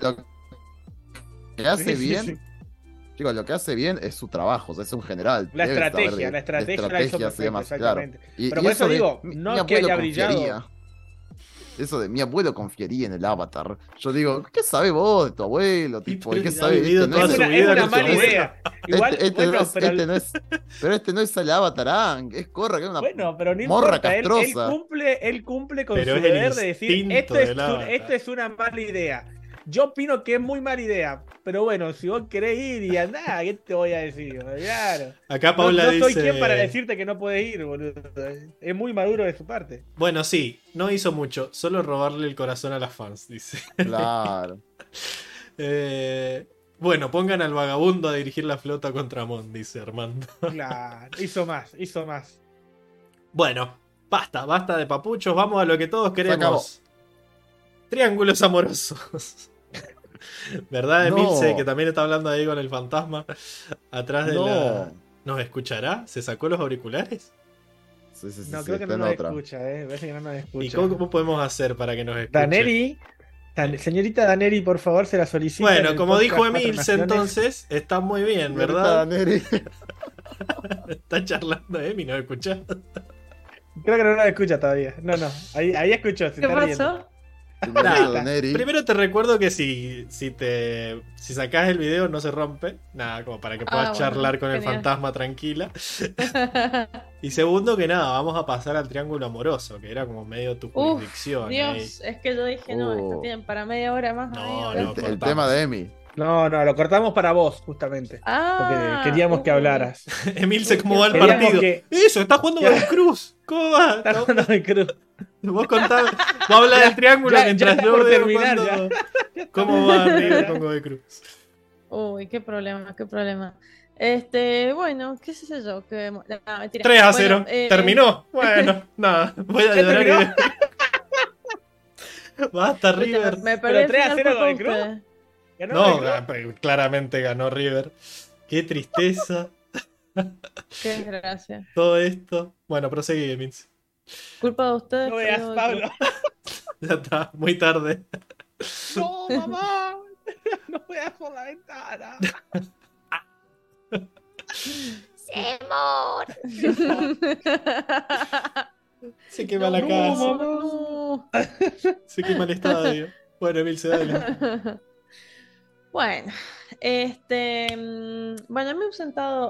Speaker 5: lo que hace
Speaker 2: Sí, sí,
Speaker 5: bien,
Speaker 2: sí.
Speaker 5: Chicos, lo que hace bien es su trabajo, o sea, es un general.
Speaker 2: La
Speaker 5: saber
Speaker 2: estrategia,
Speaker 5: de-
Speaker 2: la estrategia la
Speaker 5: demás,
Speaker 2: perfecta,
Speaker 5: claro.
Speaker 2: exactamente.
Speaker 5: Y,
Speaker 2: Pero
Speaker 5: y
Speaker 2: por eso digo, no
Speaker 5: mi
Speaker 2: que haya brillado.
Speaker 5: confiaría. Eso de mi abuelo confiaría en el avatar. Yo digo, ¿qué sabe vos de tu abuelo? Tipo, ¿qué sabe?
Speaker 1: vivido
Speaker 5: Este no
Speaker 2: Es una, es mala idea. Igual,
Speaker 5: este, este
Speaker 2: bueno,
Speaker 5: no es,
Speaker 2: pero,
Speaker 5: este no es- pero este no es el avatar Aang, es Corra, que es una
Speaker 2: bueno, pero no
Speaker 5: morra
Speaker 2: importa. Él, él
Speaker 5: castrosa.
Speaker 2: cumple, él cumple con
Speaker 1: Pero
Speaker 2: su deber de decir esto es, un- esto es una mala idea. Yo opino que es muy mala idea. Pero bueno, si vos querés ir y andá, ¿qué te voy a decir? Claro.
Speaker 1: Acá
Speaker 2: No,
Speaker 1: Paula
Speaker 2: no
Speaker 1: dice.
Speaker 2: soy quien para decirte que no puedes ir, boludo. Es muy maduro de su parte.
Speaker 1: Bueno, sí, no hizo mucho, solo robarle el corazón a las fans, dice.
Speaker 5: Claro.
Speaker 1: Eh, bueno, pongan al vagabundo a dirigir la flota contra Mon, dice Armando.
Speaker 2: Claro, hizo más, hizo más.
Speaker 1: Bueno, basta, basta de papuchos, vamos a lo que todos
Speaker 5: acabó.
Speaker 1: queremos. Triángulos amorosos. ¿Verdad,
Speaker 5: No.
Speaker 1: Emilce, que también está hablando ahí con el fantasma? Atrás de
Speaker 5: No.
Speaker 1: la. ¿Nos escuchará? ¿Se sacó los auriculares?
Speaker 5: Sí, sí, sí,
Speaker 2: No,
Speaker 5: sí,
Speaker 2: creo que no nos
Speaker 5: otra.
Speaker 2: escucha, eh. Parece que no nos escucha.
Speaker 1: ¿Y cómo, cómo podemos hacer para que nos escuche?
Speaker 2: Daneri, Dan- señorita Daneri, por favor, se la solicita. en
Speaker 1: Bueno, como dijo Emilce, entonces, está muy bien, ¿verdad?
Speaker 5: Daneri.
Speaker 1: Está charlando Emi, ¿no escuchás?
Speaker 2: Creo que no nos escucha todavía. No, no. Ahí, ahí escuchó. Se
Speaker 3: ¿Qué
Speaker 2: está riendo.
Speaker 1: Primero te recuerdo que si, si te si sacás el video no se rompe. Nada, como para que puedas ah, charlar con el fantasma tranquila. y segundo que nada, vamos a pasar al triángulo amoroso, que era como medio tu jurisdicción.
Speaker 3: Dios, es que yo dije, no, esto uh. tienen para media hora más.
Speaker 5: No, el, tema de Emi.
Speaker 2: No, no, lo cortamos para vos, justamente. Ah, porque queríamos que hablaras.
Speaker 1: Emil se cómo va el partido. Eso, está jugando Cruz. ¿Cómo va? Está jugando Cruz. Vos contás, vos hablas del triángulo mientras yo veo terminar, cómo va River con Godoy Cruz.
Speaker 3: Uy, qué problema, qué problema. Este, bueno, qué sé yo, que
Speaker 1: 3 a 0. Eh, Terminó. Bueno, nada, voy a llorar. Basta, River.
Speaker 3: Me Pero 3 a 0 Godoy Cruz.
Speaker 1: No, claramente ganó River. Qué tristeza.
Speaker 3: Qué desgracia.
Speaker 1: Todo esto. Bueno, proseguí, Mins.
Speaker 3: Culpa de ustedes.
Speaker 2: No veas, Pablo.
Speaker 1: ya está, muy tarde.
Speaker 2: No, mamá. No veas por la ventana.
Speaker 3: ¡Semor!
Speaker 1: Se quema la casa. Se quema el estadio. Bueno, Emil, se da
Speaker 3: Bueno, este, mm, bueno, me he ausentado,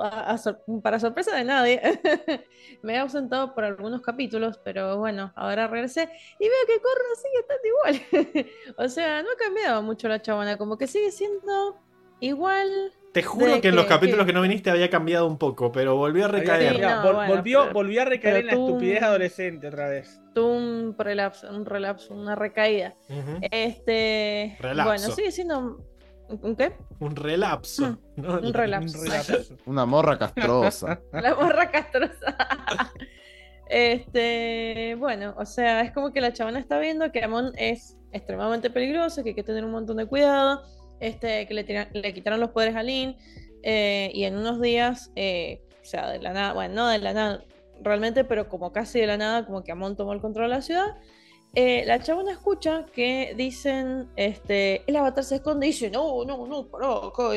Speaker 3: para sorpresa de nadie, me he ausentado por algunos capítulos, pero bueno, ahora regresé y veo que Corra sigue estando igual. o sea, no ha cambiado mucho la chabona, como que sigue siendo igual.
Speaker 1: Te juro que, en los capítulos que... no viniste había cambiado un poco, pero volvió a recaer.
Speaker 2: volvió, volvió a recaer en la estupidez adolescente otra vez.
Speaker 3: Tuvo un relapso, un relapso, una recaída. Este, bueno, sigue siendo ¿Un qué?
Speaker 1: Un relapso.
Speaker 3: Mm, un, relapso.
Speaker 5: Una morra castrosa.
Speaker 3: La morra castrosa. este, bueno, o sea, es como que la chavana está viendo que Amon es extremadamente peligroso, que hay que tener un montón de cuidado, este, que le, le quitaron los poderes a Lin, eh, y en unos días, eh, o sea, de la nada, bueno, no de la nada realmente, pero como casi de la nada, como que Amon tomó el control de la ciudad, eh, la chabona escucha que dicen, este, el avatar se esconde y dice, no, no, no, pará, acá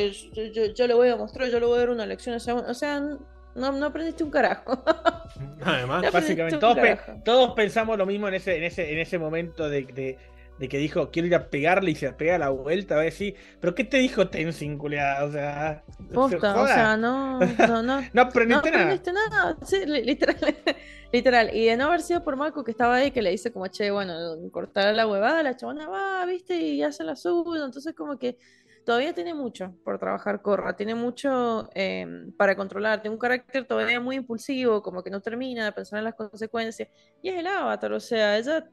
Speaker 3: yo, le voy a mostrar, yo le voy a dar una lección a esa... O sea, no, no aprendiste un carajo.
Speaker 2: Además, básicamente, todos, pensamos lo mismo en ese, en ese, en ese momento de de que dijo, quiero ir a pegarle y se pega a la vuelta, a ver si. ¿Pero qué te dijo Tenzin, culiada? O sea.
Speaker 3: Posta, o sea, no. No, no,
Speaker 2: no aprendiste,
Speaker 3: no aprendiste nada. Sí, literal, literal. Y de no haber sido por Marco que estaba ahí, que le dice como, che, bueno, cortar la huevada, la chabona va, viste, y hace la suya. Entonces, como que todavía tiene mucho por trabajar Corra, tiene mucho em, para controlar, tiene un carácter todavía muy impulsivo, como que no termina de pensar en las consecuencias. Y es el avatar, o sea, ella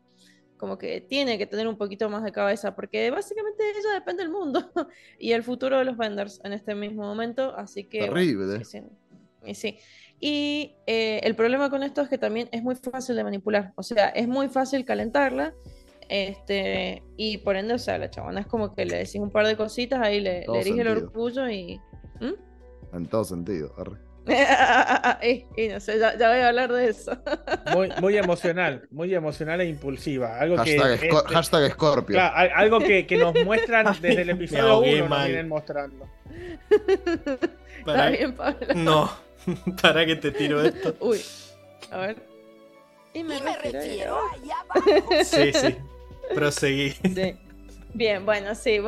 Speaker 3: como que tiene que tener un poquito más de cabeza, porque básicamente ella depende del mundo y el futuro de los vendors en este mismo momento, así que...
Speaker 5: Terrible.
Speaker 3: sí, y sí. Y eh, el problema con esto es que también es muy fácil de manipular, o sea, es muy fácil calentarla, este, y por ende, o sea, la chabona es como que le decís un par de cositas, ahí le, le erige el orgullo y...
Speaker 5: ¿Mm? En todo sentido, arre.
Speaker 3: y, no sé, ya, voy a hablar de eso.
Speaker 2: muy, muy emocional, muy emocional e impulsiva. Algo
Speaker 5: hashtag,
Speaker 2: que,
Speaker 5: hashtag Scorpio.
Speaker 2: algo que, que, nos muestran desde el episodio 1, nos vienen mostrando.
Speaker 3: Para... Está bien, Pablo.
Speaker 1: No, para que te tiro esto.
Speaker 3: Uy, a ver. Y me, refiero.
Speaker 1: Sí, sí. Proseguí.
Speaker 3: Sí. Bien, bueno, sí.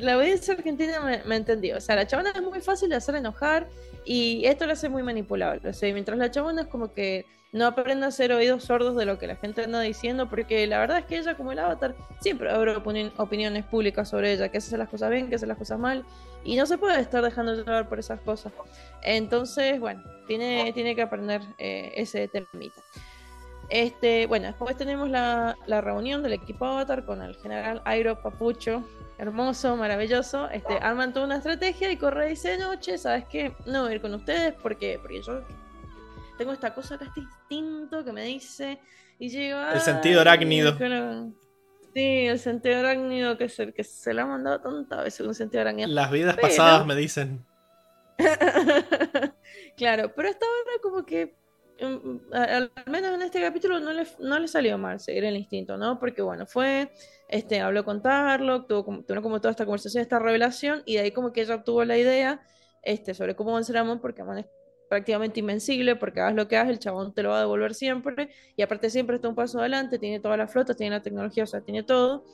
Speaker 3: La audiencia argentina me, me entendió. O sea, la chavana es muy fácil de hacer enojar y esto lo hace muy manipulable. O sea, mientras la chabona es como que no aprende a hacer oídos sordos de lo que la gente anda diciendo, porque la verdad es que ella, como el avatar, siempre habrá opiniones públicas sobre ella, que hace las cosas bien, que hace las cosas mal, y no se puede estar dejando llevar por esas cosas. Entonces, bueno, tiene, tiene que aprender eh, ese temita. Este, bueno, después tenemos la, la, reunión del equipo Avatar con el general Airo Papucho, hermoso, maravilloso, este, arman toda una estrategia y Corre dice, noche, ¿sabes qué? No voy a ir con ustedes porque, porque yo tengo esta cosa acá, este instinto que me dice y llega...
Speaker 1: El sentido arácnido.
Speaker 3: Sí, el sentido arácnido que es el que se le ha mandado tantas veces un sentido arácnido.
Speaker 1: Las vidas pasadas me dicen.
Speaker 3: claro, pero hasta ahora como que mm, al menos en este capítulo no le, no le salió mal seguir el instinto, ¿no? Porque bueno, fue este, habló con Tarlock, tuvo como, tuvo como toda esta conversación, esta revelación, y de ahí como que ella obtuvo la idea este, sobre cómo vencer a Amon, porque Amon es prácticamente invencible, porque hagas lo que hagas, el chabón te lo va a devolver siempre, y aparte siempre está un paso adelante, tiene toda la flota, tiene la tecnología, o sea, tiene todo.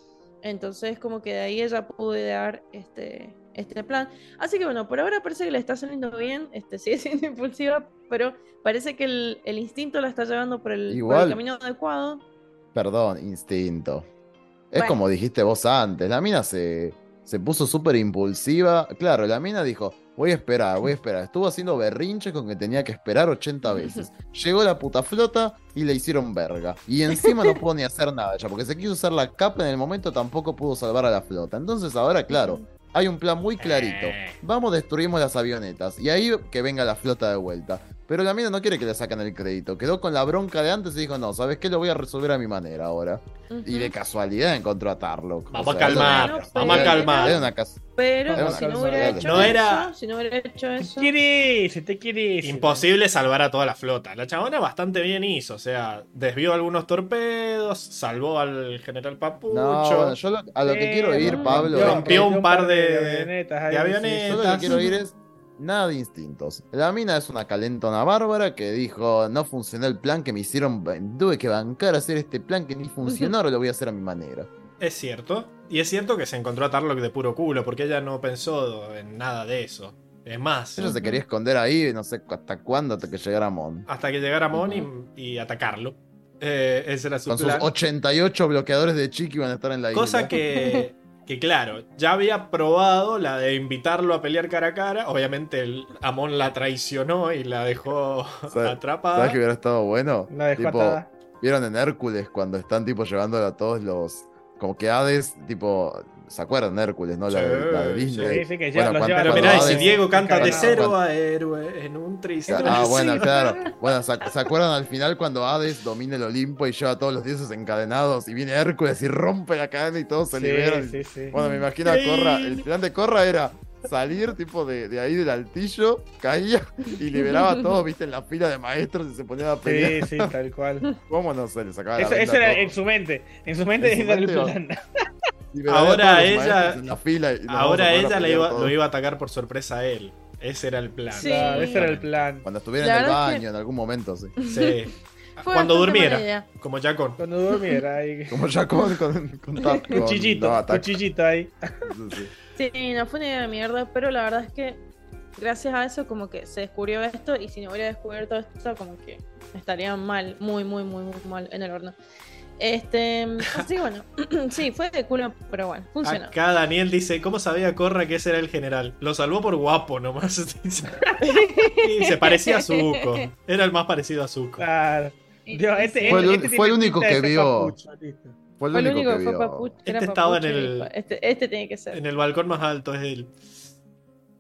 Speaker 3: Entonces, como que de ahí ella pudo idear este, este plan. Así que bueno, por ahora parece que le está saliendo bien, este, sigue siendo impulsiva, pero parece que el, instinto la está llevando por el, camino adecuado.
Speaker 5: Perdón, instinto. Es como dijiste vos antes, la mina se, se puso súper impulsiva. Claro, la mina dijo, voy a esperar, voy a esperar. Estuvo haciendo berrinches con que tenía que esperar 80 veces. Llegó la puta flota y le hicieron verga. Y encima no pudo ni hacer nada ya, porque se quiso usar la capa en el momento tampoco pudo salvar a la flota. Entonces ahora, claro, hay un plan muy clarito. Eh. Vamos, destruimos las avionetas. Y ahí que venga la flota de vuelta. Pero la mina no quiere que le saquen el crédito. Quedó con la bronca de antes y dijo, no, ¿sabes qué? Lo voy a resolver a mi manera ahora. Y de casualidad encontró a Tarlock.
Speaker 1: Vamos a calmar, vamos a calmar.
Speaker 3: Pero si no hubiera hecho no era... eso, si no hubiera hecho eso...
Speaker 2: Te.
Speaker 1: Imposible salvar a toda la flota. La chabona bastante bien hizo, o sea, desvió algunos torpedos, salvó al general Papucho.
Speaker 5: No, yo a lo que quiero ir, Pablo...
Speaker 1: Rompió un par de, de avionetas.
Speaker 5: Yo lo que quiero ir es Nada de instintos. La mina es una calentona bárbara que dijo, no funcionó el plan que me hicieron, tuve que bancar a hacer este plan que ni funcionó, ahora lo voy a hacer a mi manera.
Speaker 1: Es cierto. Y es cierto que se encontró a Tarlock de puro culo, porque ella no pensó en nada de eso. Es más.
Speaker 5: Ella se quería esconder ahí, no sé hasta cuándo, hasta que llegara Mon.
Speaker 1: Hasta que llegara Mon y, atacarlo. Eh, ese era su
Speaker 5: Con sus 88 bloqueadores de Chiqui iban a estar en la
Speaker 1: isla. Cosa que que claro, ya había probado la de invitarlo a pelear cara a cara. Obviamente el Amon la traicionó y la dejó atrapada.
Speaker 5: ¿Sabes que hubiera estado bueno? La dejó ¿Vieron en Hércules cuando están tipo llevándolo a todos los. Como que Hades, tipo, ¿Se acuerdan de Hércules, no? La, de Disney. Sí, sí, que
Speaker 1: ya bueno, Pero mirá, si Diego canta de cero a héroe en un triste.
Speaker 5: Ah, bueno, claro. Bueno, ¿se, acuerdan al final cuando Hades domina el Olimpo y lleva a todos los dioses encadenados y viene Hércules y rompe la cadena y todos se liberan? Sí, sí. Bueno, me imagino a Corra. El plan de Corra era salir tipo de, de, ahí del altillo, caía y liberaba a todos, viste, en la fila de maestros y se ponía a pelear.
Speaker 2: Sí, sí, tal cual.
Speaker 5: ¿Cómo no se le sacaba
Speaker 2: Eso, eso era en su mente, en su mente en el plan.
Speaker 1: Ahora ella, ahora ella lo iba a atacar por sorpresa a él. Ese era el plan.
Speaker 2: Sí. ese era el plan.
Speaker 5: Cuando estuviera en el baño, en algún momento, sí.
Speaker 1: Sí. Cuando durmiera, como Jacon.
Speaker 2: Cuando durmiera. Ahí.
Speaker 5: Como Jacon con, con, con,
Speaker 2: cuchillito, no, cuchillito ahí.
Speaker 3: Sí, no fue una idea de mierda, pero la verdad es que gracias a eso como que se descubrió esto y si no hubiera descubierto esto como que estaría mal, muy, muy, muy, muy mal en el horno. Este, así bueno, sí, fue de culo, pero bueno, funcionó.
Speaker 1: Acá Daniel dice, ¿cómo sabía Corra que ese era el general? Lo salvó por guapo nomás. se parecía a Zuko. Era el más parecido a Zuko.
Speaker 2: Claro.
Speaker 5: Este, fue, el, este único que vio.
Speaker 3: Fue el único, que, fue Papucho.
Speaker 1: Este estaba en el.
Speaker 3: Este, este, tiene que ser.
Speaker 1: En el balcón más alto es él.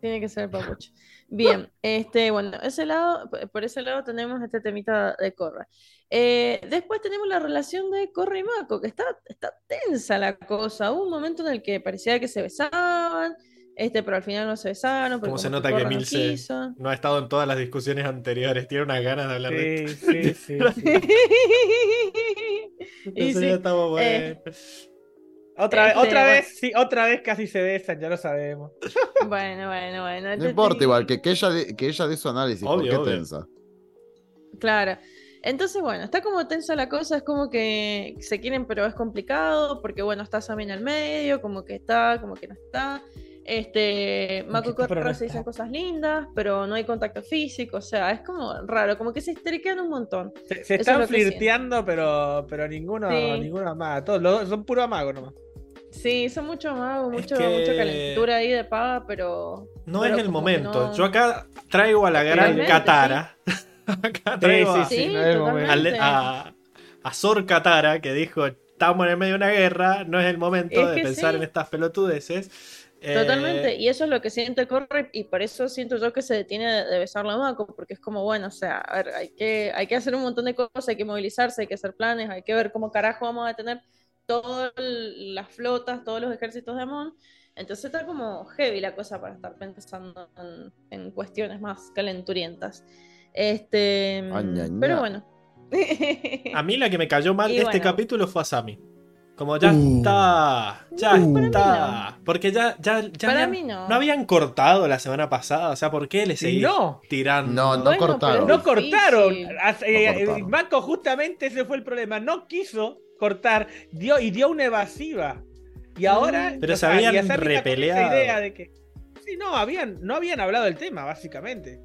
Speaker 3: Tiene que ser Papucho. Bien, este, bueno, ese lado, por ese lado tenemos este temita de Corra. Eh, después tenemos la relación de Corra y Mako, que está, está tensa la cosa. Hubo un momento en el que parecía que se besaban, este, pero al final no se besaron.
Speaker 1: Como se nota que, Milce no, ha estado en todas las discusiones anteriores? Tiene unas ganas de hablar de
Speaker 2: esto. Sí, sí,
Speaker 1: y sí. estamos eh,
Speaker 2: otra, vez, este, otra vez, sí, otra vez casi se besan, ya lo sabemos.
Speaker 3: Bueno, bueno, bueno.
Speaker 5: No importa, igual, que, que, ella de, que ella dé su análisis, ¿por qué tensa?
Speaker 3: Claro. Entonces, bueno, está como tensa la cosa, es como que se quieren, pero es complicado, porque bueno, está Sammy en el medio, como que está, como que no está. Este, Mako y Corra se dicen cosas lindas, pero no hay contacto físico, o sea, es como raro, como que se estriquean un montón.
Speaker 2: Se, están flirteando, pero, pero ninguno, ninguno amaga, todos son puro amago nomás.
Speaker 3: Sí, son mucho amagos, mucho, mucha calentura ahí de pava, pero.
Speaker 1: No es el momento. Yo acá traigo a la gran Katara. acá traigo a, a, Sor Katara, que dijo: Estamos en medio de una guerra, no es el momento de pensar en estas pelotudeces.
Speaker 3: Totalmente, eh, y eso es lo que siente Corre y por eso siento yo que se detiene de, besarlo a Mako, porque es como, bueno, o sea, a ver, hay que, hay que hacer un montón de cosas, hay que movilizarse, hay que hacer planes, hay que ver cómo carajo vamos a tener todas las flotas, todos los ejércitos de Amon. Entonces está como heavy la cosa para estar pensando en, cuestiones más calenturientas. Este, pero bueno.
Speaker 1: a mí la que me cayó mal de este capítulo fue a Sami. Como ya uh. está, ya está. Porque ya, ya, ya
Speaker 3: no.
Speaker 1: habían cortado la semana pasada. O sea, ¿por qué le seguís tirando?
Speaker 5: No, no cortaron.
Speaker 2: No cortaron. Eh, justamente ese fue el problema. No quiso cortar dio, y dio una evasiva. Y ahora.
Speaker 1: Pero
Speaker 2: o
Speaker 1: se habían repeleado.
Speaker 2: idea de que. Sí, no, habían, no habían hablado del tema, básicamente.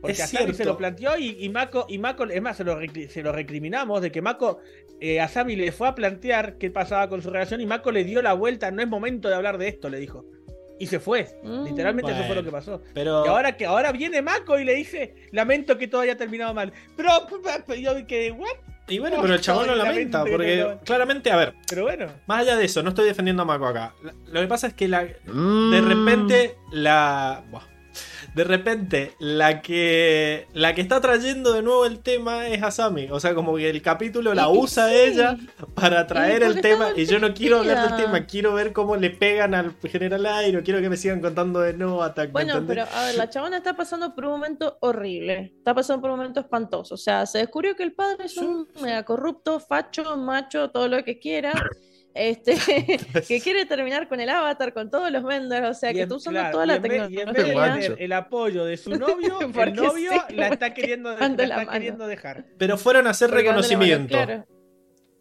Speaker 2: Porque
Speaker 1: Es
Speaker 2: Asami se lo planteó y, y Mako, y Mako, es más, se lo, se lo recriminamos de que Mako, eh, Asami le fue a plantear qué pasaba con su relación y Mako le dio la vuelta, no es momento de hablar de esto, le dijo. Y se fue.
Speaker 3: Mm.
Speaker 2: Literalmente eso fue lo que pasó.
Speaker 1: Pero
Speaker 2: Y ahora que ahora viene Mako y le dice, lamento que todo haya terminado mal. Pero, pero yo que, ¿what?
Speaker 1: Y bueno, pero el chabón lo lamenta, porque
Speaker 2: no
Speaker 1: claramente, a ver,
Speaker 2: Pero bueno.
Speaker 1: más allá de eso, no estoy defendiendo a Mako acá. Lo que pasa es que la,
Speaker 5: Mm.
Speaker 1: de repente la. buah. De repente, la que. La que está trayendo de nuevo el tema es Asami. O sea, como que el capítulo la usa
Speaker 3: sí.
Speaker 1: ella para traer el tema. Y yo no quiero hablar del tema, quiero ver cómo le pegan al general Airo. Quiero que me sigan contando de nuevo Attack. ¿me
Speaker 3: Bueno,
Speaker 1: entendés?
Speaker 3: pero a ver, la chabona está pasando por un momento horrible. Está pasando por un momento espantoso. O sea, se descubrió que el padre es un mega corrupto, facho, macho, todo lo que quiera. Este, que quiere terminar con el avatar, con todos los vendors. O sea,
Speaker 2: Y
Speaker 3: que está usando
Speaker 2: claro,
Speaker 3: toda la
Speaker 2: en vez- y en vez de
Speaker 3: tecnología.
Speaker 2: Tener el apoyo de su novio, el novio
Speaker 3: sí,
Speaker 2: la está queriendo, la
Speaker 3: la
Speaker 2: está queriendo dejar.
Speaker 1: Pero fueron a hacer reconocimiento.
Speaker 3: claro.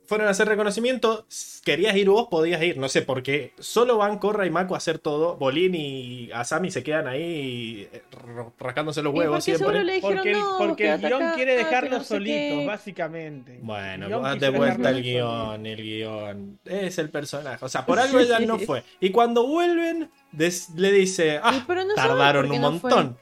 Speaker 1: Fueron a hacer reconocimiento. Querías ir vos, podías ir. No sé por qué. Solo van Corra y Mako a hacer todo. Bolín y Asami se quedan ahí eh, rascándose los huevos siempre.
Speaker 3: dijeron,
Speaker 2: Porque el,
Speaker 3: no,
Speaker 2: porque el guion
Speaker 3: acá,
Speaker 2: quiere dejarlos
Speaker 3: no sé
Speaker 2: solitos,
Speaker 3: qué.
Speaker 2: básicamente.
Speaker 1: Bueno, de vuelta el
Speaker 2: guion,
Speaker 1: el guion. Es el personaje. O sea, por algo ella no fue. Y cuando vuelven, des- le dice, ah,
Speaker 3: no
Speaker 1: tardaron
Speaker 3: por qué
Speaker 1: un
Speaker 3: no fue.
Speaker 1: montón.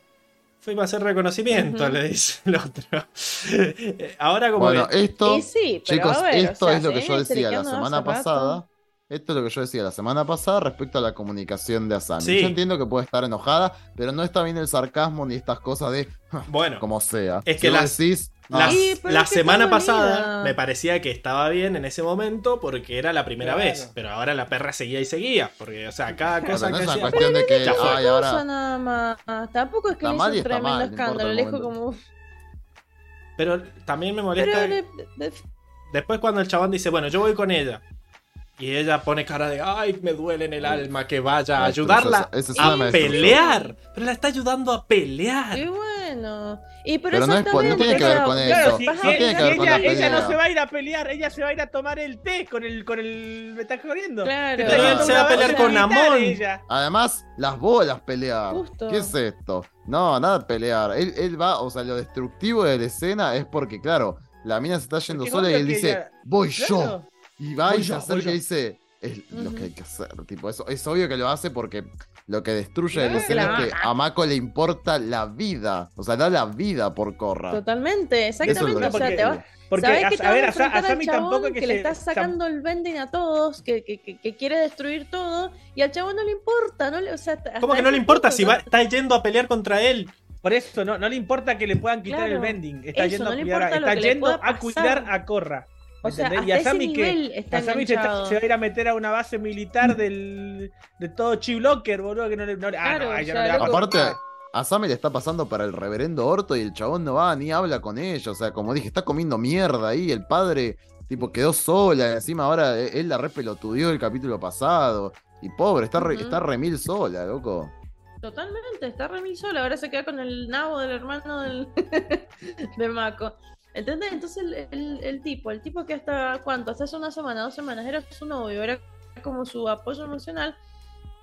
Speaker 1: Fue para hacer reconocimiento, le dice el otro. Ahora como
Speaker 5: Bueno,
Speaker 1: que-
Speaker 5: esto,
Speaker 3: Y sí, pero
Speaker 5: chicos,
Speaker 3: a o
Speaker 5: esto
Speaker 3: sea,
Speaker 5: es lo que
Speaker 3: se
Speaker 5: yo decía la semana
Speaker 3: rato.
Speaker 5: pasada. Esto es lo que yo decía la semana pasada respecto a la comunicación de Asami.
Speaker 1: Sí.
Speaker 5: Yo entiendo que puede estar enojada, pero no está bien el sarcasmo ni estas cosas de
Speaker 1: bueno,
Speaker 5: como sea.
Speaker 1: Es
Speaker 5: Si
Speaker 1: que las-
Speaker 5: decís,
Speaker 1: La,
Speaker 3: Sí,
Speaker 1: semana pasada me parecía que estaba bien en ese momento porque era la primera
Speaker 2: Claro.
Speaker 1: vez, pero ahora la perra seguía y seguía, porque, o sea, cada
Speaker 5: pero
Speaker 1: cosa
Speaker 5: no
Speaker 1: que
Speaker 5: es una
Speaker 1: hacía...
Speaker 5: cuestión de que, ay,
Speaker 3: Cosa
Speaker 5: ahora
Speaker 3: nada más. Tampoco es que hizo un tremendo
Speaker 5: mal,
Speaker 3: escándalo. Le dijo como.
Speaker 1: Pero también me molesta
Speaker 3: le- le-
Speaker 1: después cuando el chabón dice, bueno, yo voy con ella. Y ella pone cara de, ay, me duele en el alma que vaya a ayudarla a pelear. Pero la está ayudando a pelear.
Speaker 3: Y bueno. Y pero,
Speaker 5: Pero no es no tiene que ver con eso.
Speaker 2: si,
Speaker 3: vas a
Speaker 2: si-
Speaker 5: no
Speaker 3: ir
Speaker 5: tiene
Speaker 2: si
Speaker 5: que ver con
Speaker 2: ella,
Speaker 5: la
Speaker 2: ella no se va a ir a pelear, ella se va a ir a tomar el té con el, con el, me está jodiendo.
Speaker 3: Claro.
Speaker 2: Está
Speaker 1: se va a pelear con Amon.
Speaker 5: Además, las bolas pelear.
Speaker 3: Justo.
Speaker 5: ¿Qué es esto? No, nada de pelear. Él, él va, o sea, lo destructivo de la escena es porque, claro, la mina se está yendo
Speaker 2: Porque
Speaker 5: sola y él dice,
Speaker 2: ella-
Speaker 5: voy yo. Y va
Speaker 2: Voy
Speaker 5: y se acerca y dice, es lo que hay que hacer. Tipo, eso, es obvio que lo hace porque lo que destruye
Speaker 2: Claro.
Speaker 5: escena es que a Mako le importa la vida. O sea, da la vida por Corra.
Speaker 3: Totalmente,
Speaker 5: es
Speaker 3: exactamente.
Speaker 5: que
Speaker 3: O sea, te va,
Speaker 2: Porque,
Speaker 3: ¿sabés
Speaker 2: a,
Speaker 3: que te
Speaker 2: a ver, a,
Speaker 3: al
Speaker 2: Asami tampoco
Speaker 3: chabón
Speaker 2: es que,
Speaker 3: que,
Speaker 2: se,
Speaker 3: le está sacando el vending a todos, que, que, que, que quiere destruir todo, y al chabón no le importa, no le, o sea,
Speaker 1: ¿Cómo que no le importa
Speaker 3: punto,
Speaker 1: si
Speaker 3: ¿no?
Speaker 1: va, está yendo a pelear contra él?
Speaker 2: Por eso no, no le importa que le puedan quitar
Speaker 3: Claro.
Speaker 2: el vending. Está
Speaker 3: Eso,
Speaker 2: yendo,
Speaker 3: no
Speaker 2: a, cuidar, está yendo a cuidar a Corra.
Speaker 3: O sea,
Speaker 2: ¿entendés?
Speaker 3: hasta
Speaker 2: y Asami
Speaker 3: ese
Speaker 2: que
Speaker 3: está
Speaker 2: se, está-
Speaker 3: enganchado.
Speaker 2: se va a ir a meter a una base militar del, de todo Chiblocker, boludo, que no le... No, ah,
Speaker 3: Claro,
Speaker 2: no, a ella
Speaker 3: sea,
Speaker 2: no le va a
Speaker 5: Aparte, a Sammy le está pasando para el reverendo Orto y el chabón no va ni habla con ella. O sea, como dije, está comiendo mierda ahí. El padre, tipo, quedó sola. Encima ahora eh, él la repelotudió el capítulo pasado. Y pobre, está, re, está remil sola, loco.
Speaker 3: Totalmente, está remil sola, ahora se queda con el nabo del hermano del de Mako. ¿Entendés? Entonces el, el- el tipo, el tipo que hasta cuánto, hasta hace una semana, dos semanas, era su novio, era como su apoyo emocional.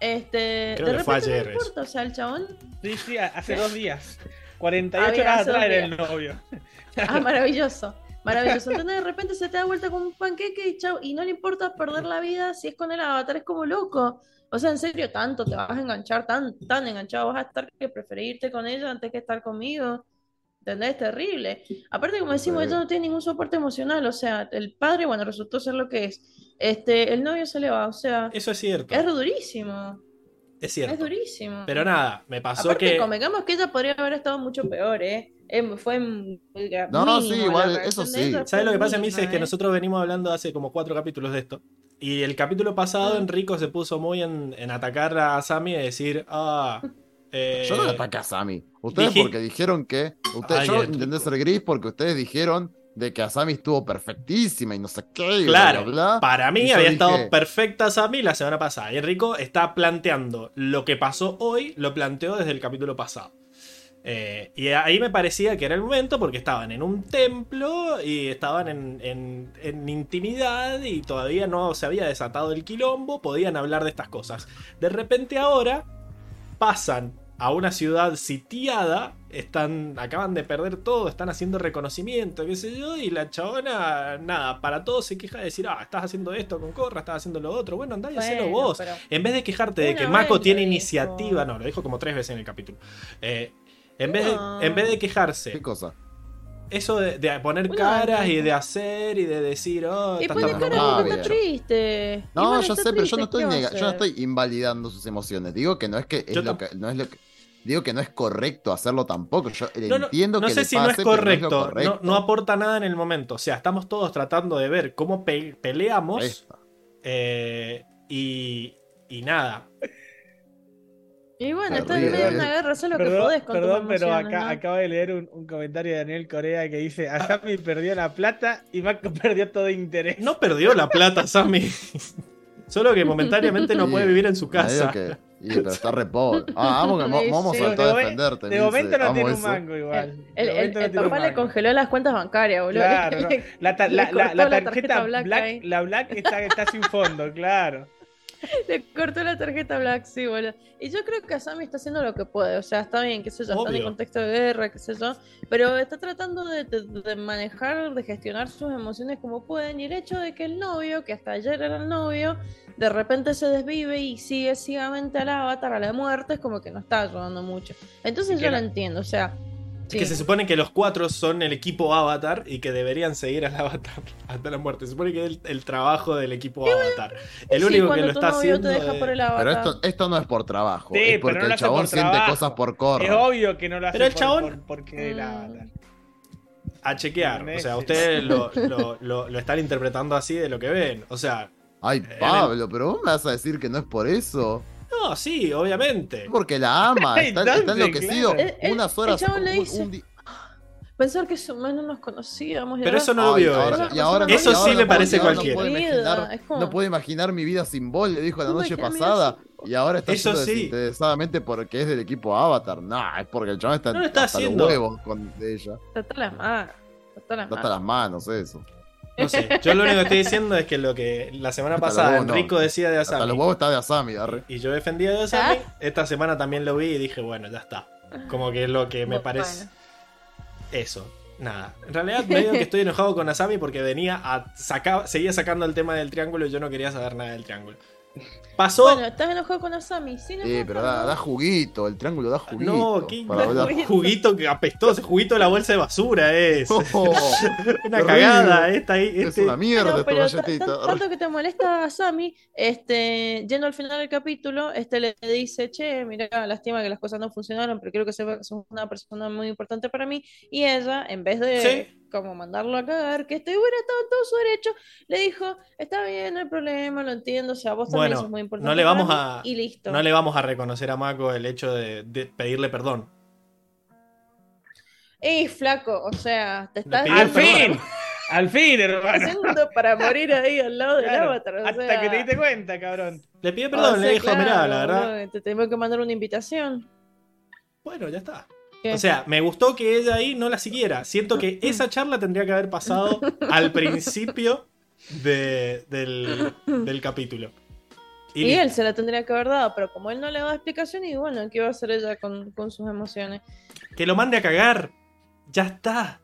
Speaker 3: Este,
Speaker 1: Creo
Speaker 3: de
Speaker 1: que fue ayer
Speaker 3: no
Speaker 1: eso.
Speaker 3: importa, o sea, el chabón,
Speaker 2: Sí, sí, hace dos días. 48
Speaker 3: Había
Speaker 2: horas atrás era el novio.
Speaker 3: ah, maravilloso, maravilloso. Entonces de repente se te da vuelta como un panqueque y chau, y no le importa perder la vida si es con el avatar, es como loco. O sea, en serio, tanto te vas a enganchar, tan, tan enganchado vas a estar que preferís irte con ella antes que estar conmigo. ¿Entendés? Es terrible. Aparte, como decimos,
Speaker 5: Sí.
Speaker 3: ella no tiene ningún soporte emocional. O sea, el padre, bueno, resultó ser lo que es. Este, el novio se le va. O sea,
Speaker 1: Eso es cierto.
Speaker 3: es durísimo.
Speaker 1: Es
Speaker 3: Es
Speaker 1: cierto.
Speaker 3: durísimo.
Speaker 1: Pero nada, me pasó
Speaker 3: Aparte,
Speaker 1: que.
Speaker 3: convengamos que ella podría haber estado mucho peor, ¿eh? Em, Fue
Speaker 5: No, no, sí, igual, eso sí.
Speaker 1: ¿Sabes lo que pasa, Miss? Es que
Speaker 3: ¿eh?
Speaker 1: nosotros venimos hablando hace como cuatro capítulos de esto. Y el capítulo pasado,
Speaker 3: Mm.
Speaker 1: Enrico se puso muy en, en atacar a Sammy y decir, ah. eh,
Speaker 5: Yo no le ataqué a Sammy. Ustedes
Speaker 1: dije-
Speaker 5: porque dijeron que. Ustedes,
Speaker 1: Ay,
Speaker 5: yo intenté ser gris porque ustedes dijeron de que Asami estuvo perfectísima y no sé qué.
Speaker 1: Claro,
Speaker 5: bla, bla, bla.
Speaker 1: para mí había
Speaker 5: dije-
Speaker 1: estado perfecta Sammy la semana pasada. Y Enrico está planteando lo que pasó hoy, lo planteó desde el capítulo pasado. Eh, y ahí me parecía que era el momento porque estaban en un templo y estaban en, en, intimidad y todavía no se había desatado el quilombo, podían hablar de estas cosas. De repente ahora pasan a una ciudad sitiada, están, acaban de perder todo, están haciendo reconocimiento, qué sé yo, y la chabona, nada, para todo se queja de decir, ah, estás haciendo esto con Corra, estás haciendo lo otro, bueno, andá y hacelo vos. En vez de quejarte de que Mako tiene iniciativa, no, lo dijo como tres veces en el capítulo. Eh, en, vez de, en vez de quejarse.
Speaker 5: ¿Qué cosa?
Speaker 1: Eso de, poner caras y de hacer y de decir, oh,
Speaker 3: y pone cara está triste.
Speaker 5: No, yo sé, pero yo no estoy yo no estoy invalidando sus emociones. Digo que no es que es lo que no es lo que digo que no es correcto hacerlo tampoco. Yo entiendo
Speaker 1: no
Speaker 5: que
Speaker 1: sé si no es correcto, no, aporta nada en el momento. O sea, estamos todos tratando de ver cómo peleamos. Eh, y, y nada.
Speaker 3: Y bueno, está en medio de una guerra, solo que podés con
Speaker 2: Perdón, pero acá acabo de leer un, comentario de Daniel Corea que dice: Asami perdió la plata y Mako perdió todo interés.
Speaker 1: No perdió la plata, Asami. Solo que momentáneamente no puede vivir en su casa.
Speaker 5: Y, pero está re Ah, vamos, vamos a tratar de defenderte.
Speaker 2: De momento no tiene un mango igual.
Speaker 3: El, el, papá le congeló las cuentas bancarias, boludo.
Speaker 2: Claro, la, tarjeta, Black, la Black está, está sin fondo, claro.
Speaker 3: Le cortó la tarjeta Black, sí, boludo. Y yo creo que Asami está haciendo lo que puede. O sea, está bien, qué sé yo, está en el contexto de guerra, qué sé yo. Pero está tratando de, de, manejar, de gestionar sus emociones como pueden. Y el hecho de que el novio, que hasta ayer era el novio, de repente se desvive y sigue ciegamente al avatar a la muerte, es como que no está ayudando mucho. Entonces yo lo entiendo, o sea.
Speaker 1: Que se supone que los cuatro son el equipo Avatar y que deberían seguir al Avatar hasta la muerte. Se supone que es el, trabajo del equipo Avatar. El único que lo está haciendo.
Speaker 5: Pero esto, esto, no es por trabajo. es porque el chabón siente cosas por correr.
Speaker 2: Es obvio que no lo hace
Speaker 1: pero el chabón...
Speaker 2: por, porque el Avatar.
Speaker 1: A chequear. O sea, ustedes lo, lo, lo están interpretando así de lo que ven. O sea,
Speaker 5: Ay, Pablo, pero vos me vas a decir que no es por eso.
Speaker 1: No, sí, obviamente.
Speaker 5: Porque la ama, está, enloquecido unas horas.
Speaker 3: un, Pensar que su no nos conocíamos.
Speaker 1: Pero eso no lo vio Eso sí me parece cualquiera.
Speaker 5: No puedo, imaginar, mi vida sin vos, le dijo la noche pasada. Y ahora está
Speaker 1: eso sí.
Speaker 5: desinteresadamente porque es del equipo Avatar. No, es porque el chaval está,
Speaker 1: no está hasta haciendo. los
Speaker 5: huevos con ella.
Speaker 3: Está las manos.
Speaker 5: Está hasta las manos, eso.
Speaker 1: No sé, yo lo único que estoy diciendo es que lo que la semana pasada Enrico decía de Asami.
Speaker 5: los huevos está de Asami, arre.
Speaker 1: Y yo defendía de Asami. ¿Ah? Esta semana también lo vi y dije, bueno, ya está. Como que es lo que me parece. Eso. Nada. En realidad, medio que estoy enojado con Asami porque venía a sacar, seguía sacando el tema del triángulo y yo no quería saber nada del triángulo. Pasó.
Speaker 3: Bueno, estás enojado con Asami, sí,
Speaker 5: Sí, pero da, juguito, el triángulo da juguito.
Speaker 1: No, ¿qué juguito? que apestoso, juguito de la bolsa de basura es. una cagada, esta ahí.
Speaker 5: Es este- una mierda
Speaker 3: no, pero Tanto que te molesta Asami, este, yendo al final del capítulo, este le dice, che, mira, lástima que las cosas no funcionaron, pero quiero que sepa que sos una persona muy importante para mí. Y ella, en vez de como mandarlo a cagar, que este hubiera estado en todo su derecho, le dijo, está bien, no hay problema, lo entiendo, o sea, vos también sos muy importante.
Speaker 1: No le vamos a,
Speaker 3: y listo.
Speaker 1: No le vamos a reconocer a Mako el hecho de, pedirle perdón.
Speaker 3: ¡Ey, flaco! O sea, te estás...
Speaker 2: ¡Al fin! ¡Al fin, hermano!
Speaker 3: Haciendo para morir ahí al lado del avatar.
Speaker 2: hasta que te diste cuenta, cabrón.
Speaker 1: Le pidió perdón, le dijo, mirá, la verdad...
Speaker 3: Te tengo que mandar una invitación.
Speaker 1: Bueno, ya está. O sea, me gustó que ella ahí no la siguiera. Siento que esa charla tendría que haber pasado al principio del, capítulo.
Speaker 3: Y, él se la tendría que haber dado, pero como él no le da explicación, y bueno, ¿qué va a hacer ella con, sus emociones?
Speaker 1: Que lo mande a cagar. Ya está.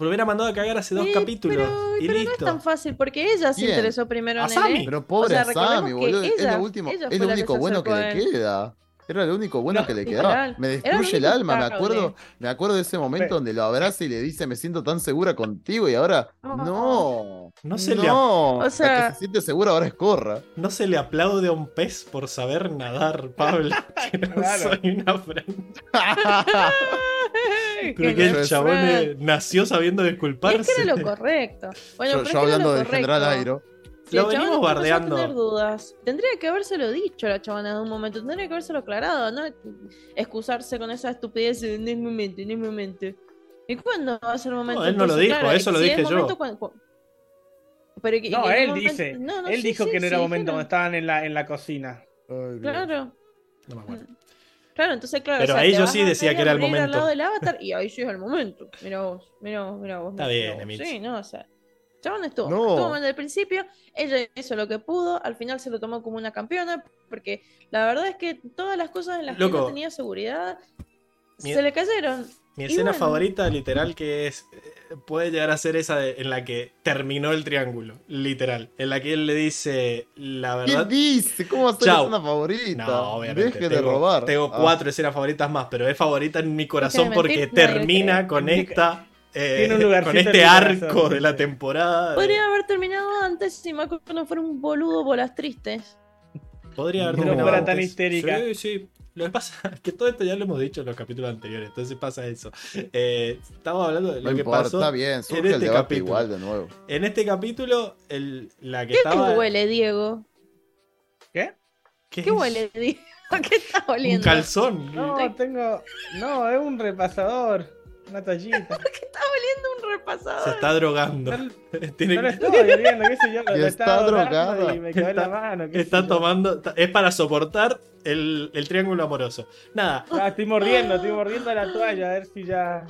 Speaker 1: Lo hubiera mandado a cagar hace dos capítulos.
Speaker 3: Pero,
Speaker 1: y listo.
Speaker 3: no es tan fácil, porque ella se interesó primero en él.
Speaker 5: Pero pobre Sammy, boludo. es lo último, es lo único bueno que le queda. Era lo único bueno que le quedaba. Me destruye el alma, me acuerdo, me acuerdo de ese momento donde lo abraza y le dice me siento tan segura contigo y ahora no.
Speaker 1: No se
Speaker 5: le o sea, que se siente segura ahora es corra.
Speaker 1: No se le aplaude a un pez por saber nadar, Pablo. que no soy una Creo que el chabón nació sabiendo disculparse.
Speaker 3: Es que era lo correcto.
Speaker 5: Bueno, yo, hablando del general Airo
Speaker 1: lo venimos bardeando.
Speaker 3: Tener dudas. Tendría que habérselo dicho a la chavana en un momento. Tendría que habérselo aclarado, ¿no? Excusarse con esa estupidez en el momento, en el momento. ¿Y cuándo va a ser el momento?
Speaker 1: No, él no lo dijo, eso lo dije yo.
Speaker 2: Pero no, él dice. él dijo que no era momento cuando estaban en la, en la cocina.
Speaker 3: claro.
Speaker 1: No me acuerdo.
Speaker 3: Claro, entonces, claro.
Speaker 1: Pero
Speaker 3: o sea,
Speaker 1: ahí yo sí decía que era el momento.
Speaker 3: al lado del avatar y ahí sí es el momento. Mira vos, mira vos, mira vos.
Speaker 1: Está
Speaker 3: mira
Speaker 1: bien,
Speaker 3: vos. Sí, no, o sea. Chabón estuvo,
Speaker 5: No.
Speaker 3: estuvo mal desde el principio, ella hizo lo que pudo, al final se lo tomó como una campeona, porque la verdad es que todas las cosas en las que no tenía seguridad
Speaker 1: Mi-
Speaker 3: se le cayeron.
Speaker 1: Mi
Speaker 3: Y
Speaker 1: escena
Speaker 3: bueno.
Speaker 1: favorita, literal, que es. eh, Puede llegar a ser esa de- en la que terminó el triángulo, literal. En la que él le dice la
Speaker 5: ¿Qué
Speaker 1: verdad.
Speaker 5: dice? ¿Cómo va a ser una favorita?
Speaker 1: No, obviamente.
Speaker 5: Deje de robar.
Speaker 1: Tengo
Speaker 5: Ah.
Speaker 1: cuatro escenas favoritas más, pero es favorita en mi corazón porque
Speaker 3: mentir, nadie
Speaker 1: termina,
Speaker 3: cree.
Speaker 1: conecta eh,
Speaker 2: Tiene un lugarcito
Speaker 1: con
Speaker 2: en
Speaker 1: este arco
Speaker 2: corazón,
Speaker 1: de la temporada.
Speaker 3: Podría haber terminado antes si Mako no fuera un boludo bolas tristes.
Speaker 1: Podría haber
Speaker 5: No
Speaker 1: terminado
Speaker 2: fuera tan
Speaker 1: antes.
Speaker 2: histérica.
Speaker 1: Sí, sí. Lo que pasa es que todo esto ya lo hemos dicho en los capítulos anteriores, entonces pasa eso. Eh, estamos hablando de lo
Speaker 5: No
Speaker 1: que
Speaker 5: importa,
Speaker 1: pasó.
Speaker 5: está bien, surge
Speaker 1: este
Speaker 5: el
Speaker 1: capítulo.
Speaker 5: igual de nuevo.
Speaker 1: En este capítulo, el, la que
Speaker 3: ¿Qué
Speaker 1: estaba.
Speaker 3: te huele, Diego?
Speaker 2: ¿Qué?
Speaker 1: ¿Qué
Speaker 3: ¿Qué huele, Diego? ¿Qué estás
Speaker 1: Un
Speaker 3: oliendo?
Speaker 1: calzón.
Speaker 2: No, tengo. No, es un repasador. Una toallita.
Speaker 3: ¿Qué estás oliendo un
Speaker 1: Se
Speaker 3: repasador?
Speaker 1: está drogando.
Speaker 2: No,
Speaker 1: Tiene
Speaker 2: no lo
Speaker 1: que-
Speaker 2: estoy oliendo, qué sé yo. Lo
Speaker 5: está
Speaker 2: estaba doblando
Speaker 5: drogada.
Speaker 2: Y me quedó
Speaker 1: Está-
Speaker 2: la mano. qué
Speaker 1: Está tomando. Es para soportar el, el triángulo amoroso. Nada.
Speaker 2: Ah, estoy mordiendo, estoy mordiendo la toalla a ver si ya.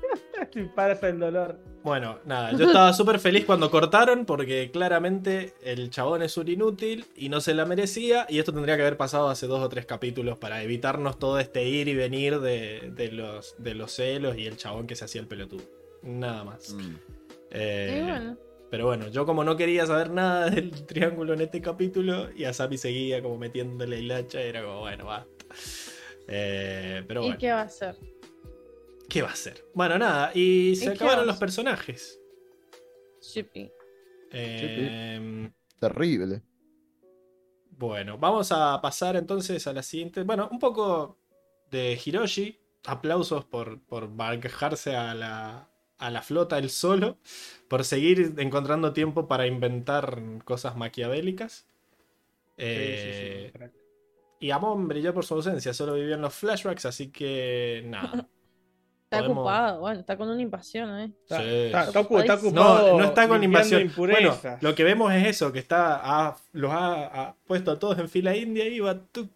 Speaker 2: si pasa el dolor.
Speaker 1: Bueno, nada. Yo estaba súper feliz cuando cortaron porque claramente el chabón es un inútil y no se la merecía. Y esto tendría que haber pasado hace dos o tres capítulos para evitarnos todo este ir y venir de, de los, de los celos y el chabón que se hacía el pelotudo. Nada más.
Speaker 5: Mm.
Speaker 1: Eh,
Speaker 3: bueno,
Speaker 1: Pero bueno, yo como no quería saber nada del triángulo en este capítulo, y Asami seguía como metiéndole el hacha, era como, bueno, basta. Eh, pero
Speaker 3: ¿y
Speaker 1: bueno,
Speaker 3: qué va a hacer?
Speaker 1: ¿Qué va a hacer? Bueno, nada, y se acabaron los personajes.
Speaker 3: Shippy.
Speaker 1: Eh,
Speaker 5: Terrible.
Speaker 1: Bueno, vamos a pasar entonces a la siguiente. Bueno, un poco de Hiroshi. Aplausos por, por bajarse a la, a la flota él solo. Por seguir encontrando tiempo para inventar cosas maquiavélicas. Eh,
Speaker 2: Sí, sí, sí.
Speaker 1: Y Amon brilló por su ausencia, solo vivió en los flashbacks, así que nada.
Speaker 3: Está
Speaker 1: Podemos-
Speaker 3: ocupado, bueno, está con una invasión, ¿eh?
Speaker 2: Está,
Speaker 1: Sí.
Speaker 2: está- está ocu- está ocupado.
Speaker 1: No, no está con invasión. Bueno,
Speaker 2: impurezas.
Speaker 1: lo que vemos es eso, que está ha- los ha, ha puesto a todos en fila india y va tuk,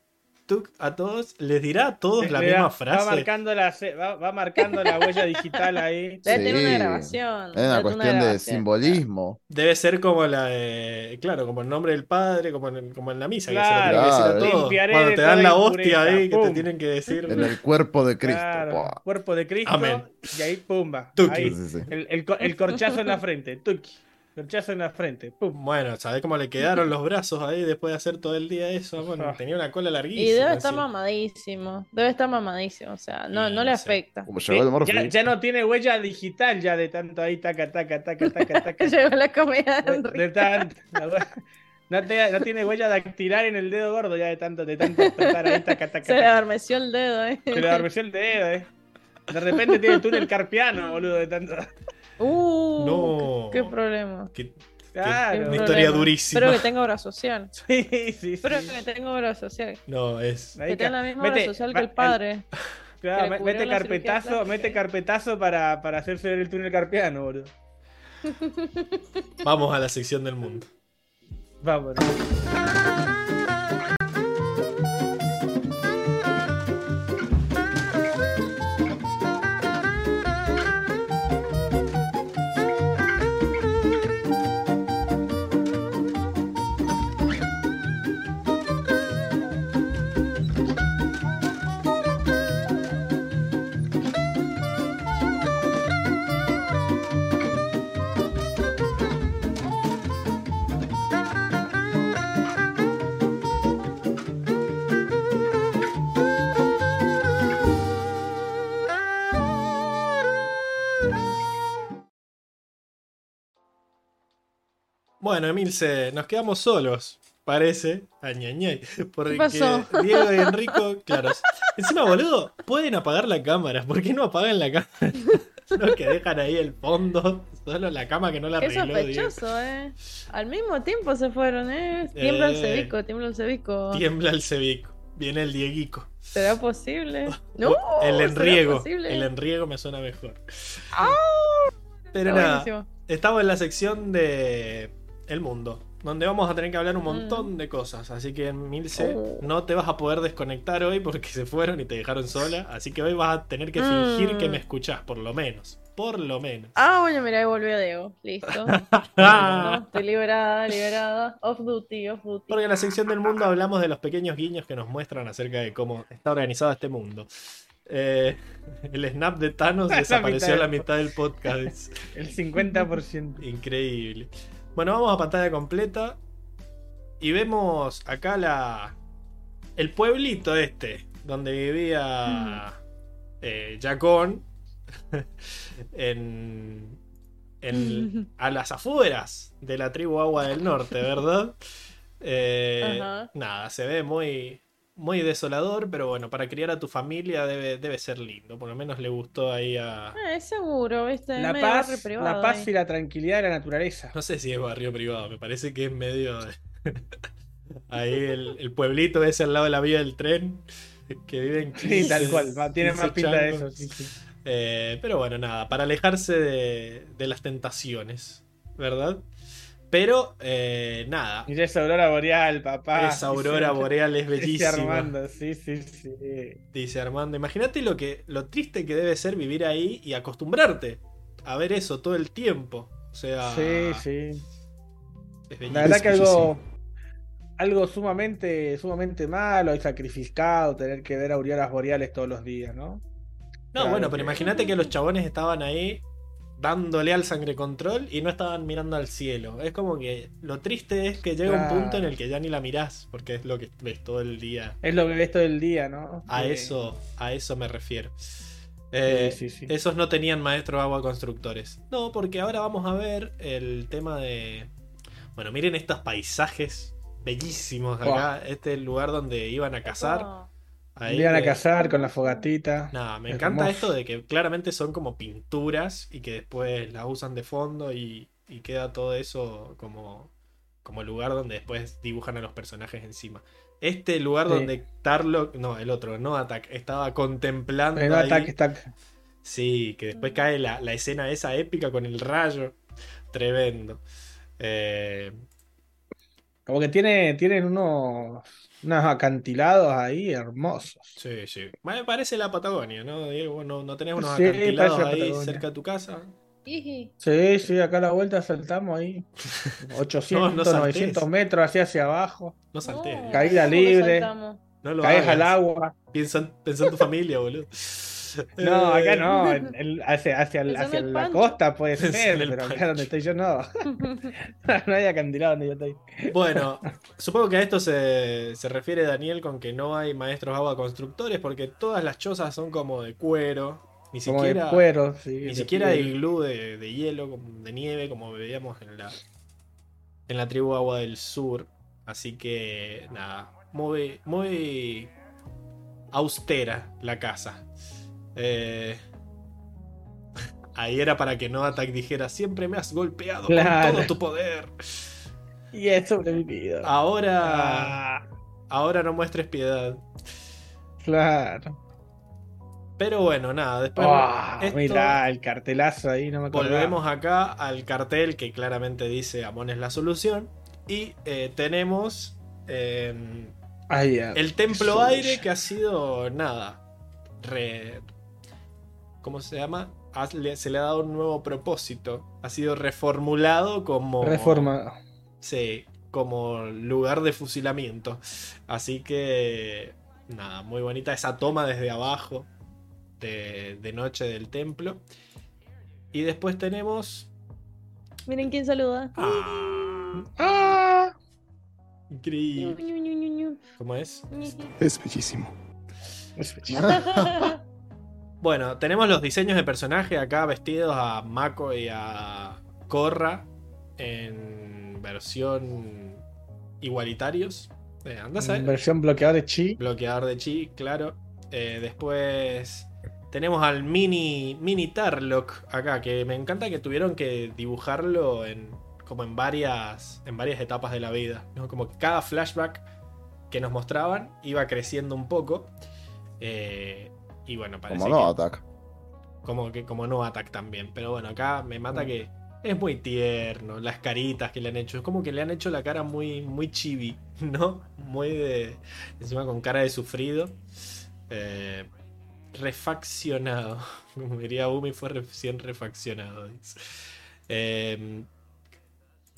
Speaker 1: tuk a todos. Les dirá a todos la misma frase.
Speaker 2: Va marcando la, va, va marcando la huella digital ahí.
Speaker 3: Debe
Speaker 5: Sí.
Speaker 3: tener una grabación.
Speaker 5: Es una cuestión de simbolismo.
Speaker 1: Debe ser como la de. Claro, como el nombre del padre, como en, como en la misa, que se
Speaker 2: Claro.
Speaker 1: lo tienen que decir a
Speaker 5: Claro.
Speaker 1: todos.
Speaker 2: Limpiaré
Speaker 1: Cuando te dan la hostia ahí, que te
Speaker 2: Pum.
Speaker 1: tienen que decir.
Speaker 5: En el cuerpo de Cristo.
Speaker 2: Claro, cuerpo de Cristo.
Speaker 1: Amén.
Speaker 2: Y ahí, pumba.
Speaker 1: Tuki.
Speaker 2: Ahí,
Speaker 5: Sí, sí, sí.
Speaker 2: el, el el corchazo en la frente. Tuki. Corchazo en la frente. Pum.
Speaker 1: Bueno, ¿sabés cómo le quedaron los brazos ahí después de hacer todo el día eso? Bueno,
Speaker 2: Ah.
Speaker 1: tenía una cola larguísima.
Speaker 3: Y debe estar mamadísimo. Debe estar mamadísimo. O sea, no, no le
Speaker 1: sé.
Speaker 3: afecta.
Speaker 5: Como llegó el
Speaker 2: ya, ya no tiene huella digital ya de tanto ahí, taca, taca, taca, taca, taca.
Speaker 3: Llegó la comida de
Speaker 2: De, de tanto. No, te- no tiene huella dactilar en el dedo gordo ya de tanto, de tanto ahí, taca, taca,
Speaker 3: Se le adormeció el dedo, ¿eh?
Speaker 2: Se le adormeció el dedo, eh. De repente tiene túnel carpiano, boludo, de tanto.
Speaker 3: Uh,
Speaker 1: No.
Speaker 3: qué, qué problema.
Speaker 2: Claro.
Speaker 1: Una
Speaker 3: Qué
Speaker 1: historia
Speaker 3: problema.
Speaker 1: durísima.
Speaker 3: Espero que tenga obra social.
Speaker 2: Sí, sí, sí.
Speaker 3: Espero que tenga obra social.
Speaker 1: No, es.
Speaker 3: Que tenga la misma obra
Speaker 2: mete-
Speaker 3: social
Speaker 2: va-
Speaker 3: que el padre.
Speaker 2: Claro, mete carpetazo, mete carpetazo para, para hacerse ver el túnel carpiano, boludo.
Speaker 1: Vamos a la sección del mundo.
Speaker 2: Vamos.
Speaker 1: Bueno, Emilce, nos quedamos solos, parece. Añañay. Porque
Speaker 3: pasó?
Speaker 1: Diego y Enrico, claro. Encima, boludo, pueden apagar la cámara. ¿Por qué no apagan la cámara? No, que dejan ahí el fondo. Solo la cama que no la
Speaker 3: Qué
Speaker 1: arregló. Diego.
Speaker 3: sospechoso, ¿eh? Al mismo tiempo se fueron, ¿eh? Tiembla el
Speaker 1: Eh.
Speaker 3: cebico, tiembla el cebico.
Speaker 1: Tiembla el cebico. Viene el Dieguico.
Speaker 3: ¿Será posible? No,
Speaker 1: el
Speaker 3: ¿será
Speaker 1: enriego. El enriego me suena mejor.
Speaker 3: ¡Ah!
Speaker 1: Pero
Speaker 3: Está
Speaker 1: nada,
Speaker 3: buenísimo.
Speaker 1: estamos en la sección de El Mundo. donde vamos a tener que hablar un montón de cosas. Así que, Milce,
Speaker 3: Oh.
Speaker 1: no te vas a poder desconectar hoy porque se fueron y te dejaron sola. Así que hoy vas a tener que fingir
Speaker 3: Mm.
Speaker 1: que me escuchás, por lo menos. Por lo menos.
Speaker 3: Ah, bueno, mira, ahí volvió Diego. Listo. No, estoy liberada, liberada. Off duty, off duty.
Speaker 1: Porque en la sección del mundo hablamos de los pequeños guiños que nos muestran acerca de cómo está organizado este mundo. Eh, el snap de Thanos
Speaker 2: La
Speaker 1: desapareció a la
Speaker 2: mitad del
Speaker 1: mitad del podcast.
Speaker 2: El 50%.
Speaker 1: Increíble. Bueno, vamos a pantalla completa. Y vemos acá la. El pueblito este. Donde vivía. eh, Jacón. en. en- a las afueras de la tribu Agua del Norte, ¿verdad? Eh. Nada, se ve muy. Muy desolador, pero bueno, para criar a tu familia debe, debe ser lindo. Por lo menos le gustó ahí a.
Speaker 3: Es seguro, viste.
Speaker 2: La paz,
Speaker 3: privado
Speaker 2: la paz
Speaker 3: ahí.
Speaker 2: y la tranquilidad de la naturaleza.
Speaker 1: No sé si es barrio privado, me parece que es medio. Ahí el, el pueblito ese al lado de la vía del tren. Que viven
Speaker 2: Sí, tal cual. Tiene
Speaker 1: 15
Speaker 2: más pinta de eso.
Speaker 1: changos.
Speaker 2: sí, sí.
Speaker 1: Eh, pero bueno, nada, para alejarse de, de las tentaciones, ¿verdad? Pero eh, nada,
Speaker 2: Mira esa aurora boreal, papá.
Speaker 1: esa aurora
Speaker 2: Dice-
Speaker 1: boreal es
Speaker 2: dice
Speaker 1: bellísima.
Speaker 2: Armando, sí, sí, sí.
Speaker 1: Dice Armando, imagínate lo que lo triste que debe ser vivir ahí y acostumbrarte a ver eso todo el tiempo. O sea,
Speaker 2: Sí, sí.
Speaker 1: es bellísimo.
Speaker 2: La verdad que algo, algo sumamente, sumamente malo y sacrificado tener que ver auroras boreales todos los días, ¿no?
Speaker 1: No,
Speaker 2: Claro
Speaker 1: bueno, pero imagínate que los chabones estaban ahí dándole al sangre control y no estaban mirando al cielo. Es como que lo triste es que llega
Speaker 2: Claro.
Speaker 1: un punto en el que ya ni la mirás, porque es lo que ves todo el día.
Speaker 2: Es lo que ves todo el día, ¿no?
Speaker 1: A
Speaker 2: Sí.
Speaker 1: eso, a eso me refiero. Eh,
Speaker 2: sí, sí.
Speaker 1: Esos no tenían maestro agua constructores. No, porque ahora vamos a ver el tema de. Bueno, miren estos paisajes bellísimos acá. Este es el lugar donde iban a cazar.
Speaker 3: Oh.
Speaker 1: Ahí
Speaker 2: Iban a cazar con la fogatita.
Speaker 1: Nada, me encanta esto de que claramente son como pinturas y que después las usan de fondo y, y queda todo eso como, como lugar donde después dibujan a los personajes encima. Este lugar
Speaker 2: Sí.
Speaker 1: donde Tarlock, no, el otro, no Attack, estaba contemplando.
Speaker 2: El
Speaker 1: ahí-
Speaker 2: ataque está.
Speaker 1: Sí, que después cae la, la escena esa épica con el rayo. Tremendo. Eh,
Speaker 2: Como que tiene, tienen unos, unos acantilados ahí hermosos.
Speaker 1: sí, sí. Me parece la Patagonia, ¿no, Diego? ¿No, no tenés unos
Speaker 2: Sí,
Speaker 1: acantilados ahí
Speaker 2: Patagonia.
Speaker 1: cerca de tu casa?
Speaker 2: Sí, sí, acá a la vuelta saltamos ahí. 800,
Speaker 1: No, no saltés.
Speaker 2: 900 metros hacia hacia abajo.
Speaker 1: No saltés.
Speaker 3: No,
Speaker 2: Caída
Speaker 3: ¿cómo que
Speaker 2: libre.
Speaker 1: No lo
Speaker 2: Caes
Speaker 1: hagas.
Speaker 2: al agua.
Speaker 1: Piensa, en tu familia, boludo.
Speaker 2: No,
Speaker 1: Eh,
Speaker 2: acá no. en- en- hacia hacia, el- la costa puede ser, pero acá donde estoy yo no. no hay acantilado donde yo estoy.
Speaker 1: Bueno, supongo que a esto se, se refiere Daniel con que no hay maestros agua constructores porque todas las chozas son como de cuero. Ni
Speaker 2: Como de
Speaker 1: siquiera,
Speaker 2: cuero, sí.
Speaker 1: ni
Speaker 2: de
Speaker 1: siquiera hay glú de, de hielo, de nieve, como veíamos en la, en la tribu Agua del Sur. Así que, nada, muy, muy austera la casa. Eh, ahí era para que no Attack dijera, siempre me has golpeado
Speaker 2: Claro.
Speaker 1: con todo tu poder.
Speaker 2: Y he sobrevivido.
Speaker 1: Ahora,
Speaker 2: Ah,
Speaker 1: ahora no muestres piedad.
Speaker 2: claro.
Speaker 1: Pero bueno, nada, después
Speaker 2: Ah,
Speaker 1: esto-
Speaker 2: Mirá, el cartelazo ahí, no me acordaba.
Speaker 1: volvemos acá al cartel que claramente dice Amon es la solución. Y eh, tenemos eh,
Speaker 2: Ay, ya.
Speaker 1: el templo aire que ha sido nada. re- ¿Cómo se llama? Ha- le- se le ha dado un nuevo propósito. Ha sido reformulado como.
Speaker 2: Reforma.
Speaker 1: Sí, como lugar de fusilamiento. Así que, nada, muy bonita esa toma desde abajo de, de noche del templo. Y después tenemos...
Speaker 3: Miren quién saluda.
Speaker 1: ¡Ah!
Speaker 2: ¡Ah!
Speaker 1: Increíble. ¿Cómo es?
Speaker 3: ñu.
Speaker 7: Es bellísimo.
Speaker 1: Bueno, tenemos los diseños de personaje acá vestidos a Mako y a Korra en versión igualitarios. Eh, andás a ver.
Speaker 2: Versión bloqueador de chi.
Speaker 1: Bloqueador de chi, claro. Eh, después tenemos al mini mini Tarlock acá, que me encanta que tuvieron que dibujarlo en como en varias en varias etapas de la vida, ¿no? Como que cada flashback que nos mostraban iba creciendo un poco. Eh, y bueno, parece
Speaker 5: Como no,
Speaker 1: que,
Speaker 5: Attack.
Speaker 1: como que como no attack también, pero bueno, acá me mata que es muy tierno, las caritas que le han hecho, es como que le han hecho la cara muy, muy chibi, ¿no? Muy de, encima con cara de sufrido. Eh, refaccionado, como diría Umi, fue recién refaccionado. Eh,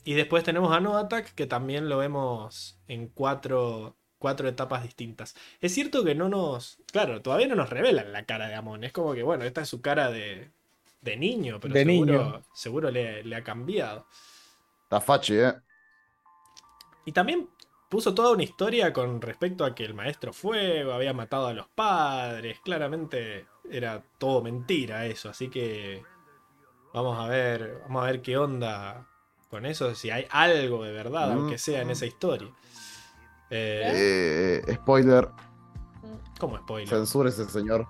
Speaker 1: y después tenemos a No Attack, que también lo vemos en cuatro, cuatro etapas distintas. Es cierto que no nos. Claro, todavía no nos revelan la cara de Amon. Es como que, bueno, esta es su cara de, de niño, pero
Speaker 2: De
Speaker 1: seguro,
Speaker 2: niño.
Speaker 1: seguro le, le ha cambiado.
Speaker 5: Está fachi, ¿eh?
Speaker 1: Y también puso toda una historia con respecto a que el maestro fuego había matado a los padres. Claramente era todo mentira eso, así que vamos a ver, vamos a ver qué onda con eso, si hay algo de verdad,
Speaker 5: Mm.
Speaker 1: aunque sea en esa historia. Eh,
Speaker 5: Eh, eh, spoiler,
Speaker 1: como spoiler.
Speaker 5: censura ese señor.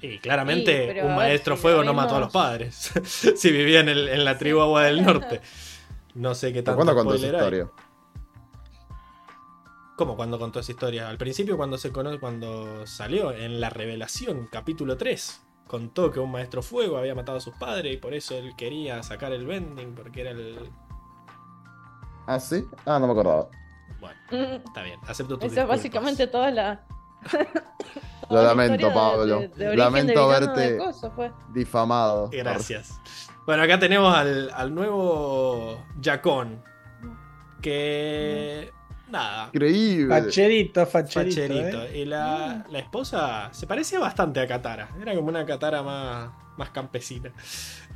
Speaker 1: Y claramente
Speaker 3: Sí,
Speaker 1: un maestro
Speaker 3: si
Speaker 1: fuego no mató a los padres. si vivía en, el- en la tribu Agua del Norte. No sé qué
Speaker 5: ¿Por
Speaker 1: tanto
Speaker 5: cuándo contó esa historia?
Speaker 1: ¿Cómo cuando contó esa historia? Al principio cuando se conoce, cuando salió en la revelación, capítulo 3, contó que un maestro fuego había matado a sus padres y por eso él quería sacar el vending porque era el.
Speaker 5: ¿Ah, sí? Ah, no me acordaba.
Speaker 1: Bueno,
Speaker 3: mm.
Speaker 1: está bien, acepto tu
Speaker 3: Esa es básicamente toda la.
Speaker 5: Lo lamento,
Speaker 3: de-
Speaker 5: Pablo.
Speaker 3: de- de
Speaker 5: Lamento verte-
Speaker 3: coso, pues.
Speaker 5: Difamado.
Speaker 1: Gracias. Bueno, acá tenemos al, al nuevo Jacón. Que. Nada.
Speaker 5: Increíble.
Speaker 2: Facherito, facherito.
Speaker 1: Facherito.
Speaker 2: ¿eh?
Speaker 1: Y la, la esposa se parecía bastante a Katara. Era como una Katara más, más campesina.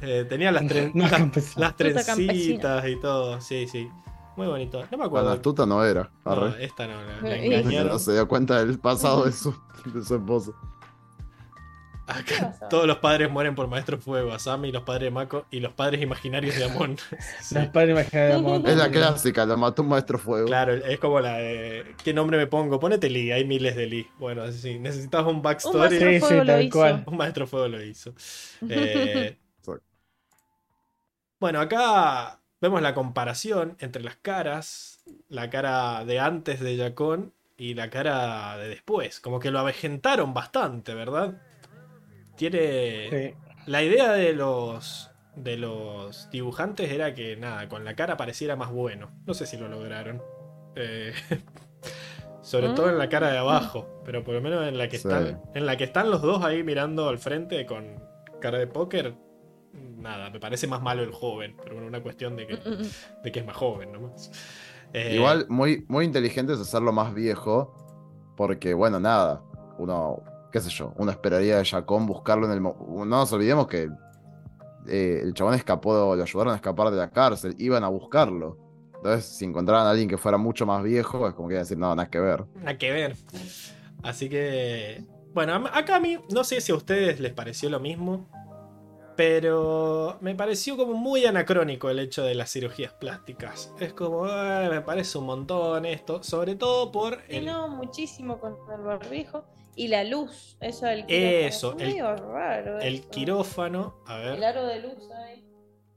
Speaker 1: Eh, tenía las,
Speaker 2: Más
Speaker 1: las- las trencitas y todo. Sí, sí. Muy bonito. No me
Speaker 5: Cuando
Speaker 1: acuerdo.
Speaker 5: astuta no era.
Speaker 1: No, esta no, la, la engañaron.
Speaker 5: No se dio cuenta del pasado de su, de su esposo.
Speaker 3: ¿Qué
Speaker 1: Acá todos los padres mueren por Maestro Fuego. Asami, los padres de Mako y los padres imaginarios de Amon. Sí.
Speaker 2: Los padres imaginarios de
Speaker 5: Es la clásica, lo mató un maestro fuego.
Speaker 1: Claro, es como la de. ¿Qué nombre me pongo? Ponete Lee, hay miles de Lee. Bueno, sí, necesitas un
Speaker 3: Un
Speaker 1: backstory.
Speaker 3: maestro
Speaker 2: Sí, sí,
Speaker 3: fuego lo
Speaker 2: tal
Speaker 3: hizo.
Speaker 2: cual.
Speaker 1: Un maestro fuego lo hizo. Eh, bueno, acá vemos la comparación entre las caras. La cara de antes de Jacón y la cara de después. Como que lo avejentaron bastante, ¿verdad? Tiene.
Speaker 2: Sí.
Speaker 1: La idea de los. De los dibujantes era que nada, con la cara pareciera más bueno. No sé si lo lograron. Eh, sobre todo en la cara de abajo. Pero por lo menos en la que
Speaker 5: Sí.
Speaker 1: están. En la que están los dos ahí mirando al frente con cara de póker. Nada, me parece más malo el joven. Pero bueno, una cuestión de que,
Speaker 3: Mm, mm, mm.
Speaker 1: de que es más joven nomás. Eh,
Speaker 5: Igual, muy, muy inteligente es hacerlo más viejo. Porque, bueno, nada. Uno, qué sé yo, uno esperaría de Jacón buscarlo en el. mo- No nos olvidemos que eh, el chabón escapó, lo ayudaron a escapar de la cárcel, iban a buscarlo. Entonces, si encontraran a alguien que fuera mucho más viejo, es como que iban a decir, no, nada que ver.
Speaker 1: Nada que ver. Así que. Bueno, acá a mí, no sé si a ustedes les pareció lo mismo. Pero me pareció como muy anacrónico el hecho de las cirugías plásticas. Es como, "Ah, me parece un montón esto. Sobre todo por
Speaker 3: Sí,
Speaker 1: el.
Speaker 3: no, muchísimo con el barbijo. Y la luz, eso del
Speaker 1: Eso,
Speaker 3: quirófano.
Speaker 1: el-
Speaker 3: Es medio raro.
Speaker 1: El
Speaker 3: eso.
Speaker 1: quirófano. A
Speaker 3: El
Speaker 1: ver.
Speaker 3: aro de luz ahí.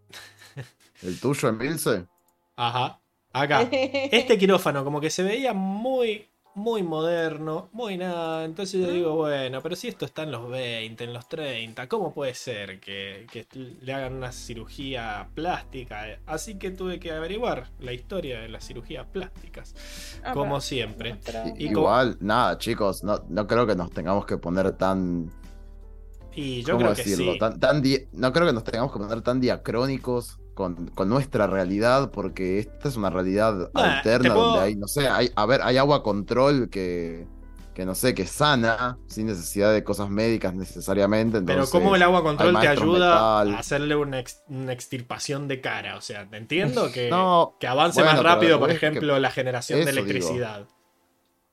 Speaker 5: ¿El tuyo, Emilce?
Speaker 1: Ajá. Acá. Este quirófano como que se veía muy, muy moderno, muy nada. Entonces yo digo, bueno, pero si esto está en los 20, en los 30, ¿cómo puede ser que, que le hagan una cirugía plástica? Así que tuve que averiguar la historia de las cirugías plásticas,
Speaker 3: Ah,
Speaker 1: como
Speaker 3: pero-
Speaker 1: siempre. Y
Speaker 5: Igual, nada, chicos, no, no creo que nos tengamos que poner tan.
Speaker 1: Y yo
Speaker 5: ¿Cómo
Speaker 1: creo que
Speaker 5: decirlo?
Speaker 1: sí.
Speaker 5: Tan, tan di- no creo que nos tengamos que poner tan diacrónicos con, con nuestra realidad, porque esta es una realidad alterna
Speaker 1: puedo-
Speaker 5: donde hay, no sé, hay, a ver, hay agua control que, que no sé, que sana, sin necesidad de cosas médicas necesariamente.
Speaker 1: Pero
Speaker 5: entonces,
Speaker 1: cómo el agua control te ayuda
Speaker 5: metal.
Speaker 1: a hacerle una, ex- una extirpación de cara. O sea, entiendo que,
Speaker 5: No,
Speaker 1: que avance
Speaker 5: bueno,
Speaker 1: más
Speaker 5: pero
Speaker 1: rápido, por ejemplo, la generación de
Speaker 5: digo.
Speaker 1: electricidad.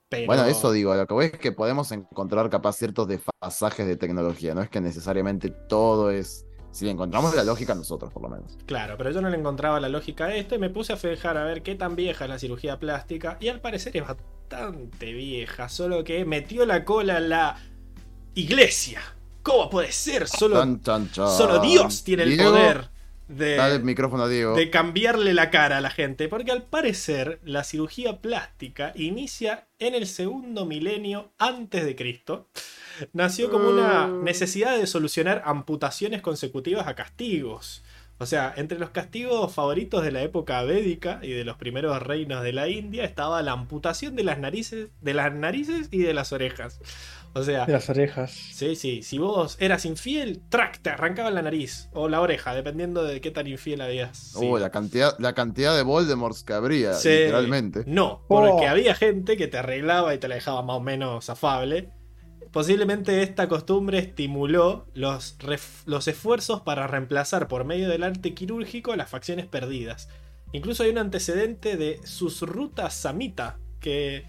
Speaker 1: Pero-
Speaker 5: Bueno, eso digo, lo que voy es que podemos encontrar capaz ciertos desfasajes de tecnología, no es que necesariamente todo es... Si le encontramos la lógica nosotros, por lo menos.
Speaker 1: Claro, pero yo no le encontraba la lógica a esto y me puse a fijar a ver qué tan vieja es la cirugía plástica y al parecer es bastante vieja, solo que metió la cola en la iglesia. ¿Cómo puede ser? Solo,
Speaker 5: Chan, chan, chan.
Speaker 1: solo Dios tiene el
Speaker 5: Diego,
Speaker 1: poder de,
Speaker 5: Dale el micrófono a Diego.
Speaker 1: de cambiarle la cara a la gente, porque al parecer la cirugía plástica inicia en el segundo milenio antes de Cristo. Nació como una
Speaker 5: Mm.
Speaker 1: necesidad de solucionar amputaciones consecutivas a castigos. O sea, entre los castigos favoritos de la época védica y de los primeros reinos de la India estaba la amputación de las narices, de las narices y de las orejas. O sea,
Speaker 2: de las orejas.
Speaker 1: Sí, sí. Si vos eras infiel, track, te arrancaba la nariz o la oreja, dependiendo de qué tan infiel habías.
Speaker 5: Oh, la cantidad, la cantidad de Voldemorts que habría, literalmente.
Speaker 1: No, porque oh. había gente que te arreglaba y te la dejaba más o menos afable Posiblemente esta costumbre estimuló los, los esfuerzos para reemplazar por medio del arte quirúrgico las facciones perdidas. Incluso hay un antecedente de Susruta Samhita, que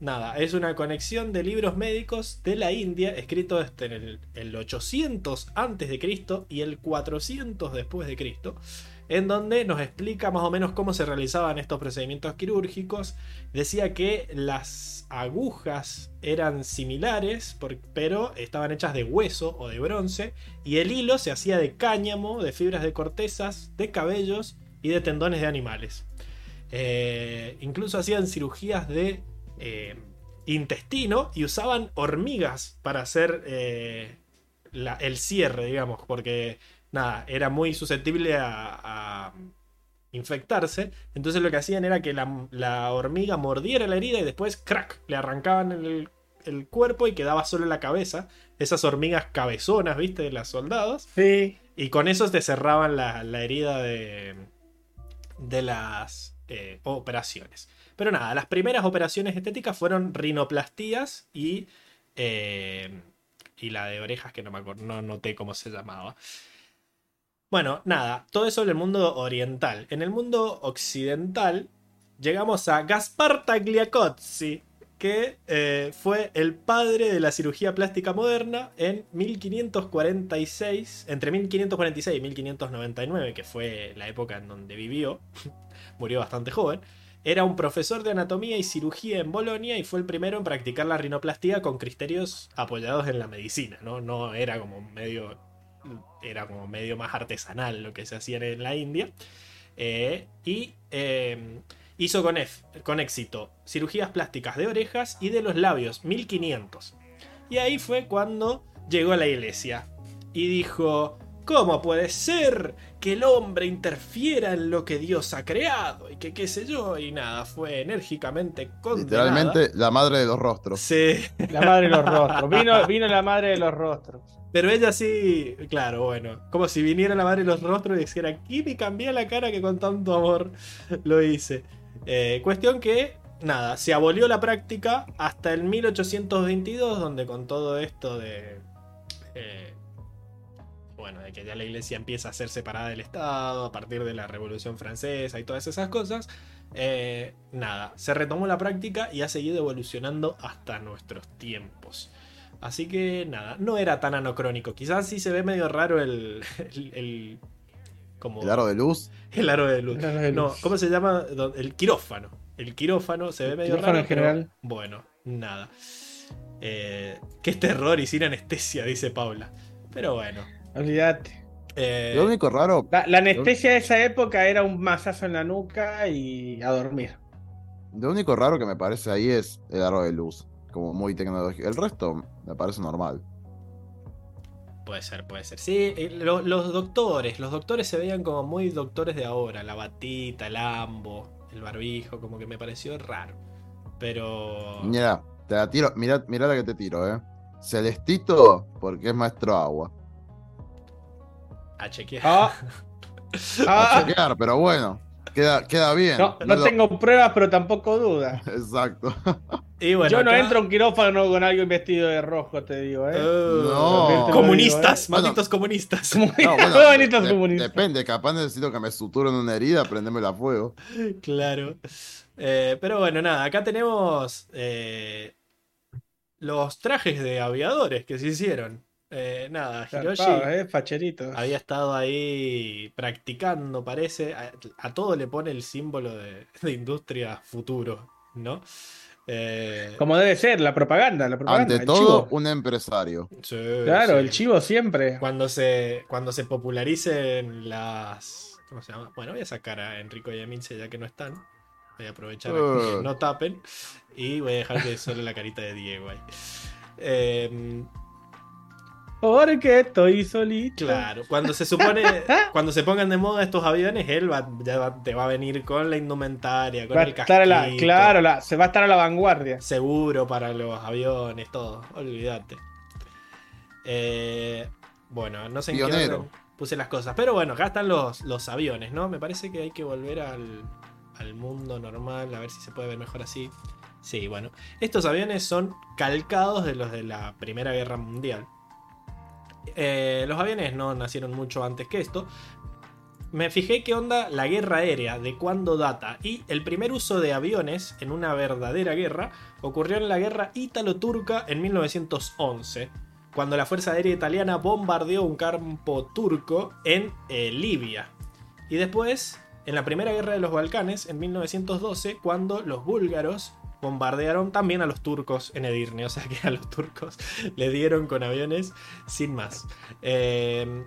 Speaker 1: nada, es una conexión de libros médicos de la India, escrito en el, el 800 a.C. y el 400 después de Cristo en donde nos explica más o menos cómo se realizaban estos procedimientos quirúrgicos. Decía que las agujas eran similares, pero estaban hechas de hueso o de bronce, y el hilo se hacía de cáñamo, de fibras de cortezas, de cabellos y de tendones de animales. Eh, incluso hacían cirugías de eh, intestino y usaban hormigas para hacer eh, el cierre, digamos, porque nada, era muy susceptible a, infectarse. Entonces lo que hacían era que la, hormiga mordiera la herida y después, crack, le arrancaban el, cuerpo y quedaba solo la cabeza. Esas hormigas cabezonas, ¿viste? De las soldados.
Speaker 2: Sí.
Speaker 1: Y con eso te cerraban la, herida de, de las eh, operaciones. Pero nada, las primeras operaciones estéticas fueron rinoplastías y, eh, y la de orejas que no me acuerdo, no noté cómo se llamaba. Bueno, nada, todo eso en el mundo oriental. En el mundo occidental llegamos a Gaspar Tagliacozzi, que eh, fue el padre de la cirugía plástica moderna en 1546, entre 1546 y 1599, que fue la época en donde vivió, murió bastante joven. Era un profesor de anatomía y cirugía en Bolonia y fue el primero en practicar la rinoplastia con criterios apoyados en la medicina, ¿no? No era como medio era como medio más artesanal lo que se hacía en la India. Eh, y em, hizo con, con éxito cirugías plásticas de orejas y de los labios, 1500. Y ahí fue cuando llegó a la iglesia y dijo, ¿cómo puede ser que el hombre interfiera en lo que Dios ha creado? Y que qué sé yo, y nada, fue enérgicamente condenada.
Speaker 5: Literalmente la madre de los rostros.
Speaker 1: Sí.
Speaker 2: La madre de los rostros. Vino, vino la madre de los rostros.
Speaker 1: Pero ella sí, claro, bueno, como si viniera la madre de los rostros y dijera, aquí me cambié la cara que con tanto amor lo hice. Eh, cuestión que, nada, se abolió la práctica hasta el 1822, donde con todo esto de... Eh, bueno, de que ya la iglesia empieza a ser separada del Estado a partir de la Revolución Francesa y todas esas cosas, eh, nada, se retomó la práctica y ha seguido evolucionando hasta nuestros tiempos. Así que nada, no era tan anacrónico. Quizás sí se ve medio raro el. El,
Speaker 5: como, ¿El aro de luz.
Speaker 1: El aro de luz. no, ¿cómo se llama? El quirófano. El quirófano se ve medio raro.
Speaker 2: en general.
Speaker 1: bueno, nada. Eh, qué terror y sin anestesia, dice Paula. Pero bueno.
Speaker 2: Olvídate.
Speaker 5: Eh, lo único raro.
Speaker 2: La, anestesia de esa época era un masazo en la nuca y a dormir.
Speaker 5: Lo único raro que me parece ahí es el aro de luz como muy tecnológico. El resto me parece normal.
Speaker 1: Puede ser, puede ser. Sí, eh, los doctores, los doctores se veían como muy doctores de ahora. La batita, el ambo, el barbijo, como que me pareció raro. Pero.
Speaker 5: Mira, te la tiro, mira, mira la que te tiro, eh. Celestito, porque es maestro agua.
Speaker 1: A chequear.
Speaker 2: Ah.
Speaker 5: A chequear, pero bueno. Queda, queda bien.
Speaker 2: No, no tengo pruebas, pero tampoco dudas.
Speaker 5: Exacto.
Speaker 2: Yo no entro a un quirófano con alguien vestido de rojo, te digo, ¿eh?
Speaker 1: Oh. no. Comunistas, ¿eh? malditos comunistas.
Speaker 5: No, comunistas. Depende, capaz necesito que me suturen una herida, prendémela a fuego.
Speaker 1: Claro. Eh, pero bueno, nada, acá tenemos los trajes de aviadores que se hicieron. Eh, nada, Hiroshi
Speaker 2: eh,
Speaker 1: había estado ahí practicando, parece. A, todo le pone el símbolo de, industria futuro, ¿no?
Speaker 2: Eh, Como debe ser, la propaganda. La propaganda
Speaker 5: ante todo, un empresario.
Speaker 2: claro, el chivo siempre.
Speaker 1: Cuando se, cuando se popularicen las. ¿Cómo se llama? Bueno, voy a sacar a Enrico y a Mince ya que no están. Voy a aprovechar que no tapen. Y voy a dejar que solo la carita de Diego ahí. Eh,
Speaker 2: Porque estoy solito.
Speaker 1: Claro, cuando se supone, cuando se pongan de moda estos aviones, él va, ya te va a venir con la indumentaria, con el casquito.
Speaker 2: claro, se va a estar a la vanguardia.
Speaker 1: Seguro para los aviones, todo, olvídate. Eh, bueno, no sé en qué puse las cosas. Pero bueno, acá están los, los aviones, ¿no? Me parece que hay que volver al, al mundo normal, a ver si se puede ver mejor así. Sí, bueno. Estos aviones son calcados de los de la Primera Guerra Mundial. Eh, los aviones no nacieron mucho antes que esto. Me fijé qué onda la guerra aérea, de cuándo data. Y el primer uso de aviones en una verdadera guerra ocurrió en la guerra ítalo-turca en 1911 cuando la Fuerza Aérea Italiana bombardeó un campo turco en eh, Libia. Y después, en la Primera Guerra de los Balcanes, en 1912, cuando los búlgaros bombardearon también a los turcos en Edirne. O sea que a los turcos le dieron con aviones sin más. Eh,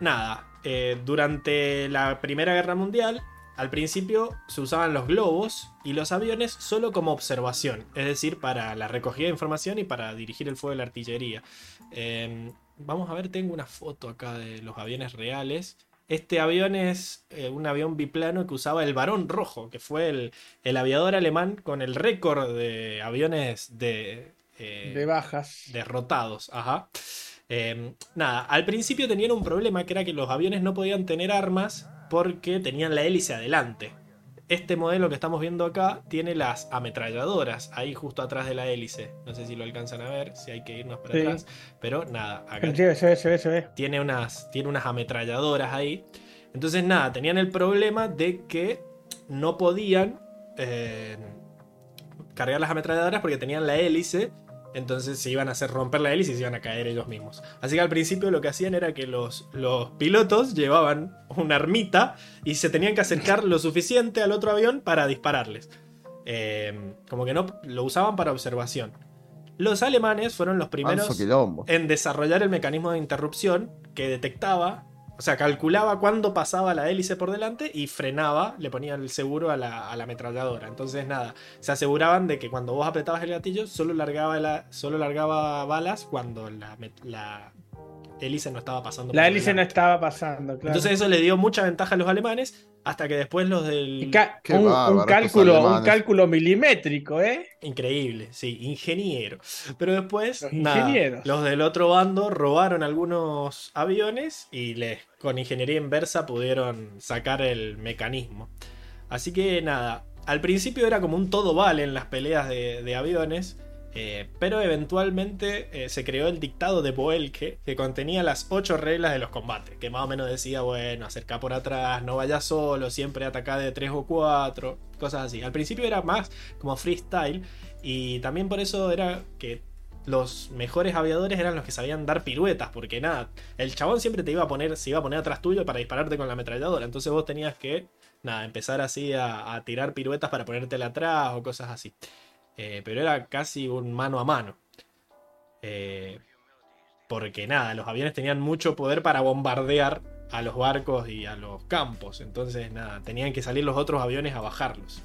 Speaker 1: nada, eh, durante la Primera Guerra Mundial, al principio se usaban los globos y los aviones solo como observación, es decir, para la recogida de información y para dirigir el fuego de la artillería. Em, vamos a ver, tengo una foto acá de los aviones reales. Este avión es eh, un avión biplano que usaba el Barón Rojo, que fue el, aviador alemán con el récord de aviones de...
Speaker 2: Eh, de bajas.
Speaker 1: Derrotados, ajá. Em, nada, al principio tenían un problema que era que los aviones no podían tener armas porque tenían la hélice adelante. Este modelo que estamos viendo acá tiene las ametralladoras ahí justo atrás de la hélice. No sé si lo alcanzan a ver, si hay que irnos para atrás. Pero nada, acá Tiene, unas, tiene unas ametralladoras ahí. Entonces nada, tenían el problema de que no podían eh, cargar las ametralladoras porque tenían la hélice entonces se iban a hacer romper la hélice y se iban a caer ellos mismos. Así que al principio lo que hacían era que los, los pilotos llevaban una armita y se tenían que acercar lo suficiente al otro avión para dispararles. Em, como que no lo usaban para observación. Los alemanes fueron los primeros en desarrollar el mecanismo de interrupción que detectaba o sea, calculaba cuándo pasaba la hélice por delante y frenaba, le ponía el seguro a la, ametralladora. Entonces, nada, se aseguraban de que cuando vos apretabas el gatillo, solo largaba, la, solo largaba balas cuando la, la hélice no estaba pasando.
Speaker 2: La hélice no estaba pasando, claro.
Speaker 1: Entonces eso le dio mucha ventaja a los alemanes hasta que después los del...
Speaker 2: un, cálculo, un cálculo milimétrico, ¿eh?
Speaker 1: Increíble, sí, ingeniero. Pero después, los, los del otro bando robaron algunos aviones y les, con ingeniería inversa pudieron sacar el mecanismo. Así que nada, al principio era como un todo vale en las peleas de aviones. Eh, pero eventualmente eh, se creó el dictado de Boelke, que contenía las ocho reglas de los combates, que más o menos decía, bueno, acerca por atrás, no vaya solo, siempre ataca de tres o cuatro, cosas así. Al principio era más como freestyle, y también por eso era que los mejores aviadores eran los que sabían dar piruetas, porque nada, el chabón siempre te iba a poner, se iba a poner atrás tuyo para dispararte con la ametralladora, entonces vos tenías que, nada, empezar así a, a tirar piruetas para ponértela atrás o cosas así. Eh, pero era casi un mano a mano. Eh, porque nada, los aviones tenían mucho poder para bombardear a los barcos y a los campos. Entonces, nada, tenían que salir los otros aviones a bajarlos.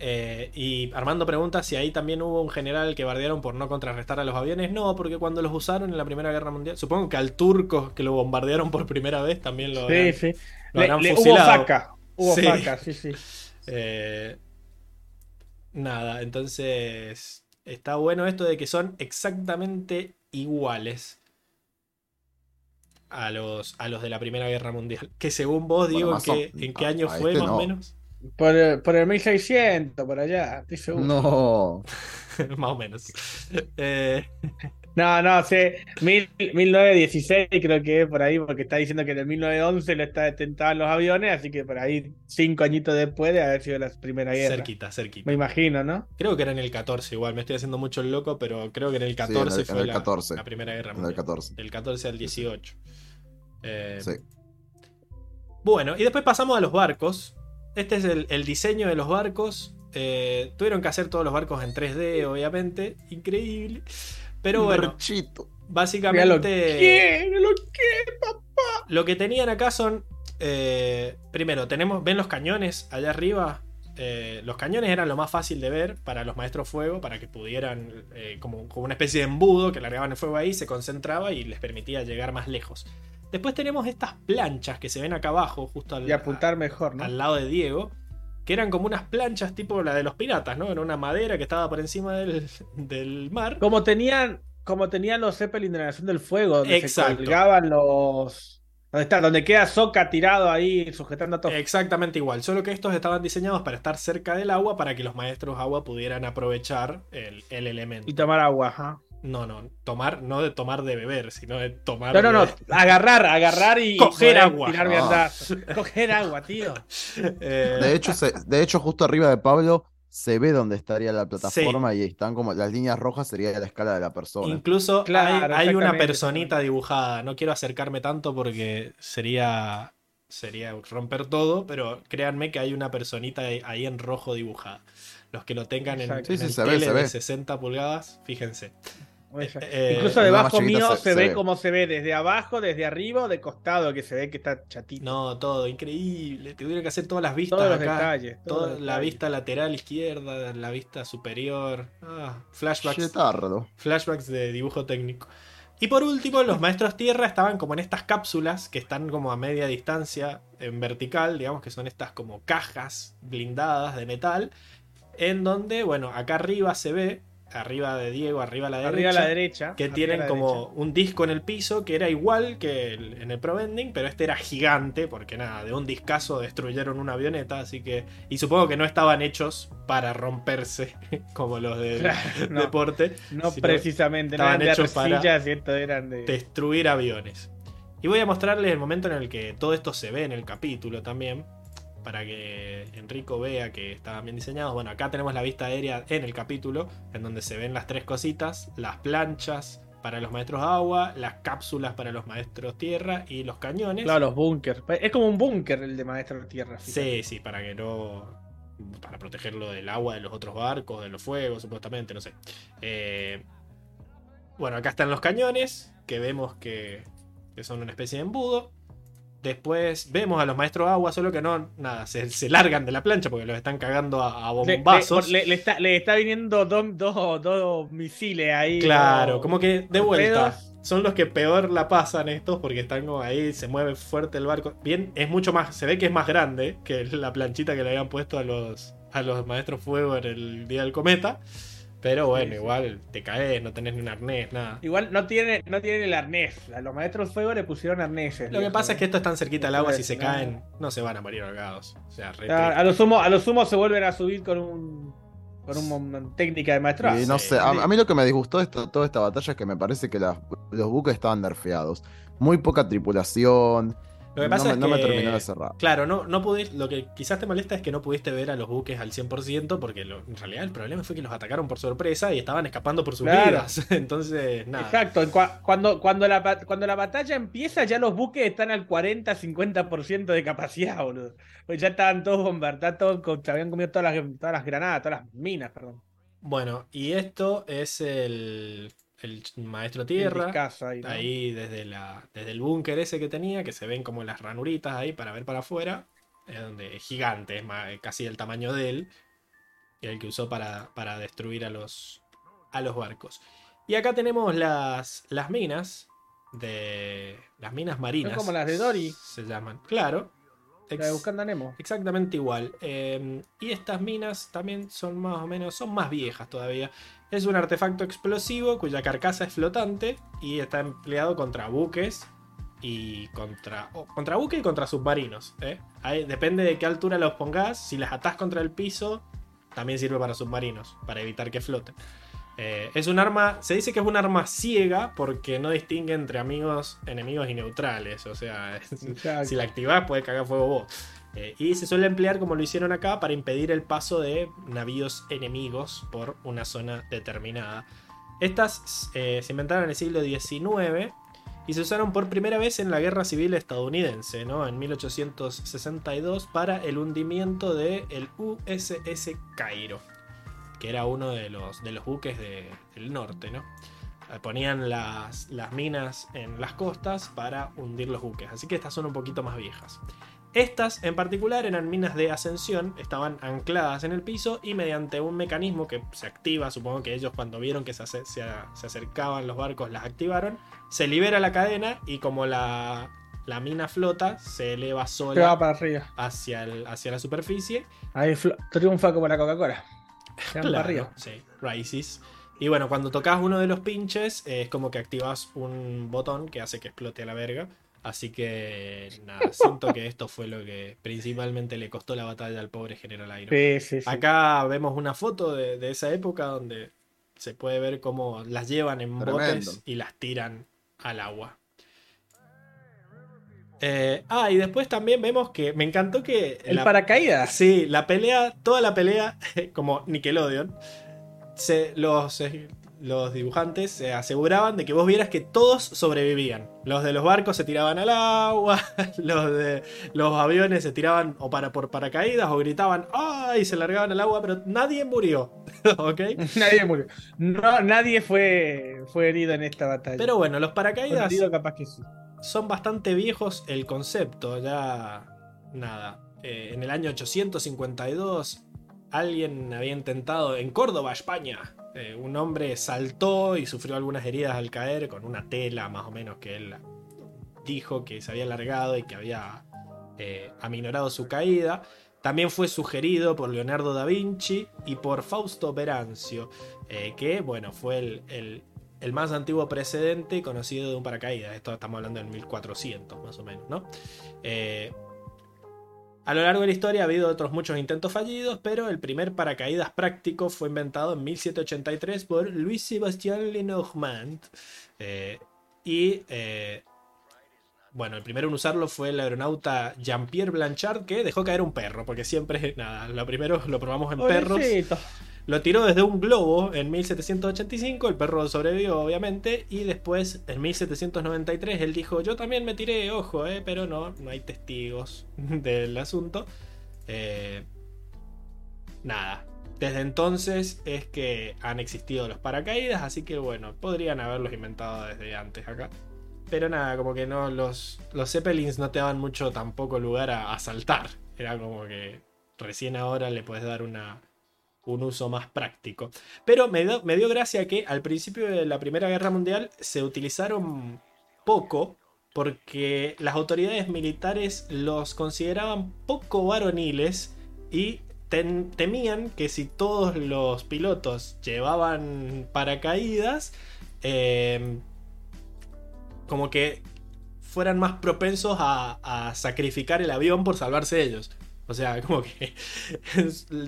Speaker 1: Eh, y Armando pregunta si ahí también hubo un general que bardearon por no contrarrestar a los aviones. No, porque cuando los usaron en la Primera Guerra Mundial, supongo que al turco que lo bombardearon por primera vez también lo
Speaker 2: sí, sí. Hubo faca, hubo faca, sí, sí.
Speaker 1: Nada, entonces está bueno esto de que son exactamente iguales a los, a los de la Primera Guerra Mundial. Que según vos, digo, ¿en, qué, año fue este más o menos?
Speaker 2: Por el, por el 1600, por allá, estoy seguro.
Speaker 5: No.
Speaker 1: más o menos. Eh,
Speaker 2: no, no, sé, 1916 creo que es por ahí, porque está diciendo que en el 1911 lo está detentado los aviones, así que por ahí cinco añitos después de haber sido la primera guerra.
Speaker 1: Cerquita, cerquita.
Speaker 2: Me imagino, ¿no?
Speaker 1: Creo que era en el 14 igual, me estoy haciendo mucho el loco, pero creo que en el 14 fue la, primera guerra
Speaker 5: mundial. En el 14.
Speaker 1: El 14 al 18. Eh, sí. Bueno, y después pasamos a los barcos. Este es el, diseño de los barcos. Eh, tuvieron que hacer todos los barcos en 3D, obviamente. Increíble. Pero bueno, básicamente.
Speaker 2: Lo, lo,
Speaker 1: lo que tenían acá son. Eh, primero, tenemos. ¿Ven los cañones allá arriba? eh, los cañones eran lo más fácil de ver para los maestros fuego, para que pudieran, eh, como, como, una especie de embudo que largaban el fuego ahí, se concentraba y les permitía llegar más lejos. Después tenemos estas planchas que se ven acá abajo, justo al,
Speaker 2: y apuntar mejor,
Speaker 1: al lado de Diego, que eran como unas planchas tipo la de los piratas, ¿no? Era una madera que estaba por encima del, del mar.
Speaker 2: Como tenían, como tenían los Zeppelin de la Nación del Fuego, donde
Speaker 1: Exacto.
Speaker 2: se colgaban los ¿Dónde está? Donde queda Soca tirado ahí sujetando a todo.
Speaker 1: Exactamente igual, solo que estos estaban diseñados para estar cerca del agua para que los maestros agua pudieran aprovechar el, el elemento.
Speaker 2: Y tomar agua, ajá.
Speaker 1: No, no, tomar, no de tomar de beber, sino de tomar.
Speaker 2: No, no, no,
Speaker 1: de...
Speaker 2: agarrar, agarrar y.
Speaker 1: Coger agua.
Speaker 2: Tirar
Speaker 5: Ah.
Speaker 2: Coger agua, tío.
Speaker 1: Eh,
Speaker 5: De hecho, se- de hecho, justo arriba de Pablo se ve dónde estaría la plataforma y están como las líneas rojas sería la escala de la persona.
Speaker 1: Incluso
Speaker 2: Claro,
Speaker 1: hay, hay una personita dibujada. No quiero acercarme tanto porque sería, sería romper todo, pero créanme que hay una personita ahí- en rojo dibujada. Los que lo tengan en,
Speaker 2: Exacto.
Speaker 1: en
Speaker 5: Sí, sí,
Speaker 1: el
Speaker 5: se ve,
Speaker 1: tele
Speaker 5: se
Speaker 1: de
Speaker 5: ve.
Speaker 1: 60 pulgadas, fíjense. Eh,
Speaker 2: Incluso
Speaker 5: en
Speaker 2: debajo
Speaker 5: una más chiquita
Speaker 2: mío
Speaker 5: se-
Speaker 2: se,
Speaker 5: se
Speaker 2: ve como se ve desde abajo, desde arriba o de costado, que se ve que está chatito.
Speaker 1: No, todo, increíble. Tuvieron que hacer todas las vistas
Speaker 2: Todos los
Speaker 1: acá.
Speaker 2: detalles. todos
Speaker 1: Toda
Speaker 2: los
Speaker 1: la
Speaker 2: detalles.
Speaker 1: vista lateral izquierda, la vista superior. Ah, flashbacks.
Speaker 5: Chetardo.
Speaker 1: flashbacks de dibujo técnico. Y por último, los maestros tierra estaban como en estas cápsulas que están como a media distancia en vertical, digamos que son estas como cajas blindadas de metal, en donde, bueno, acá arriba se ve, arriba de Diego, arriba a la derecha,
Speaker 2: Arriba a la derecha.
Speaker 1: que tienen como
Speaker 2: derecha.
Speaker 1: un disco en el piso que era igual que el- en el Pro Vending, pero este era gigante, porque nada, de un discazo destruyeron una avioneta, así que. Y supongo que no estaban hechos para romperse, como los del
Speaker 2: Claro, no.
Speaker 1: deporte.
Speaker 2: No precisamente, no
Speaker 1: estaban
Speaker 2: eran de
Speaker 1: hechos para.
Speaker 2: Eran de.
Speaker 1: destruir aviones. Y voy a mostrarles el momento en el que todo esto se ve en el capítulo también. Para que Enrico vea que estaban bien diseñados. Bueno, acá tenemos la vista aérea en el capítulo. En donde se ven las tres cositas. Las planchas para los maestros agua. Las cápsulas para los maestros tierra. Y los cañones.
Speaker 2: Claro, los búnkers. Es como un búnker el de Maestro Tierra. fíjate.
Speaker 1: Sí, sí, para que no. Para protegerlo del agua de los otros barcos, de los fuegos, supuestamente, no sé. Eh, bueno, acá están los cañones, que vemos que, que son una especie de embudo. Después vemos a los maestros agua, solo que no, nada, se, se largan de la plancha porque los están cagando a, bombazos.
Speaker 2: le- le está, le está viniendo dos dos- dos misiles ahí.
Speaker 1: Claro, como que de vuelta. Son los que peor la pasan estos porque están como ahí, se mueve fuerte el barco. Bien, es mucho más, se ve que es más grande que la planchita que le habían puesto a los, a los maestros fuego en el día del cometa. Pero bueno,
Speaker 2: Sí, sí.
Speaker 1: igual te caes, no tenés ni un arnés, nada.
Speaker 2: Igual no tiene, no tiene el arnés. A los maestros fuego le pusieron arneses.
Speaker 1: Lo que pasa es que estos están cerquita del agua, si se caen, no se van a morir ahogados. O sea, re
Speaker 2: Ah, a lo sumo, a lo sumo se vuelven a subir con un con un- una técnica de maestro.
Speaker 5: Y no sé, a, a mí lo que me disgustó de esta- toda esta batalla es que me parece que las- los buques estaban nerfeados. Muy poca tripulación.
Speaker 1: Lo que
Speaker 5: no
Speaker 1: pasa
Speaker 5: me,
Speaker 1: es
Speaker 5: no me
Speaker 1: que-
Speaker 5: terminó de cerrar.
Speaker 1: Claro, no, no pudiste, lo que quizás te molesta es que no pudiste ver a los buques al 100% porque lo- en realidad el problema fue que los atacaron por sorpresa y estaban escapando por sus
Speaker 2: Claro.
Speaker 1: vidas. Entonces, nada.
Speaker 2: Exacto, cuando, cuando, la, cuando la batalla empieza, ya los buques están al 40-50% de capacidad, boludo. Pues ya estaban todos bombardeados, todos habían comido todas las, todas las granadas, todas las minas, perdón.
Speaker 1: Bueno, y esto es el, el maestro
Speaker 2: El
Speaker 1: tierra.
Speaker 2: ahí, ¿no?
Speaker 1: Ahí desde, la, desde el búnker ese que tenía, que se ven como las ranuritas ahí para ver para afuera. Es donde es gigante, es ma- casi del tamaño de él. El que usó para, para destruir a los, a los barcos. Y acá tenemos las, las minas. De. Las minas marinas.
Speaker 2: como las de Dory.
Speaker 1: Se llaman. Claro.
Speaker 2: La Buscando a Nemo.
Speaker 1: Exactamente igual. Eh, y estas minas también son más o menos, son más viejas todavía. Es un artefacto explosivo cuya carcasa es flotante y está empleado contra buques y contra, contra buques y contra submarinos. ¿eh? Ahí depende de qué altura los pongas. Si las atás contra el piso, también sirve para submarinos, para evitar que floten. Eh, es un arma, se dice que es un arma ciega porque no distingue entre amigos, enemigos y neutrales. O sea,
Speaker 2: Exacto.
Speaker 1: si la activás puede cagar fuego vos. Eh, y se suele emplear como lo hicieron acá para impedir el paso de navíos enemigos por una zona determinada. Estas eh, se inventaron en el siglo XIX y se usaron por primera vez en la Guerra Civil estadounidense, ¿no? en 1862, para el hundimiento del el USS Cairo, que era uno de los, de los buques de- del norte. ¿no? Eh, Ponían las, las minas en las costas para hundir los buques, así que estas son un poquito más viejas. Estas en particular eran minas de ascensión, estaban ancladas en el piso y mediante un mecanismo que se activa, supongo que ellos cuando vieron que se, acercaban los barcos las activaron, se libera la cadena y como la, mina flota se eleva sola
Speaker 2: para arriba.
Speaker 1: Hacia, hacia la superficie.
Speaker 2: Ahí triunfa como la Coca-Cola.
Speaker 1: para arriba. Sí, Rises. Y bueno, cuando tocas uno de los pinches, es como que activas un botón que hace que explote a la verga. Así que nada, siento que esto fue lo que principalmente le costó la batalla al pobre General Iron.
Speaker 2: Sí, sí, sí.
Speaker 1: Acá vemos una foto de, esa época donde se puede ver cómo las llevan en botes y las tiran al agua. Eh, ah, y después también vemos que me encantó que.
Speaker 2: El paracaídas.
Speaker 1: Sí, la pelea, toda la pelea, como Nickelodeon, se, los, los dibujantes se aseguraban de que vos vieras que todos sobrevivían. Los de los barcos se tiraban al agua, los de los aviones se tiraban o para, por paracaídas o gritaban ¡ay! y se largaban al agua, pero nadie murió. ¿Ok?
Speaker 2: Nadie murió. No, nadie fue, fue herido en esta batalla.
Speaker 1: Pero bueno, los paracaídas
Speaker 2: capaz que
Speaker 1: son bastante viejos el concepto. Ya. Nada. Eh, en el año 852 alguien había intentado en Córdoba, España, eh, un hombre saltó y sufrió algunas heridas al caer con una tela más o menos que él dijo que se había alargado y que había eh, aminorado su caída. También fue sugerido por Leonardo da Vinci y por Fausto Verancio, eh, que bueno, fue el, el, más antiguo precedente conocido de un paracaídas. Esto estamos hablando del 1400 más o menos, ¿no? A lo largo de la historia ha habido otros muchos intentos fallidos, pero el primer paracaídas práctico fue inventado en 1783 por Louis Sébastien Lenormand. Eh, y eh, bueno, el primero en usarlo fue el aeronauta Jean-Pierre Blanchard, que dejó caer un perro, porque siempre, nada, lo primero lo probamos en perros. Lo tiró desde un globo en 1785, el perro sobrevivió obviamente, y después en 1793 él dijo, yo también me tiré, ojo, eh, pero no, no hay testigos del asunto. Eh, nada, desde entonces es que han existido los paracaídas, así que bueno, podrían haberlos inventado desde antes acá. Pero nada, como que no, los, los Zeppelins no te daban mucho tampoco lugar a, a saltar. Era como que recién ahora le puedes dar una, un uso más práctico. Pero me, dio gracia que al principio de la Primera Guerra Mundial se utilizaron poco porque las autoridades militares los consideraban poco varoniles y temían que si todos los pilotos llevaban paracaídas, em, como que fueran más propensos a, sacrificar el avión por salvarse ellos. O sea, como que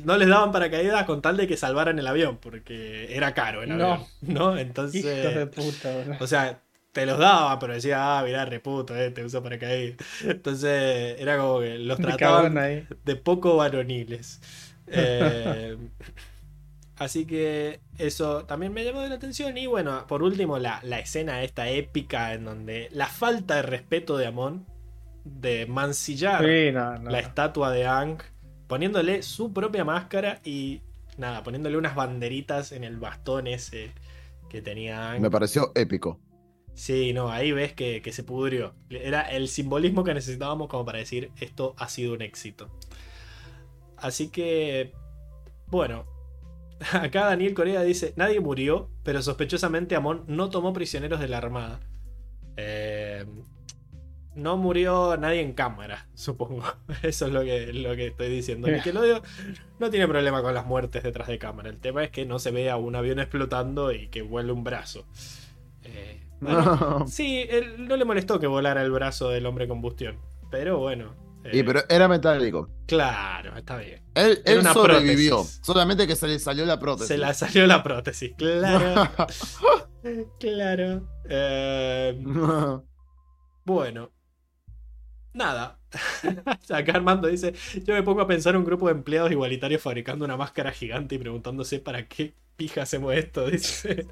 Speaker 1: no les daban paracaídas con tal de que salvaran el avión, porque era caro el avión. No, Entonces.
Speaker 2: de puta,
Speaker 1: O sea, te los daba, pero decía, ah, mirá, reputo, eh, te uso paracaídas. Entonces, era como que los trataban de poco varoniles. Eh, así que eso también me llamó de la atención. Y bueno, por último, la, la escena esta épica en donde la falta de respeto de Amon de mancillar la estatua de Ang, poniéndole su propia máscara y nada, poniéndole unas banderitas en el bastón ese que tenía
Speaker 5: Me pareció épico.
Speaker 1: Sí, no, ahí ves que, se pudrió. Era el simbolismo que necesitábamos como para decir esto ha sido un éxito. Así que, bueno, acá Daniel Corea dice, nadie murió, pero sospechosamente Amon no tomó prisioneros de la Armada. Eh, no murió nadie en cámara, supongo. Eso es lo que, lo que estoy diciendo. Nickelodeon no tiene problema con las muertes detrás de cámara. El tema es que no se vea un avión explotando y que vuele un brazo. Eh, sí, él, no le molestó que volara el brazo del hombre combustión. Pero bueno.
Speaker 5: y pero era metálico.
Speaker 1: Claro, está bien.
Speaker 5: Él, él sobrevivió. Solamente que se le salió la prótesis.
Speaker 1: Se le salió la prótesis, claro. claro. Eh, bueno, Nada. Acá Armando dice: Yo me pongo a pensar un grupo de empleados igualitarios fabricando una máscara gigante y preguntándose para qué pija hacemos esto. Dice.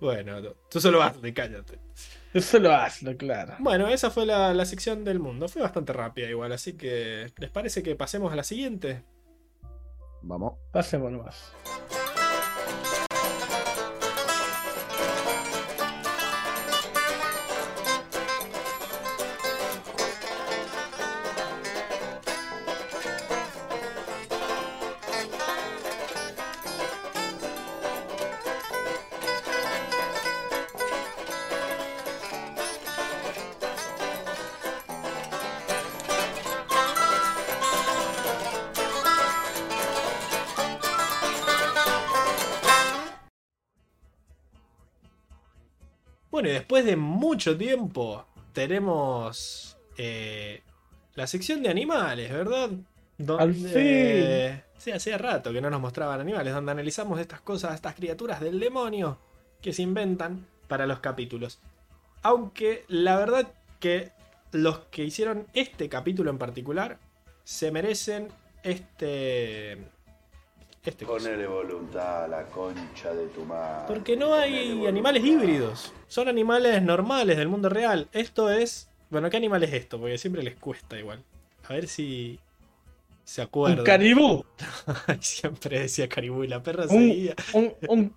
Speaker 1: bueno, tú solo hazlo cállate.
Speaker 2: Tú solo hazlo, claro.
Speaker 1: Bueno, esa fue la, la sección del mundo. Fue bastante rápida igual, así que ¿les parece que pasemos a la siguiente?
Speaker 5: Vamos.
Speaker 2: Pasemos nomás.
Speaker 1: Mucho tiempo tenemos eh, la sección de animales, ¿verdad?
Speaker 2: Al fin.
Speaker 1: Sí, hacía rato que no nos mostraban animales, donde analizamos estas cosas, estas criaturas del demonio que se inventan para los capítulos. Aunque la verdad que los que hicieron este capítulo en particular se merecen este. Este.
Speaker 7: Ponele voluntad a la concha de tu madre.
Speaker 1: Porque no hay animales híbridos. Son animales normales del mundo real. Esto es. Bueno, ¿qué animal es esto? Porque siempre les cuesta igual. A ver si. Se
Speaker 2: Un
Speaker 1: acuerdan.
Speaker 2: caribú.
Speaker 1: siempre decía caribú y la perra
Speaker 2: Un,
Speaker 1: seguía.
Speaker 2: un, un,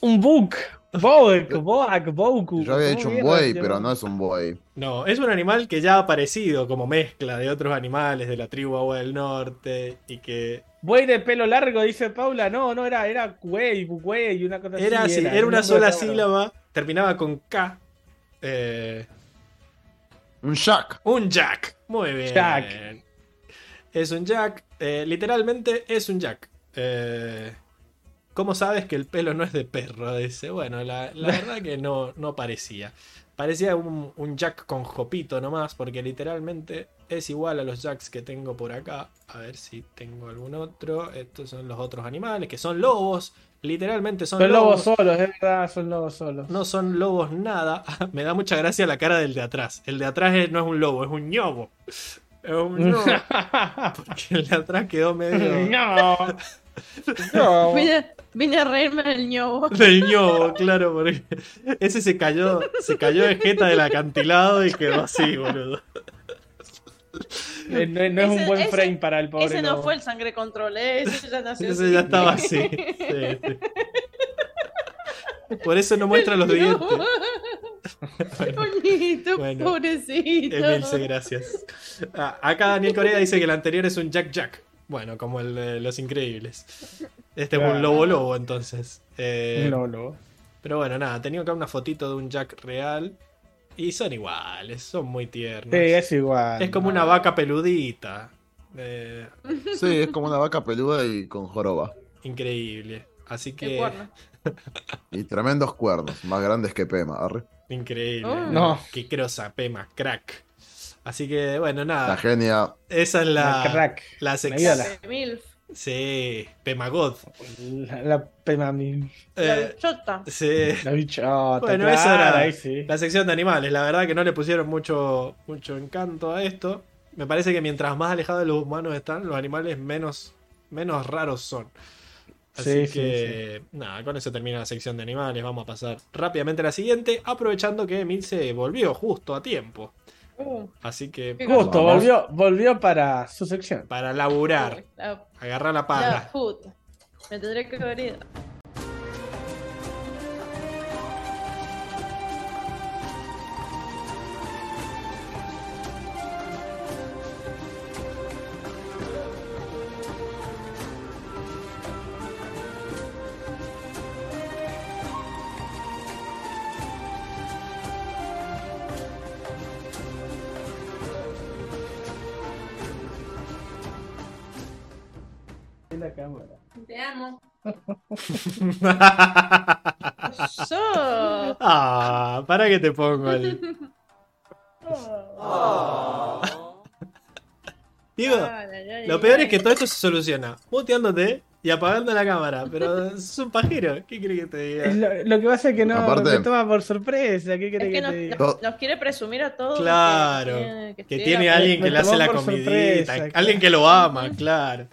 Speaker 2: un buk. Boak, boak, boku.
Speaker 5: Yo había
Speaker 2: ¿Cómo
Speaker 5: dicho un buey, pero no es un buey.
Speaker 1: No, es un animal que ya ha aparecido como mezcla de otros animales de la tribu Agua del Norte y que
Speaker 2: Buey de pelo largo, dice Paula. No, no, era, era güey, güey, una cosa
Speaker 1: era
Speaker 2: así.
Speaker 1: era, una sola sílaba, terminaba con K. eh,
Speaker 5: Un Jack.
Speaker 1: un jack. Muy bien.
Speaker 2: Jack.
Speaker 1: Es un jack. eh, literalmente es un jack. Eh, ¿Cómo sabes que el pelo no es de perro? Dice. Bueno, la, la verdad que no, no parecía. Parecía un, un jack con jopito nomás, porque literalmente es igual a los jacks que tengo por acá. A ver si tengo algún otro. Estos son los otros animales, que son lobos. Literalmente son,
Speaker 2: Son lobos
Speaker 1: lobos.
Speaker 2: solos, es verdad, son lobos solos.
Speaker 1: No son lobos nada. Me da mucha gracia la cara del de atrás. El de atrás es- no es un lobo, es un ñobo. Es un ñobo. Porque el de atrás quedó medio
Speaker 2: no. No.
Speaker 3: Vine, vine a reírme del ñobo.
Speaker 1: del ñobo, claro, porque ese se cayó, se cayó de jeta del acantilado y quedó así, boludo.
Speaker 2: Eh, No, no es un buen
Speaker 3: ese-
Speaker 2: frame para el pobre.
Speaker 3: Ese no
Speaker 2: lobo.
Speaker 3: fue el sangre control, ¿eh? ese ya nació
Speaker 1: Ese
Speaker 3: así.
Speaker 1: ya estaba así. Sí, sí. Por eso no muestra los dientes. Bueno,
Speaker 3: Coñito,
Speaker 1: Bueno.
Speaker 3: pobrecito.
Speaker 1: Emilce, gracias. Ah, acá Daniel Corea dice que el anterior es un Jack Jack. Bueno, como el de Los Increíbles. Este es un lobo lobo, entonces. Eh,
Speaker 2: No, no.
Speaker 1: Pero bueno, nada, tenía acá una fotito de un Jack real. Y son iguales, son muy tiernos.
Speaker 2: Sí, es igual.
Speaker 1: Es como una vaca peludita. Eh,
Speaker 5: Sí, es como una vaca peluda y con joroba.
Speaker 1: increíble. Así que.
Speaker 5: Y tremendos cuernos, más grandes que Pema. arre.
Speaker 1: Increíble.
Speaker 3: Oh.
Speaker 2: No.
Speaker 1: Qué crosa, pema, crack. Así que, bueno,
Speaker 5: La
Speaker 1: nada.
Speaker 5: genia.
Speaker 1: Esa es la,
Speaker 2: crack.
Speaker 1: la
Speaker 2: La
Speaker 1: sección.
Speaker 2: ídola.
Speaker 3: De Milf.
Speaker 1: Sí, Pemagod.
Speaker 2: La, la mi-
Speaker 3: La
Speaker 1: Eh,
Speaker 3: bichota.
Speaker 1: sí.
Speaker 2: La bichota.
Speaker 1: Bueno,
Speaker 2: claro,
Speaker 1: eso era
Speaker 2: ahí sí.
Speaker 1: la sección de animales. La verdad que no le pusieron mucho, mucho encanto a esto. Me parece que mientras más alejados de los humanos están, los animales menos, menos raros son. Así
Speaker 2: Sí, sí,
Speaker 1: que, nada, con eso termina la sección de animales. Vamos a pasar rápidamente a la siguiente, aprovechando que Emil se volvió justo a tiempo.
Speaker 3: Uh,
Speaker 1: Así que,
Speaker 2: Justo,
Speaker 5: Vamos.
Speaker 2: volvió, volvió para su sección.
Speaker 1: para laburar,
Speaker 3: la,
Speaker 1: agarrar la
Speaker 3: la
Speaker 1: pala.
Speaker 3: puta. Me tendré que haber Yo.
Speaker 1: ah, para que te pongo el. Digo,
Speaker 3: Ay, ay,
Speaker 1: lo peor
Speaker 3: ay.
Speaker 1: es que todo esto se soluciona muteándote y apagando la cámara. Pero es un pajero. ¿Qué crees que te
Speaker 2: Es
Speaker 1: diga?
Speaker 2: lo, lo que pasa es que no
Speaker 5: Aparte-
Speaker 2: me toma por sorpresa. ¿Qué
Speaker 3: Es
Speaker 2: querés
Speaker 3: que
Speaker 2: que,
Speaker 3: nos,
Speaker 2: te diga?
Speaker 3: nos- nos quiere presumir a todos.
Speaker 1: Claro,
Speaker 3: que
Speaker 1: Que
Speaker 3: estuviera-
Speaker 1: tiene alguien
Speaker 2: me
Speaker 1: que le hace la comidita.
Speaker 2: sorpresa,
Speaker 1: Alguien
Speaker 2: claro.
Speaker 1: que lo ama, claro.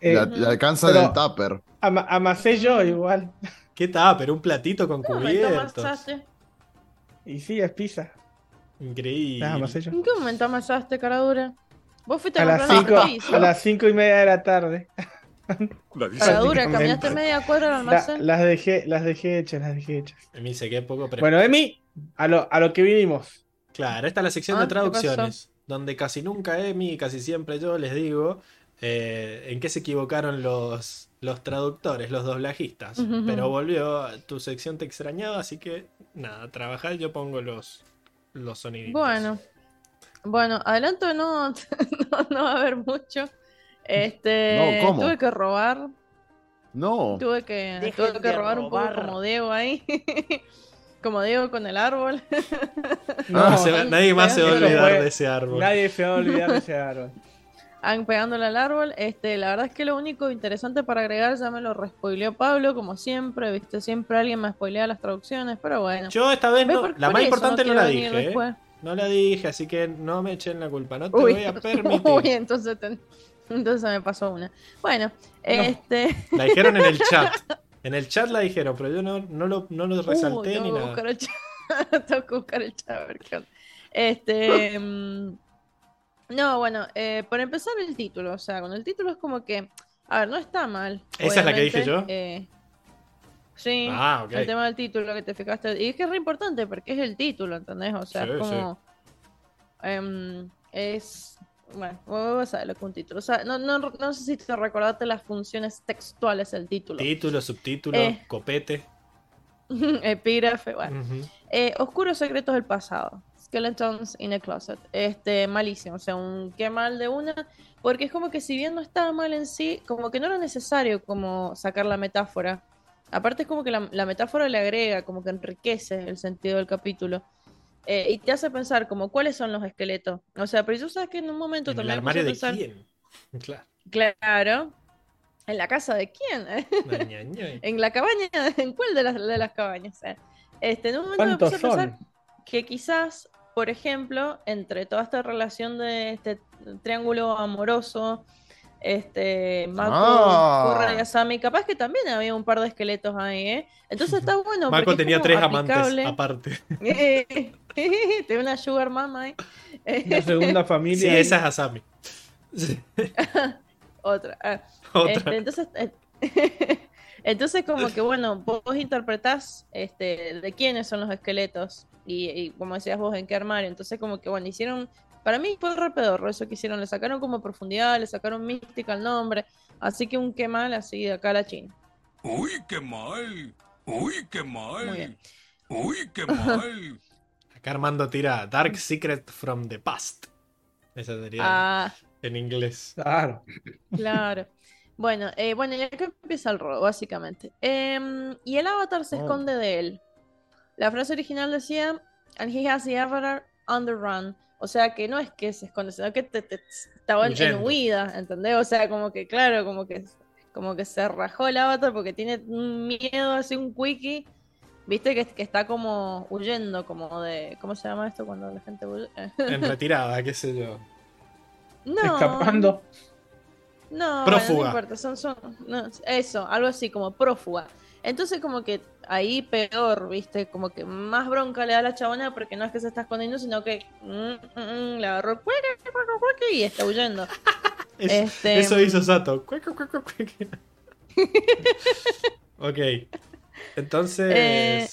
Speaker 2: Eh,
Speaker 5: La- le alcanza
Speaker 2: pero-
Speaker 5: del tupper.
Speaker 2: Ama- amasé yo igual.
Speaker 1: ¿Qué tal? Pero un platito con
Speaker 3: ¿Cómo me
Speaker 1: cubiertos.
Speaker 3: amasaste?
Speaker 2: Y sí, es pizza.
Speaker 1: Increíble.
Speaker 2: Nada, amasé yo.
Speaker 3: ¿En qué momento amasaste, cara dura? Vos fuiste
Speaker 2: A
Speaker 3: a
Speaker 2: las,
Speaker 3: comprar una
Speaker 2: cinco,
Speaker 3: pizza.
Speaker 2: a las cinco y media de la tarde.
Speaker 3: Cara dura, caminaste media cuadra al
Speaker 2: La-
Speaker 3: almacén.
Speaker 2: las dejé, las dejé hechas, las dejé hechas.
Speaker 1: Me dice que poco pre-
Speaker 2: Bueno, Emi, a lo, a lo que vinimos.
Speaker 1: Claro, esta es la sección
Speaker 3: Ah,
Speaker 1: de
Speaker 3: ¿qué
Speaker 1: traducciones, donde casi nunca Emi y casi siempre yo les digo eh, en qué se equivocaron los, los traductores, los doblajistas.
Speaker 3: Ujú.
Speaker 1: Pero volvió, tu sección te extrañaba, así que nada, trabajar yo pongo los, los soniditos.
Speaker 3: Bueno, bueno, adelanto no, no, no va a haber mucho. Este,
Speaker 5: No, ¿cómo?
Speaker 3: tuve que robar,
Speaker 5: No.
Speaker 3: tuve que,
Speaker 2: Dejen
Speaker 3: tuve que robar un poco como Debo ahí. Como digo, con el árbol.
Speaker 1: No, se va- nadie más se va a olvidar de ese árbol.
Speaker 2: Nadie se va a olvidar de ese árbol.
Speaker 3: Pegándole al árbol. Este, la verdad es que lo único interesante para agregar ya me lo respoileó Pablo, como siempre, viste, siempre alguien me spoilea las traducciones, pero bueno.
Speaker 1: Yo esta vez no,
Speaker 3: Por-
Speaker 1: la
Speaker 3: por
Speaker 1: más importante no, la dije, ¿eh? No la dije, así que no me echen la culpa. No te
Speaker 3: Uy,
Speaker 1: voy a permitir.
Speaker 3: uy, entonces, te- entonces me pasó una. Bueno, este.
Speaker 1: La dijeron en el chat. En el chat la dijeron, pero yo no, no, lo, no lo resalté
Speaker 3: Uh,
Speaker 1: ni
Speaker 3: tengo que
Speaker 1: nada.
Speaker 3: tengo que buscar el chat a ver qué onda. Este. no, bueno, eh, por empezar el título. O sea, con el título es como que. A ver, no está mal.
Speaker 1: ¿Esa es la que dije yo?
Speaker 3: eh, sí.
Speaker 1: Ah, ok.
Speaker 3: El tema del título que te fijaste. Y es que es re importante porque es el título, ¿entendés? O sea,
Speaker 1: Sí,
Speaker 3: es como. em, es. Bueno, vas a ver lo que es un título. O sea, no, no, no sé si te recordaste las funciones textuales del título.
Speaker 1: Título, subtítulo,
Speaker 3: Eh.
Speaker 1: copete.
Speaker 3: Epígrafe, bueno. Eh, Oscuros secretos del pasado. Skeletons in a closet. Este, malísimo. O sea, un qué mal de una. Porque es como que si bien no estaba mal en sí, como que no era necesario como sacar la metáfora. Aparte es como que la, la metáfora le agrega, como que enriquece el sentido del capítulo. Eh, y te hace pensar como cuáles son los esqueletos. O sea, pero tú sabes que en un momento
Speaker 1: ¿En el
Speaker 3: también me
Speaker 1: armario de
Speaker 3: pensar,
Speaker 1: quién? Claro.
Speaker 3: Claro. ¿En la casa de quién?
Speaker 1: Ña.
Speaker 3: ¿En la cabaña? ¿En cuál de las, de las cabañas? Eh, Este, en un momento me
Speaker 2: ¿Cuántos
Speaker 3: puse a pensar que quizás, por ejemplo, entre toda esta relación de este triángulo amoroso, este, Mako,
Speaker 5: Ah.
Speaker 3: Y Asami, capaz que también había un par de esqueletos ahí, ¿eh? Entonces está bueno. Es
Speaker 1: tenía tres amantes aparte.
Speaker 3: Tiene una sugar mama ahí.
Speaker 2: Una segunda familia.
Speaker 1: Sí,
Speaker 2: ahí.
Speaker 1: esa es Asami. Sí.
Speaker 3: Otra. ah.
Speaker 1: Otra.
Speaker 3: Este, entonces, eh, entonces como que bueno, vos interpretás este, de quiénes son los esqueletos y, y como decías vos, en qué armario. Entonces como que bueno, hicieron, para mí fue re pedorro eso que hicieron, le sacaron como profundidad, le sacaron mística al nombre, así que un qué mal así de acá a la China.
Speaker 8: Uy, qué mal. Uy, qué
Speaker 3: Muy
Speaker 8: mal.
Speaker 3: bien.
Speaker 8: Uy, qué mal.
Speaker 1: Acá Armando tira Dark Secret from the Past. Esa sería
Speaker 3: Ah,
Speaker 1: en inglés.
Speaker 2: Claro.
Speaker 3: claro. Bueno, eh, bueno, y acá empieza el robo, básicamente. Em, y el avatar se
Speaker 5: Oh.
Speaker 3: esconde de él. La frase original decía, and he has the avatar on the run. O sea, que no es que se esconde, sino que te, te- estaba en, huida, ¿entendés? O sea, como que, claro, como que, como que se rajó el avatar porque tiene un miedo, así un quickie. Viste que, que está como huyendo, como de. ¿Cómo se llama esto cuando la gente huye?
Speaker 1: En retirada, qué sé yo.
Speaker 3: No.
Speaker 2: Escapando.
Speaker 3: No,
Speaker 1: Prófuga.
Speaker 3: bueno, no importa, son, son, no, eso, algo así como prófuga. Entonces como que ahí peor, viste, como que más bronca le da a la chabona porque no es que se está escondiendo, sino que mm, mm, mm, le agarró y está huyendo.
Speaker 1: Es-
Speaker 3: Este-
Speaker 1: Eso hizo Sato. Cueco, cueco. ok. Entonces.
Speaker 3: Eh,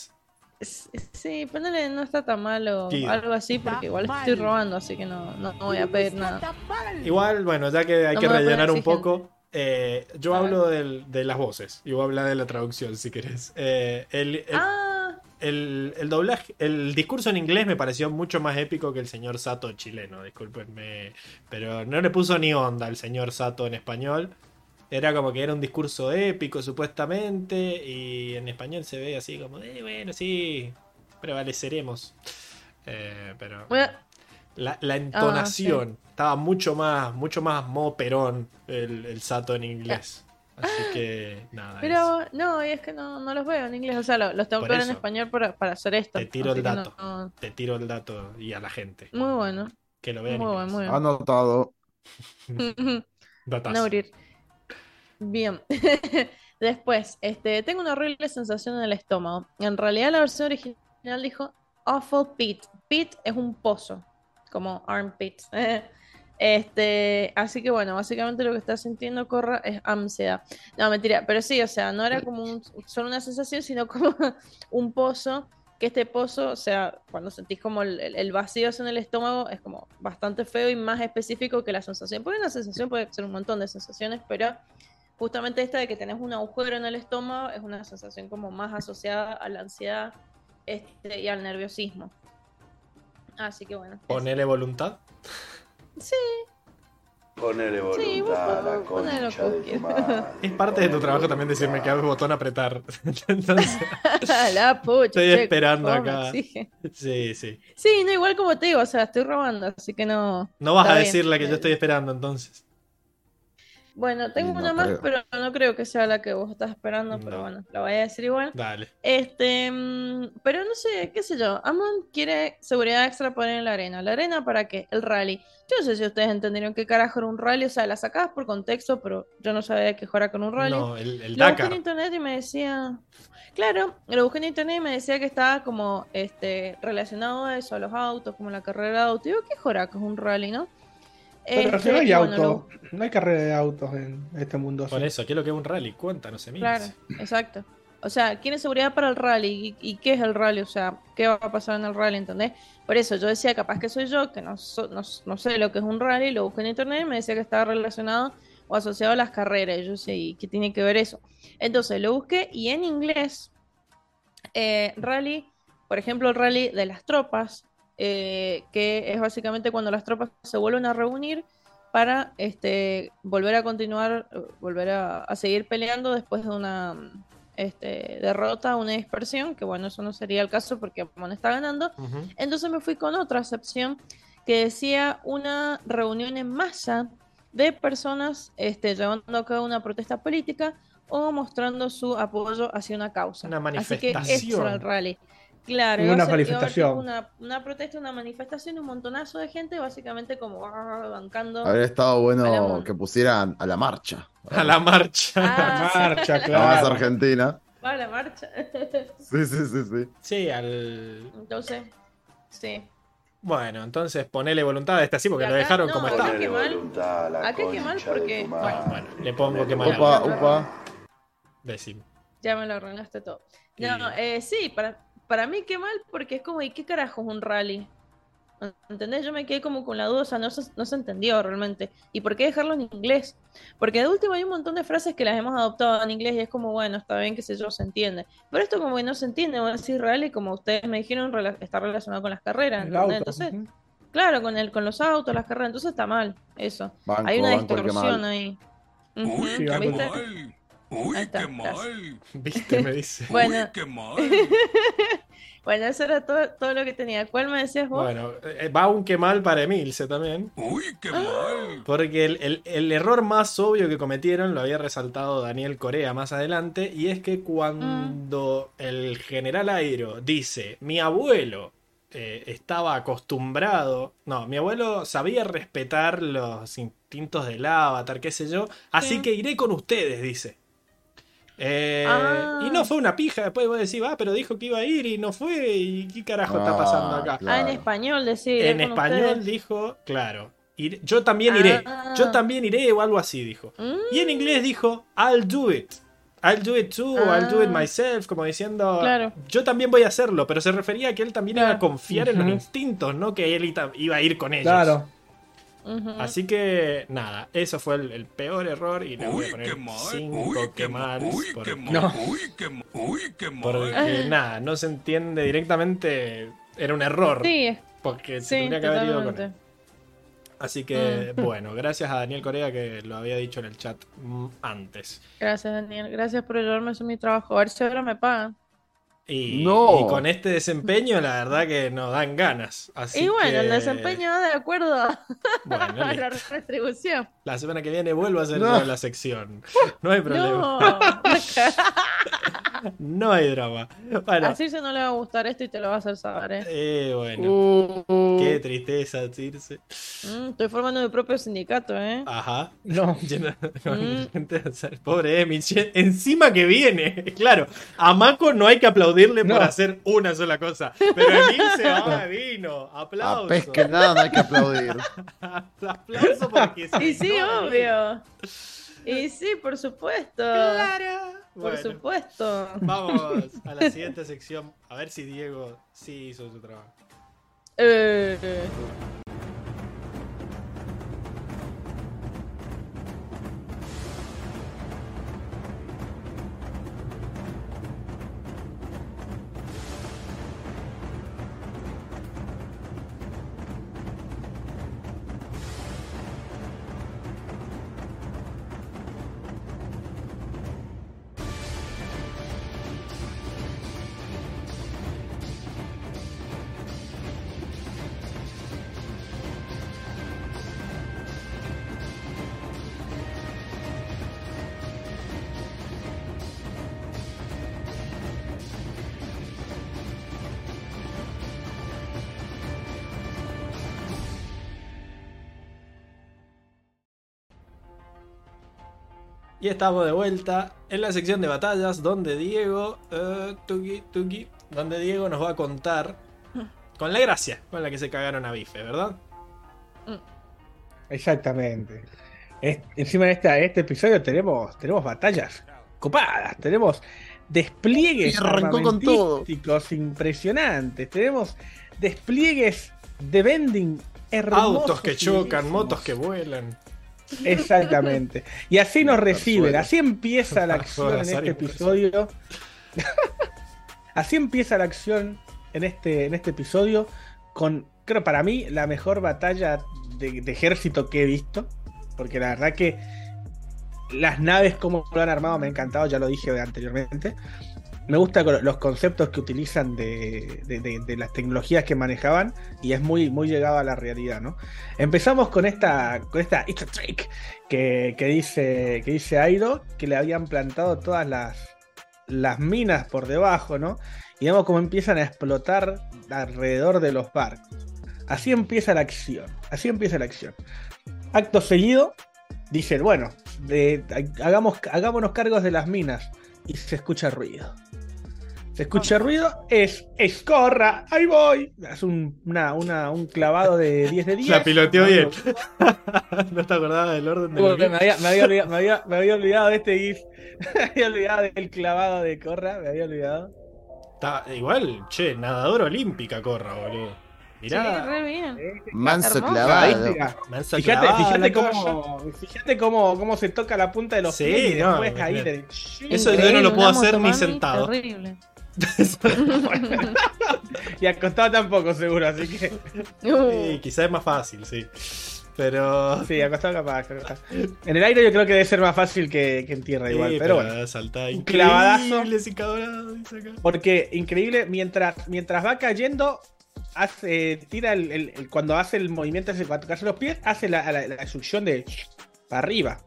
Speaker 3: Sí, ponele, no está tan malo,
Speaker 1: Sí.
Speaker 3: algo así, porque igual estoy robando, así que no, no, no voy a pedir nada.
Speaker 1: Igual, bueno, ya que hay
Speaker 3: No
Speaker 1: que rellenar un poco, eh, yo hablo del- de las voces y voy a hablar de la traducción si querés. Eh, el, el-
Speaker 3: Ah,
Speaker 1: el- el doblaje, el discurso en inglés me pareció mucho más épico que el señor Sato chileno, discúlpenme, pero no le puso ni onda al señor Sato en español. Era como que era un discurso épico supuestamente y en español se ve así como, eh, bueno, sí, prevaleceremos. Pero
Speaker 3: bueno,
Speaker 1: la, la entonación estaba mucho más, mucho más mo Perón el, el Sato en inglés. Así que nada. eso.
Speaker 3: pero no, y es que no, no los veo en inglés, o sea, lo- los tengo que ver en español para, para hacer esto.
Speaker 1: Te tiro el
Speaker 3: no-
Speaker 1: dato.
Speaker 3: no-
Speaker 1: Te tiro el dato y a la gente.
Speaker 3: muy bueno,
Speaker 1: Que lo
Speaker 3: muy
Speaker 1: vean. en
Speaker 3: bueno, muy bien.
Speaker 5: Anotado.
Speaker 1: Datazo.
Speaker 3: Naurir. Bien. Después, este, tengo una horrible sensación en el estómago. En realidad la versión original dijo awful pit. Pit es un pozo, como armpit. Este, así que bueno, básicamente lo que está sintiendo Corra es ansiedad. No, mentira, pero sí, o sea, no era como un- solo una sensación, sino como un pozo, que este pozo, o sea, cuando sentís como el- el vacío en el estómago, es como bastante feo y más específico que la sensación. Porque una sensación puede ser un montón de sensaciones, pero justamente esta de que tenés un agujero en el estómago es una sensación como más asociada a la ansiedad este, y al nerviosismo. Así que bueno. eso.
Speaker 1: Ponele voluntad.
Speaker 3: Sí.
Speaker 7: Ponele
Speaker 3: Sí, vos
Speaker 7: voluntad a la concha de.
Speaker 1: Es parte de tu trabajo también decirme que hago botón apretar. Entonces,
Speaker 3: La pucha,
Speaker 1: Estoy
Speaker 3: che,
Speaker 1: esperando acá. sí, sí.
Speaker 3: Sí, no, igual como te digo, o sea, estoy robando, así que no.
Speaker 1: No vas a
Speaker 3: bien.
Speaker 1: decir la que yo estoy esperando entonces.
Speaker 3: Bueno, tengo
Speaker 5: no
Speaker 3: una más, pero no creo que sea la que vos estás esperando, pero
Speaker 1: No.
Speaker 3: bueno, la voy a decir igual.
Speaker 1: Dale.
Speaker 3: Este, mm, pero no sé, qué sé yo. Amon quiere seguridad extra poner en la arena. ¿La arena para qué? El rally. Yo no sé si ustedes entendieron qué carajo era un rally, o sea, la sacabas por contexto, pero yo no sabía que fuera con un rally.
Speaker 1: No, el, el
Speaker 3: Lo busqué en internet y me decía. Claro, lo busqué en internet y me decía que estaba como este relacionado a eso, a los autos, como la carrera de auto. Y digo, ¿qué joraco es un rally, no?
Speaker 2: Pero
Speaker 3: Este,
Speaker 2: si no hay
Speaker 3: y bueno,
Speaker 2: auto,
Speaker 3: lo-
Speaker 2: no hay carrera de autos en este mundo.
Speaker 1: Por
Speaker 2: así.
Speaker 1: eso, ¿qué es lo que es un rally? Cuéntanos, Emil.
Speaker 3: Claro, exacto. O sea, ¿quién es seguridad para el rally? ¿Y, y qué es el rally? O sea, ¿qué va a pasar en el rally? ¿Entendés? Por eso yo decía, capaz que soy yo, que no, so- no, no sé lo que es un rally, lo busqué en internet y me decía que estaba relacionado o asociado a las carreras. Y yo sé, ¿y qué tiene que ver eso? Entonces lo busqué y en inglés, eh, rally, por ejemplo, el rally de las tropas, eh, que es básicamente cuando las tropas se vuelven a reunir para este, volver a continuar, eh, volver a, a seguir peleando después de una mm, este, derrota, una dispersión, que bueno, eso no sería el caso porque Amon está ganando. Entonces me fui con otra excepción que decía una reunión en masa de personas este, llevando a cabo una protesta política o mostrando su apoyo hacia una causa.
Speaker 1: Una
Speaker 3: Así que
Speaker 1: manifestación.
Speaker 3: era el rally. Claro,
Speaker 2: Una
Speaker 3: a a
Speaker 2: manifestación.
Speaker 3: tipo Una, una protesta, una manifestación, un montonazo de gente, básicamente como ah, bancando.
Speaker 5: Habría estado
Speaker 3: A la
Speaker 5: bueno que pusieran a la marcha.
Speaker 1: A la marcha.
Speaker 3: Ah,
Speaker 2: Marcha,
Speaker 5: La más
Speaker 2: claro.
Speaker 5: argentina.
Speaker 3: va a la marcha.
Speaker 5: Sí, sí, sí, sí.
Speaker 1: Sí, al.
Speaker 3: Entonces, sí.
Speaker 1: Bueno, entonces ponele voluntad a este así porque lo dejaron
Speaker 3: no,
Speaker 1: como
Speaker 3: acá
Speaker 1: está.
Speaker 3: mal.
Speaker 7: a
Speaker 3: Acá qué mal porque- bueno.
Speaker 1: Bueno, le pongo que mal.
Speaker 5: Upa, upa.
Speaker 1: Decime.
Speaker 3: Ya me lo arruinaste todo.
Speaker 1: Y-
Speaker 3: No, eh, sí, para, para mí qué mal, porque es como, ¿y qué carajo es un rally? ¿Entendés? Yo me quedé como con la duda, o sea, no se, no se entendió realmente. ¿Y por qué dejarlo en inglés? Porque de último hay un montón de frases que las hemos adoptado en inglés y es como, bueno, está bien, qué sé yo, se entiende. Pero esto como que no se entiende, voy a decir rally, como ustedes me dijeron, rela- está relacionado con las carreras. ¿entendés? Entonces, claro, con el, con los autos, las carreras, entonces está mal, eso.
Speaker 5: Banco,
Speaker 3: hay una
Speaker 5: que
Speaker 3: distorsión ahí.
Speaker 8: Uy,
Speaker 2: Sí,
Speaker 8: qué. Uy, qué mal.
Speaker 1: ¿Viste? Me dice.
Speaker 3: Bueno.
Speaker 8: Uy, qué mal.
Speaker 3: Bueno, eso era todo, todo lo que tenía. ¿Cuál me decías vos?
Speaker 1: Bueno, eh, va un que mal para Emilce también.
Speaker 8: Uy, qué mal.
Speaker 1: Porque el, el- el error más obvio que cometieron lo había resaltado Daniel Corea más adelante, y es que cuando el general Airo dice, mi abuelo eh, estaba acostumbrado, no, mi abuelo sabía respetar los instintos del avatar, qué sé yo, así
Speaker 3: Sí.
Speaker 1: que iré con ustedes, dice. Eh,
Speaker 3: Ah.
Speaker 1: Y no fue una pija, después vos decís, ah, pero dijo que iba a ir y no fue, y qué carajo está
Speaker 5: Ah,
Speaker 1: pasando acá.
Speaker 5: claro.
Speaker 3: Ah, en español decir.
Speaker 1: En español dijo, claro, ir- yo también iré,
Speaker 3: Ah.
Speaker 1: yo también iré o algo así dijo.
Speaker 3: Mm.
Speaker 1: Y en inglés dijo, I'll do it. I'll do it too, I'll do it
Speaker 3: Ah.
Speaker 1: myself, como diciendo,
Speaker 3: Claro.
Speaker 1: yo también voy a hacerlo, pero se refería a que él también iba a
Speaker 3: Claro.
Speaker 1: confiar en los instintos, no que él iba a ir con ellos.
Speaker 2: Claro.
Speaker 1: Así que nada, eso fue el, el peor error y le voy a poner
Speaker 8: qué mal.
Speaker 1: 5
Speaker 8: Uy,
Speaker 1: que
Speaker 8: qué mal.
Speaker 1: mal.
Speaker 8: Uy,
Speaker 1: Porque,
Speaker 8: qué mal.
Speaker 2: No.
Speaker 8: Uy, qué mal. Uy, qué mal.
Speaker 1: porque nada, no se entiende directamente, era un error.
Speaker 3: Sí,
Speaker 1: Porque se
Speaker 3: sí,
Speaker 1: tendría que haber ido con él. Así que,
Speaker 3: Mm.
Speaker 1: bueno, gracias a Daniel Corea que lo había dicho en el chat mm, antes.
Speaker 3: Gracias, Daniel. Gracias por ayudarme a hacer mi trabajo. A ver si ahora me pagan.
Speaker 1: Y,
Speaker 5: No.
Speaker 1: y con este desempeño, la verdad que nos dan ganas. Así
Speaker 3: y bueno,
Speaker 1: que,
Speaker 3: el desempeño va de acuerdo a
Speaker 1: Bueno,
Speaker 3: a la retribución.
Speaker 1: La semana que viene vuelvo a hacer
Speaker 5: No.
Speaker 1: la sección. No hay problema.
Speaker 3: No,
Speaker 1: No, hay drama. Bueno,
Speaker 3: a Circe no le va a gustar esto y te lo va a hacer saber, ¿eh?
Speaker 1: eh, bueno.
Speaker 5: Uh,
Speaker 1: Qué tristeza, Circe.
Speaker 3: Mm, estoy formando mi propio sindicato, ¿eh?
Speaker 1: Ajá.
Speaker 2: No.
Speaker 3: Mm.
Speaker 1: gente, o sea, Pobre Emi, encima que viene. Claro, a Mako no hay que aplaudirle por hacer una sola cosa. Pero Emil se va, vino.
Speaker 5: a
Speaker 1: Aplauso.
Speaker 5: pesque nada no hay que aplaudir.
Speaker 1: Aplauso porque sí.
Speaker 3: Y sí,
Speaker 1: no,
Speaker 3: obvio. Y sí, por supuesto.
Speaker 1: Claro.
Speaker 3: Por
Speaker 1: Bueno,
Speaker 3: supuesto.
Speaker 1: vamos a la siguiente sección. A ver si Diego sí hizo su trabajo.
Speaker 3: Eh,
Speaker 1: Estamos de vuelta en la sección de batallas donde Diego, eh, tuki, tuki, donde Diego nos va a contar con la gracia con la que se cagaron a Bife, ¿verdad?
Speaker 2: Exactamente. Es- encima de esta- este episodio tenemos, tenemos batallas copadas, tenemos despliegues armamentísticos impresionantes, tenemos despliegues de vending hermosos.
Speaker 1: Autos que chocan, motos que vuelan.
Speaker 2: Exactamente. Y así nos reciben, así empieza la acción en este episodio. así empieza la acción en este, en este episodio con, creo para mí, la mejor batalla de, de ejército que he visto. Porque la verdad que las naves como lo han armado me ha encantado, ya lo dije anteriormente. Me gustan los conceptos que utilizan de, las tecnologías que manejaban y es muy, muy llegado a la realidad, ¿no? Empezamos con esta, con esta It's a trick que, dice, que dice Airo, que le habían plantado todas las, las minas por debajo, ¿no? Y vemos cómo empiezan a explotar alrededor de los barcos. Así empieza la acción, así empieza la acción. Acto seguido, dicen, bueno, hagamos, hagámonos cargos de las minas. Y se escucha ruido. Se escucha ruido, es escorra, ahí voy. Es un, una- una- un clavado de 10 de 10.
Speaker 1: La piloteó bien. no te acordabas del orden de
Speaker 2: me, había, me había olvidado, me había- me había olvidado de este GIF. Me había olvidado del clavado de Corra, me había olvidado.
Speaker 1: Está, igual, che, nadadora olímpica corra, boludo.
Speaker 3: Sí,
Speaker 1: Mirá,
Speaker 3: re bien.
Speaker 5: Manso clavado.
Speaker 1: Mansa
Speaker 2: Fíjate,
Speaker 1: clavada
Speaker 2: fíjate, cómo, fíjate cómo, cómo se toca la punta de los
Speaker 1: Sí,
Speaker 2: pies y
Speaker 1: no,
Speaker 2: después ahí
Speaker 1: Eso yo no lo puedo hacer ni sentado.
Speaker 3: Terrible.
Speaker 2: Y acostado tampoco, seguro, así que.
Speaker 1: Sí, quizás es más fácil, sí. Pero.
Speaker 2: Sí, acostado capaz. acostado. En el aire yo creo que debe ser más fácil que, que en tierra igual, pero bueno.
Speaker 1: increíble,
Speaker 2: clavadazo. Porque increíble, mientras, mientras va cayendo, hace, tira el, el- el- cuando hace el movimiento ese, cuando hace los pies, hace la, la, la succión de para arriba.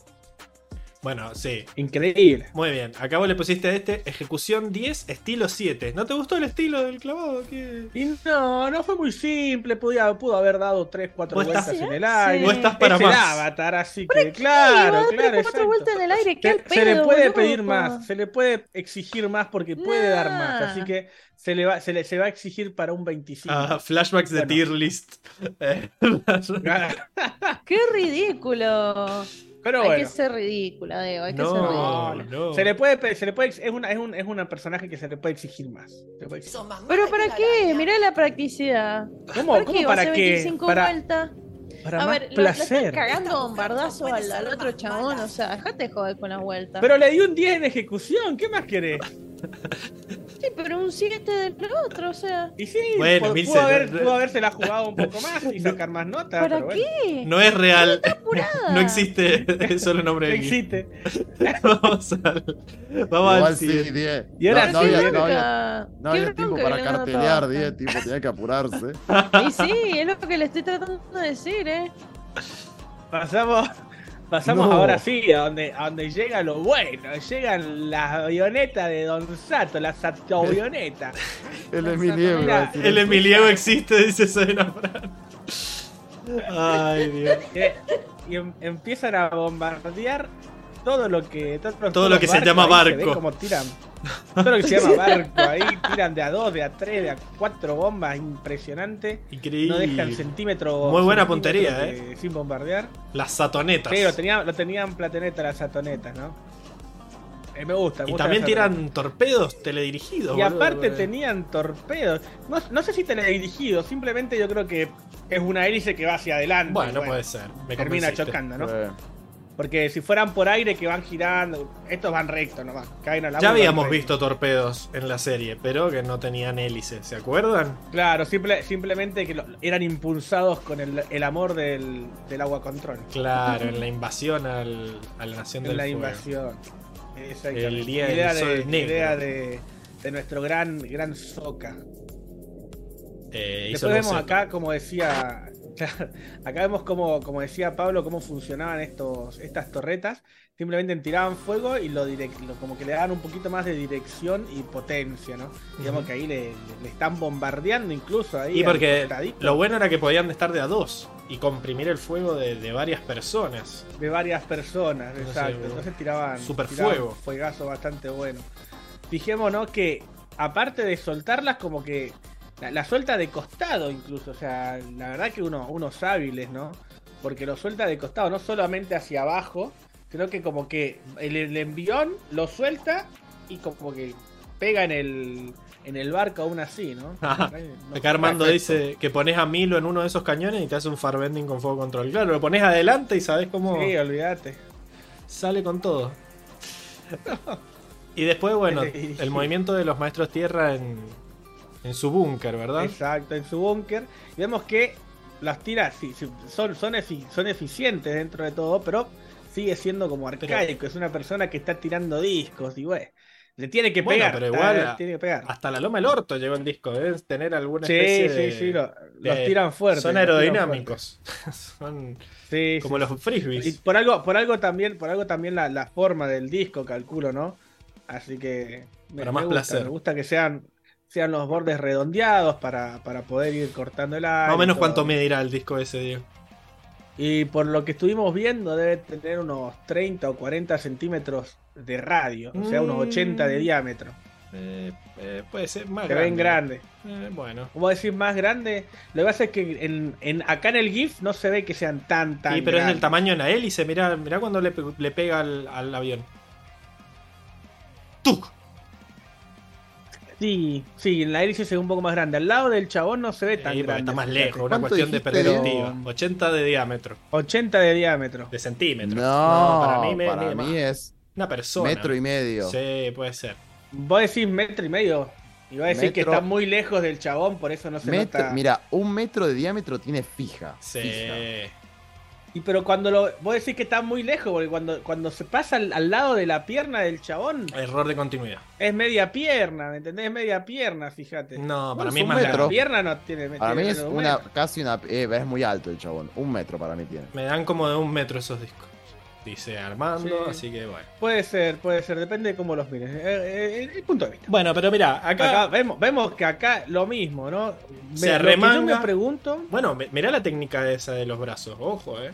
Speaker 1: Bueno, sí.
Speaker 2: Increíble.
Speaker 1: Muy bien. Acá vos le pusiste a este ejecución 10, estilo 7. ¿No te gustó el estilo del clavado? ¿Qué?
Speaker 2: Y no, no fue muy simple, podía, pudo haber dado 3, 4
Speaker 1: Vos
Speaker 2: vueltas
Speaker 1: estás-
Speaker 2: en el aire.
Speaker 1: Vos estás para
Speaker 2: es el
Speaker 1: más.
Speaker 2: avatar, así que claro, claro.
Speaker 3: o cuatro
Speaker 2: exacto.
Speaker 3: vueltas en el aire, qué
Speaker 2: Se, se le puede
Speaker 3: boludo.
Speaker 2: pedir más, se le puede exigir más porque puede dar más,
Speaker 3: Nah.
Speaker 2: así que se le va, se le, se va a exigir para un 25.
Speaker 1: Ah, flashbacks de
Speaker 2: Bueno.
Speaker 1: tier list. Eh,
Speaker 3: Qué ridículo.
Speaker 2: Pero
Speaker 3: Hay
Speaker 2: bueno.
Speaker 3: que ser ridícula, Diego. Hay que ser ridícula.
Speaker 1: no.
Speaker 2: Se le puede, se le puede, es una, es un, es una personaje que se le puede exigir más. Puede exigir.
Speaker 3: Pero ¿para qué? Mirá la practicidad.
Speaker 2: ¿Cómo,
Speaker 3: ¿Para
Speaker 2: cómo
Speaker 3: qué?
Speaker 2: para
Speaker 3: ¿Va a hacer
Speaker 2: qué?
Speaker 3: 25
Speaker 2: Para,
Speaker 3: vueltas?
Speaker 2: para
Speaker 3: A
Speaker 2: más
Speaker 3: ver, lo, lo están
Speaker 2: placer.
Speaker 3: cagando bombardazo al, al otro chabón. O sea, dejate de joder con la vuelta.
Speaker 2: Pero le di un 10 en ejecución, ¿qué más querés?
Speaker 3: Sí, pero un 7 del otro, o sea.
Speaker 2: Y sí,
Speaker 1: Bueno,
Speaker 2: pudo, haber,
Speaker 1: no-
Speaker 2: pudo habérsela jugado un poco más y sacar más notas.
Speaker 3: ¿Para
Speaker 2: pero bueno,
Speaker 3: qué?
Speaker 1: No es real.
Speaker 3: apurada.
Speaker 1: No existe. Es solo nombre
Speaker 2: no
Speaker 1: del GIF.
Speaker 2: existe.
Speaker 1: Vamos al. Vamos
Speaker 5: Igual
Speaker 1: al
Speaker 5: sí. 10.
Speaker 2: Y ahora
Speaker 5: no, no
Speaker 2: sí,
Speaker 5: había, no había- no
Speaker 3: Qué
Speaker 5: había tiempo para
Speaker 3: no
Speaker 5: cartelear,
Speaker 3: trabajan.
Speaker 5: 10, tipo, tenía que apurarse.
Speaker 3: Y sí, es lo que le estoy tratando de decir, ¿eh?
Speaker 2: Pasamos, pasamos
Speaker 1: No.
Speaker 2: ahora sí a donde, a donde llega lo bueno. Llegan las avionetas de Don Sato, la Sato avioneta.
Speaker 5: El decir
Speaker 1: El
Speaker 5: eso.
Speaker 1: Emiliano existe, dice Sabina Fran. Ay, Dios.
Speaker 2: Eh, y em- empiezan a bombardear todo lo que todo,
Speaker 1: Todo lo que se llama
Speaker 2: ahí, se ve
Speaker 1: barco.
Speaker 2: como tiran todo lo que se llama barco ahí tiran de a dos de a tres de a cuatro bombas impresionante
Speaker 1: Increíble.
Speaker 2: no dejan centímetro
Speaker 1: Muy buena
Speaker 2: centímetro
Speaker 1: puntería,
Speaker 2: de- sin bombardear
Speaker 1: Las satonetas.
Speaker 2: sí lo tenían lo tenían plateneta las atonetas no Eh, me gusta me
Speaker 1: y
Speaker 2: gusta
Speaker 1: también tiran torpedos teledirigidos.
Speaker 2: y
Speaker 1: boludo,
Speaker 2: aparte tenían torpedos no, no sé si teledirigidos simplemente yo creo que es una hélice que va hacia adelante
Speaker 1: Bueno,
Speaker 2: y
Speaker 1: puede ser. Me
Speaker 2: termina chocando no
Speaker 5: Eh,
Speaker 2: Porque si fueran por aire que van girando, estos van recto nomás, caen al agua.
Speaker 1: Ya habíamos visto torpedos en la serie, pero que no tenían hélice, ¿se acuerdan?
Speaker 2: Claro, simple, simplemente que lo- eran impulsados con el, el amor del, del agua control.
Speaker 1: Claro, en la invasión al, a la Nación
Speaker 2: En
Speaker 1: del
Speaker 2: la
Speaker 1: Fuego.
Speaker 2: invasión. Exactamente.
Speaker 1: El día del
Speaker 2: idea
Speaker 1: sol
Speaker 2: de,
Speaker 1: negro.
Speaker 2: idea de, de nuestro gran, gran Soca.
Speaker 1: Eh,
Speaker 2: Después vemos acá, como decía, Claro, acá vemos como, como decía Pablo, cómo funcionaban estos, estas torretas. Simplemente tiraban fuego y lo, direct, lo- como que le daban un poquito más de dirección y potencia, ¿no? Digamos que ahí le, le están bombardeando incluso ahí.
Speaker 1: Y porque lo bueno era que podían estar de a dos y comprimir el fuego de, de varias personas.
Speaker 2: de varias personas,
Speaker 1: No
Speaker 2: exacto. Entonces tiraban,
Speaker 1: Super
Speaker 2: tiraban
Speaker 1: fuego.
Speaker 2: fuegazo bastante bueno. Fijémonos que aparte de soltarlas, como que la, la suelta de costado incluso. O sea, la verdad que uno, unos hábiles, ¿no? Porque lo suelta de costado, no solamente hacia abajo, sino que como que el, el envión lo suelta y como que pega en el, en el barco aún así, ¿no?
Speaker 1: Acá Armando
Speaker 2: perfecto.
Speaker 1: dice que pones a Milo en uno de esos cañones y te hace un farbending con fuego control. Claro, lo pones adelante y sabes cómo
Speaker 2: Sí, olvídate.
Speaker 1: sale con todo. Y después, bueno, el movimiento de los maestros tierra en, en su búnker, ¿verdad?
Speaker 2: Exacto, en su búnker. Vemos que las tiras sí, son, son, son eficientes dentro de todo, pero sigue siendo como arcaico. es una persona que está tirando discos y güey. Le tiene que
Speaker 1: Bueno,
Speaker 2: pegar.
Speaker 1: pero
Speaker 2: está-
Speaker 1: igual,
Speaker 2: tiene que pegar.
Speaker 1: Hasta la loma del orto llegó el disco. Debes tener alguna
Speaker 2: Sí,
Speaker 1: especie
Speaker 2: sí,
Speaker 1: de.
Speaker 2: sí, lo- los
Speaker 1: de-
Speaker 2: tiran fuerte.
Speaker 1: Son
Speaker 2: los
Speaker 1: aerodinámicos. son.
Speaker 2: Sí,
Speaker 1: como
Speaker 2: sí,
Speaker 1: los frisbees.
Speaker 2: Y por algo, por algo también, por algo también la, la forma del disco, calculo, ¿no? Así que me,
Speaker 1: Para más
Speaker 2: gusta,
Speaker 1: placer.
Speaker 2: me gusta que sean, sean los bordes redondeados para, para poder ir cortando el.
Speaker 1: Más o menos cuánto medirá el disco ese, Diego.
Speaker 2: Y por lo que estuvimos viendo, debe tener unos 30 o 40 centímetros de radio, o sea, unos
Speaker 1: Mm.
Speaker 2: 80 de diámetro.
Speaker 1: Eh, eh, puede ser más
Speaker 2: Se
Speaker 1: grande.
Speaker 2: ven grandes.
Speaker 1: Eh, bueno.
Speaker 2: ¿Cómo decir más grande? Lo que pasa es que en, en- acá en el GIF no se ve que sean tan, tan
Speaker 1: Sí, pero es
Speaker 2: grandes.
Speaker 1: tamaño de la hélice. Mirá, mirá cuando le, le pega al, al avión. ¡Tuc!
Speaker 2: Sí, sí, en la hélice se ve un poco más grande. Al lado del chabón no se ve tan
Speaker 1: Sí,
Speaker 2: grande.
Speaker 1: está más lejos, una
Speaker 5: ¿Cuánto
Speaker 1: cuestión de perspectiva.
Speaker 5: Diego?
Speaker 1: 80 de diámetro,
Speaker 2: 80 de diámetro.
Speaker 1: de centímetros.
Speaker 5: No,
Speaker 1: para mí, me,
Speaker 5: para mí es
Speaker 1: una persona.
Speaker 5: metro y medio.
Speaker 1: Sí, puede ser.
Speaker 2: Vos decís metro y medio. Y va a decir que está muy lejos del chabón, por eso no se
Speaker 5: Metro-
Speaker 2: nota.
Speaker 5: Mira, un metro de diámetro tiene fija.
Speaker 1: Sí.
Speaker 5: fija.
Speaker 2: Y pero cuando lo. Vos decís que está muy lejos, porque cuando, cuando se pasa al, al lado de la pierna del chabón,
Speaker 1: Error de continuidad.
Speaker 2: es media pierna, ¿me entendés? Es media pierna, fíjate.
Speaker 1: No, para mí es más
Speaker 5: metro.
Speaker 2: La
Speaker 1: grande.
Speaker 2: pierna no tiene.
Speaker 5: Para mí es
Speaker 2: un
Speaker 5: una, casi una. eh, es muy alto el chabón. Un metro para mí tiene.
Speaker 1: Me dan como de un metro esos discos. Dice Armando,
Speaker 2: Sí.
Speaker 1: así que bueno.
Speaker 2: Puede ser, puede ser, depende de cómo los mires. Eh, eh, el punto de vista.
Speaker 1: Bueno, pero mira, acá.
Speaker 2: Acá vemos, vemos que acá lo mismo, ¿no?
Speaker 1: Se
Speaker 2: que yo
Speaker 1: remanga.
Speaker 2: me pregunto.
Speaker 1: Bueno, mi- mirá la técnica esa de los brazos. Ojo, eh.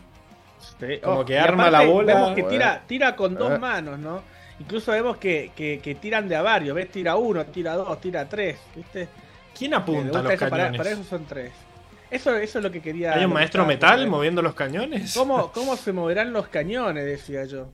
Speaker 2: Sí,
Speaker 1: Como
Speaker 2: oh,
Speaker 1: que
Speaker 2: y
Speaker 1: arma la bola.
Speaker 2: Vemos que tira, tira con dos
Speaker 5: Eh.
Speaker 2: manos, ¿no? Incluso vemos que, que, que tiran de a varios. ¿Ves? Tira uno, tira dos, tira tres. ¿Viste?
Speaker 1: ¿Quién apunta
Speaker 2: gusta
Speaker 1: los
Speaker 2: eso, para,
Speaker 1: cañones?
Speaker 2: para eso son tres. Eso, eso es lo que quería.
Speaker 1: ¿Hay un maestro metal moviendo los cañones?
Speaker 2: ¿Cómo, ¿Cómo se moverán los cañones? Decía yo.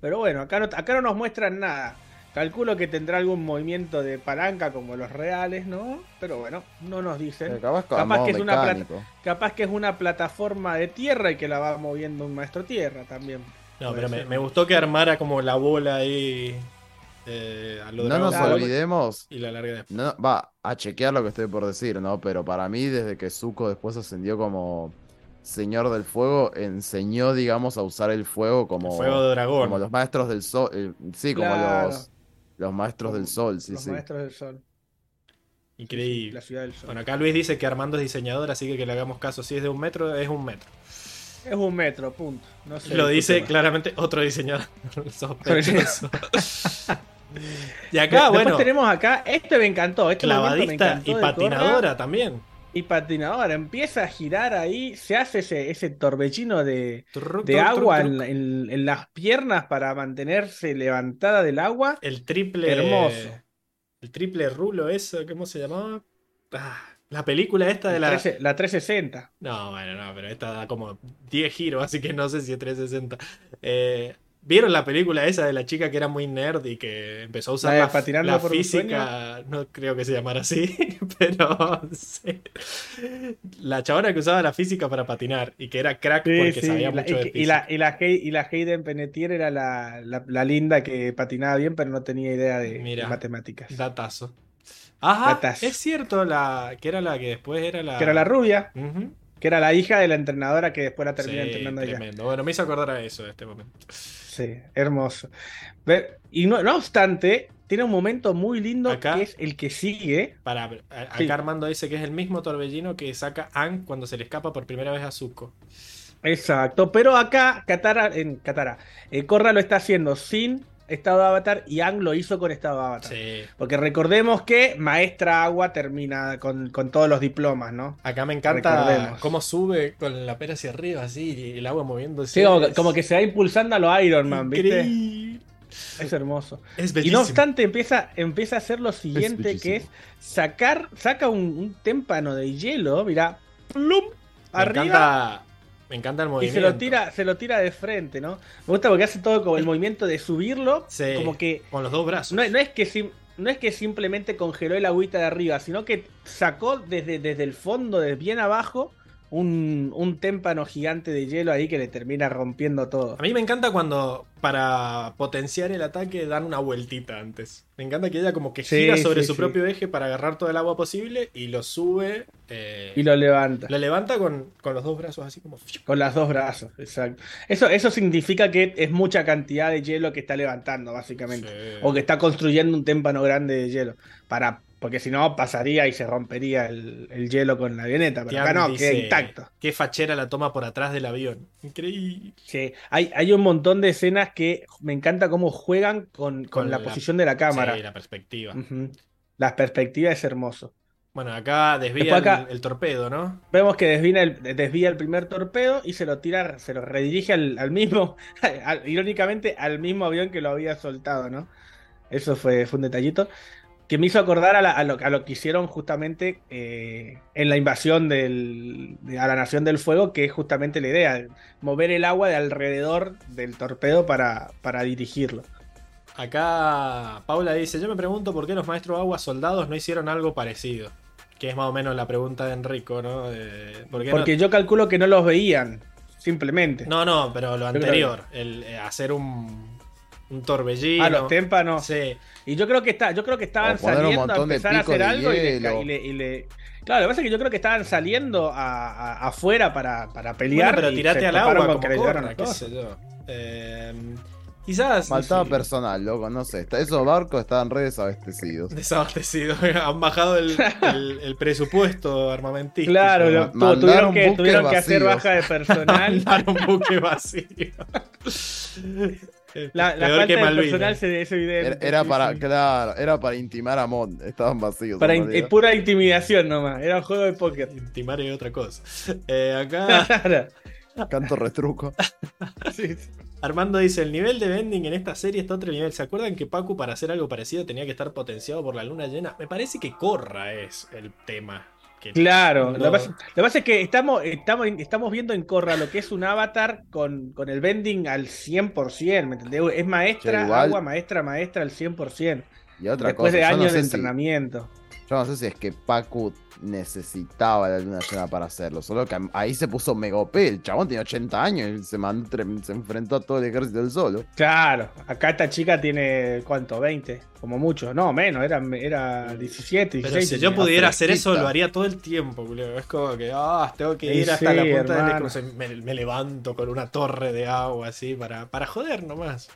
Speaker 2: Pero bueno, acá no, acá no nos muestran nada. Calculo que tendrá algún movimiento de palanca como los reales, ¿no? Pero bueno, no nos dicen.
Speaker 5: Eh, Capaz,
Speaker 2: que es una plata-
Speaker 5: mecánico.
Speaker 2: Capaz que es una plataforma de tierra y que la va moviendo un maestro tierra también.
Speaker 1: No, pero me, gustó que armara como la bola ahí. eh, a lo
Speaker 5: No nos olvidemos.
Speaker 1: Y la larga después.
Speaker 5: No, va a chequear lo que estoy por decir, ¿no? Pero para mí, desde que Zuko después ascendió como Señor del Fuego, enseñó, digamos, a usar el fuego como,
Speaker 1: El fuego de dragón.
Speaker 5: como los maestros del sol. eh, sí, como
Speaker 2: Claro.
Speaker 5: los, los maestros del sol, sí,
Speaker 2: Los
Speaker 5: sí.
Speaker 2: maestros del sol.
Speaker 1: Increíble.
Speaker 2: La ciudad del sol.
Speaker 1: Bueno, acá Luis dice que Armando es diseñador, así que que le hagamos caso. Si es de un metro, es un metro.
Speaker 2: Es un metro, punto. No
Speaker 1: Lo dice claramente otro diseñador. Sospechoso. y acá,
Speaker 2: Después
Speaker 1: bueno,
Speaker 2: tenemos acá, este me encantó, este momento me
Speaker 1: clavadista
Speaker 2: encantó
Speaker 1: y patinadora también.
Speaker 2: Y patinadora, empieza a girar ahí, se hace ese, ese torbellino de,
Speaker 1: Truc,
Speaker 2: de
Speaker 1: truc,
Speaker 2: agua
Speaker 1: truc,
Speaker 2: en, en- en las piernas para mantenerse levantada del agua.
Speaker 1: El triple.
Speaker 2: Hermoso.
Speaker 1: El triple rulo, eso, ¿cómo se llamaba? Ah, la película esta de la.
Speaker 2: 13 la 360.
Speaker 1: No, bueno, no, pero esta da como 10 giros, así que no sé si es 360. Eh, ¿Vieron la película esa de la chica que era muy nerd y que empezó a usar
Speaker 2: La
Speaker 1: física? No creo que se llamara así, pero sí. La chabona que usaba la física para patinar y que era crack
Speaker 2: Sí,
Speaker 1: porque
Speaker 2: sí,
Speaker 1: sabía mucho
Speaker 2: y,
Speaker 1: de
Speaker 2: y la, y, la, Hei- y la Hayden Panettiere era la, linda que patinaba bien, pero no tenía idea de, matemáticas.
Speaker 1: Datazo. Ajá,
Speaker 2: Datazo.
Speaker 1: es cierto, la que era la que después era la.
Speaker 2: Que era la rubia, que era la hija de la entrenadora que después la terminó
Speaker 1: Sí,
Speaker 2: entrenando ella.
Speaker 1: tremendo. Bueno, me hizo acordar a eso de este momento.
Speaker 2: Sí, hermoso. Ve- Y no, no obstante, tiene un momento muy lindo
Speaker 1: Acá-
Speaker 2: que es el que sigue.
Speaker 1: Para, a- acá
Speaker 2: Sí.
Speaker 1: Armando dice que es el mismo torbellino que saca Ang cuando se le escapa por primera vez a Zuko.
Speaker 2: Exacto, pero acá Katara, en Katara, eh, Korra lo está haciendo sin estado de avatar y Ang lo hizo con estado de avatar.
Speaker 1: Sí.
Speaker 2: Porque recordemos que Maestra Agua termina con, con todos los diplomas, ¿no?
Speaker 1: Acá me encanta
Speaker 2: Recordemos.
Speaker 1: cómo sube con la pera hacia arriba, así, y el agua moviéndose.
Speaker 2: Sí, como, que se va impulsando a los Iron Man, ¿viste?
Speaker 1: increíble.
Speaker 2: Es hermoso.
Speaker 1: Es
Speaker 2: Y no obstante, empieza, empieza a hacer lo siguiente, que es sacar, saca un, un témpano de hielo, mira, plum,
Speaker 1: me
Speaker 2: arriba
Speaker 1: encanta, me encanta el
Speaker 2: y
Speaker 1: movimiento.
Speaker 2: se lo tira, se lo tira de frente, ¿no? Me gusta porque hace todo como el movimiento de subirlo,
Speaker 1: Sí,
Speaker 2: como que
Speaker 1: con los dos brazos.
Speaker 2: no, no es que sim- no es que simplemente congeló el agüita de arriba, sino que sacó desde, desde el fondo, de bien abajo, un, un témpano gigante de hielo ahí que le termina rompiendo todo.
Speaker 1: A mí me encanta cuando para potenciar el ataque dan una vueltita antes. Me encanta que ella como que
Speaker 2: Sí,
Speaker 1: gira sobre
Speaker 2: sí,
Speaker 1: su
Speaker 2: sí.
Speaker 1: propio eje para agarrar todo el agua posible y lo sube. eh,
Speaker 2: Y lo levanta.
Speaker 1: lo levanta con, con los dos brazos así como...
Speaker 2: Con las dos brazos, exacto. Eso, eso significa que es mucha cantidad de hielo que está levantando, básicamente. O que está construyendo un témpano grande de hielo. Para, porque si no, pasaría y se rompería el, el hielo con la avioneta. Pero acá no, queda intacto.
Speaker 1: Qué fachera la toma por atrás del avión. Increíble.
Speaker 2: Sí, hay, hay un montón de escenas que me encanta cómo juegan con, con
Speaker 1: Con
Speaker 2: la,
Speaker 1: la-
Speaker 2: posición de la cámara.
Speaker 1: Sí, la perspectiva.
Speaker 2: La perspectiva es hermoso.
Speaker 1: Bueno, acá desvía
Speaker 2: acá-
Speaker 1: el, el torpedo, ¿no?
Speaker 2: Vemos que desvía el, desvía el primer torpedo y se lo tira, se lo redirige al, al mismo, al- irónicamente, al mismo avión que lo había soltado, ¿no? Eso fue, fue un detallito que me hizo acordar a, la- a lo, a lo que hicieron justamente eh, en la invasión del, de- a la Nación del Fuego, que es justamente la idea, mover el agua de alrededor del torpedo para, para dirigirlo.
Speaker 1: Acá Paula dice, yo me pregunto por qué los maestros agua soldados no hicieron algo parecido. Que es más o menos la pregunta de Enrico, ¿no? De- ¿por qué no-
Speaker 2: Porque yo calculo que no los veían, simplemente.
Speaker 1: No, no, pero lo
Speaker 2: Yo
Speaker 1: anterior, el eh, hacer un, un torbellino.
Speaker 2: a los témpanos.
Speaker 1: Sí,
Speaker 2: Y yo creo que está, yo creo que estaban
Speaker 5: O poner un
Speaker 2: saliendo a
Speaker 5: montón de
Speaker 2: empezar a hacer
Speaker 5: de
Speaker 2: algo y le, y le- y le- Claro, lo que pasa es que yo creo que estaban saliendo a- a- afuera para, para pelear.
Speaker 1: Bueno, pero tirate al agua como
Speaker 2: que
Speaker 1: corra, qué
Speaker 2: cosas.
Speaker 1: sé yo. Eh, quizás...
Speaker 5: Faltaba
Speaker 1: sí,
Speaker 5: personal, loco, no sé. Esos barcos estaban re desabastecidos.
Speaker 1: Desabastecido. Han bajado el, el- el presupuesto armamentístico.
Speaker 2: Claro, lo- tuvieron que, tuvieron que hacer baja de personal.
Speaker 1: Mandaron buque vacío.
Speaker 2: la la
Speaker 1: Peor
Speaker 2: falta
Speaker 1: que
Speaker 2: de personal se, es evidente.
Speaker 5: Era, era para,
Speaker 2: sí.
Speaker 5: claro, era para intimar a Mont. Estaban vacíos.
Speaker 2: Para in- es pura intimidación nomás. Era un juego de póker.
Speaker 1: Intimar es otra cosa. Eh, acá.
Speaker 5: Canto retruco.
Speaker 2: Sí.
Speaker 1: Armando dice: El nivel de vending en esta serie está a otro nivel. ¿Se acuerdan que Pacu para hacer algo parecido tenía que estar potenciado por la luna llena? Me parece que Corra es el tema. Que-
Speaker 2: Claro,
Speaker 1: no-
Speaker 2: lo, que pasa, lo que pasa es que estamos, estamos, estamos viendo en Corra lo que es un avatar con, con el bending al 100%, ¿me entendés? Es maestra,
Speaker 5: igual-
Speaker 2: agua, maestra, maestra al 100%.
Speaker 5: Y otra
Speaker 2: Después
Speaker 5: cosa,
Speaker 2: de años
Speaker 5: no
Speaker 2: de
Speaker 5: sé
Speaker 2: entrenamiento.
Speaker 5: Yo no sé si es que Pacu necesitaba la luna llena para hacerlo. Solo que ahí se puso mega OP. El chabón tenía 80 años y se, se enfrentó a todo el ejército del solo.
Speaker 2: Claro, acá esta chica tiene, ¿cuánto? 20, como mucho. No, menos, era, era 17, 16.
Speaker 1: Pero si yo pudiera hacer eso, lo haría todo el tiempo, boludo. Es como que, ah, tengo que ir hasta
Speaker 2: sí,
Speaker 1: la punta del
Speaker 2: hermano.
Speaker 1: escudo. Me, me levanto con una torre de agua así para, para joder nomás.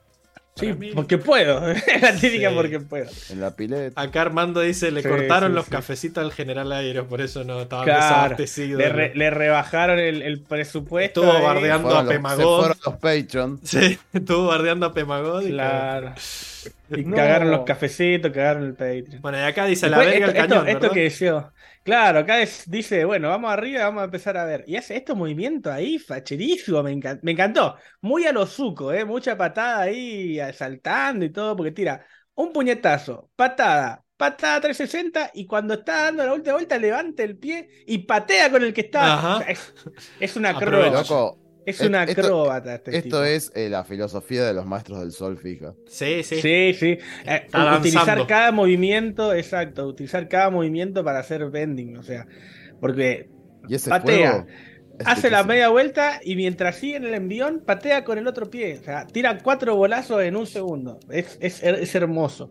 Speaker 2: Sí,
Speaker 1: mí.
Speaker 2: porque puedo. La típica
Speaker 1: Sí.
Speaker 2: porque puedo.
Speaker 5: En la pileta.
Speaker 1: Acá Armando dice, le
Speaker 2: Sí,
Speaker 1: cortaron
Speaker 2: sí,
Speaker 1: los
Speaker 2: sí.
Speaker 1: cafecitos al general Aires, por eso no estaban
Speaker 2: Claro,
Speaker 1: desabastecidos.
Speaker 2: Le, re- le rebajaron el, el presupuesto.
Speaker 1: Estuvo
Speaker 2: ahí.
Speaker 1: bardeando.
Speaker 5: Fueron
Speaker 1: a
Speaker 5: los-
Speaker 1: Pemagod.
Speaker 5: se fueron los Patreon.
Speaker 1: Sí, estuvo bardeando a Pemagod.
Speaker 2: Claro. Y
Speaker 1: No.
Speaker 2: cagaron los cafecitos, cagaron el Patreon.
Speaker 1: que- Bueno, y acá dice, la verga
Speaker 2: esto,
Speaker 1: el cañón,
Speaker 2: esto- esto que decía. Claro, acá es- dice, bueno, vamos arriba, vamos a empezar a ver. Y hace estos movimientos ahí, facherísimo, me, me encantó. Muy a lo suco, ¿eh? Mucha patada ahí, saltando y todo, porque tira un puñetazo, patada, patada 360, y cuando está dando la última vuelta, levanta el pie y patea con el que está.
Speaker 1: Ajá.
Speaker 2: O sea, es, es una.
Speaker 5: Loco,
Speaker 2: Es una
Speaker 5: esto-
Speaker 2: acróbata este
Speaker 5: esto
Speaker 2: tipo.
Speaker 5: es eh, la filosofía de los maestros del sol, fija.
Speaker 1: Sí, sí.
Speaker 2: Sí, sí. Eh, utilizar cada movimiento, exacto, utilizar cada movimiento para hacer bending, o sea, porque
Speaker 5: Y ese
Speaker 2: Patea.
Speaker 5: es
Speaker 2: hace la media vuelta y mientras sigue en el envión, patea con el otro pie. O sea, tira cuatro bolazos en un segundo. Es, es, es hermoso.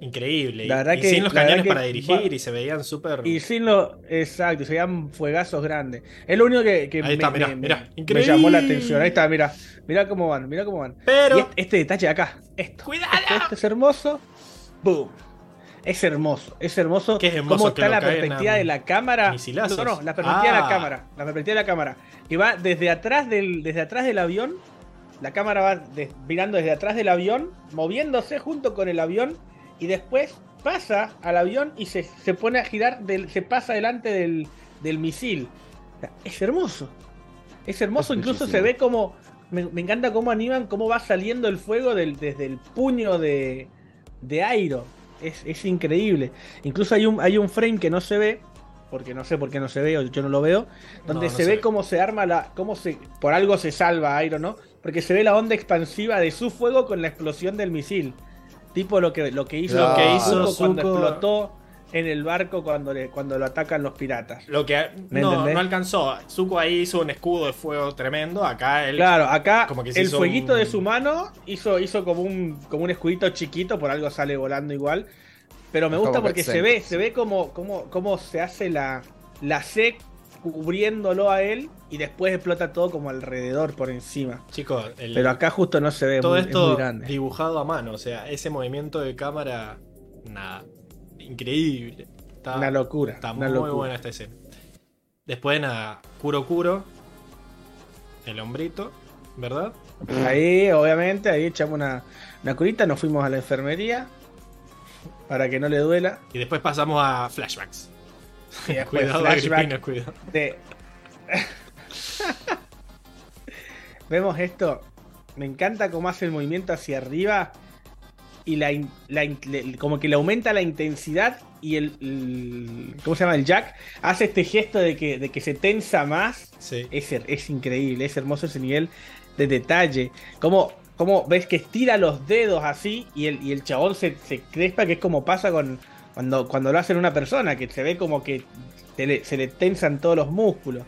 Speaker 1: Increíble.
Speaker 2: La
Speaker 1: y
Speaker 2: verdad
Speaker 1: y
Speaker 2: que-
Speaker 1: sin los cañones
Speaker 2: que
Speaker 1: para dirigir y se veían súper...
Speaker 2: Y sin lo. Exacto, se veían fuegazos grandes. Es lo único que, que
Speaker 1: Ahí está,
Speaker 2: me,
Speaker 1: mirá,
Speaker 2: me-
Speaker 1: mirá.
Speaker 2: me llamó la atención. Ahí está, mira. Mira cómo van, mira cómo van.
Speaker 1: Pero...
Speaker 2: Y este, este detalle de acá, esto.
Speaker 1: ¡Cuidado!
Speaker 2: Esto, esto es hermoso. ¡Boom! Es hermoso, es hermoso.
Speaker 1: ¿Qué es hermoso
Speaker 2: cómo está la perspectiva
Speaker 1: a
Speaker 2: de la cámara.
Speaker 1: misilazos?
Speaker 2: No, no, la perspectiva de
Speaker 1: Ah.
Speaker 2: la cámara. La perspectiva de la cámara. Que va desde atrás del, desde atrás del avión. La cámara va de- mirando desde atrás del avión, moviéndose junto con el avión. Y después pasa al avión y se, se pone a girar, del, se pasa delante del, del misil. O sea, Es hermoso. Es hermoso,
Speaker 5: Es
Speaker 2: incluso se ve como. Me, me encanta cómo animan, cómo va saliendo el fuego del- desde el puño de, de Iron. Es, es increíble. Incluso hay un, hay un frame que no se ve, porque no sé por qué no se ve, o yo no lo veo, donde
Speaker 1: No, no
Speaker 2: se, ve
Speaker 1: ve.
Speaker 2: cómo se arma la. cómo se. Por algo se salva Iron, ¿no? Porque se ve la onda expansiva de su fuego con la explosión del misil. Tipo lo que, lo que hizo,
Speaker 5: Lo que
Speaker 1: hizo
Speaker 2: Zuko cuando
Speaker 1: Zuko-
Speaker 2: explotó en el barco cuando, le, cuando lo atacan los piratas.
Speaker 1: Lo que
Speaker 2: ¿Me
Speaker 1: no, no alcanzó. Zuko ahí hizo un escudo de fuego tremendo. Acá él.
Speaker 2: Claro, acá
Speaker 1: como que se
Speaker 2: el fueguito
Speaker 1: un-
Speaker 2: de su mano hizo, hizo como un como un escudito chiquito, por algo sale volando igual. Pero me gusta
Speaker 5: como
Speaker 2: porque se ve, se ve como, como, como se hace la, la C cubriéndolo a él y después explota todo como alrededor por encima.
Speaker 1: Chicos, el-
Speaker 2: Pero acá justo no se ve
Speaker 1: todo
Speaker 2: muy, es
Speaker 1: esto
Speaker 2: muy grande.
Speaker 1: dibujado a mano. O sea, ese movimiento de cámara. Nada. Increíble. Está,
Speaker 2: Una locura.
Speaker 1: está
Speaker 2: una
Speaker 1: muy
Speaker 2: locura.
Speaker 1: buena esta escena. Después, nada. Kuro Kuro. El hombrito. ¿Verdad?
Speaker 2: Ahí, obviamente, ahí echamos una, una curita, nos fuimos a la enfermería para que no le duela.
Speaker 1: Y después pasamos a flashbacks.
Speaker 2: Y después
Speaker 1: cuidado. Agripina, cuidado.
Speaker 2: de- Vemos esto. Me encanta cómo hace el movimiento hacia arriba. Y la, como que le aumenta la intensidad. Y el, el- ¿Cómo se llama? El Jack hace este gesto de que, de que se tensa más.
Speaker 1: Sí.
Speaker 2: Es increíble, es hermoso ese nivel de detalle. Como, como ves que estira los dedos así y el, y el chabón se, se crespa, que es como pasa con cuando, cuando lo hacen una persona, que se ve como que se le, se le tensan todos los músculos.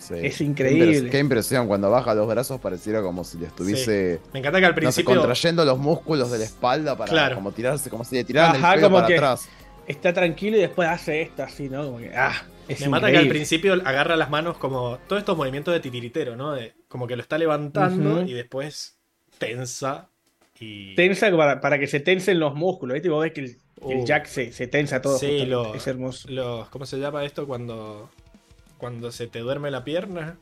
Speaker 5: Sí.
Speaker 2: Es increíble.
Speaker 5: Qué impresión, cuando baja los brazos pareciera como si le estuviese
Speaker 1: Me encanta que al
Speaker 5: no sé,
Speaker 1: principio.
Speaker 5: contrayendo los músculos de la espalda para
Speaker 1: Claro.
Speaker 5: como tirarse, como si le tiraran
Speaker 2: Ajá,
Speaker 5: el pelo
Speaker 2: como
Speaker 5: para
Speaker 2: que-
Speaker 5: atrás.
Speaker 2: Está tranquilo y después hace esto así, ¿no? Como que, ah, es
Speaker 1: me mata que al principio agarra las manos como todos estos movimientos de titiritero, ¿no? De- como que lo está levantando y después tensa y
Speaker 2: Tensa para, para que se tensen los músculos, ¿viste? Y vos ves que el, que el
Speaker 1: Uh.
Speaker 2: Jack se, se tensa todo.
Speaker 1: Sí,
Speaker 2: Es hermoso.
Speaker 1: los ¿cómo se llama esto cuando cuando se te duerme la pierna?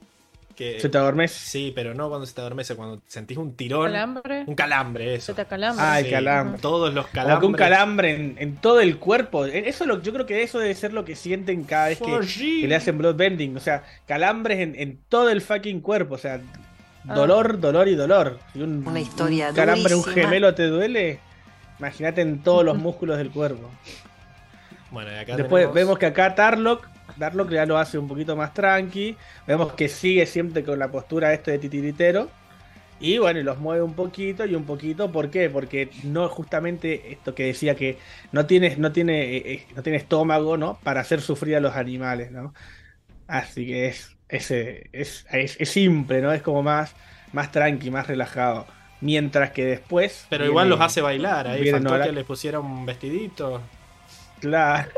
Speaker 1: Que
Speaker 2: ¿Se te adormece?
Speaker 1: Sí, pero no cuando se te adormece, cuando sentís un tirón,
Speaker 3: Calambre.
Speaker 1: un calambre eso.
Speaker 3: Se te acalambre.
Speaker 2: Ah, el
Speaker 1: Sí,
Speaker 2: calambre.
Speaker 1: Todos los
Speaker 2: Como
Speaker 1: calambres.
Speaker 2: que un calambre en, en todo el cuerpo. E, Eso lo, yo creo que eso debe ser lo que sienten cada vez que, le hacen bloodbending. O sea, calambres en, en todo el fucking cuerpo. O sea,
Speaker 3: Ah.
Speaker 2: dolor, dolor y dolor. Si un,
Speaker 4: Una historia
Speaker 2: un calambre, un
Speaker 4: durísima.
Speaker 2: gemelo te duele, imagínate en todos los músculos del cuerpo.
Speaker 1: Bueno, y acá
Speaker 2: Después
Speaker 1: tenemos-
Speaker 2: vemos que acá Tarlock, Tarlock ya lo hace un poquito más tranqui. Vemos que sigue siempre con la postura este de titiritero. Y bueno, y los mueve un poquito y un poquito. ¿Por qué? Porque no justamente esto que decía que no tiene, no tiene, eh, eh, no tiene estómago, ¿no? Para hacer sufrir a los animales, ¿no? Así que es, es, es, es simple, ¿no? Es como más, más tranqui, más relajado. Mientras que después.
Speaker 1: Pero
Speaker 2: viene-
Speaker 1: igual los hace bailar, ahí que les pusiera un vestidito.
Speaker 2: Claro.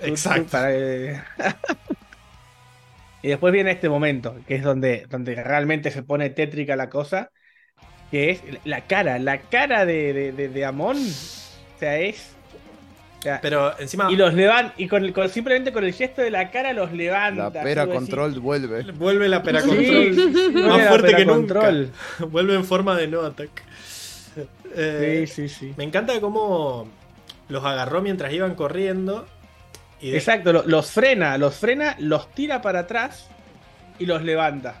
Speaker 1: Exacto.
Speaker 2: y después viene este momento, que es donde, donde realmente se pone tétrica la cosa, que es la cara, la cara de, de, de- de Amon. O sea, es. Sea,
Speaker 1: Pero encima
Speaker 2: y los levanta, y con, el- con- simplemente con el gesto de la cara los levanta.
Speaker 5: La pera control vuelve.
Speaker 1: vuelve la
Speaker 2: decís,
Speaker 1: peracontrol.
Speaker 2: sí,
Speaker 1: Más fuerte que
Speaker 2: peracontrol.
Speaker 1: vuelve en forma de no attack. Eh,
Speaker 2: Sí, sí, sí.
Speaker 1: Me encanta cómo los agarró mientras iban corriendo. Y de-
Speaker 2: Exacto, lo- los frena, los frena, los tira para atrás y los levanta.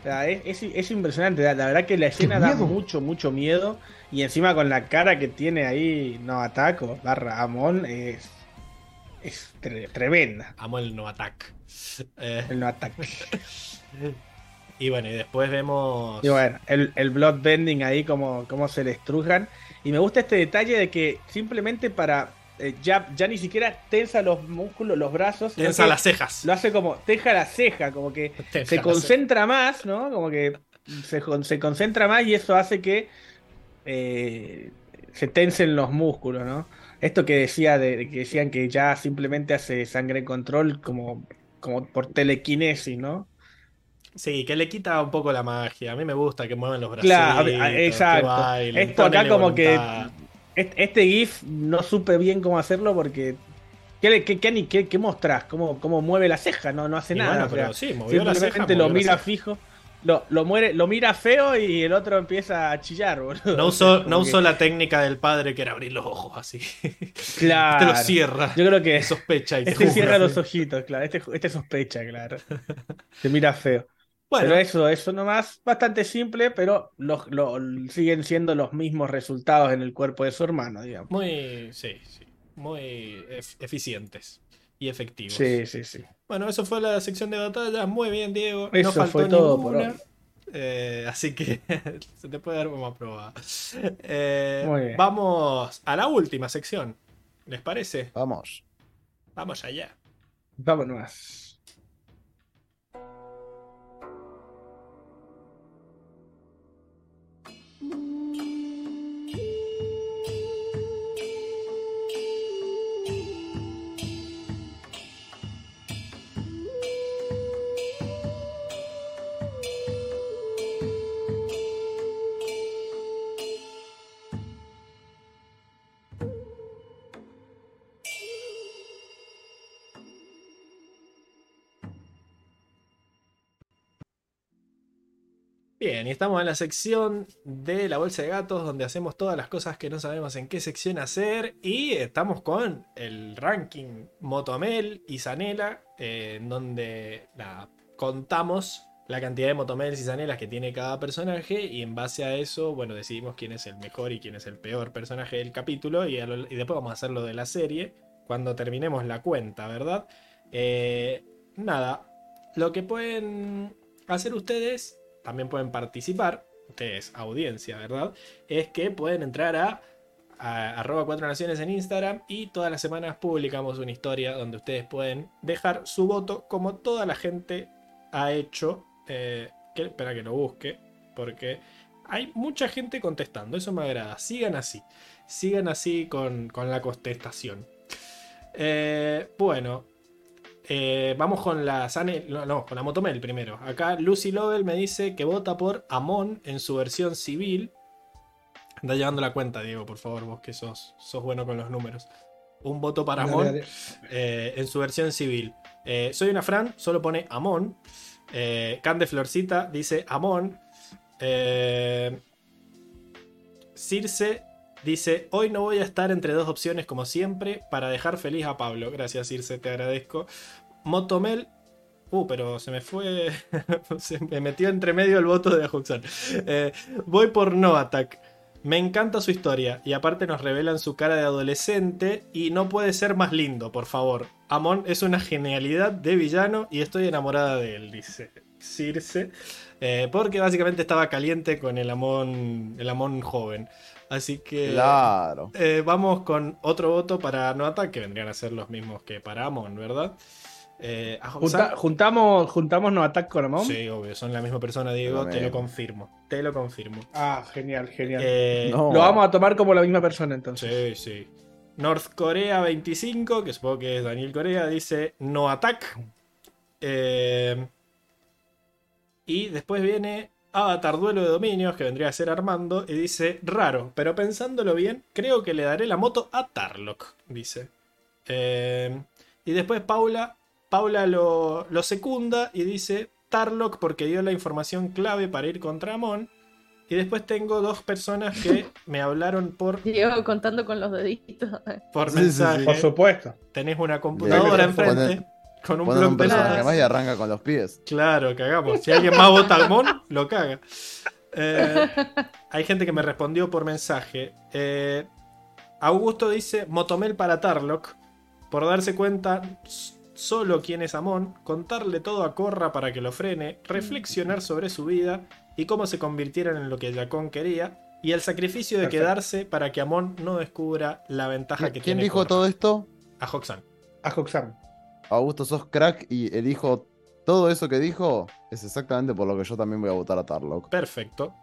Speaker 2: O sea, es, es- es impresionante. La, la verdad que la escena da mucho, mucho miedo. Y encima con la cara que tiene ahí, no ataco, barra Amon, es, es tre- tremenda.
Speaker 1: Amo el no attack. Eh,
Speaker 2: El
Speaker 1: y bueno, y después vemos.
Speaker 2: Y bueno, el, el bloodbending ahí, como, como se le estrujan. Y me gusta este detalle de que simplemente para. eh, ya, ya ni siquiera tensa los músculos, los brazos.
Speaker 1: tensa las cejas.
Speaker 2: Lo hace como, teja la ceja, como que
Speaker 1: Tensa
Speaker 2: se concentra más, ¿no? Como que se, se concentra más y eso hace que eh, se tensen los músculos, ¿no? Esto que decía de, de que decían que ya simplemente hace sangre en control como, como por telequinesis, ¿no?
Speaker 1: Sí, que le quita un poco la magia. A mí me gusta que muevan los brazos.
Speaker 2: Claro, exacto. Esto acá como que este GIF no supe bien cómo hacerlo porque ¿Qué, qué, qué, qué mostrás? ¿Cómo, ¿Cómo, mueve la ceja? No, no hace nada.
Speaker 1: pero sí, movió la ceja,
Speaker 2: lo mira fijo. Lo, lo, muere, lo mira feo y el otro empieza a chillar, boludo.
Speaker 1: No usó, no usó la técnica del padre que era abrir los ojos así.
Speaker 2: Claro.
Speaker 1: Este lo cierra.
Speaker 2: Yo creo que.
Speaker 1: Sospecha. Y
Speaker 2: este cierra los ojitos, claro. Este, este sospecha, claro. Se mira feo. Bueno. Pero eso, eso nomás, bastante simple, pero lo, siguen siendo los mismos resultados en el cuerpo de su hermano, digamos.
Speaker 1: Muy, sí, sí. Muy eficientes y efectivos.
Speaker 2: Sí, sí, sí.
Speaker 1: Bueno, eso fue la sección de batalla. Muy bien, Diego. Eso no faltó fue todo ninguna. Eh, así que se te puede dar como aprobada. Eh, vamos a la última sección. ¿Les parece?
Speaker 5: Vamos.
Speaker 1: Vamos allá.
Speaker 2: Vámonos.
Speaker 1: Y estamos en la sección de la bolsa de gatos, donde hacemos todas las cosas que no sabemos en qué sección hacer. Y estamos con el ranking Motomel y Zanela, eh, en donde contamos la cantidad de Motomels y Zanelas que tiene cada personaje. Y en base a eso, bueno, decidimos quién es el mejor y quién es el peor personaje del capítulo. Y, después vamos a hacer lo de la serie cuando terminemos la cuenta, ¿verdad? Eh, nada, lo que pueden hacer ustedes también pueden participar, ustedes audiencia, ¿verdad? Es que pueden entrar a, arroba cuatro naciones en Instagram y todas las semanas publicamos una historia donde ustedes pueden dejar su voto como toda la gente ha hecho. Eh, que, espera que lo busque, porque hay mucha gente contestando, eso me agrada. Sigan así, sigan así con, la contestación. Eh, bueno, eh, vamos con la Sane, no, con la Motomel primero. Acá Lucy Lovell me dice que vota por Amon en su versión civil. Anda llevando la cuenta, Diego, por favor, vos que sos, sos bueno con los números. Un voto para Amon eh, en su versión civil. Eh, soy una Fran, solo pone Amon. Cande Florcita dice Amon. Circe Dice, hoy no voy a estar entre dos opciones como siempre para dejar feliz a Pablo. Gracias, Irse, te agradezco. Motomel. Uh, pero se me fue. se me metió entre medio el voto de Ajuxan. Eh, voy por No Attack. Me encanta su historia y aparte nos revelan su cara de adolescente y no puede ser más lindo, por favor. Amon es una genialidad de villano y estoy enamorada de él, dice Circe. Eh, porque básicamente estaba caliente con el Amon, el Amon joven. Así que
Speaker 5: claro.
Speaker 1: Eh, vamos con otro voto para No Attack, que vendrían a ser los mismos que para Amon, ¿verdad?
Speaker 2: Eh, juntamos, juntamos No Attack con Amon.
Speaker 1: Sí, obvio, son la misma persona, Diego, te lo confirmo. Te lo confirmo.
Speaker 2: Ah, genial, genial. Eh, lo vamos a tomar como la misma persona entonces.
Speaker 1: Sí, sí. North Corea 25, que supongo que es Daniel Corea, dice No Attack. y después viene Avatar Duelo de Dominios, que vendría a ser Armando, y dice, raro, pero pensándolo bien, creo que le daré la moto a Tarlock, dice. Eh, y después Paula, Paula lo, lo, secunda y dice Tarlock porque dio la información clave para ir contra Amon. Y después tengo dos personas que me hablaron por.
Speaker 3: Diego contando con los deditos.
Speaker 1: Por mensaje.
Speaker 2: Por supuesto.
Speaker 1: Tenés una computadora enfrente. Con un
Speaker 5: blog personaje más y arranca con los pies.
Speaker 1: Claro, cagamos. Si alguien más vota al Mon, lo caga. Eh, hay gente que me respondió por mensaje. Eh, Augusto dice: Motomel para Tarlock. Por darse cuenta solo quién es Amon, contarle todo a Corra para que lo frene, reflexionar sobre su vida y cómo se convirtieron en lo que Jacón quería, y el sacrificio de quedarse para que Amon no descubra la ventaja que tiene.
Speaker 5: ¿Quién dijo todo esto?
Speaker 1: A Hoxan.
Speaker 2: A Hoxan.
Speaker 5: Augusto, sos crack y elijo todo eso que dijo, es exactamente por lo que yo también voy a votar a Tarlock.
Speaker 1: Perfecto.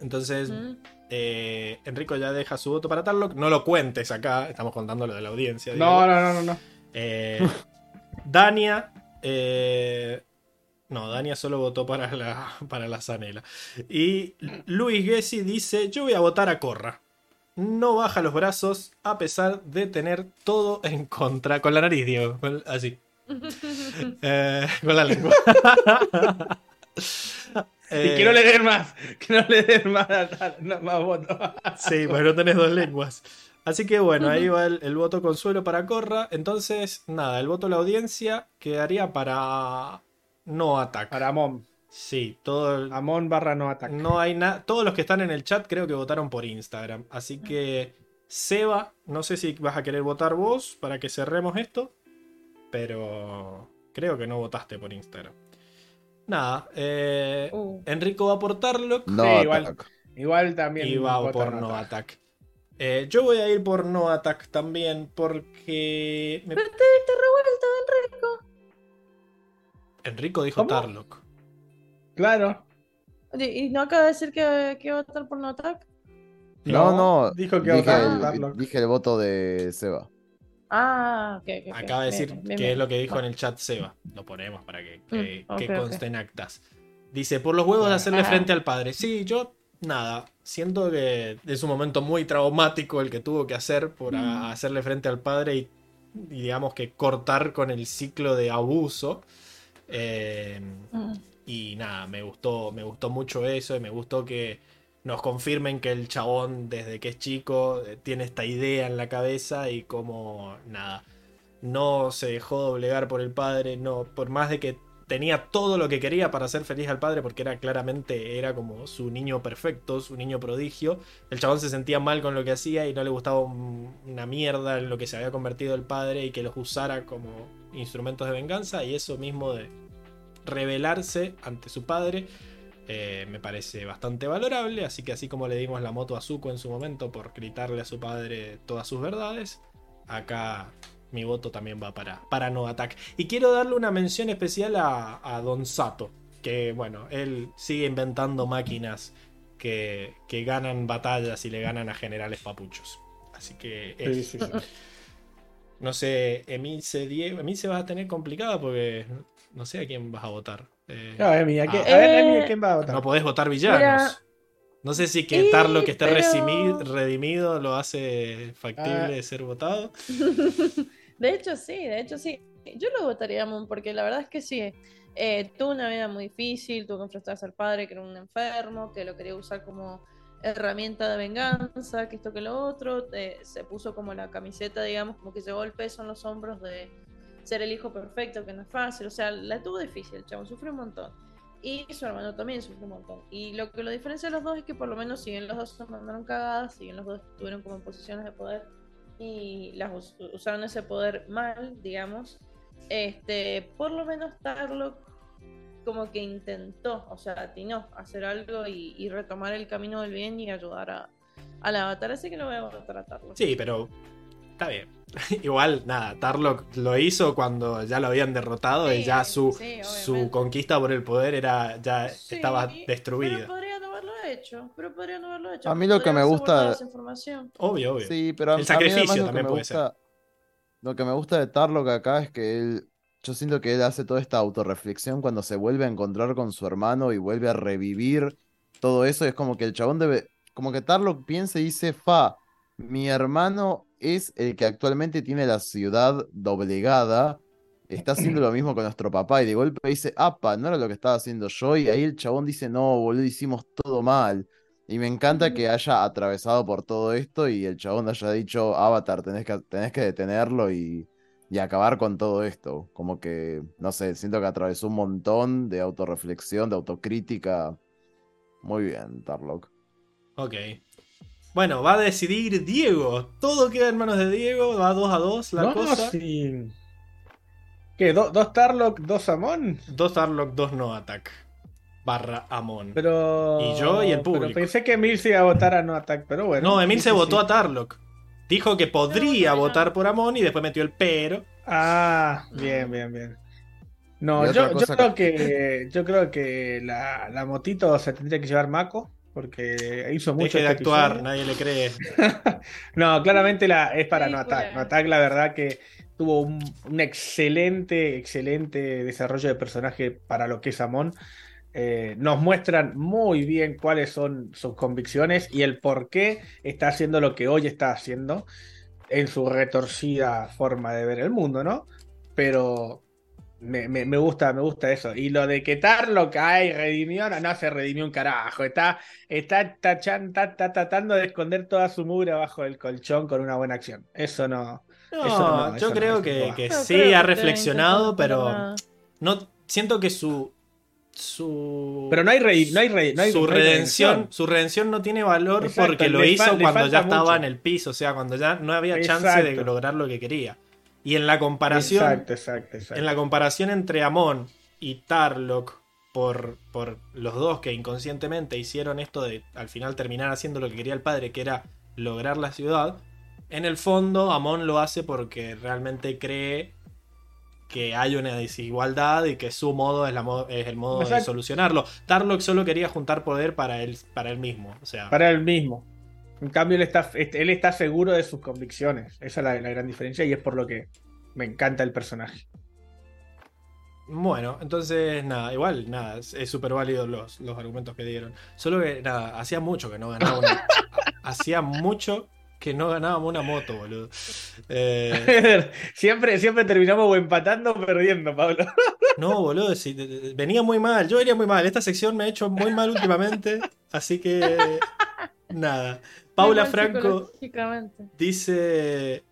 Speaker 1: Entonces, mm. eh, Enrico ya deja su voto para Tarlock. No lo cuentes acá, estamos contando lo de la audiencia.
Speaker 2: No, no, no, no.
Speaker 1: Eh, Dania, eh, No, Dania solo votó para la, para la Zanela. Y Luis Gessi dice: Yo voy a votar a Corra. No baja los brazos a pesar de tener todo en contra. Con la nariz, Diego. con- Así. Eh, con la lengua.
Speaker 2: Y que no le den más, que no le den más, no, más votos.
Speaker 1: Sí, pues no tenés dos lenguas. Así que bueno, ahí va el, el voto consuelo para Corra. Entonces, nada, el voto de la audiencia quedaría para no ataque.
Speaker 2: Para Amon.
Speaker 1: Sí, todo
Speaker 2: Amon barra no ataque.
Speaker 1: no hay nada. Todos los que están en el chat creo que votaron por Instagram. Así que, Seba, no sé si vas a querer votar vos para que cerremos esto. Pero creo que no votaste por Instagram. Nada, eh,
Speaker 3: Uh.
Speaker 1: Enrico va por Tarlock.
Speaker 5: No,
Speaker 2: Sí, igual.
Speaker 5: ataca.
Speaker 2: Igual también.
Speaker 1: Y va por
Speaker 2: no
Speaker 1: attack. Eh, yo voy a ir por no attack también porque me-
Speaker 3: Pero te revuelto, Enrico.
Speaker 1: Enrico dijo
Speaker 2: ¿Cómo?
Speaker 1: Tarlock.
Speaker 2: Claro.
Speaker 3: Oye, ¿Y no acaba de decir que, que va a votar por no attack?
Speaker 5: No, no.
Speaker 2: Dijo que
Speaker 5: dije,
Speaker 2: va a
Speaker 5: el, dije el voto de Seba.
Speaker 3: Ah, ok.
Speaker 1: Acaba de decir
Speaker 3: bien,
Speaker 1: que
Speaker 3: bien.
Speaker 1: es lo que dijo en el chat Seba. Lo ponemos para que, que-
Speaker 3: Mm, ok,
Speaker 1: que
Speaker 3: ok.
Speaker 1: conste en actas. Dice, por los huevos de hacerle frente al padre. Sí, yo, nada. Siento que es un momento muy traumático el que tuvo que hacer por a-
Speaker 3: Mm.
Speaker 1: hacerle frente al padre y, y digamos que cortar con el ciclo de abuso. Eh,
Speaker 3: Mm.
Speaker 1: Y nada, me gustó, me gustó mucho eso y me gustó que nos confirmen que el chabón desde que es chico eh, tiene esta idea en la cabeza y como nada, no se dejó doblegar por el padre, no, por más de que tenía todo lo que quería para hacer feliz al padre porque era claramente era como su niño perfecto, su niño prodigio, el chabón se sentía mal con lo que hacía y no le gustaba un- una mierda en lo que se había convertido el padre y que los usara como instrumentos de venganza y eso mismo de rebelarse ante su padre eh, me parece bastante valorable, así que así como le dimos la moto a Zuko en su momento por gritarle a su padre todas sus verdades, acá mi voto también va para, para No Attack. Y quiero darle una mención especial a, a Don Sato, que bueno, él sigue inventando máquinas que, que ganan batallas y le ganan a generales papuchos. Así que
Speaker 2: Sí,
Speaker 1: es-
Speaker 2: sí, sí.
Speaker 1: no sé, Emilce Diego, Emilce va a tener complicada porque no sé a quién vas a votar. Eh,
Speaker 2: No, Emi, ¿a, qué-
Speaker 1: Ah.
Speaker 2: a ver,
Speaker 3: Eh,
Speaker 2: Emi, ¿a quién va a votar?
Speaker 1: no podés votar villanos.
Speaker 3: Mira.
Speaker 1: no sé si que
Speaker 3: Y,
Speaker 1: Tarlo que esté
Speaker 3: pero-
Speaker 1: redimido lo hace factible
Speaker 2: Ah.
Speaker 1: de ser votado.
Speaker 3: De hecho, sí, de hecho, sí. Yo lo votaría Moon porque la verdad es que sí. eh, tuvo una vida muy difícil, tuvo que enfrentarse al padre que era un enfermo, que lo quería usar como herramienta de venganza, que esto que lo otro. eh, se puso como la camiseta, digamos, como que llevó el peso en los hombros de ser el hijo perfecto, que no es fácil. O sea, la tuvo difícil, el chavo, sufrió un montón. Y su hermano también sufrió un montón. Y lo que lo diferencia a los dos es que por lo menos siguen los dos se mandaron cagadas, siguen los dos estuvieron como en posiciones de poder y las us- usaron ese poder mal, digamos. Este, por lo menos Tarlock como que intentó, o sea, atinó hacer algo y, y retomar el camino del bien y ayudar a, a la avatar, así que lo voy a votar a Tarlock.
Speaker 1: Sí, pero está bien. Igual, nada, Tarlock lo hizo cuando ya lo habían derrotado y ya su,
Speaker 3: sí,
Speaker 1: su conquista por el poder era ya
Speaker 3: Sí,
Speaker 1: estaba
Speaker 3: Pero
Speaker 1: destruida.
Speaker 3: podría no haberlo hecho, pero podría no haberlo hecho.
Speaker 5: A mí lo que me gusta-
Speaker 3: guardado esa información.
Speaker 1: Obvio, obvio.
Speaker 5: Sí, pero a,
Speaker 1: El
Speaker 5: a mí
Speaker 1: sacrificio
Speaker 5: además lo que
Speaker 1: también
Speaker 5: me
Speaker 1: puede ser.
Speaker 5: gusta, Lo que me gusta de Tarlock acá es que él, yo siento que él hace toda esta autorreflexión cuando se vuelve a encontrar con su hermano y vuelve a revivir todo eso. Es como que el chabón debe, como que Tarlock piensa y dice, fa, mi hermano es el que actualmente tiene la ciudad doblegada. Está haciendo lo mismo con nuestro papá y de golpe dice, apa, no era lo que estaba haciendo yo. Y ahí el chabón dice, no, boludo, hicimos todo mal. Y me encanta que haya atravesado por todo esto y el chabón haya dicho, Avatar, tenés que, tenés que detenerlo y, y acabar con todo esto. Como que, no sé, siento que atravesó un montón de autorreflexión, de autocrítica. Muy bien, Tarlock.
Speaker 1: Ok. Bueno, va a decidir Diego. Todo queda en manos de Diego. Va 2 a 2 la
Speaker 2: no,
Speaker 1: cosa.
Speaker 2: sí. ¿Qué? ¿Do- ¿Dos Tarlock, dos Amon?
Speaker 1: Dos Tarlock, dos no attack. Barra Amon.
Speaker 2: Pero.
Speaker 1: Y yo y el
Speaker 2: pero
Speaker 1: público.
Speaker 2: pensé que Emil se iba a votar a no attack, pero bueno.
Speaker 1: no, Emil
Speaker 2: sí,
Speaker 1: se
Speaker 2: sí,
Speaker 1: votó
Speaker 2: sí.
Speaker 1: a Tarlock. Dijo que podría
Speaker 3: No, no, no.
Speaker 1: votar por Amon y después metió el pero.
Speaker 2: Ah, bien, bien, bien. No, yo, creo
Speaker 5: que-
Speaker 2: que yo creo que la, la motito se tendría que llevar Mako porque hizo mucho
Speaker 1: Deje de
Speaker 2: este
Speaker 1: actuar,
Speaker 2: episodio.
Speaker 1: nadie le cree.
Speaker 2: No, claramente la, es para no
Speaker 3: Ridícula.
Speaker 2: attack. No attack, la verdad que tuvo un, un excelente, excelente desarrollo de personaje para lo que es Amon. Eh, nos muestran muy bien cuáles son sus convicciones y el por qué está haciendo lo que hoy está haciendo en su retorcida forma de ver el mundo, ¿no? Pero me, me- me gusta, me gusta eso. Y lo de que Tarlo cae, redimió, no, no se redimió un carajo. Está, está, tachan- está- está tratando de esconder toda su mugre abajo del colchón con una buena acción. Eso no.
Speaker 1: No,
Speaker 2: Eso no,
Speaker 1: yo
Speaker 2: eso
Speaker 1: creo que, que sí
Speaker 3: creo
Speaker 1: ha reflexionado, pero no siento que su su
Speaker 2: Pero no hay, redi- no hay, no hay-
Speaker 1: su redención, su redención no tiene valor
Speaker 2: Exacto,
Speaker 1: porque lo hizo cuando ya estaba en el piso, o sea, cuando ya no había chance de lograr lo que quería. Y en la comparación,
Speaker 2: Exacto, exacto, exacto.
Speaker 1: en la comparación entre Amon y Tarlock por, por los dos que inconscientemente hicieron esto de al final terminar haciendo lo que quería el padre, que era lograr la ciudad, en el fondo Amon lo hace porque realmente cree que hay una desigualdad y que su modo es, la mo- es el modo de solucionarlo. Tarlock solo quería juntar poder para él, para él mismo. O sea,
Speaker 2: Para él mismo. En cambio, él está, él está seguro de sus convicciones. Esa es la, la gran diferencia y es por lo que me encanta el personaje.
Speaker 1: Bueno, entonces nada, igual nada, es súper válido los, los argumentos que dieron. Solo que nada, hacía mucho que no ganaba una. hacía mucho que no ganábamos una moto, boludo. Eh,
Speaker 2: siempre, siempre terminamos o empatando o perdiendo, Pablo.
Speaker 1: no, boludo, venía muy mal, yo venía muy mal. Esta sección me ha hecho muy mal últimamente, así que nada. Paula Franco dice,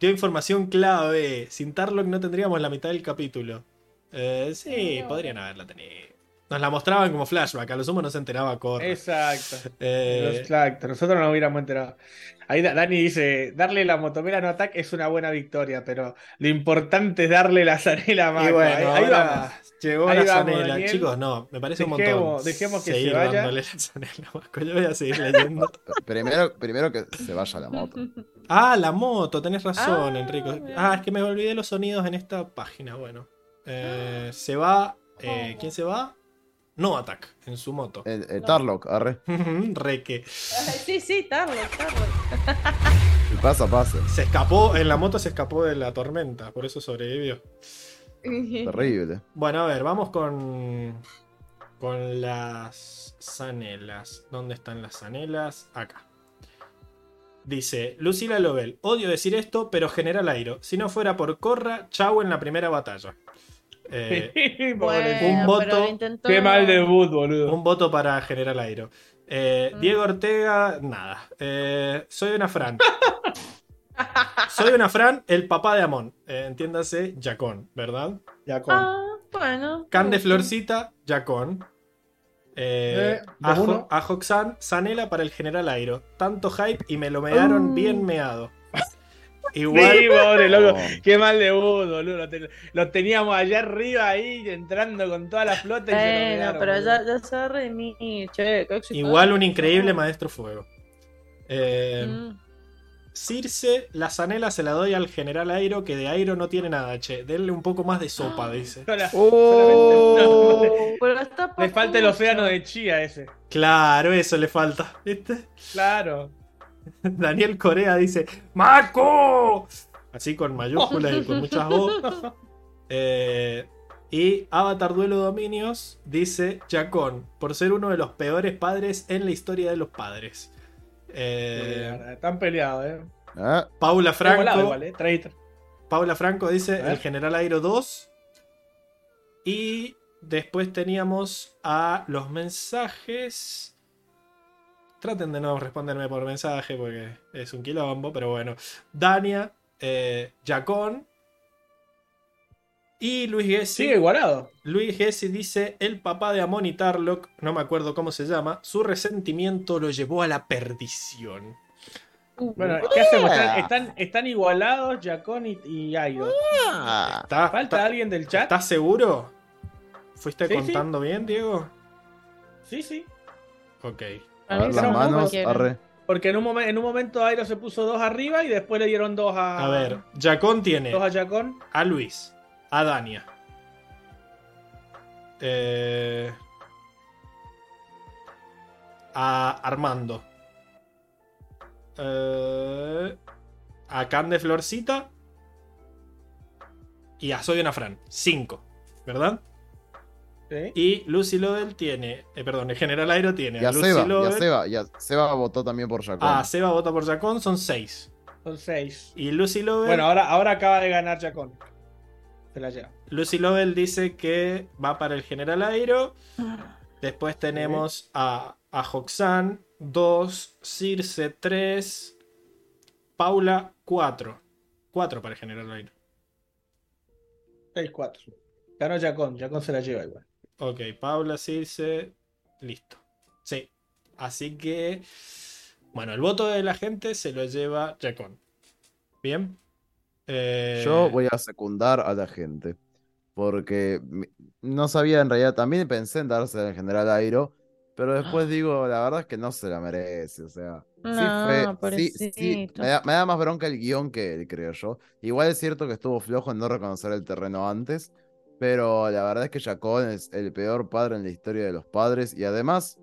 Speaker 1: dio información clave, sin Tarlock no tendríamos la mitad del capítulo. Eh, sí, podrían haberla tenido. Nos la mostraban como flashback, a lo sumo no se enteraba Corra.
Speaker 2: Exacto.
Speaker 1: Eh,
Speaker 2: Exacto. Nosotros no hubiéramos enterado. Ahí Da- Dani dice: darle la motomera no ataque es una buena victoria, pero lo importante es darle la zanela a
Speaker 1: y bueno,
Speaker 2: ahí, ahí
Speaker 1: ahora
Speaker 2: vamos.
Speaker 1: Llegó
Speaker 2: Ahí
Speaker 1: la
Speaker 2: vamos,
Speaker 1: zanela.
Speaker 2: Daniel.
Speaker 1: Chicos, no, me parece un montón.
Speaker 2: dejemos que se
Speaker 1: seguir
Speaker 2: vaya.
Speaker 1: dándole la zanela a Marco. Yo voy a seguir leyendo.
Speaker 5: Primero, primero que se vaya la moto.
Speaker 1: Ah, la moto, tenés razón,
Speaker 3: Ah,
Speaker 1: Enrico. Ah, es que me olvidé los sonidos en esta página. Bueno, Eh, se va. eh, ¿Quién se va? No Attack en su moto.
Speaker 5: El, el Tarlock, arre.
Speaker 1: Reque.
Speaker 3: Sí, sí, Tarlo, Tarlo.
Speaker 5: Y pasa, pasa.
Speaker 1: Se escapó, en la moto se escapó de la tormenta, por eso sobrevivió.
Speaker 5: Terrible.
Speaker 1: Bueno, a ver, vamos con. Con las zanelas. ¿Dónde están las zanelas? Acá. Dice, Lucila Lobel, odio decir esto, pero General Airo, si no fuera por Corra, chau en la primera batalla. Eh. Un voto.
Speaker 3: intentó-
Speaker 2: Qué mal debut, boludo.
Speaker 1: un voto para General Airo. Eh,
Speaker 3: Mm.
Speaker 1: Diego Ortega, nada. Eh, soy una Fran. soy una Fran, el papá de Amon. Eh, entiéndase, Jacón, ¿verdad?
Speaker 2: Ya con.
Speaker 3: Ah, bueno.
Speaker 1: Can de. Florcita, Jacón. Eh,
Speaker 2: Eh,
Speaker 1: a,
Speaker 2: dos
Speaker 1: Jo-
Speaker 2: uno.
Speaker 1: a Hoxan, Sanela para el General Airo. Tanto hype y me lo mearon
Speaker 3: Uh.
Speaker 1: bien meado. Igual,
Speaker 2: Sí, pobre loco.
Speaker 5: No.
Speaker 2: Qué mal debut, boludo. Lo, ten- lo teníamos allá arriba ahí, entrando con toda la flota y se lo
Speaker 3: pero ya, ya se a redimir, che.
Speaker 1: igual un increíble maestro fuego. Eh,
Speaker 3: Mm.
Speaker 1: Circe, la Sanela se la doy al General Airo, que de Airo no tiene nada, che. Denle un poco más de sopa, dice.
Speaker 2: Sola-
Speaker 5: Oh.
Speaker 2: solamente-
Speaker 3: Pero está
Speaker 2: Le falta el océano de chía ese.
Speaker 1: Claro, eso le falta, ¿viste?
Speaker 2: Claro.
Speaker 1: Daniel Corea dice: ¡Marco! Así con mayúsculas y con muchas O. Eh, y Avatar Duelo Dominios dice: Jacón, por ser uno de los peores padres en la historia de los padres. Eh,
Speaker 2: Están peleados, eh.
Speaker 5: Ah,
Speaker 1: Paula Franco.
Speaker 2: igual, eh. Traitor.
Speaker 1: Paula Franco dice. El General Airo 2. Y después teníamos a los mensajes. Traten de no responderme por mensaje porque es un quilombo, pero bueno. Dania, eh, Jacón y Luis Gessi.
Speaker 2: Sigue igualado.
Speaker 1: Luis Gessi dice: El papá de Amon y Tarlock, no me acuerdo cómo se llama, su resentimiento lo llevó a la perdición.
Speaker 2: Bueno, ¿qué hacemos? Están, están, están igualados Jacón y, y Aido.
Speaker 5: ah.
Speaker 1: ¿Está-
Speaker 2: ¿Falta
Speaker 1: está-
Speaker 2: alguien del chat?
Speaker 1: ¿Estás seguro? ¿Fuiste
Speaker 2: Sí, sí.
Speaker 1: contando bien, Diego?
Speaker 2: Sí, sí.
Speaker 1: Ok.
Speaker 5: A ver las manos, arre.
Speaker 2: Porque en un, momen- en un momento Airo se puso dos arriba y después le dieron dos a.
Speaker 1: A ver, Jacón tiene
Speaker 2: Dos a Jacón.
Speaker 1: a Luis, a Dania. eh, a Armando. eh, a Can de Florcita. y a Soy una Fran. 5, ¿verdad? Y Lucy Lovell tiene, eh, perdón, el General Airo tiene
Speaker 5: Y a
Speaker 1: Lucy
Speaker 5: Seba, y a. Seba, y a Seba votó también por Jacón.
Speaker 1: Ah, Seba vota por Jacón, son 6.
Speaker 2: Son seis.
Speaker 1: Y Lucy Lovell,
Speaker 2: Bueno, ahora, ahora acaba de ganar Jacón. Se la lleva.
Speaker 1: Lucy Lovell dice que va para el General Airo. Después tenemos a, a Hoxan 2, Circe 3, Paula 4. 4 para el General Airo.
Speaker 2: 6-4. Ganó Jacón. Jacón se la lleva igual.
Speaker 1: Ok, Paula, Circe, listo. Sí. Así que, bueno, el voto de la gente se lo lleva Jacón. Bien. Eh,
Speaker 5: Yo voy a secundar a la gente. Porque no sabía en realidad, también pensé en darse al general Airo, pero después digo, la verdad es que no se la merece. O sea, sí
Speaker 3: No,
Speaker 5: fue. Sí, sí,
Speaker 3: pobrecito.
Speaker 5: me da, me da más bronca el guion que él, creo yo. Igual es cierto que estuvo flojo en no reconocer el terreno antes, pero la verdad es que Jacón es el peor padre en la historia de los padres y además,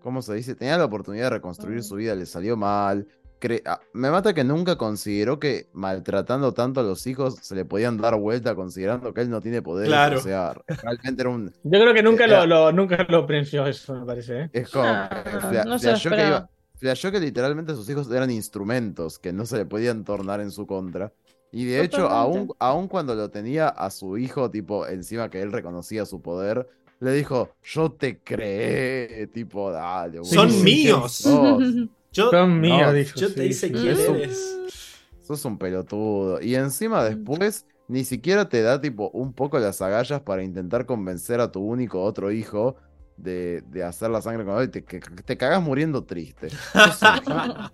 Speaker 5: ¿cómo se dice? Tenía la oportunidad de reconstruir su vida, le salió mal. Cre- ah, me mata que nunca consideró que maltratando tanto a los hijos se le podían dar vuelta considerando que él no tiene poder.
Speaker 1: Claro.
Speaker 5: O sea, realmente era un...
Speaker 2: Yo creo que nunca,
Speaker 5: Era-
Speaker 2: lo, lo- nunca lo prensió eso, me parece. ¿eh?
Speaker 5: Es como...
Speaker 3: Ah, no
Speaker 5: flasheó que iba- que literalmente sus hijos eran instrumentos que no se le podían tornar en su contra. Y de hecho, aún, aún cuando lo tenía a su hijo, tipo, encima que él reconocía su poder, le dijo, yo te creé, tipo, dale,
Speaker 1: Son míos. Yo,
Speaker 5: no,
Speaker 2: dijo.
Speaker 1: yo te
Speaker 2: sí,
Speaker 1: hice
Speaker 2: sí,
Speaker 1: quién
Speaker 2: sí.
Speaker 1: eres.
Speaker 5: Sos un pelotudo. Y encima después ni siquiera te da tipo un poco las agallas para intentar convencer a tu único otro hijo de, de hacer la sangre con él. Te, que- te cagas muriendo triste.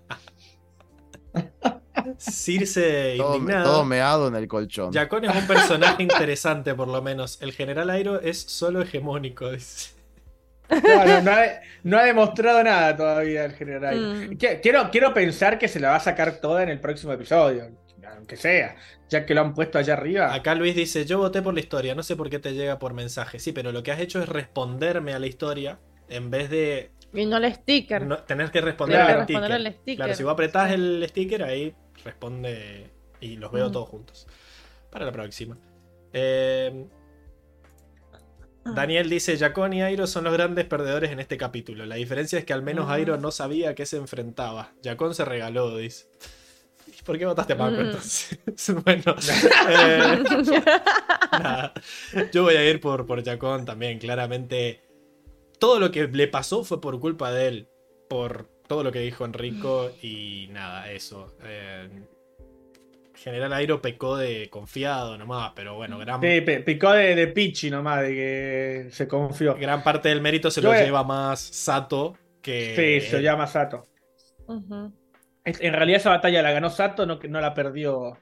Speaker 1: Circe
Speaker 5: todo,
Speaker 1: indignada.
Speaker 5: todo meado en el colchón.
Speaker 1: Jacón es un personaje interesante, por lo menos. El General Airo es solo hegemónico. dice.
Speaker 2: No, ha, no ha demostrado nada todavía el general.
Speaker 3: Mm.
Speaker 2: Qui- Quiero, quiero pensar que se la va a sacar toda en el próximo episodio, aunque sea, ya que lo han puesto allá arriba.
Speaker 1: Acá Luis dice, yo voté por la historia, no sé por qué te llega por mensaje. Sí, pero lo que has hecho es responderme a la historia en vez de
Speaker 3: Y no el sticker.
Speaker 1: no- tener que responder
Speaker 2: Claro.
Speaker 1: al sticker.
Speaker 3: Responder al sticker.
Speaker 1: Claro, si vos apretás el sticker, ahí responde y los veo
Speaker 3: Mm.
Speaker 1: todos juntos. Para la próxima. Eh, Daniel dice, Jacón y Airo son los grandes perdedores en este capítulo. La diferencia es que al menos
Speaker 3: Mm.
Speaker 1: Airo no sabía a qué se enfrentaba. Jacón se regaló, dice. ¿Y ¿Por qué votaste a Paco
Speaker 3: Mm.
Speaker 1: entonces? bueno, eh, nada. yo voy a ir por, por Jacón también. Claramente, todo lo que le pasó fue por culpa de él. Por todo lo que dijo Enrico y nada, eso. Eh, General Airo pecó de confiado nomás, pero bueno, gran,
Speaker 2: Sí, pe- picó de, de Pichi nomás, de que se confió.
Speaker 1: gran parte del mérito se
Speaker 2: Yo
Speaker 1: lo lleva más Sato que.
Speaker 2: Sí, se llama Sato.
Speaker 3: Ujú.
Speaker 2: Es- En realidad esa batalla la ganó Sato, no, que no la perdió.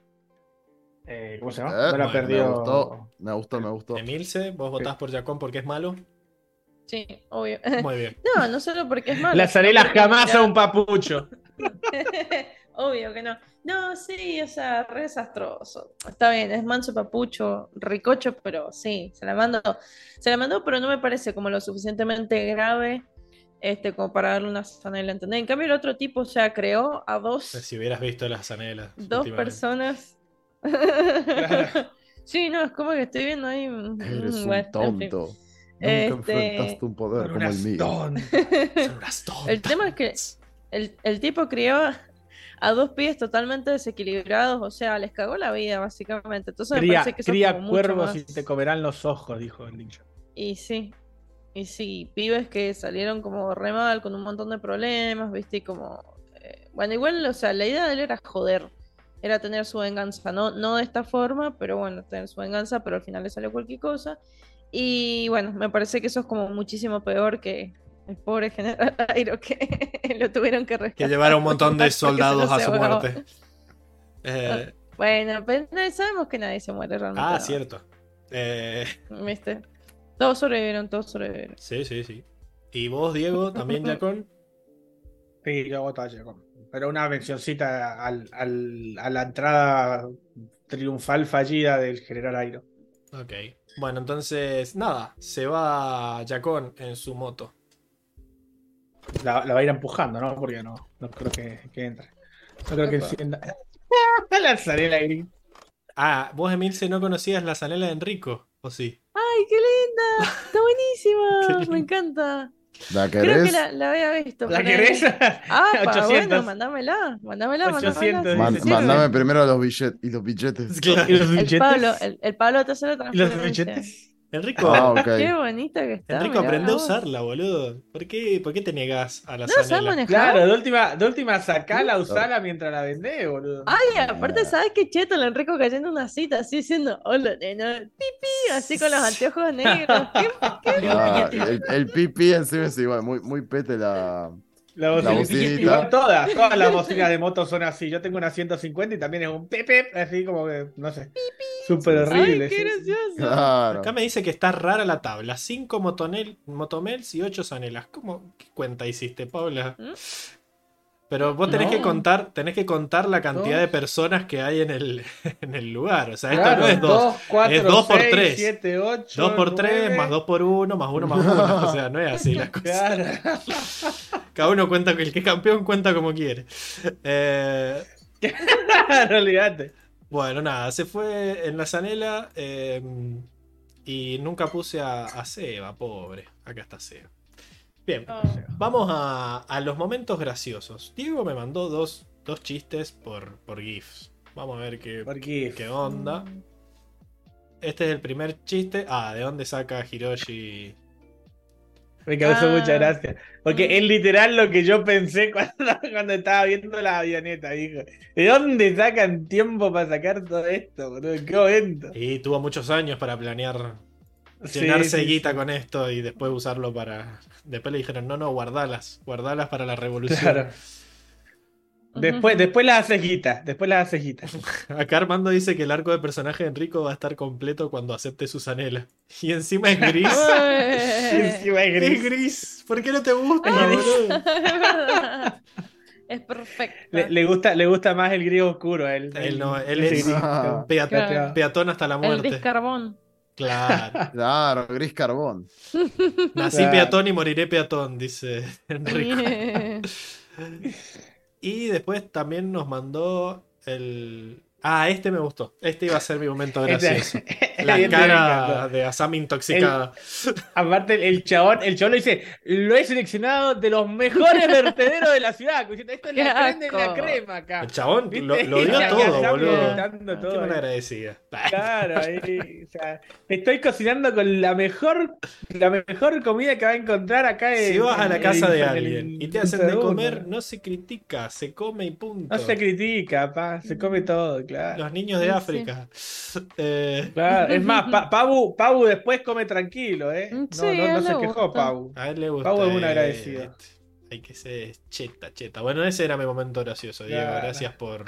Speaker 2: eh, ¿Cómo se llama?
Speaker 5: Eh,
Speaker 2: no la
Speaker 1: bueno,
Speaker 2: perdió.
Speaker 5: Me gustó, me gustó, me gustó.
Speaker 1: Emilce, vos votás por Jacón porque es malo.
Speaker 3: Sí, obvio.
Speaker 1: Muy bien.
Speaker 3: No, no solo porque es malo.
Speaker 2: La zarela jamás a un papucho.
Speaker 3: Obvio que no. No, sí, o sea, re desastroso. Está bien, es manso papucho, ricocho, pero sí, se la mandó. Se la mandó, pero no me parece como lo suficientemente grave este, como para darle una zanela, ¿entendés? En cambio, el otro tipo, o sea, creó a dos,
Speaker 1: Si hubieras visto las anelas.
Speaker 3: dos personas. sí, no, es como que estoy viendo ahí. mm,
Speaker 5: Eres un
Speaker 3: bueno, en fin.
Speaker 5: tonto. Nunca
Speaker 3: Este-
Speaker 5: enfrentaste un poder como el mío.
Speaker 1: Son unas.
Speaker 3: El tema es que el, el tipo crió a dos pies totalmente desequilibrados, o sea, les cagó la vida, básicamente. Entonces me
Speaker 2: Cría,
Speaker 3: parece que
Speaker 2: cría cuervos
Speaker 3: más-
Speaker 2: y te comerán los ojos, dijo el dicho.
Speaker 3: Y sí, y sí, pibes que salieron como re mal, con un montón de problemas, viste, y como... eh, bueno, igual, o sea, la idea de él era joder, era tener su venganza, no, no de esta forma, pero bueno, tener su venganza, pero al final le salió cualquier cosa. Y bueno, me parece que eso es como muchísimo peor que el pobre general Airo que lo tuvieron que rescatar.
Speaker 1: Que llevaron un montón de soldados a su muerte. Eh,
Speaker 3: Bueno, pero no, sabemos que nadie se muere realmente.
Speaker 1: ah,
Speaker 3: ¿no?
Speaker 1: cierto. Eh,
Speaker 3: ¿Viste? Todos sobrevivieron, todos sobrevivieron.
Speaker 1: sí, sí, sí. ¿Y vos, Diego, también, Jacón?
Speaker 2: Sí, yo voto a. Pero una mencioncita al, al- a la entrada triunfal fallida del general Airo.
Speaker 1: Ok. Bueno, entonces, nada, se va Jacón en su moto.
Speaker 2: La, la va a ir empujando, ¿no? Porque no, no creo que, que entre. No creo que encienda. la zarela ahí.
Speaker 1: Ah, vos, Emilce, no conocías la zanela de Enrico, ¿o sí?
Speaker 3: ¡Ay, qué linda! Está buenísima. Me encanta.
Speaker 5: ¿La
Speaker 3: Creo
Speaker 5: querés?
Speaker 3: que la, la había visto.
Speaker 2: ¿La querés?
Speaker 3: Ah, pa,
Speaker 2: 800.
Speaker 3: bueno, mándamela. Mándamela,
Speaker 2: 800,
Speaker 3: mándamela.
Speaker 5: Man-
Speaker 2: dice,
Speaker 5: mandame primero los billetes y los billetes.
Speaker 1: Claro.
Speaker 2: ¿Y los
Speaker 3: El
Speaker 2: billetes?
Speaker 3: Pablo, el, el Pablo te hace la
Speaker 2: ¿Y los
Speaker 3: transferencia.
Speaker 2: billetes?
Speaker 1: Enrico,
Speaker 5: Ah, ok.
Speaker 3: Qué bonita que está.
Speaker 1: Enrico, aprende a usarla, boludo. ¿Por qué, por qué te negás a la
Speaker 3: ¿No la sabes
Speaker 1: zanela?
Speaker 3: manejar?
Speaker 2: Claro, de última, de última sacala, usala mientras la vendés, boludo.
Speaker 3: Ay, aparte, ¿sabes qué cheto? El Enrico cayendo en una cita así diciendo, hola, nena, pipi, así con los anteojos negros. ¿Qué, qué
Speaker 5: Ah, el, el pipí encima es igual, muy, muy pete la.
Speaker 2: La bocina.
Speaker 5: bocinita.
Speaker 2: Igual todas, todas las bocinas de moto son así. Yo tengo una 150 y también es un pepe, así como que, no sé. Súper horrible.
Speaker 3: Ay, qué
Speaker 2: sí, sí.
Speaker 3: gracioso.
Speaker 5: Claro.
Speaker 1: Acá me dice que está rara la tabla. 5 motonel, motomels y 8 zanelas. ¿Cómo? ¿Qué cuenta hiciste, Paula?
Speaker 3: ¿Mm?
Speaker 1: Pero vos tenés
Speaker 2: No.
Speaker 1: que contar, tenés que contar la cantidad
Speaker 2: Dos.
Speaker 1: de personas que hay en el, en el lugar. O sea, esto
Speaker 2: Claro,
Speaker 1: no es 2.
Speaker 2: 2, 4,
Speaker 1: es dos por
Speaker 2: 6,
Speaker 1: tres.
Speaker 2: 7, 8.
Speaker 1: 2 por 3 más 2 por 1 más 1 más 1. O sea, no es así la cosa.
Speaker 2: Claro.
Speaker 1: Cada uno cuenta, el que es campeón cuenta como quiere. Eh,
Speaker 2: Olvídate.
Speaker 1: bueno, nada, se fue en la zanela eh, y nunca puse a, a Seba, pobre. Acá está Seba. Bien,
Speaker 3: Oh.
Speaker 1: vamos a, a los momentos graciosos. Diego me mandó dos, dos chistes por, por GIFs. Vamos a ver qué,
Speaker 2: ¿Por qué?
Speaker 1: qué onda. Este es el primer chiste. Ah, ¿de dónde saca Hiroshi?
Speaker 2: Me causó
Speaker 3: Ah.
Speaker 2: mucha gracia. Porque es literal lo que yo pensé cuando, cuando estaba viendo la avioneta, dijo. ¿De dónde sacan tiempo para sacar todo esto, boludo? ¿En qué momento?
Speaker 1: Y tuvo muchos años para planear
Speaker 2: Sí,
Speaker 1: llenarse
Speaker 2: sí,
Speaker 1: guita
Speaker 2: sí.
Speaker 1: con esto y después usarlo para. Después le dijeron, no, no, guardalas, guardalas para la revolución.
Speaker 2: Claro. Después, después las haces guita, después las haces guita.
Speaker 1: Acá Armando dice que el arco de personaje de Enrico va a estar completo cuando acepte Susanela. Y encima es gris.
Speaker 2: Y encima es
Speaker 1: es
Speaker 2: gris.
Speaker 1: ¿Por qué no te gusta,
Speaker 2: Es
Speaker 3: perfecto.
Speaker 2: Le, le gusta, le gusta más el gris oscuro a él.
Speaker 1: Él no, él es-
Speaker 2: gris.
Speaker 5: Ah.
Speaker 3: Claro.
Speaker 1: Peatón hasta la
Speaker 3: El gris
Speaker 1: muerte.
Speaker 3: carbón.
Speaker 1: Claro.
Speaker 5: Claro, gris carbón.
Speaker 1: Nací
Speaker 2: Claro.
Speaker 1: peatón y moriré peatón, dice Enrico. Y después también nos mandó el. Ah, este me gustó. Este iba a ser mi momento gracioso.
Speaker 2: Este-
Speaker 1: La
Speaker 2: este me
Speaker 1: cara de Asami intoxicada.
Speaker 2: Aparte, el chabón, el chabón lo dice, lo he seleccionado de los mejores vertederos de la ciudad. Esto es la crema de la crema acá.
Speaker 1: El chabón
Speaker 2: ¿Viste?
Speaker 1: lo, lo dio todo, boludo. Qué
Speaker 2: ahí.
Speaker 1: malagradecida.
Speaker 2: Claro, ahí, o sea, te estoy cocinando con la mejor, la mejor comida que va a encontrar acá en,
Speaker 1: Si vas a la casa
Speaker 2: en-
Speaker 1: de
Speaker 2: en-
Speaker 1: alguien y te
Speaker 2: en
Speaker 1: hacen de comer, no se critica, se come y punto.
Speaker 2: No se critica, pa, se come todo, claro.
Speaker 1: Los niños de
Speaker 3: Sí.
Speaker 1: África. Eh,
Speaker 2: Claro, es más, Pa- Pabu, Pabu después come tranquilo, ¿eh? No,
Speaker 3: Sí,
Speaker 2: no, no
Speaker 3: él
Speaker 2: se quejó,
Speaker 3: gusta.
Speaker 2: Pabu.
Speaker 1: a él le gusta.
Speaker 2: Pau es un
Speaker 1: eh,
Speaker 2: agradecido.
Speaker 1: Hay que ser cheta, cheta. Bueno, ese era mi momento gracioso, Diego.
Speaker 2: Claro.
Speaker 1: Gracias por,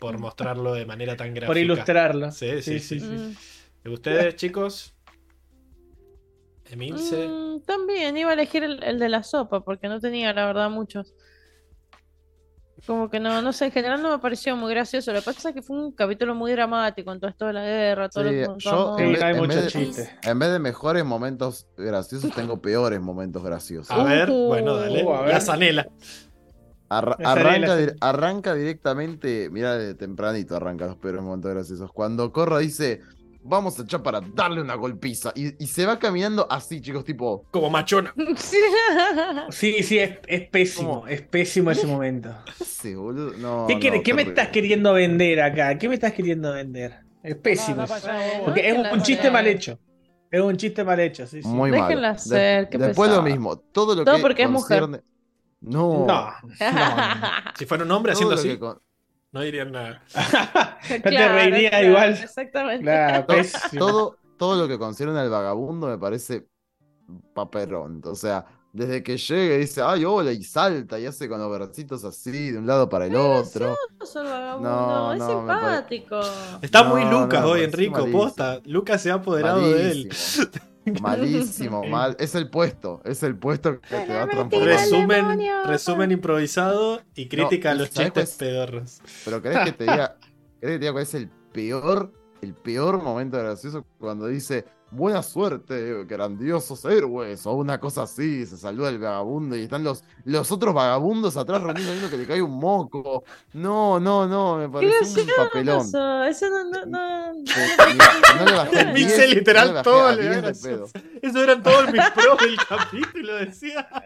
Speaker 1: por mostrarlo de manera tan gráfica.
Speaker 2: Por ilustrarlo.
Speaker 1: Sí, sí, sí.
Speaker 3: Mm.
Speaker 1: ¿Y ustedes, chicos? Emilce.
Speaker 3: Mm, también iba a elegir el, el de la sopa porque no tenía, la verdad, muchos. Como que no, no sé, en general no me pareció muy gracioso. Lo que pasa es que fue un capítulo muy dramático en todo esto de la guerra, todo
Speaker 5: Sí,
Speaker 3: lo que
Speaker 5: yo
Speaker 3: contamos.
Speaker 2: Sí,
Speaker 5: en vez,
Speaker 2: no hay
Speaker 5: en
Speaker 2: muchos
Speaker 5: vez de, en vez de mejores momentos graciosos, tengo peores momentos graciosos.
Speaker 1: A ver,
Speaker 3: Uh,
Speaker 1: bueno, dale.
Speaker 2: a ver.
Speaker 1: La zanela.
Speaker 5: Arra-
Speaker 2: La
Speaker 5: arranca, arranca directamente, mira, de tempranito arranca los peores momentos graciosos. Cuando Corra dice, vamos a echar para darle una golpiza. Y, y se va caminando así, chicos, tipo,
Speaker 1: Como machona.
Speaker 3: Sí.
Speaker 2: Sí, sí, es, es pésimo,
Speaker 5: ¿Cómo?
Speaker 2: es pésimo ese momento.
Speaker 5: ¿qué hace, boludo? No,
Speaker 2: ¿Qué,
Speaker 5: no,
Speaker 2: quiere- qué me estás queriendo vender acá? ¿Qué me estás queriendo vender? Es pésimo. Porque es un, chiste mal hecho. Es un chiste mal hecho, sí, sí.
Speaker 5: Muy
Speaker 3: Déjenla
Speaker 5: mal.
Speaker 3: hacer, qué
Speaker 5: después lo mismo, todo lo
Speaker 3: Todo
Speaker 5: que
Speaker 3: porque es mujer.
Speaker 5: concierne- No,
Speaker 2: No, no.
Speaker 1: Si fuera un hombre
Speaker 5: todo
Speaker 1: haciendo así,
Speaker 5: que con-
Speaker 1: no dirían nada.
Speaker 2: No te reirías igual.
Speaker 3: Exactamente.
Speaker 2: Claro,
Speaker 5: todo, todo, lo que concierne al vagabundo me parece paperón. O sea, desde que llega y dice, ay, hola, y salta y hace con los bracitos así, de un lado para el otro.
Speaker 3: Gracioso el vagabundo,
Speaker 5: No,
Speaker 3: es
Speaker 5: no, pare-
Speaker 3: simpático.
Speaker 1: Está
Speaker 5: No,
Speaker 1: muy Lucas hoy, Enrico.
Speaker 5: malísimo.
Speaker 1: Posta. Lucas se ha apoderado de él.
Speaker 5: Malísimo. Mal. Es el puesto, es el puesto que te va a transformar.
Speaker 1: Resumen, resumen improvisado y crítica a los
Speaker 5: ¿sabes cuál
Speaker 1: chistes
Speaker 5: es?
Speaker 1: pedorros.
Speaker 5: Pero querés que te diga, querés que te diga cuál es el peor, el peor momento gracioso cuando dice, buena suerte, grandiosos héroes, o una cosa así, se saluda el vagabundo y están los, los otros vagabundos atrás reuniendo uno que le cae un moco. No, no, no, me pareció un papelón.
Speaker 3: Eso, eso no, no, no.
Speaker 5: No le bajé el 10,
Speaker 1: literal todo, le
Speaker 5: 10
Speaker 1: era
Speaker 5: de pedo.
Speaker 1: Eso eran todos mis pros del capítulo, decía.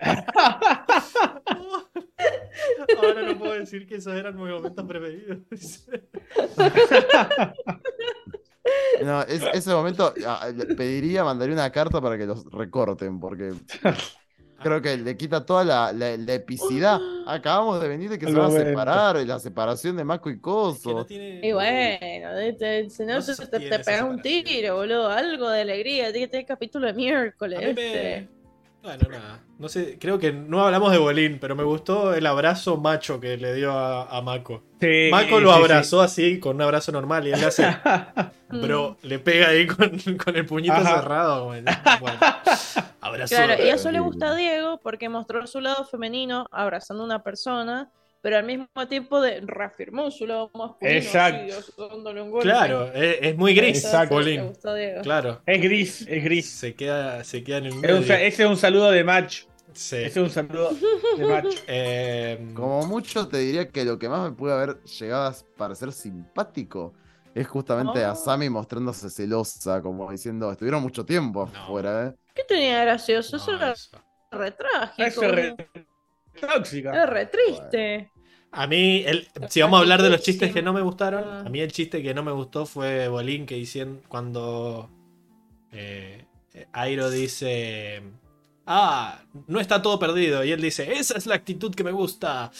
Speaker 1: Ahora no puedo decir que esos eran mis momentos preferidos.
Speaker 5: No, es- ese momento ah, le pediría, mandaría una carta para que los recorten, porque creo que le quita toda la, la- la epicidad. Acabamos de venir de que se van a separar, y la separación de Mako y
Speaker 1: Que no
Speaker 5: Coso.
Speaker 1: tiene-
Speaker 3: Y bueno, si no,
Speaker 1: No se
Speaker 3: te, pegas un tiro, boludo. Algo de alegría. Tiene que tener capítulo de miércoles.
Speaker 1: A mí me-
Speaker 3: este.
Speaker 1: Bueno, nada. No sé, creo que no hablamos de Bolín, pero me gustó el abrazo macho que le dio a, a Mako.
Speaker 2: Sí,
Speaker 1: Mako lo
Speaker 2: sí, sí.
Speaker 1: abrazó así, con un abrazo normal, y él le hace, bro, le pega ahí con, con el puñito
Speaker 2: Ajá.
Speaker 1: cerrado. Bueno, bueno. Abrazo.
Speaker 3: Claro, y eso le gusta a Diego porque mostró su lado femenino abrazando a una persona, pero al mismo tiempo de, reafirmó su lado masculino.
Speaker 2: Exacto.
Speaker 3: dándole un golpe.
Speaker 1: Claro, es, es muy gris,
Speaker 3: sí Diego.
Speaker 1: Claro.
Speaker 2: Es gris, es gris.
Speaker 1: Se queda, se queda en el
Speaker 2: Es
Speaker 1: medio.
Speaker 2: un ese es un saludo de match.
Speaker 1: Sí.
Speaker 2: Ese es un saludo de match.
Speaker 1: Eh,
Speaker 5: Como mucho te diría que lo que más me puede haber llegado a parecer simpático es justamente a
Speaker 3: Oh.
Speaker 5: Sammy mostrándose celosa, como diciendo, estuvieron mucho tiempo
Speaker 1: No.
Speaker 5: afuera, ¿eh?
Speaker 3: ¿Qué tenía gracioso? Eso
Speaker 1: no,
Speaker 3: era
Speaker 1: eso.
Speaker 3: re trágico.
Speaker 2: Eso es re- tóxica.
Speaker 3: Era re triste.
Speaker 1: A mí, el- si vamos a hablar de los chistes que no me gustaron,
Speaker 3: Ah.
Speaker 1: a mí el chiste que no me gustó fue Bolín que dicen cuando eh, Airo dice, ah, no está todo perdido. Y él dice, esa es la actitud que me gusta.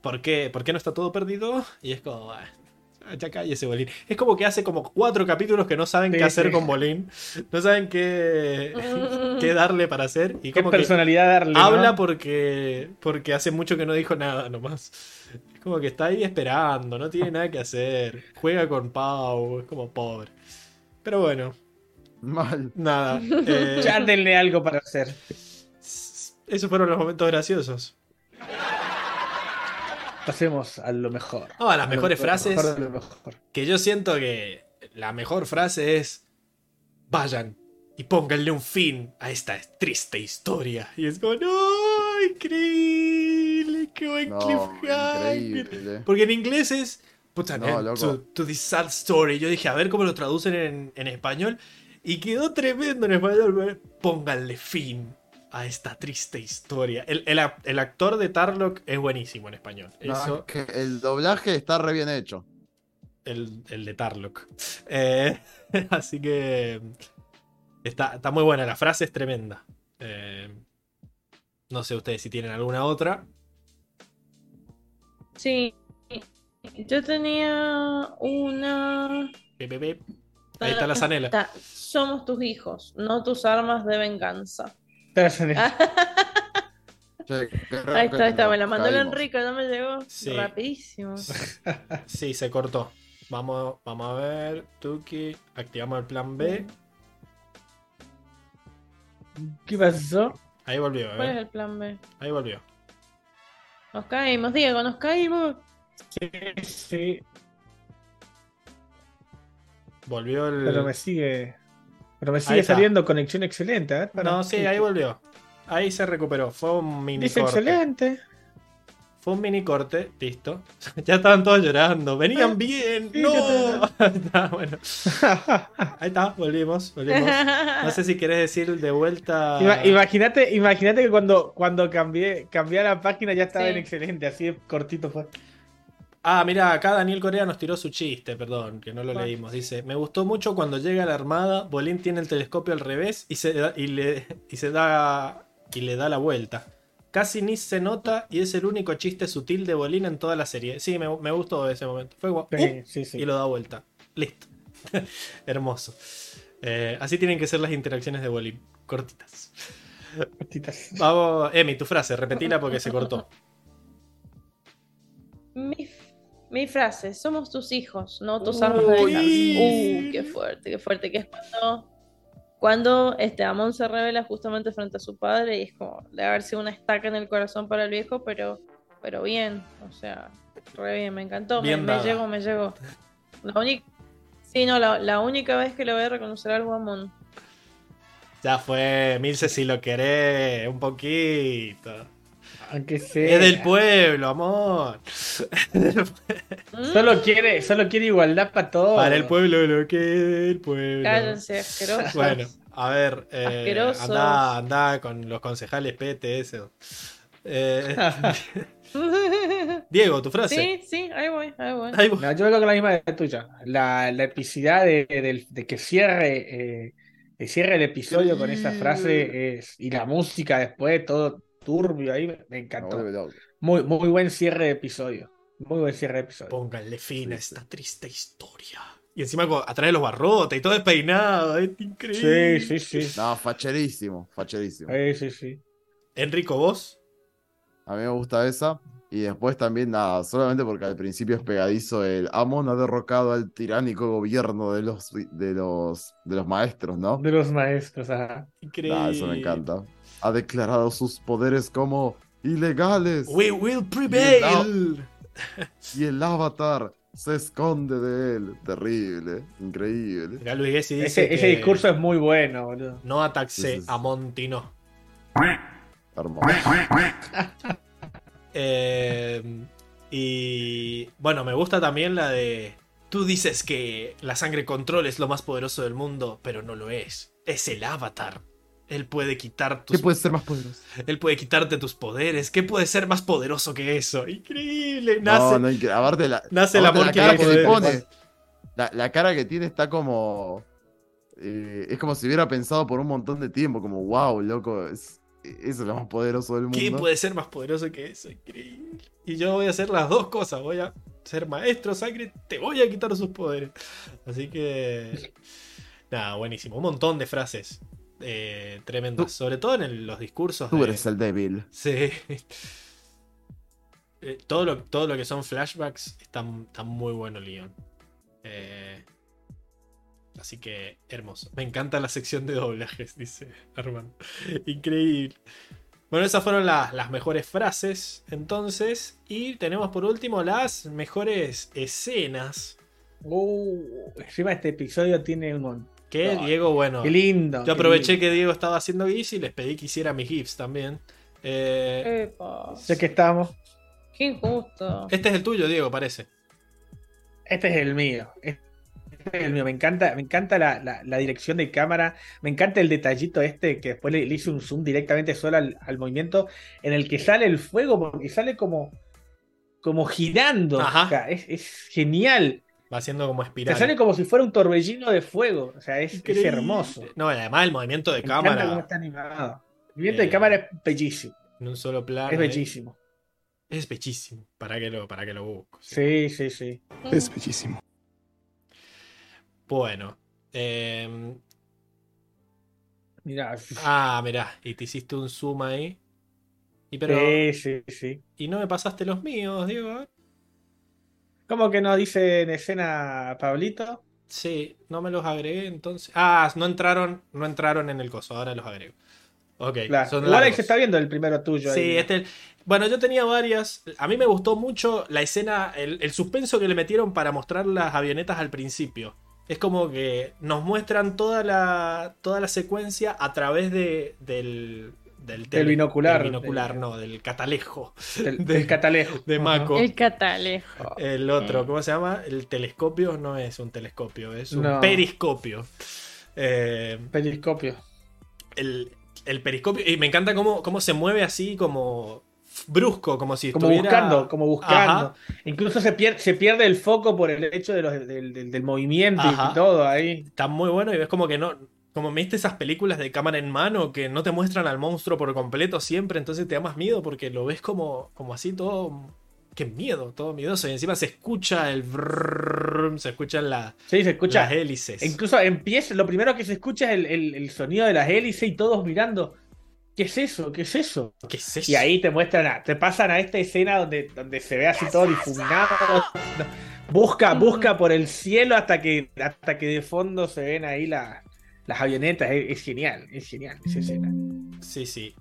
Speaker 1: ¿Por qué? ¿Por qué no está todo perdido? Y es como, "Ah, ya cállese Bolín. Es como que hace como cuatro capítulos que no saben
Speaker 2: Sí,
Speaker 1: qué hacer
Speaker 2: sí.
Speaker 1: con Bolín. No saben qué, qué darle para hacer. Y
Speaker 2: Qué
Speaker 1: como que
Speaker 2: personalidad darle. ¿no?
Speaker 1: habla porque, porque hace mucho que no dijo nada nomás. Es como que está ahí esperando, no tiene nada que hacer. Juega con Pau, es como pobre. Pero bueno,
Speaker 5: Mal.
Speaker 1: nada. eh,
Speaker 2: Ya denle algo para hacer.
Speaker 1: esos fueron los momentos graciosos.
Speaker 2: Pasemos a lo mejor.
Speaker 1: Las
Speaker 2: A lo
Speaker 1: mejores
Speaker 2: mejor,
Speaker 1: frases.
Speaker 2: lo mejor de lo mejor.
Speaker 1: Que yo siento que la mejor frase es: Vayan y pónganle un fin a esta triste historia. Y es como, ¡No! ¡Increíble! ¡Qué buen
Speaker 5: No,
Speaker 1: cliffhanger!
Speaker 5: increíble.
Speaker 1: Porque en inglés es. Puta,
Speaker 5: No,
Speaker 1: to, to this sad story. Yo dije, a ver cómo lo traducen en, en español. Y quedó tremendo en español. Pónganle fin a esta triste historia. El, el el actor de Tarlock es buenísimo en español.
Speaker 5: No,
Speaker 1: Eso,
Speaker 5: es que el doblaje está re bien hecho.
Speaker 1: el, el de Tarlock. Eh, así que. Está, está muy buena. La frase es tremenda. Eh, no sé ustedes si tienen alguna otra.
Speaker 3: Sí. Yo tenía una.
Speaker 1: Ahí está la zanela.
Speaker 3: Somos tus hijos, no tus armas de venganza.
Speaker 5: Creo
Speaker 3: Ahí está, ahí está. Me la mandó el. Enrique, no me llegó.
Speaker 1: Sí.
Speaker 3: Rapidísimo.
Speaker 1: Sí, se cortó. Vamos, vamos a ver. Tuki. Activamos el plan B.
Speaker 2: ¿Qué pasó?
Speaker 1: Ahí volvió,
Speaker 3: ¿Cuál es
Speaker 1: ¿eh?
Speaker 3: el plan B?
Speaker 1: Ahí volvió.
Speaker 3: Nos caímos, Diego, nos caímos.
Speaker 2: Sí, sí,
Speaker 1: Volvió el.
Speaker 2: pero me sigue. Pero me sigue saliendo conexión excelente. A ver, para-
Speaker 1: No, sí, ahí volvió. Ahí se recuperó. Fue un mini
Speaker 2: Dice
Speaker 1: corte.
Speaker 2: excelente.
Speaker 1: Fue un mini corte, listo. ya estaban todos llorando. Venían bien.
Speaker 2: Sí,
Speaker 1: no. Está, bueno. Ahí está, volvimos, volvimos. No sé si querés decir de vuelta.
Speaker 2: Ima- Imagínate, imagínate que cuando, cuando cambié, cambié la página ya estaba
Speaker 3: Sí.
Speaker 2: en excelente, así de cortito fue.
Speaker 1: Ah, mira, acá Daniel Corea nos tiró su chiste, perdón, que no lo leímos. Dice, me gustó mucho cuando llega la armada, Bolín tiene el telescopio al revés y se da, y le, y se da y le da la vuelta. Casi ni se nota y es el único chiste sutil de Bolín en toda la serie. Sí, me, me gustó ese momento. Fue guapo.
Speaker 2: Sí, sí, sí.
Speaker 1: Y lo da vuelta. Listo. Hermoso. Eh, así tienen que ser las interacciones de Bolín. Cortitas.
Speaker 2: Cortitas.
Speaker 1: Vamos, Emi, tu frase, repetila porque se cortó.
Speaker 3: Mi, mi frase, somos tus hijos, no tus armas de venganza. Uh, qué fuerte, qué fuerte. Que es cuando, cuando este, Amon se revela justamente frente a su padre y es como, debe haber sido una estaca en el corazón para el viejo, pero, pero bien, o sea, re bien, me encantó, me,
Speaker 1: Bien
Speaker 3: me
Speaker 1: dada.
Speaker 3: llegó, me llegó. La única, sí, no, la, la única vez que le voy a reconocer algo a Amon.
Speaker 1: Ya fue, Milce, si lo querés, un poquito.
Speaker 2: Aunque sea.
Speaker 1: Es del pueblo, amor.
Speaker 2: Solo quiere, solo quiere igualdad para todos.
Speaker 1: Para el pueblo lo que es el pueblo.
Speaker 3: Cállense, asquerosos.
Speaker 1: Bueno, a ver, eh, anda, anda con los concejales PTS. Eh, Diego, tu frase.
Speaker 3: Sí, sí, ahí voy, ahí voy.
Speaker 1: Ahí voy.
Speaker 2: No, yo creo que la misma de tuya. La, la epicidad de, del- de que cierre, eh, cierre el episodio con esa frase es, y la música después, todo turbio ahí, me, encantó. Muy, muy buen cierre de episodio. Muy buen cierre de episodio.
Speaker 1: Pónganle fin a esta triste historia. Y encima atrae los barrotes y todo despeinado. Es increíble.
Speaker 2: Sí, sí, sí.
Speaker 5: No, facherísimo, facherísimo.
Speaker 2: Sí, sí, sí.
Speaker 1: Enrico, vos.
Speaker 5: A mí me gusta esa. Y después también, nada, solamente porque al principio es pegadizo el Amon ha derrocado al tiránico gobierno de los, de los, de los maestros, ¿no?
Speaker 2: De los maestros, ajá.
Speaker 1: Increíble.
Speaker 5: Nah, eso me encanta. Ha declarado sus poderes como ilegales.
Speaker 1: We will prevail.
Speaker 5: Y el avatar se esconde de él. Terrible, increíble.
Speaker 1: Gessi dice
Speaker 2: Ese,
Speaker 1: que
Speaker 2: ese discurso es muy bueno, boludo.
Speaker 1: no ataxe a Montino.
Speaker 5: Hermoso.
Speaker 1: Eh, y bueno, me gusta también la de. Tú dices que la sangre control es lo más poderoso del mundo, pero no lo es. Es el avatar. Él puede quitar tus
Speaker 5: ¿Qué puede ser más poderoso?
Speaker 1: Él puede quitarte tus poderes. ¿Qué puede ser más poderoso que eso? Increíble. Nace,
Speaker 5: No, no. Aparte la,
Speaker 1: nace el amor
Speaker 5: la
Speaker 1: que
Speaker 5: cara que se
Speaker 1: poderes.
Speaker 5: pone. La, la cara que tiene está como. eh, es como si hubiera pensado por un montón de tiempo. Como, wow, loco. Es, eso es lo más poderoso del mundo.
Speaker 1: ¿Qué puede ser más poderoso que eso? Increíble. Y yo voy a hacer las dos cosas. Voy a ser maestro sangre, te voy a quitar sus poderes. Así que. Nada, buenísimo. Un montón de frases eh, tremendas. Sobre todo en el- los discursos.
Speaker 5: Tú
Speaker 1: de-
Speaker 5: eres el débil.
Speaker 1: Sí. Eh, todo, lo, todo lo que son flashbacks está, está muy bueno, Leon. Eh, así que hermoso. Me encanta la sección de doblajes, dice Armando. Increíble. Bueno, esas fueron la- las mejores frases, entonces. Y tenemos por último las mejores escenas.
Speaker 2: Uh, encima este episodio tiene un montón.
Speaker 1: Que Diego, bueno.
Speaker 2: Qué lindo.
Speaker 1: Yo aproveché
Speaker 2: lindo.
Speaker 1: que Diego estaba haciendo GIFs y les pedí que hiciera mis GIFs también. Eh,
Speaker 2: Ya que estamos.
Speaker 3: qué injusto.
Speaker 1: este es el tuyo, Diego, parece.
Speaker 2: Este es el mío. Este es el mío. Me encanta, me encanta la, la- la dirección de cámara. Me encanta el detallito este que después le, le hice un zoom directamente solo al, al movimiento en el que sale el fuego, porque sale como, como girando.
Speaker 1: Ajá.
Speaker 2: O sea, es, es genial.
Speaker 1: Va haciendo como espiral.
Speaker 2: sale como si fuera un torbellino de fuego. O sea, es, es hermoso.
Speaker 1: No, y además el movimiento de
Speaker 2: Me encanta cómo
Speaker 1: cámara
Speaker 2: está animado. El movimiento
Speaker 1: Eh,
Speaker 2: de cámara es bellísimo.
Speaker 1: en un solo plano.
Speaker 2: Es
Speaker 1: eh,
Speaker 2: bellísimo.
Speaker 1: Es bellísimo. Para que lo, para que lo busco.
Speaker 2: Sí, sí, sí.
Speaker 8: Es bellísimo.
Speaker 1: Bueno. eh,
Speaker 2: Mira.
Speaker 1: ah, mirá. Y te hiciste un zoom ahí. Y pero.
Speaker 2: Sí, sí, sí.
Speaker 1: Y no me pasaste los míos, Diego.
Speaker 2: ¿Cómo que no dice en escena Pablito?
Speaker 1: Sí, no me los agregué entonces. Ah, no entraron, no entraron en el coso, ahora los agrego. Ok,
Speaker 2: Claro.
Speaker 1: son
Speaker 2: se está viendo el primero tuyo.
Speaker 1: Sí,
Speaker 2: ahí.
Speaker 1: este. Bueno, yo tenía varias. A mí me gustó mucho la escena, el, el suspenso que le metieron para mostrar las avionetas al principio. Es como que nos muestran toda la, toda la secuencia a través de, del, del,
Speaker 2: Del binocular,
Speaker 1: del binocular,
Speaker 2: de-
Speaker 1: no, del catalejo.
Speaker 2: Del,
Speaker 1: de-
Speaker 2: del catalejo.
Speaker 1: de. Mako.
Speaker 3: El catalejo.
Speaker 1: El otro, ¿cómo se llama? El telescopio no es un telescopio, es un
Speaker 2: No.
Speaker 1: periscopio. Eh,
Speaker 2: Periscopio.
Speaker 1: el, el periscopio. Y me encanta cómo, cómo se mueve así, como brusco, como si
Speaker 2: Como
Speaker 1: estuviera.
Speaker 2: buscando, como buscando.
Speaker 1: Ajá.
Speaker 2: Incluso se pierde, se pierde el foco por el hecho de los, del, del- del movimiento
Speaker 1: Ajá.
Speaker 2: y todo ahí.
Speaker 1: Está muy bueno y ves como que no. Como me viste esas películas de cámara en mano que no te muestran al monstruo por completo siempre, entonces te da más miedo porque lo ves como, como así todo. Qué miedo, todo miedoso. Y encima se escucha el. brrrr, se escuchan la-
Speaker 2: Sí, se escucha.
Speaker 1: las hélices.
Speaker 2: Incluso empieza, lo primero que se escucha es el, el- el sonido de las hélices y todos mirando. ¿Qué es eso? ¿Qué es eso?
Speaker 1: ¿Qué es eso?
Speaker 2: Y ahí te muestran, a- te pasan a esta escena donde, donde se ve así todo difuminado. Busca, busca por el cielo hasta que, hasta que de fondo se ven ahí la- las avionetas. Es, es genial, es genial esa escena.
Speaker 1: Sí, sí.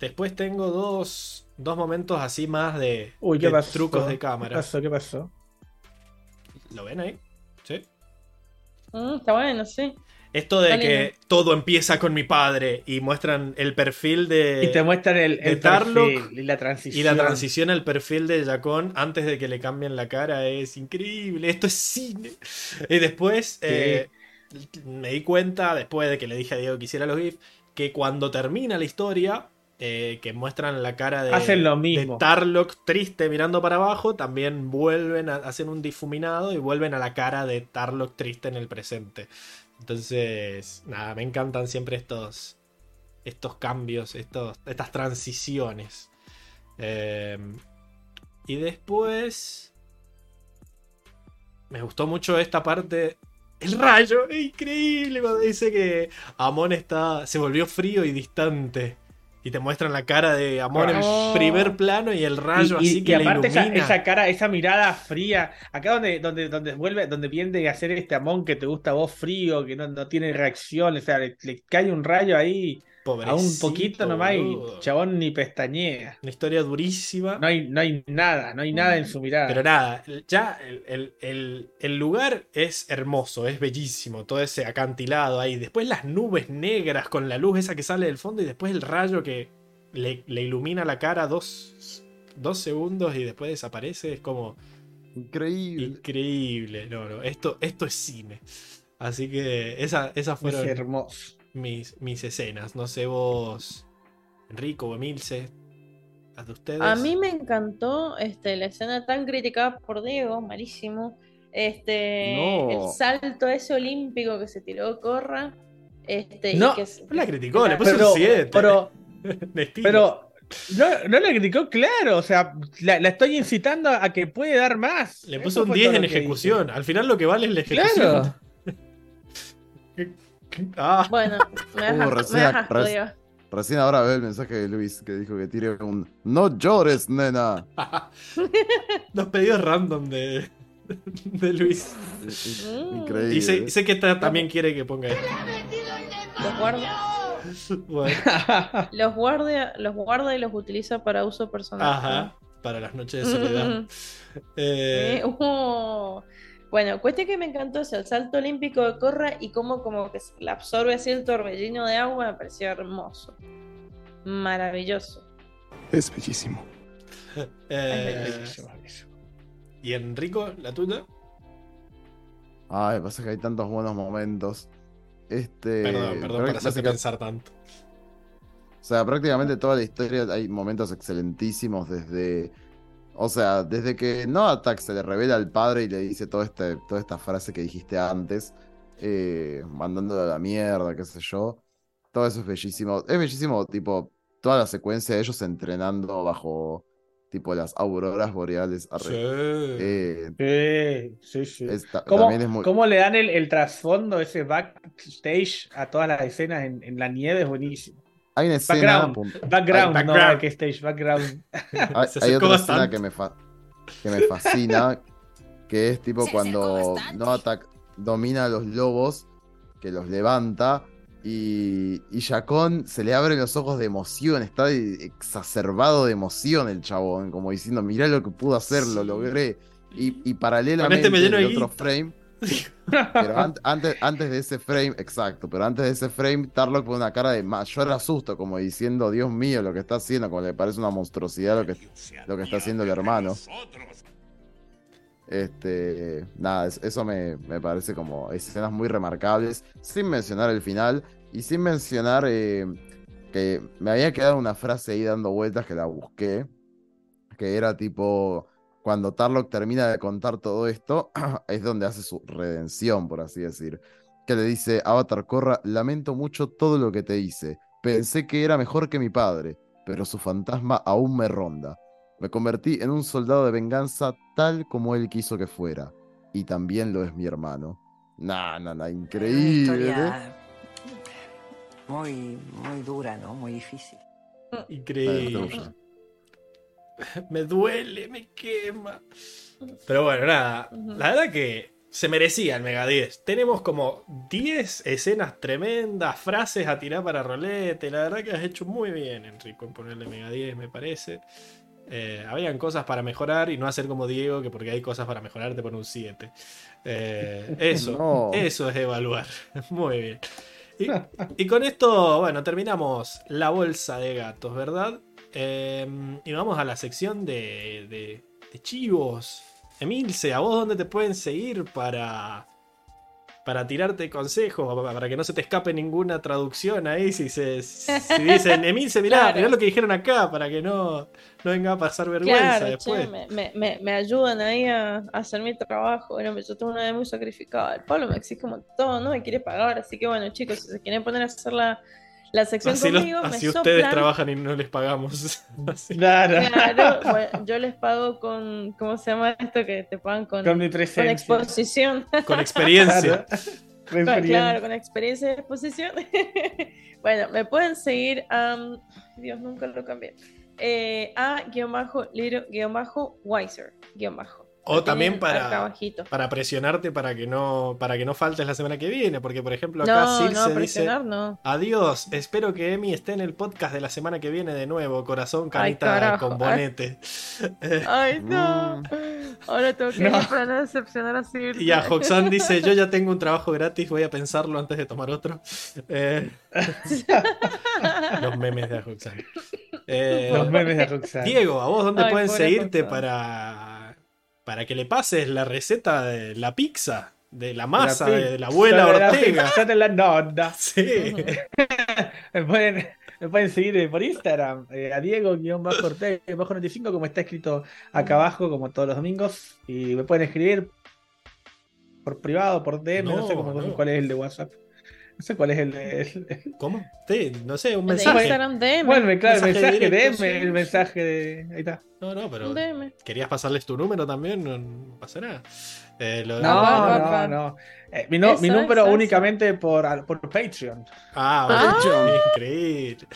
Speaker 1: Después tengo dos, dos momentos así más de,
Speaker 2: Uy, ¿qué
Speaker 1: de
Speaker 2: pasó?
Speaker 1: trucos de
Speaker 2: ¿Qué
Speaker 1: cámara.
Speaker 2: pasó? ¿Qué pasó?
Speaker 1: ¿Lo ven ahí? Sí.
Speaker 3: Mm, está bueno, sí.
Speaker 1: Esto de que todo empieza con mi padre y muestran el perfil de.
Speaker 2: Y te muestran el, el
Speaker 1: Tarlock
Speaker 2: perfil y la transición.
Speaker 1: Y la transición al perfil de Jacón antes de que le cambien la cara es increíble. Esto es cine. Y después eh, me di cuenta, después de que le dije a Diego que hiciera los GIFs, que cuando termina la historia, eh, que muestran la cara de,
Speaker 2: Hacen lo
Speaker 1: de
Speaker 2: mismo.
Speaker 1: Tarlock triste mirando para abajo, también vuelven a hacer un difuminado y vuelven a la cara de Tarlock triste en el presente. Entonces, nada, me encantan siempre estos, estos cambios, estos, estas transiciones. Eh, y después. Me gustó mucho esta parte. El rayo, es increíble cuando dice que Amon está. se volvió frío y distante. Y te muestran la cara de Amon
Speaker 3: Oh.
Speaker 1: en primer plano y el rayo
Speaker 2: y, y-
Speaker 1: así
Speaker 2: y
Speaker 1: que
Speaker 2: aparte esa,
Speaker 1: ilumina.
Speaker 2: esa cara, esa mirada fría, acá donde, donde, donde vuelve, donde viene a hacer este amón que te gusta a vos frío, que no, no tiene reacción, o sea, le, le cae un rayo ahí a un
Speaker 1: Pobrecito,
Speaker 2: poquito nomás y chabón ni pestañea.
Speaker 1: Una historia durísima.
Speaker 2: No hay, no hay nada, no hay nada en su mirada.
Speaker 1: Pero nada, ya el, el- el- el lugar es hermoso, es bellísimo, todo ese acantilado ahí. Después las nubes negras con la luz esa que sale del fondo y después el rayo que le, le ilumina la cara dos, dos segundos y después desaparece. Es como
Speaker 5: Increíble.
Speaker 1: increíble. No, no, esto, esto es cine. Así que esa- esas
Speaker 2: es
Speaker 1: fueron
Speaker 2: hermoso.
Speaker 1: Mis, mis escenas. No sé vos, Enrico o Emilce, las de ustedes.
Speaker 3: A mí me encantó este, la escena tan criticada por Diego, malísimo. Este,
Speaker 5: No.
Speaker 3: el salto ese olímpico que se tiró Corra. Este, y
Speaker 2: No,
Speaker 3: que
Speaker 1: No la criticó, le puso
Speaker 2: Pero,
Speaker 1: un 7.
Speaker 2: pero, pero no, no la criticó, claro, o sea, la, la estoy incitando a que puede dar más.
Speaker 1: Le
Speaker 2: Eso
Speaker 1: puso un
Speaker 2: fue
Speaker 1: 10
Speaker 2: todo
Speaker 1: en ejecución. Al final lo que vale es la ejecución.
Speaker 2: Claro.
Speaker 1: Ah,
Speaker 3: Bueno, me
Speaker 5: Uh, recién
Speaker 3: me dejas,
Speaker 5: ahora veo el mensaje de Luis que dijo que tire un No llores, nena.
Speaker 1: dos pedidos random de, de Luis.
Speaker 3: Mm.
Speaker 5: Increíble.
Speaker 1: Y sé, sé que esta también quiere que ponga esto.
Speaker 3: Los guarda,
Speaker 1: Bueno,
Speaker 3: los guarda, los guarda y los utiliza para uso personal.
Speaker 1: ajá, para las noches de soledad. Eh,
Speaker 3: Eh, uh. Bueno, cuestión que me encantó es el salto olímpico de Corra y cómo como que se le absorbe así el torbellino de agua, me pareció hermoso. Maravilloso.
Speaker 8: Es bellísimo.
Speaker 1: eh,
Speaker 2: Bellísimo, bellísimo.
Speaker 1: y Enrico, la tuya.
Speaker 5: Ay, pasa que hay tantos buenos momentos. Este.
Speaker 1: Perdón, perdón por hacerte pensar tanto.
Speaker 5: O sea, prácticamente toda la historia hay momentos excelentísimos desde. O sea, desde que no Attack se le revela al padre y le dice todo este, toda esta frase que dijiste antes, eh, mandándolo a la mierda, qué sé yo. Todo eso es bellísimo. Es bellísimo, tipo, toda la secuencia de ellos entrenando bajo, tipo, las auroras boreales. arre.
Speaker 1: Sí.
Speaker 5: Eh,
Speaker 2: Sí, sí, sí.
Speaker 5: es
Speaker 2: ¿Cómo,
Speaker 5: también es muy.
Speaker 2: cómo le dan el, el trasfondo, ese backstage a todas las escenas en, en la nieve? Es buenísimo.
Speaker 5: Hay una escena.
Speaker 2: Background. Background,
Speaker 1: Ay,
Speaker 2: no
Speaker 1: background.
Speaker 2: backstage, background.
Speaker 5: Hay, hay otra escena que me, fa- que me fascina, que es tipo cuando no Attack domina a los lobos, que los levanta, y, y Jacón se le abren los ojos de emoción, está exacerbado de emoción el chabón, como diciendo, mirá lo que pude hacer, lo logré. Y, y paralelamente en
Speaker 1: de
Speaker 5: el otro
Speaker 1: guita.
Speaker 5: frame, pero an- antes, antes de ese frame, exacto, pero antes de ese frame, Tarlock pone una cara de mayor asusto, como diciendo, Dios mío, lo que está haciendo, como le parece una monstruosidad lo que, lo que está haciendo el hermano. Este, nada, es- eso me, me parece como escenas muy remarcables, sin mencionar el final y sin mencionar eh, que me había quedado una frase ahí dando vueltas que la busqué, que era tipo, cuando Tarlock termina de contar todo esto, es donde hace su redención, por así decir, que le dice, Avatar Korra, lamento mucho todo lo que te hice, pensé que era mejor que mi padre, pero su fantasma aún me ronda. Me convertí en un soldado de venganza tal como él quiso que fuera. Y también lo es mi hermano. Nah, nah, increíble.
Speaker 4: historia muy, muy dura, ¿no? Muy difícil.
Speaker 1: Increíble. Me duele, me quema. Pero bueno, nada. La verdad que se merecía el Mega 10. Tenemos como 10 escenas tremendas, frases a tirar para rolete. La verdad que has hecho muy bien, Enrico, en ponerle Mega 10, me parece. Eh, habían cosas para mejorar y no hacer como Diego, que porque hay cosas para mejorar te pone un 7. Eh, eso,
Speaker 5: No.
Speaker 1: eso es evaluar. Muy bien. Y, y con esto, bueno, terminamos la bolsa de gatos, ¿verdad? Eh, y vamos a la sección de, de, de chivos. Emilce, ¿a vos dónde te pueden seguir para, para tirarte consejos? pa- Para que no se te escape ninguna traducción ahí. Si, se, si dicen, Emilce, mirá,
Speaker 3: Claro.
Speaker 1: mirá lo que dijeron acá, para que no, no venga a pasar vergüenza
Speaker 3: Claro,
Speaker 1: después.
Speaker 3: che, me, me, me, me ayudan ahí a, a hacer mi trabajo. Bueno, yo tengo una vez muy sacrificada. El Pablo me exige un montón, no me quiere pagar. Así que bueno, chicos, si se quieren poner a hacer la, la sección
Speaker 1: Así, los-
Speaker 3: conmigo,
Speaker 1: así
Speaker 3: me
Speaker 1: ustedes
Speaker 3: soplan.
Speaker 1: trabajan y no les pagamos. Así.
Speaker 2: Claro.
Speaker 3: Claro, bueno, yo les pago con, ¿cómo se llama esto que te pagan con,
Speaker 2: Con mi
Speaker 3: con
Speaker 2: presencia.
Speaker 3: exposición?
Speaker 1: Con experiencia.
Speaker 2: Claro.
Speaker 3: Con-
Speaker 2: Experiencia.
Speaker 3: claro, con experiencia de exposición. bueno, me pueden seguir a. Dios, nunca lo cambié. Eh, a guion bajo, little, guion bajo, wiser, guion bajo.
Speaker 1: O también para, para presionarte para que no para que no faltes la semana que viene. Porque, por ejemplo, acá
Speaker 3: No,
Speaker 1: Circe
Speaker 3: no,
Speaker 1: dice:
Speaker 3: no.
Speaker 1: Adiós, espero que Emi esté en el podcast de la semana que viene de nuevo. Corazón,
Speaker 3: Ay,
Speaker 1: canita
Speaker 3: carajo.
Speaker 1: con bonete. Eh,
Speaker 3: Ay, no. Ahora tengo que
Speaker 2: No.
Speaker 3: ir para no decepcionar así.
Speaker 1: y a Hoxan dice: Yo ya tengo un trabajo gratis, voy a pensarlo antes de tomar otro. Eh, los memes de Hoxan. Eh,
Speaker 2: Los memes de Roxanne.
Speaker 1: Diego, ¿a vos dónde
Speaker 3: Ay,
Speaker 1: pueden seguirte para, para que le pases la receta de la pizza? De la masa
Speaker 2: La
Speaker 1: de la abuela
Speaker 2: de la
Speaker 1: Ortega.
Speaker 2: pizza la nonna.
Speaker 1: Sí.
Speaker 2: Me pueden, me pueden seguir por Instagram, eh, a Diego-Ortega-95, como está escrito acá abajo, como todos los domingos. Y me pueden escribir por privado, por DM, no,
Speaker 1: No,
Speaker 2: sé cómo,
Speaker 1: no.
Speaker 2: cuál es el de WhatsApp. No sé cuál es el de. el-
Speaker 1: ¿Cómo? Sí, no sé, un
Speaker 3: De
Speaker 1: mensaje.
Speaker 3: Instagram DM.
Speaker 2: Bueno, claro, el
Speaker 1: Mensaje
Speaker 2: mensaje
Speaker 1: directo,
Speaker 2: DM,
Speaker 1: sí,
Speaker 2: el mensaje de. Ahí está.
Speaker 1: No, no, pero
Speaker 3: un DM.
Speaker 1: querías pasarles tu número también, no, no pasa nada. Eh, lo-
Speaker 2: No,
Speaker 3: va, va,
Speaker 2: no,
Speaker 3: va.
Speaker 2: no. Eh, mi, no- mi
Speaker 3: Eso,
Speaker 2: número
Speaker 3: eso, eso.
Speaker 2: únicamente por, por Patreon.
Speaker 1: Ah,
Speaker 3: Ah.
Speaker 1: bueno, increíble.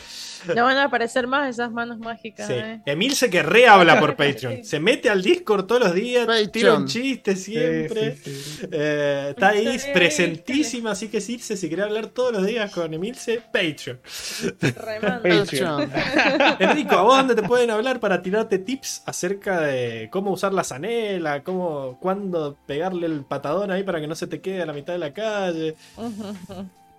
Speaker 3: No van a aparecer más esas manos mágicas.
Speaker 1: Sí.
Speaker 3: eh.
Speaker 1: Emil se que rehabla por Patreon. Se mete al Discord todos los días,
Speaker 5: Patreon.
Speaker 1: tira un chiste siempre.
Speaker 2: Sí, sí, sí.
Speaker 1: Eh, está ahí presentísima, así que Circe, si quiere hablar todos los días con Emilce, Patreon.
Speaker 3: Remando.
Speaker 2: Patreon.
Speaker 1: Enrico, ¿a vos dónde te pueden hablar para tirarte tips acerca de cómo usar la zanela, cómo, cuándo pegarle el patadón ahí para que no se te quede la mitad de la calle,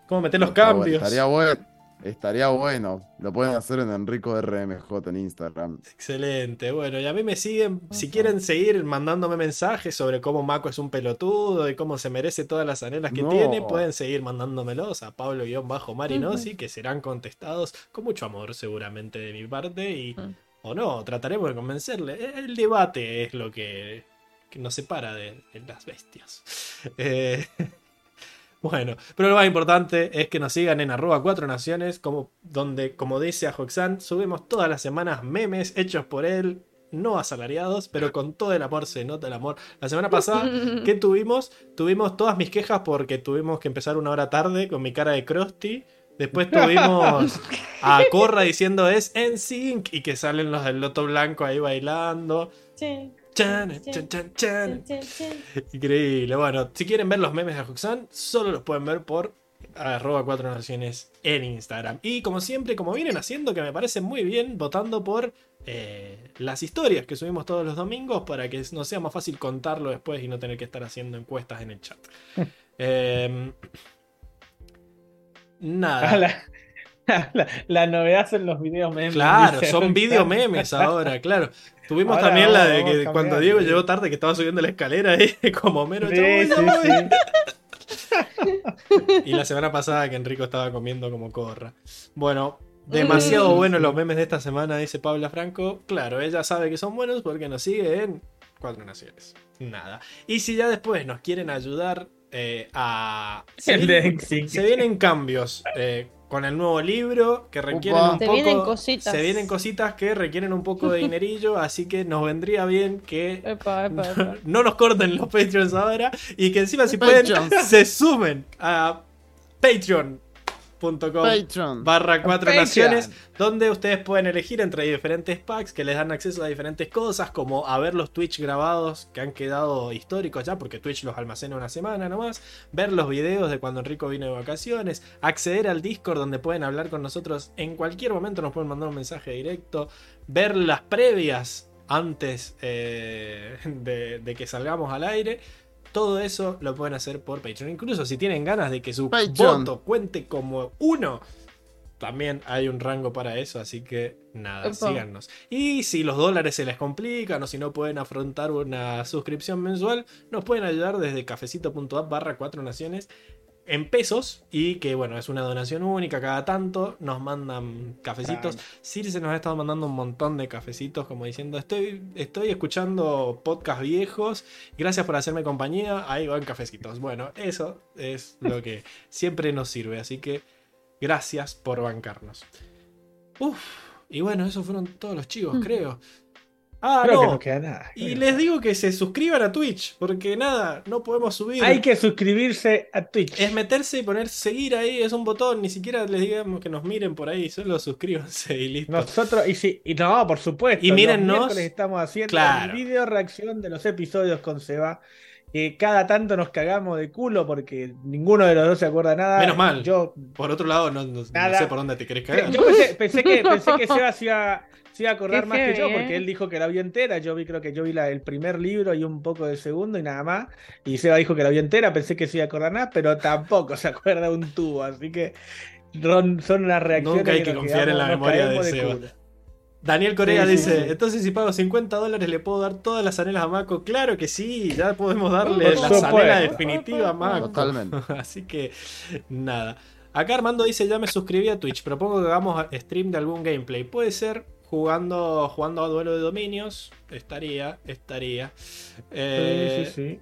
Speaker 1: cómo meter los cambios?
Speaker 5: Estaría bueno. Estaría bueno. Lo pueden hacer en Enrico RMJ en Instagram.
Speaker 1: Excelente, bueno, y a mí me siguen, si quieren seguir mandándome mensajes sobre cómo Mako es un pelotudo y cómo se merece todas las anelas que
Speaker 5: No.
Speaker 1: tiene, pueden seguir mandándomelos a Pablo-Marinosi, que serán contestados con mucho amor seguramente de mi parte, y o no, trataremos de convencerle. El debate es lo que, que nos separa de, de las bestias. Eh, bueno, pero lo más importante es que nos sigan en arroba cuatro naciones, como, donde, como dice a Hoxan, subimos todas las semanas memes hechos por él, no asalariados, pero con todo el amor se nota el amor. La semana pasada, ¿qué tuvimos? Tuvimos todas mis quejas porque tuvimos que empezar una hora tarde con mi cara de Krusty. Después tuvimos a Corra diciendo es en sync y que salen los del Loto Blanco ahí bailando.
Speaker 3: Sí,
Speaker 1: Chan,
Speaker 3: sí,
Speaker 1: chan, chan. Increíble. Bueno, si quieren ver los memes de Hoxan, solo los pueden ver por arroba cuatro naciones en Instagram. Y como siempre, como vienen haciendo, que me parece muy bien, votando por eh, las historias que subimos todos los domingos para que no sea más fácil contarlo después y no tener que estar haciendo encuestas en el chat. Em, nada.
Speaker 2: La, la, novedad son los videos memes.
Speaker 1: Claro, son video memes ahora, claro. Tuvimos
Speaker 2: Ahora
Speaker 1: también la de que cuando Diego llegó tarde, que estaba subiendo la escalera ahí, como mero.
Speaker 2: Sí,
Speaker 1: "Ya voy, ya
Speaker 2: sí,
Speaker 1: voy".
Speaker 2: sí.
Speaker 1: Y la semana pasada que Enrico estaba comiendo como corra. Bueno, demasiado buenos los memes de esta semana, dice Paula Franco. Claro, ella sabe que son buenos porque nos sigue en Cuatro Naciones. Nada. Y si ya después nos quieren ayudar eh, a. Vienen- se vienen cambios eh, con el nuevo libro que requieren
Speaker 5: Upa.
Speaker 1: un
Speaker 3: Se
Speaker 1: poco.
Speaker 3: vienen cositas.
Speaker 1: Se vienen cositas que requieren un poco de dinerillo, así que nos vendría bien que
Speaker 3: Epa, epa, epa.
Speaker 1: no nos corten los Patreons ahora y que encima si pueden se sumen a Patreon patreon.com
Speaker 5: Patreon.
Speaker 1: barra cuatro naciones, donde ustedes pueden elegir entre diferentes packs que les dan acceso a diferentes cosas, como a ver los Twitch grabados que han quedado históricos ya, porque Twitch los almacena una semana nomás, ver los videos de cuando Enrico vino de vacaciones, acceder al Discord donde pueden hablar con nosotros en cualquier momento, nos pueden mandar un mensaje directo, ver las previas antes eh, de, de que salgamos al aire. Todo eso lo pueden hacer por Patreon. Incluso si tienen ganas de que su
Speaker 5: Patreon.
Speaker 1: voto cuente como uno, también hay un rango para eso, así que nada, síganos. Y si los dólares se les complican o si no pueden afrontar una suscripción mensual, nos pueden ayudar desde cafecito.app barra cuatro naciones en pesos y que bueno, es una donación única cada tanto, nos mandan cafecitos. Circe nos ha estado mandando un montón de cafecitos como diciendo, estoy, estoy escuchando podcast viejos, gracias por hacerme compañía, ahí van cafecitos. Bueno, eso es lo que siempre nos sirve, así que gracias por bancarnos. Uf, y bueno, esos fueron todos los chicos, creo. Ah,
Speaker 2: Creo que
Speaker 1: no.
Speaker 2: no queda nada.
Speaker 1: Y les digo que se suscriban a Twitch, porque nada, no podemos subir.
Speaker 2: Hay que suscribirse a Twitch.
Speaker 1: Es meterse y poner seguir ahí, es un botón, ni siquiera les digamos que nos miren por ahí, solo suscríbanse y listo.
Speaker 2: Nosotros, y sí, y no, por supuesto.
Speaker 1: Y
Speaker 2: los
Speaker 1: mírennos.
Speaker 2: miércoles estamos haciendo
Speaker 1: Claro.
Speaker 2: video reacción de los episodios con Seba. Que cada tanto nos cagamos de culo porque ninguno de los dos se acuerda nada.
Speaker 1: Menos mal.
Speaker 2: Yo,
Speaker 1: Por otro lado, no, no- sé por dónde te querés cagar.
Speaker 2: yo pensé, pensé que, pensé que Seba se iba, se iba a acordar
Speaker 3: Qué
Speaker 2: más que yo porque
Speaker 3: ¿eh?
Speaker 2: él dijo que la vio entera. Yo vi, creo que yo vi la- el primer libro y un poco del segundo y nada más. Y Seba dijo que la vio entera. Pensé que se iba a acordar nada, pero tampoco se acuerda un tubo. Así que son, son unas reacciones.
Speaker 1: Nunca hay que confiar en la memoria de Seba.
Speaker 2: culo.
Speaker 1: Daniel Correa
Speaker 2: Sí, sí,
Speaker 1: dice,
Speaker 2: sí.
Speaker 1: entonces si pago 50 dólares le puedo dar todas las anelas a Mako. Claro que sí, ya podemos darle
Speaker 2: Por
Speaker 1: la zanela definitiva a Mako.
Speaker 5: Totalmente.
Speaker 1: Así que nada. Acá Armando dice, ya me suscribí a Twitch, propongo que hagamos stream de algún gameplay. Puede ser jugando, jugando a duelo de dominios. Estaría, estaría. Eh,
Speaker 2: Sí, sí, sí.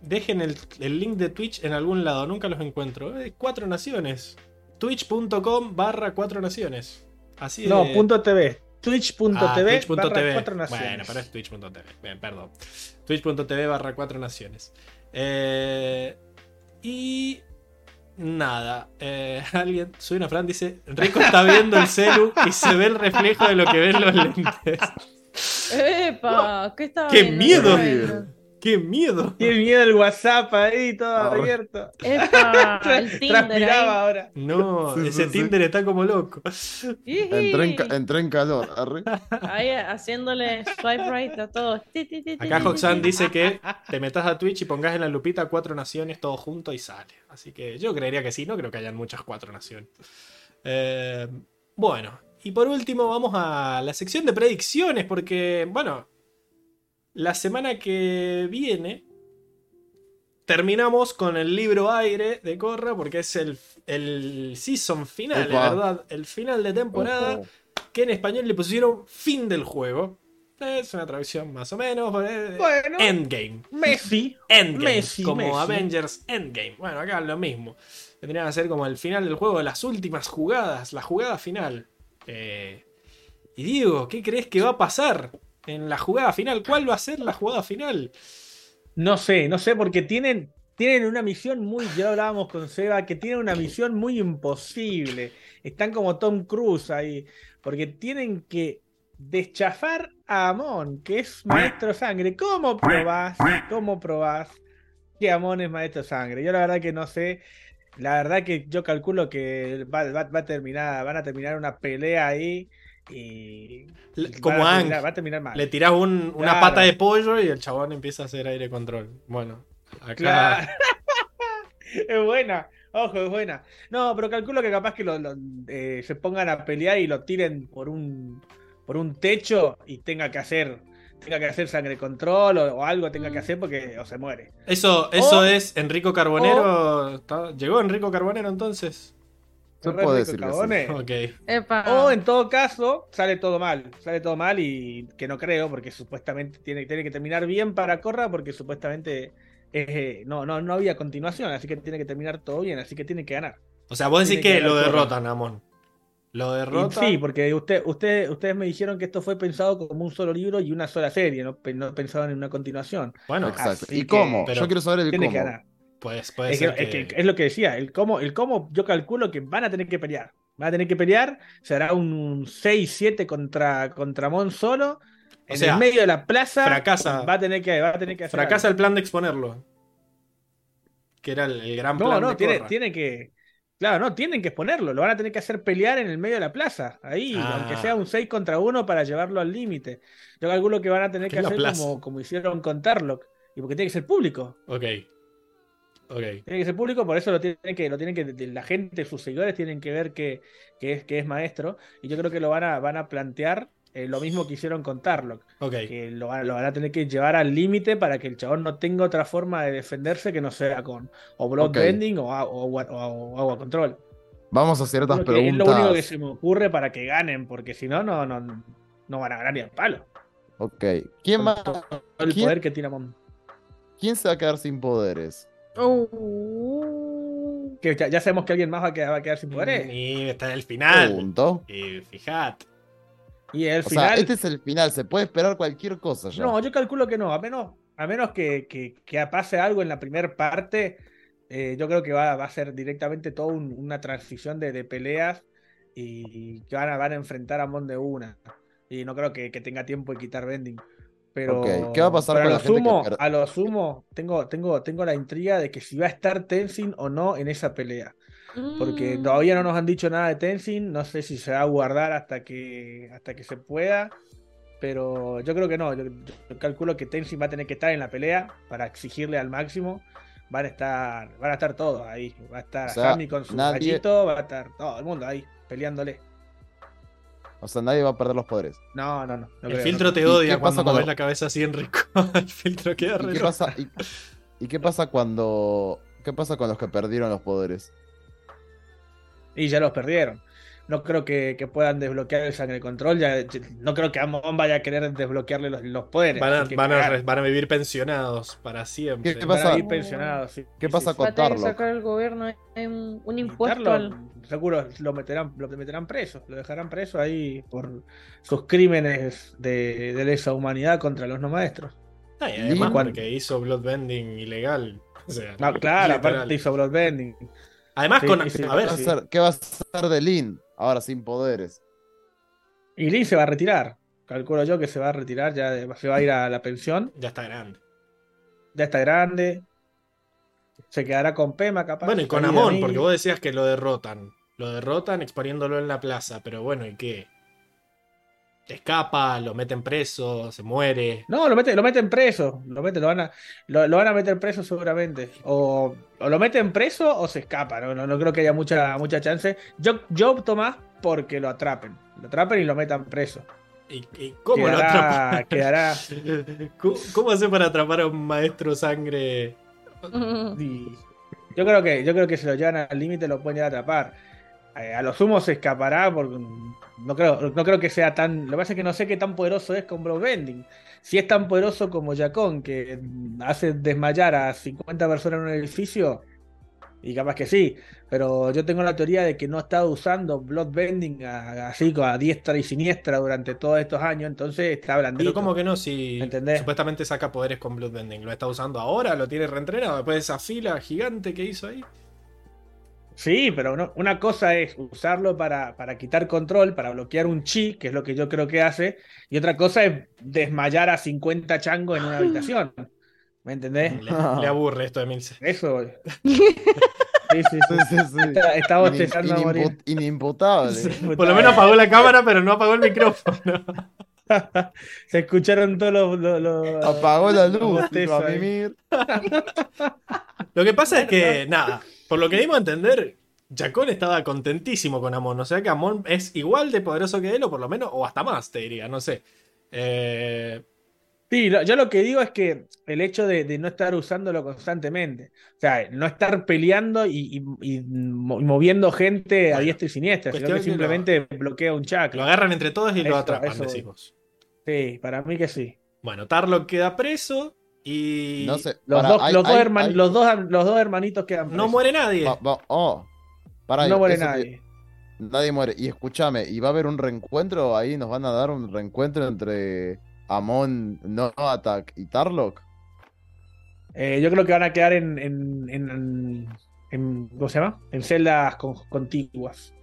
Speaker 1: Dejen el, el link de Twitch en algún lado, nunca los encuentro. Eh, cuatro naciones. Twitch.com barra cuatro naciones. Así
Speaker 2: No,
Speaker 1: de-
Speaker 2: punto TV. Twitch.tv
Speaker 1: Ah, twitch.tv.
Speaker 2: barra cuatro naciones.
Speaker 1: Bueno, pero es twitch.tv. Bien, perdón. Twitch.tv barra cuatro naciones. Eh, y nada. eh, alguien, soy una Fran, dice: Rico está viendo el celu y se ve el reflejo de lo que ven los lentes.
Speaker 3: ¡Epa! ¿Qué estaba
Speaker 1: ¡Qué
Speaker 3: viendo?
Speaker 1: miedo! ¡Qué miedo!
Speaker 2: Tiene miedo el WhatsApp ahí, todo
Speaker 5: Ah,
Speaker 2: abierto.
Speaker 3: ¡Epa! El Tinder
Speaker 2: Transpiraba
Speaker 3: ahí.
Speaker 2: ahora.
Speaker 1: No,
Speaker 5: Sí,
Speaker 1: ese
Speaker 5: sí.
Speaker 1: Tinder está como loco.
Speaker 5: Entré en, ca- entré en calor. arre.
Speaker 3: Ahí haciéndole swipe right a todos.
Speaker 1: Acá Hoxan dice que te metas a Twitch y pongas en la lupita cuatro naciones todo junto y sale. Así que yo creería que sí, no creo que hayan muchas cuatro naciones. Eh, bueno, y por último vamos a la sección de predicciones, porque, bueno, la semana que viene terminamos con el libro aire de Corra, porque es el, el season final, de
Speaker 5: Opa.
Speaker 1: verdad, el final de temporada que en español le pusieron fin del juego. Es una traducción más o menos. eh,
Speaker 2: Bueno.
Speaker 1: Endgame.
Speaker 2: Messi.
Speaker 1: Endgame.
Speaker 2: Messi,
Speaker 1: como
Speaker 2: Messi.
Speaker 1: Avengers Endgame. Bueno, acá lo mismo. Tendrían que ser como el final del juego, las últimas jugadas, la jugada final. Eh, y Diego, ¿qué crees que va a pasar en la jugada final? ¿Cuál va a ser la jugada final?
Speaker 2: No sé, no sé, porque tienen, tienen una misión muy. Ya hablábamos con Seba, que tienen una misión muy imposible. Están como Tom Cruise ahí. Porque tienen que deschafar a Amon, que es maestro sangre. ¿Cómo probás? ¿Cómo probás que Amon es maestro sangre? Yo la verdad que no sé. La verdad que yo calculo que va, va- a terminar, van a terminar una pelea ahí. Y.
Speaker 1: Como
Speaker 2: a
Speaker 1: Aang.
Speaker 2: terminar- va a terminar mal.
Speaker 1: Le tirás un- una
Speaker 2: Claro.
Speaker 1: pata de pollo y el chabón empieza a hacer aire control. Bueno, acá.
Speaker 2: Claro. es buena. Ojo, es buena. No, pero calculo que capaz que lo, lo, eh, se pongan a pelear y lo tiren por un por un techo y tenga que hacer tenga que hacer sangre control o, o algo tenga que hacer porque o se muere.
Speaker 1: Eso, eso
Speaker 2: O-
Speaker 1: es Enrico Carbonero. ¿Está- ¿Llegó Enrico Carbonero entonces?
Speaker 5: Se puede decir que sí.
Speaker 2: cagones.
Speaker 1: Ok.
Speaker 3: Epa.
Speaker 2: O en todo caso, sale todo mal. Sale todo mal y que no creo, porque supuestamente tiene, tiene que terminar bien para Corra, porque supuestamente eh, no, no, no había continuación, así que tiene que terminar todo bien, así que tiene que ganar.
Speaker 1: O sea, vos decís que
Speaker 2: que
Speaker 1: lo derrotan, Amon. Lo
Speaker 2: Y
Speaker 1: derrotan.
Speaker 2: Sí, porque usted, usted, ustedes me dijeron que esto fue pensado como un solo libro y una sola serie, no, Pe- no pensaban en una continuación.
Speaker 1: Bueno,
Speaker 5: Exacto.
Speaker 2: así
Speaker 5: ¿Y
Speaker 2: que-
Speaker 5: cómo?
Speaker 1: pero
Speaker 5: Yo quiero saber el
Speaker 2: Tiene
Speaker 5: cómo.
Speaker 2: que ganar.
Speaker 1: Pues puede
Speaker 2: Es, que-
Speaker 1: ser
Speaker 2: es
Speaker 1: que-
Speaker 2: que- es lo que decía, el cómo, el cómo yo calculo que van a tener que pelear. Van a tener que pelear, será un 6-7 contra, contra Mon solo. En
Speaker 1: sea,
Speaker 2: el medio de la plaza
Speaker 1: fracasa-
Speaker 2: va a tener que, va a tener que hacer
Speaker 1: fracasa
Speaker 2: algo.
Speaker 1: el plan de exponerlo. Que era el, el gran
Speaker 2: No,
Speaker 1: plan
Speaker 2: no,
Speaker 1: de
Speaker 2: tiene, tiene que. Claro, no, tienen que exponerlo. Lo van a tener que hacer pelear en el medio de la plaza. Ahí,
Speaker 1: Ah.
Speaker 2: aunque sea un 6 contra 1 para llevarlo al límite. Yo calculo que van a tener
Speaker 1: ¿Qué
Speaker 2: que hacer como, como hicieron con Tarlock. Y porque tiene que ser público.
Speaker 1: Ok.
Speaker 2: Tiene que ser público, por eso lo tienen que, lo tienen que, la gente, sus seguidores tienen que ver que, que es, que es maestro. Y yo creo que lo van a, van a plantear eh, lo mismo que hicieron con Tarlock.
Speaker 1: Ok.
Speaker 2: Que lo, van- lo van a tener que llevar al límite para que el chabón no tenga otra forma de defenderse que no sea con o bloodbending o, a- o, agua- o- o agua control.
Speaker 5: Vamos a ciertas
Speaker 2: Creo que es lo único que
Speaker 5: preguntas.
Speaker 2: se me ocurre para que ganen, porque si no, no, no, no van a ganar ni al palo.
Speaker 5: Ok. ¿Quién, va-
Speaker 2: el
Speaker 5: ¿Quién-
Speaker 2: poder que tiene Mon.
Speaker 5: ¿Quién se va a quedar sin poderes?
Speaker 3: Uh,
Speaker 2: Que ya, ya sabemos que alguien más va a quedar, va a quedar sin poderes.
Speaker 1: Y está en el final.
Speaker 5: Punto.
Speaker 1: Y fíjate.
Speaker 2: Y el
Speaker 5: O
Speaker 2: final.
Speaker 5: sea, este es el final, se puede esperar cualquier cosa ya.
Speaker 2: No, yo calculo que no, a menos, a menos que, que- que pase algo en la primera parte, eh, yo creo que va, va a ser directamente toda un- una transición de, de peleas y que van a, van a enfrentar a Mon de una. Y no creo que, que tenga tiempo de quitar Bending. Pero,
Speaker 5: ¿qué va a pasar
Speaker 2: pero
Speaker 5: con
Speaker 2: a
Speaker 5: la
Speaker 2: lo
Speaker 5: gente que
Speaker 2: sumo, a lo sumo, tengo, tengo, tengo la intriga de que si va a estar Tenzin o no en esa pelea. Porque
Speaker 3: mm,
Speaker 2: todavía no nos han dicho nada de Tenzin, no sé si se va a guardar hasta que, hasta que se pueda, pero yo creo que no, yo, yo calculo que Tenzin va a tener que estar en la pelea para exigirle al máximo, van a estar, van a estar todos ahí, va a estar
Speaker 5: O sea,
Speaker 2: Sammy con su
Speaker 5: nadie-
Speaker 2: gallito, va a estar todo el mundo ahí peleándole.
Speaker 5: O sea, nadie va a perder los poderes.
Speaker 2: No, no, no. no
Speaker 1: El
Speaker 2: creo,
Speaker 1: filtro
Speaker 2: no.
Speaker 1: te
Speaker 5: ¿Y
Speaker 1: odia cuando
Speaker 5: pasa cuando-
Speaker 1: mueves la cabeza así en rico. el filtro queda re
Speaker 5: ¿Y qué pasa, y, y qué pasa cuando. ¿Qué pasa con los que perdieron los poderes?
Speaker 2: Y ya los perdieron. No creo que, que puedan desbloquear el sangre control. Ya, no creo que Amon vaya a querer desbloquearle los, los poderes.
Speaker 1: Van a,
Speaker 2: así que
Speaker 1: van, a,
Speaker 2: cagaron.
Speaker 1: van a vivir pensionados para siempre.
Speaker 5: ¿Qué
Speaker 2: Van a
Speaker 5: pasa?
Speaker 2: ir pensionados, sí.
Speaker 5: ¿Qué
Speaker 2: Sí,
Speaker 5: pasa
Speaker 2: sí,
Speaker 3: Va
Speaker 5: con
Speaker 3: a tener que
Speaker 5: Tarlock?
Speaker 3: sacar el gobierno un, impuesto al.
Speaker 2: Seguro lo meterán, lo meterán preso. Lo dejarán preso ahí por sus crímenes de, de lesa humanidad contra los no maestros.
Speaker 1: Ah, y además
Speaker 5: Y-
Speaker 1: porque hizo bloodbending ilegal. O sea,
Speaker 2: No, claro,
Speaker 1: literal.
Speaker 2: aparte hizo bloodbending.
Speaker 1: Además,
Speaker 2: Sí,
Speaker 1: con.
Speaker 2: sí,
Speaker 1: a ver,
Speaker 5: ¿Qué va a
Speaker 2: sí.
Speaker 5: hacer, qué va a hacer de Lin ahora sin poderes?
Speaker 2: Y Lee se va a retirar. Calculo yo que se va a retirar, ya se va a ir a la pensión.
Speaker 1: ya está grande.
Speaker 2: Ya está grande. Se quedará con Pema, capaz.
Speaker 1: Bueno, y con
Speaker 2: ahí.
Speaker 1: porque vos decías que lo derrotan. Lo derrotan exponiéndolo en la plaza, pero bueno, ¿y qué? Escapa, lo meten preso, se muere.
Speaker 2: No, lo meten, lo meten preso. Lo, meten, lo, van a, lo, lo van a meter preso seguramente. O, o lo meten preso o se escapa. No, no, no creo que haya mucha, mucha chance. Yo, yo opto más porque lo atrapen. Lo atrapen y lo metan preso.
Speaker 1: ¿Y, y cómo lo
Speaker 2: quedará,
Speaker 1: atrapan?
Speaker 2: quedará.
Speaker 1: ¿Cómo, cómo hace para atrapar a un maestro sangre?
Speaker 2: Yo creo que, yo creo que si lo llevan al límite lo pueden llegar a atrapar. Eh, a lo sumo se escapará porque no creo, no creo que sea tan. Lo que pasa es que no sé qué tan poderoso es con Bro Bending. Si es tan poderoso como Jacón, que hace desmayar a 50 personas en un edificio, y capaz que sí. Pero yo tengo la teoría de que no ha estado usando Bloodbending a- así a diestra y siniestra durante todos estos años, entonces está blandito.
Speaker 1: Pero ¿cómo que no? Si supuestamente saca poderes con Bloodbending. ¿Lo está usando ahora? ¿Lo tiene reentrenado? Después de esa fila gigante que hizo ahí.
Speaker 2: Sí, pero no- una cosa es usarlo para, para quitar control, para bloquear un chi, que es lo que yo creo que hace, y otra cosa es desmayar a 50 changos en una habitación. ¿Me entendés?
Speaker 1: Le, le aburre esto de Milce.
Speaker 2: Eso. Sí, sí, sí.
Speaker 5: Sí, sí, sí.
Speaker 2: Está, a morir.
Speaker 5: inimput- Inimputable.
Speaker 1: Por lo menos apagó la cámara, pero no apagó el micrófono.
Speaker 2: Se escucharon todos los. los- los-
Speaker 5: Apagó la
Speaker 2: los
Speaker 5: luz, mimir.
Speaker 1: Lo que pasa es que, nada, por lo que dimos a entender, Jacón estaba contentísimo con Amon. O sea que Amon es igual de poderoso que él, o por lo menos, o hasta más, te diría, no sé. Eh,
Speaker 2: Sí, lo- yo lo que digo es que el hecho de, de no estar usándolo constantemente, o sea, no estar peleando y, y- y mo- moviendo gente a
Speaker 1: Bueno,
Speaker 2: diestra y siniestra, sino que
Speaker 1: lo-
Speaker 2: simplemente bloquea un
Speaker 1: lo
Speaker 2: chakra.
Speaker 1: agarran entre todos y lo atrapan,
Speaker 2: eso.
Speaker 1: decimos.
Speaker 2: Sí, para mí que sí.
Speaker 1: Bueno, Tarlock queda preso y
Speaker 5: No sé.
Speaker 2: Los, dos,
Speaker 5: hay-
Speaker 2: los, dos
Speaker 5: hay-
Speaker 2: herman-
Speaker 5: hay-
Speaker 2: los, dos, los dos hermanitos quedan
Speaker 1: no
Speaker 2: presos.
Speaker 1: muere nadie.
Speaker 5: va- va- oh, pará,
Speaker 2: No muere nadie.
Speaker 5: Nadie muere. Y escúchame, ¿y va a haber un reencuentro? Ahí nos van a dar un reencuentro entre Amon, No Attack y Tarlock.
Speaker 2: Eh, yo creo que van a quedar en, en, en, en- ¿cómo se llama? En celdas con- contiguas.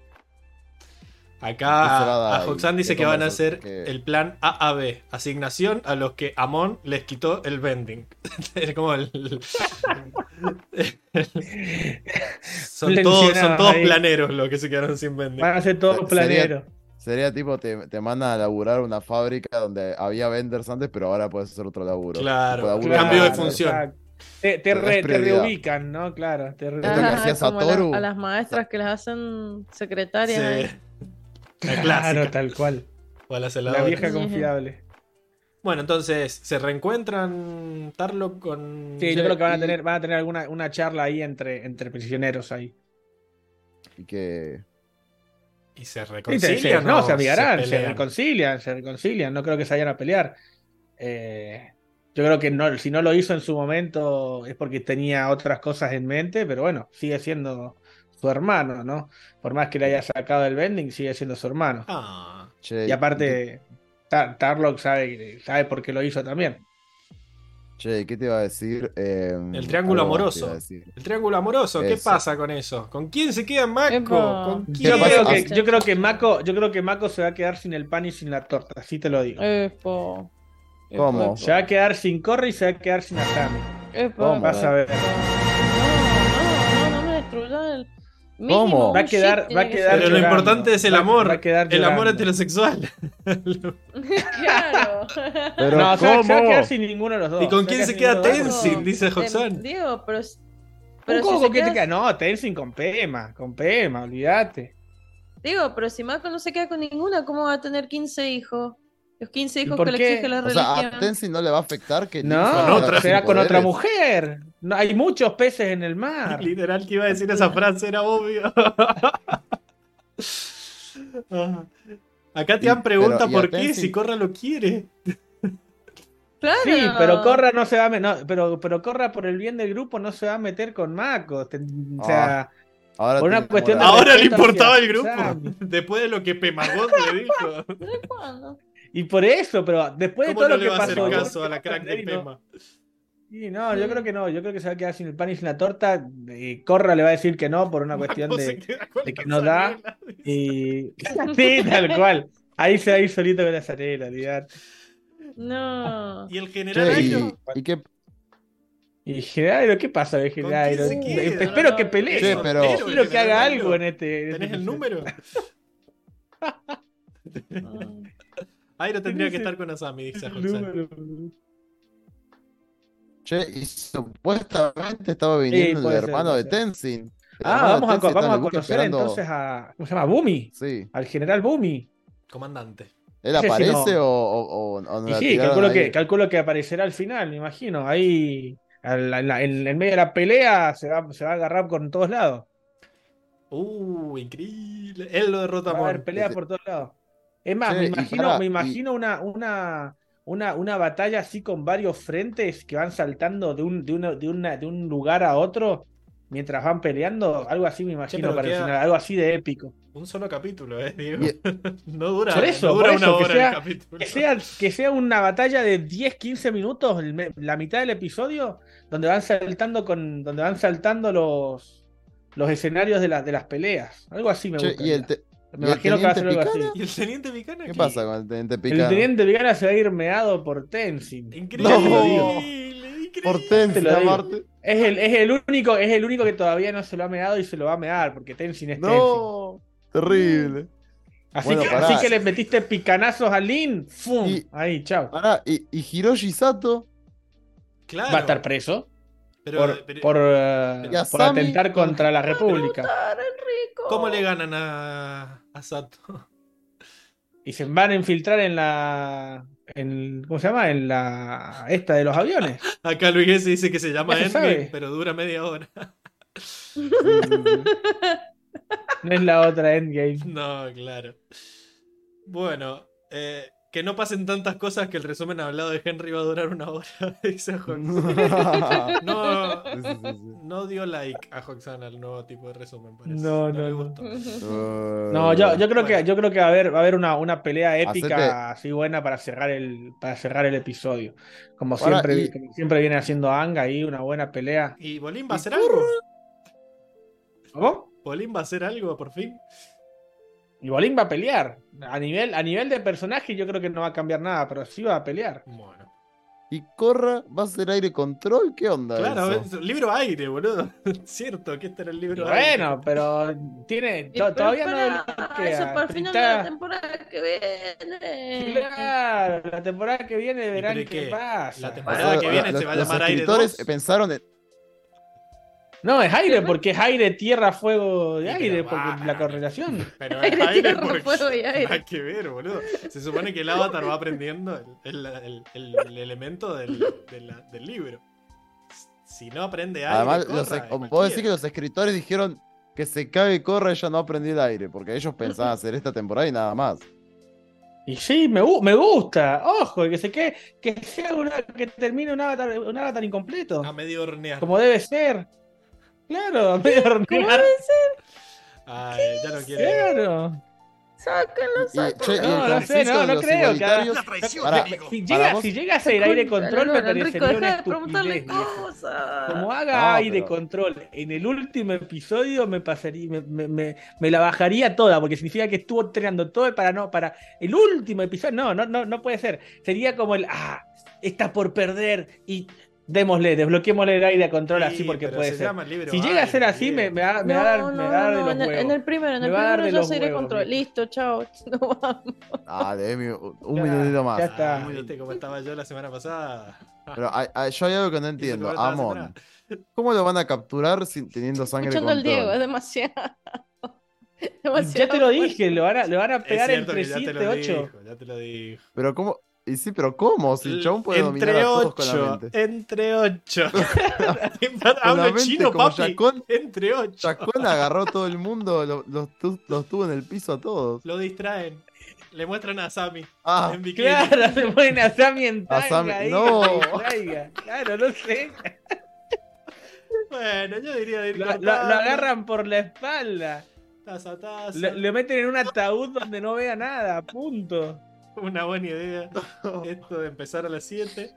Speaker 1: Acá a Hoxan dice
Speaker 5: ¿qué
Speaker 1: que van a hacer el plan AAB, asignación a los que Amon les quitó el vending. es como el... son todos, son todos
Speaker 2: ahí.
Speaker 1: planeros los que se quedaron sin vending.
Speaker 2: Van a ser todos planeros.
Speaker 5: Sería tipo, te, te mandan a laburar una fábrica donde había vendors antes, pero ahora puedes hacer otro laburo.
Speaker 1: Claro,
Speaker 5: laburo
Speaker 1: cambio de función.
Speaker 2: exacto. Te, te, re- te reubican, ¿no? Claro. Te re-
Speaker 5: Esto que
Speaker 3: Ajá, a, las- a las maestras que las hacen secretarias.
Speaker 1: Sí. La
Speaker 2: Claro, tal cual.
Speaker 1: O a la
Speaker 2: La vieja confiable.
Speaker 1: Bueno, entonces, ¿se reencuentran Tarlo con.
Speaker 2: Sí, yo creo que van a tener, van a tener alguna una charla ahí entre, entre prisioneros ahí.
Speaker 5: Y que.
Speaker 1: Y se
Speaker 2: Sí, sí,
Speaker 1: reconcilian.
Speaker 2: no, se amigarán, se,
Speaker 1: pelean?
Speaker 2: reconcilian, se reconcilian. No creo que se vayan a pelear. Eh, yo creo que no, si no lo hizo en su momento es porque tenía otras cosas en mente, pero bueno, sigue siendo su hermano, ¿no? Por más que le haya sacado el vending, sigue siendo su hermano.
Speaker 1: Ah,
Speaker 5: Che,
Speaker 2: Y aparte, Tar- Tarlock sabe, sabe por qué lo hizo también.
Speaker 5: Che, ¿qué te iba a decir? Eh,
Speaker 1: El triángulo amoroso. el triángulo amoroso, ¿qué
Speaker 5: Eso.
Speaker 1: pasa con eso? ¿Con quién se queda Mako?
Speaker 3: Epa.
Speaker 1: ¿Con
Speaker 5: ¿Qué
Speaker 1: quién?
Speaker 2: Yo creo, que, yo creo que Mako, yo creo que Mako se va a quedar sin el pan y sin la torta, así te lo digo.
Speaker 3: Epo.
Speaker 5: ¿Cómo?
Speaker 2: Se va a quedar sin Corre y se va a quedar sin
Speaker 3: epo,
Speaker 2: Vas a ver.
Speaker 5: ¿Cómo?
Speaker 2: Va a quedar- va a quedar.
Speaker 1: Pero lo importante es el
Speaker 2: Va-
Speaker 1: amor.
Speaker 2: va a quedar
Speaker 1: el amor heterosexual.
Speaker 3: claro.
Speaker 5: Pero
Speaker 2: no, se va, se va a
Speaker 5: ¿cómo?
Speaker 2: quedar sin ninguno de los dos.
Speaker 1: ¿Y con quién se queda. Tenzin? Dice Hoxan.
Speaker 3: Digo, pero.
Speaker 2: ¿Cómo,
Speaker 3: Pero
Speaker 2: cómo con quién te
Speaker 3: queda-
Speaker 2: queda? No, Tenzin con Pema, con Pema, olvídate.
Speaker 3: Digo, pero si Mako no se queda con ninguna, ¿cómo va a tener 15 hijos? Los 15 hijos que le exige la
Speaker 5: O sea, a
Speaker 3: religión.
Speaker 5: Tenzin no le va a afectar que
Speaker 2: No,
Speaker 5: quede
Speaker 1: otra,
Speaker 2: será con otra mujer. No, hay muchos peces en el mar.
Speaker 1: Literal que iba a decir esa frase, era obvio. Ah. Acá te han pregunta
Speaker 5: pero, ¿y a
Speaker 1: por qué
Speaker 5: Tenzin?
Speaker 1: si Corra lo quiere.
Speaker 3: Claro.
Speaker 2: Sí, pero Corra no se va a me- no, pero, pero Corra por el bien del grupo no se va a meter con Mako. O sea,
Speaker 5: Ahora
Speaker 2: Por una cuestión de.
Speaker 1: Ahora le importaba el grupo.
Speaker 2: Sammy.
Speaker 1: Después de lo que Pemagot le dijo.
Speaker 3: ¿Desde cuándo?
Speaker 2: Y por eso, pero después de
Speaker 1: ¿Cómo
Speaker 2: todo
Speaker 1: no
Speaker 2: lo
Speaker 1: le
Speaker 2: que
Speaker 1: va a hacer
Speaker 2: pasó.
Speaker 1: caso a la
Speaker 2: que
Speaker 1: crack de
Speaker 2: Andrei no-
Speaker 1: Pema?
Speaker 2: Sí, no, yo creo que no. Yo creo que se va a quedar sin el pan y sin la torta. Y Corra le va a decir que no por una cuestión de. que no da. Y... sí, tal cual. Ahí se va a ir solito con la zarela, olvidate.
Speaker 3: No.
Speaker 1: Y el general Airo.
Speaker 5: y, y qué,
Speaker 2: Y Genairo, ¿qué pasa de
Speaker 1: queda?
Speaker 2: Espero que pelee.
Speaker 5: Pero-
Speaker 2: Quiero que haga algo en este. en
Speaker 1: ¿Tenés
Speaker 2: este
Speaker 1: el número? Airo tendría que estar con Asami, dice
Speaker 2: número.
Speaker 5: che, y supuestamente estaba viniendo el
Speaker 2: ser,
Speaker 5: hermano de. Tenzin. El
Speaker 2: Ah,
Speaker 5: hermano
Speaker 2: vamos a,
Speaker 5: Tenzin
Speaker 2: vamos conocer
Speaker 5: esperando-
Speaker 2: entonces a. ¿Cómo se llama? Bumi.
Speaker 5: Sí.
Speaker 2: Al general Bumi.
Speaker 1: Comandante.
Speaker 5: ¿Él
Speaker 2: No sé si
Speaker 5: aparece
Speaker 2: no-
Speaker 5: o, o, o- no
Speaker 2: Y sí, calculo que, calculo que aparecerá al final, me imagino. Ahí, en, la- en- en medio de la pelea, se va, se va a agarrar con todos lados.
Speaker 1: Uh, increíble. Él lo derrota
Speaker 2: Va a haber
Speaker 1: Mon.
Speaker 2: peleas
Speaker 5: Este-
Speaker 2: por todos lados. Es más, me imagino, me
Speaker 5: y-
Speaker 2: imagino una, una, una, una batalla así con varios frentes que van saltando de un, de una- de una- de un lugar a otro mientras van peleando. Algo así me imagino para el
Speaker 1: queda-
Speaker 2: final, algo así de épico.
Speaker 1: Un solo capítulo, eh, Diego.
Speaker 5: Y-
Speaker 1: No dura,
Speaker 2: Por eso,
Speaker 1: no dura
Speaker 2: por
Speaker 1: una
Speaker 2: que
Speaker 1: hora
Speaker 2: sea-
Speaker 1: el capítulo.
Speaker 2: Que sea, que sea una batalla de 10-15 minutos, el me- la mitad del episodio, donde van saltando con, donde van saltando los, los escenarios de, las de las peleas. Algo así me
Speaker 5: Che,
Speaker 2: gusta.
Speaker 5: y el, te-
Speaker 2: Me
Speaker 5: el
Speaker 2: imagino que va a ser algo
Speaker 5: teniente
Speaker 2: así.
Speaker 5: Picana?
Speaker 1: ¿Y el teniente Picana?
Speaker 5: ¿Qué pasa con el teniente
Speaker 2: El
Speaker 5: Picana?
Speaker 2: teniente Vigana se va a ir meado por Tenzin.
Speaker 1: Increíble.
Speaker 5: No.
Speaker 1: increíble.
Speaker 5: Por
Speaker 2: Te
Speaker 5: Tenzin. Marte.
Speaker 2: Es el, es el único, es el único que todavía no se lo ha meado y se lo va a mear, porque Tenzin es Tenzin.
Speaker 5: No, terrible.
Speaker 2: Así,
Speaker 5: Bueno,
Speaker 2: que, así que le metiste picanazos a Lin. ¡Fum!
Speaker 5: Y-
Speaker 2: Ahí, chao.
Speaker 5: Pará, y, y Hiroshi Sato,
Speaker 1: Claro.
Speaker 2: Va a estar preso
Speaker 1: Pero,
Speaker 2: por,
Speaker 1: pero,
Speaker 2: por,
Speaker 5: a
Speaker 2: por atentar contra la República.
Speaker 1: ¿Cómo le ganan a, a Sato?
Speaker 2: Y se van a infiltrar en la. En, ¿Cómo se llama? En la. Esta de los aviones.
Speaker 1: Acá Luis dice que se llama
Speaker 2: se
Speaker 1: Endgame,
Speaker 2: sabe.
Speaker 1: pero dura media hora.
Speaker 2: No es la otra Endgame.
Speaker 1: No, claro. Bueno, eh, que no pasen tantas cosas que el resumen hablado de Henry va a durar una hora. Dice. No,
Speaker 5: Sí, sí, sí, sí.
Speaker 1: no dio like a Hoxana al nuevo tipo de resumen. parece.
Speaker 2: No,
Speaker 1: le
Speaker 2: no, no.
Speaker 1: gustó.
Speaker 5: Eh,
Speaker 2: No, yo, yo creo
Speaker 1: Bueno.
Speaker 2: que yo creo que va a haber, va a haber una, una pelea épica
Speaker 5: Hacete-
Speaker 2: así buena para cerrar el, para cerrar el episodio. Como
Speaker 5: Ahora,
Speaker 2: siempre,
Speaker 5: y-
Speaker 2: como siempre viene haciendo Anga ahí, una buena pelea.
Speaker 1: ¿Y Bolín va a hacer algo?
Speaker 2: ¿Cómo?
Speaker 1: ¿Bolín va a hacer algo por fin?
Speaker 2: Y Bolín va a pelear. A nivel, a nivel de personaje yo creo que no va a cambiar nada, pero sí va a pelear.
Speaker 1: Bueno.
Speaker 5: ¿Y Corra va a ser aire control? ¿Qué onda?
Speaker 1: Claro,
Speaker 5: eso?
Speaker 1: libro aire, boludo. Cierto, que este era el libro aire.
Speaker 2: bueno, pero tiene to-
Speaker 3: pero
Speaker 2: todavía
Speaker 3: para-
Speaker 2: no.
Speaker 3: Eso para el final de la
Speaker 2: Está-
Speaker 3: temporada que viene.
Speaker 2: Claro, la temporada que viene verán qué
Speaker 1: qué?
Speaker 2: pasa.
Speaker 1: La
Speaker 5: O
Speaker 1: temporada
Speaker 5: sea,
Speaker 1: que viene
Speaker 5: los-
Speaker 1: se va a
Speaker 5: los
Speaker 1: llamar Aire
Speaker 5: escritores
Speaker 1: 2.
Speaker 5: pensaron en-
Speaker 2: No, es aire, porque es aire, tierra, fuego de
Speaker 1: Sí,
Speaker 2: aire,
Speaker 1: pero
Speaker 2: porque
Speaker 1: va.
Speaker 2: la correlación.
Speaker 1: Pero
Speaker 3: Aire,
Speaker 1: es aire
Speaker 3: tierra,
Speaker 1: porque
Speaker 3: fuego y aire.
Speaker 1: nada que ver, boludo. Se supone que el avatar va aprendiendo el, el- el- el elemento del, de la- del libro. Si no aprende aire,
Speaker 5: Además,
Speaker 1: corra,
Speaker 5: los, puedo decir que los escritores dijeron que se cague Corra y ya no aprendió el aire, porque ellos pensaban hacer esta temporada y nada más.
Speaker 2: Y sí, me, me gusta. Ojo, que se quede, que sea una, que termine un avatar, un avatar incompleto.
Speaker 1: A medio hornear.
Speaker 2: Como debe ser. Claro, a medio
Speaker 3: ¿Cómo
Speaker 2: hornear.
Speaker 3: debe ser?
Speaker 1: Ay, ya no quiere.
Speaker 2: Claro.
Speaker 5: Che, y
Speaker 2: No, no sé, no, no creo que. Si
Speaker 5: Para
Speaker 2: llega,
Speaker 5: vos-
Speaker 2: si llega a ser aire control, me parecería una
Speaker 3: deja de preguntarle
Speaker 2: estupidez.
Speaker 3: cosas.
Speaker 2: Como haga
Speaker 5: No,
Speaker 2: aire
Speaker 5: pero-
Speaker 2: control en el último episodio me pasaría, me, me- me- me la bajaría toda, porque significa que estuvo entrenando todo para no, para el último episodio. No, no, no, no puede ser. Sería como el ah, está por perder y démosle, desbloquémosle el aire control así
Speaker 1: Sí,
Speaker 2: porque
Speaker 1: pero
Speaker 2: puede
Speaker 1: se
Speaker 2: ser.
Speaker 1: libro
Speaker 2: Si llega a ser así, me, me va, me va a dar,
Speaker 3: No,
Speaker 2: me
Speaker 3: no,
Speaker 2: va a dar de
Speaker 3: no,
Speaker 2: los
Speaker 3: en, el,
Speaker 2: huevos.
Speaker 3: en el primero, en el
Speaker 2: a
Speaker 3: primero
Speaker 2: de
Speaker 3: yo de
Speaker 2: huevos,
Speaker 3: control. Listo, chao. No vamos.
Speaker 5: Dale, Emi, un un
Speaker 2: Ya,
Speaker 5: minutito más.
Speaker 2: ya está.
Speaker 1: Ah, ¿Viste cómo estaba yo la semana pasada?
Speaker 5: Pero hay- hay- yo hay algo que no entiendo. Amon. ¿cómo lo van a capturar sin, teniendo sangre
Speaker 3: Escuchando al
Speaker 5: control?
Speaker 3: Diego, es demasiado.
Speaker 2: Ya
Speaker 3: demasiado
Speaker 2: te lo dije, le van a, le van a pegar entre
Speaker 1: que ya te
Speaker 2: 7
Speaker 1: lo
Speaker 2: 8.
Speaker 1: dijo, ya te lo dijo.
Speaker 5: Pero cómo... Y sí, pero ¿cómo? Si el chabón puede dominar a
Speaker 1: Entre
Speaker 5: todos con la
Speaker 1: ocho,
Speaker 5: mente.
Speaker 1: entre ocho.
Speaker 5: Mente
Speaker 1: chino,
Speaker 5: como
Speaker 1: papi.
Speaker 5: Chacón.
Speaker 1: Entre ocho.
Speaker 5: Chacón agarró a todo el mundo, lo- los, tu- los tuvo en el piso a todos.
Speaker 1: Lo distraen. Le muestran a Sammy
Speaker 5: Ah,
Speaker 1: en bikini.
Speaker 2: Claro, se ponen a Sammy en
Speaker 5: A
Speaker 2: tanga
Speaker 5: Sammy-
Speaker 2: ahí,
Speaker 5: no.
Speaker 2: Claro, no sé.
Speaker 1: Bueno, yo diría de ir
Speaker 2: Lo, lo-
Speaker 1: cortando,
Speaker 2: lo agarran por la espalda.
Speaker 1: taza a taza.
Speaker 2: Lo, lo meten en un ataúd donde no vea nada, punto.
Speaker 1: Una buena idea. Esto de empezar a las 7.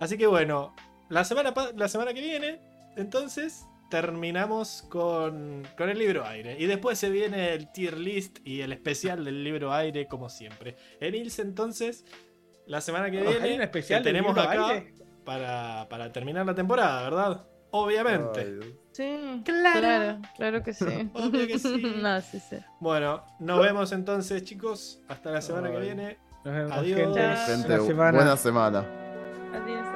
Speaker 1: Así que bueno, la semana, la semana que viene, entonces, terminamos con, con el libro aire. Y después se viene el tier list y el especial del libro aire, como siempre. En Ilse, entonces, la semana que
Speaker 2: Oh, ¿hay
Speaker 1: viene,
Speaker 2: un especial
Speaker 1: que tenemos acá para, para terminar la temporada, ¿verdad? Obviamente.
Speaker 5: Ay.
Speaker 3: Sí,
Speaker 1: Claro.
Speaker 3: claro, claro que sí.
Speaker 1: Obvio que sí.
Speaker 3: no, sí, sí.
Speaker 1: Bueno, nos vemos entonces, chicos. Hasta la semana que
Speaker 2: Ay.
Speaker 1: viene.
Speaker 2: Nos vemos,
Speaker 1: Adiós.
Speaker 5: gente.
Speaker 2: Buena semana.
Speaker 5: buena semana.
Speaker 3: Adiós.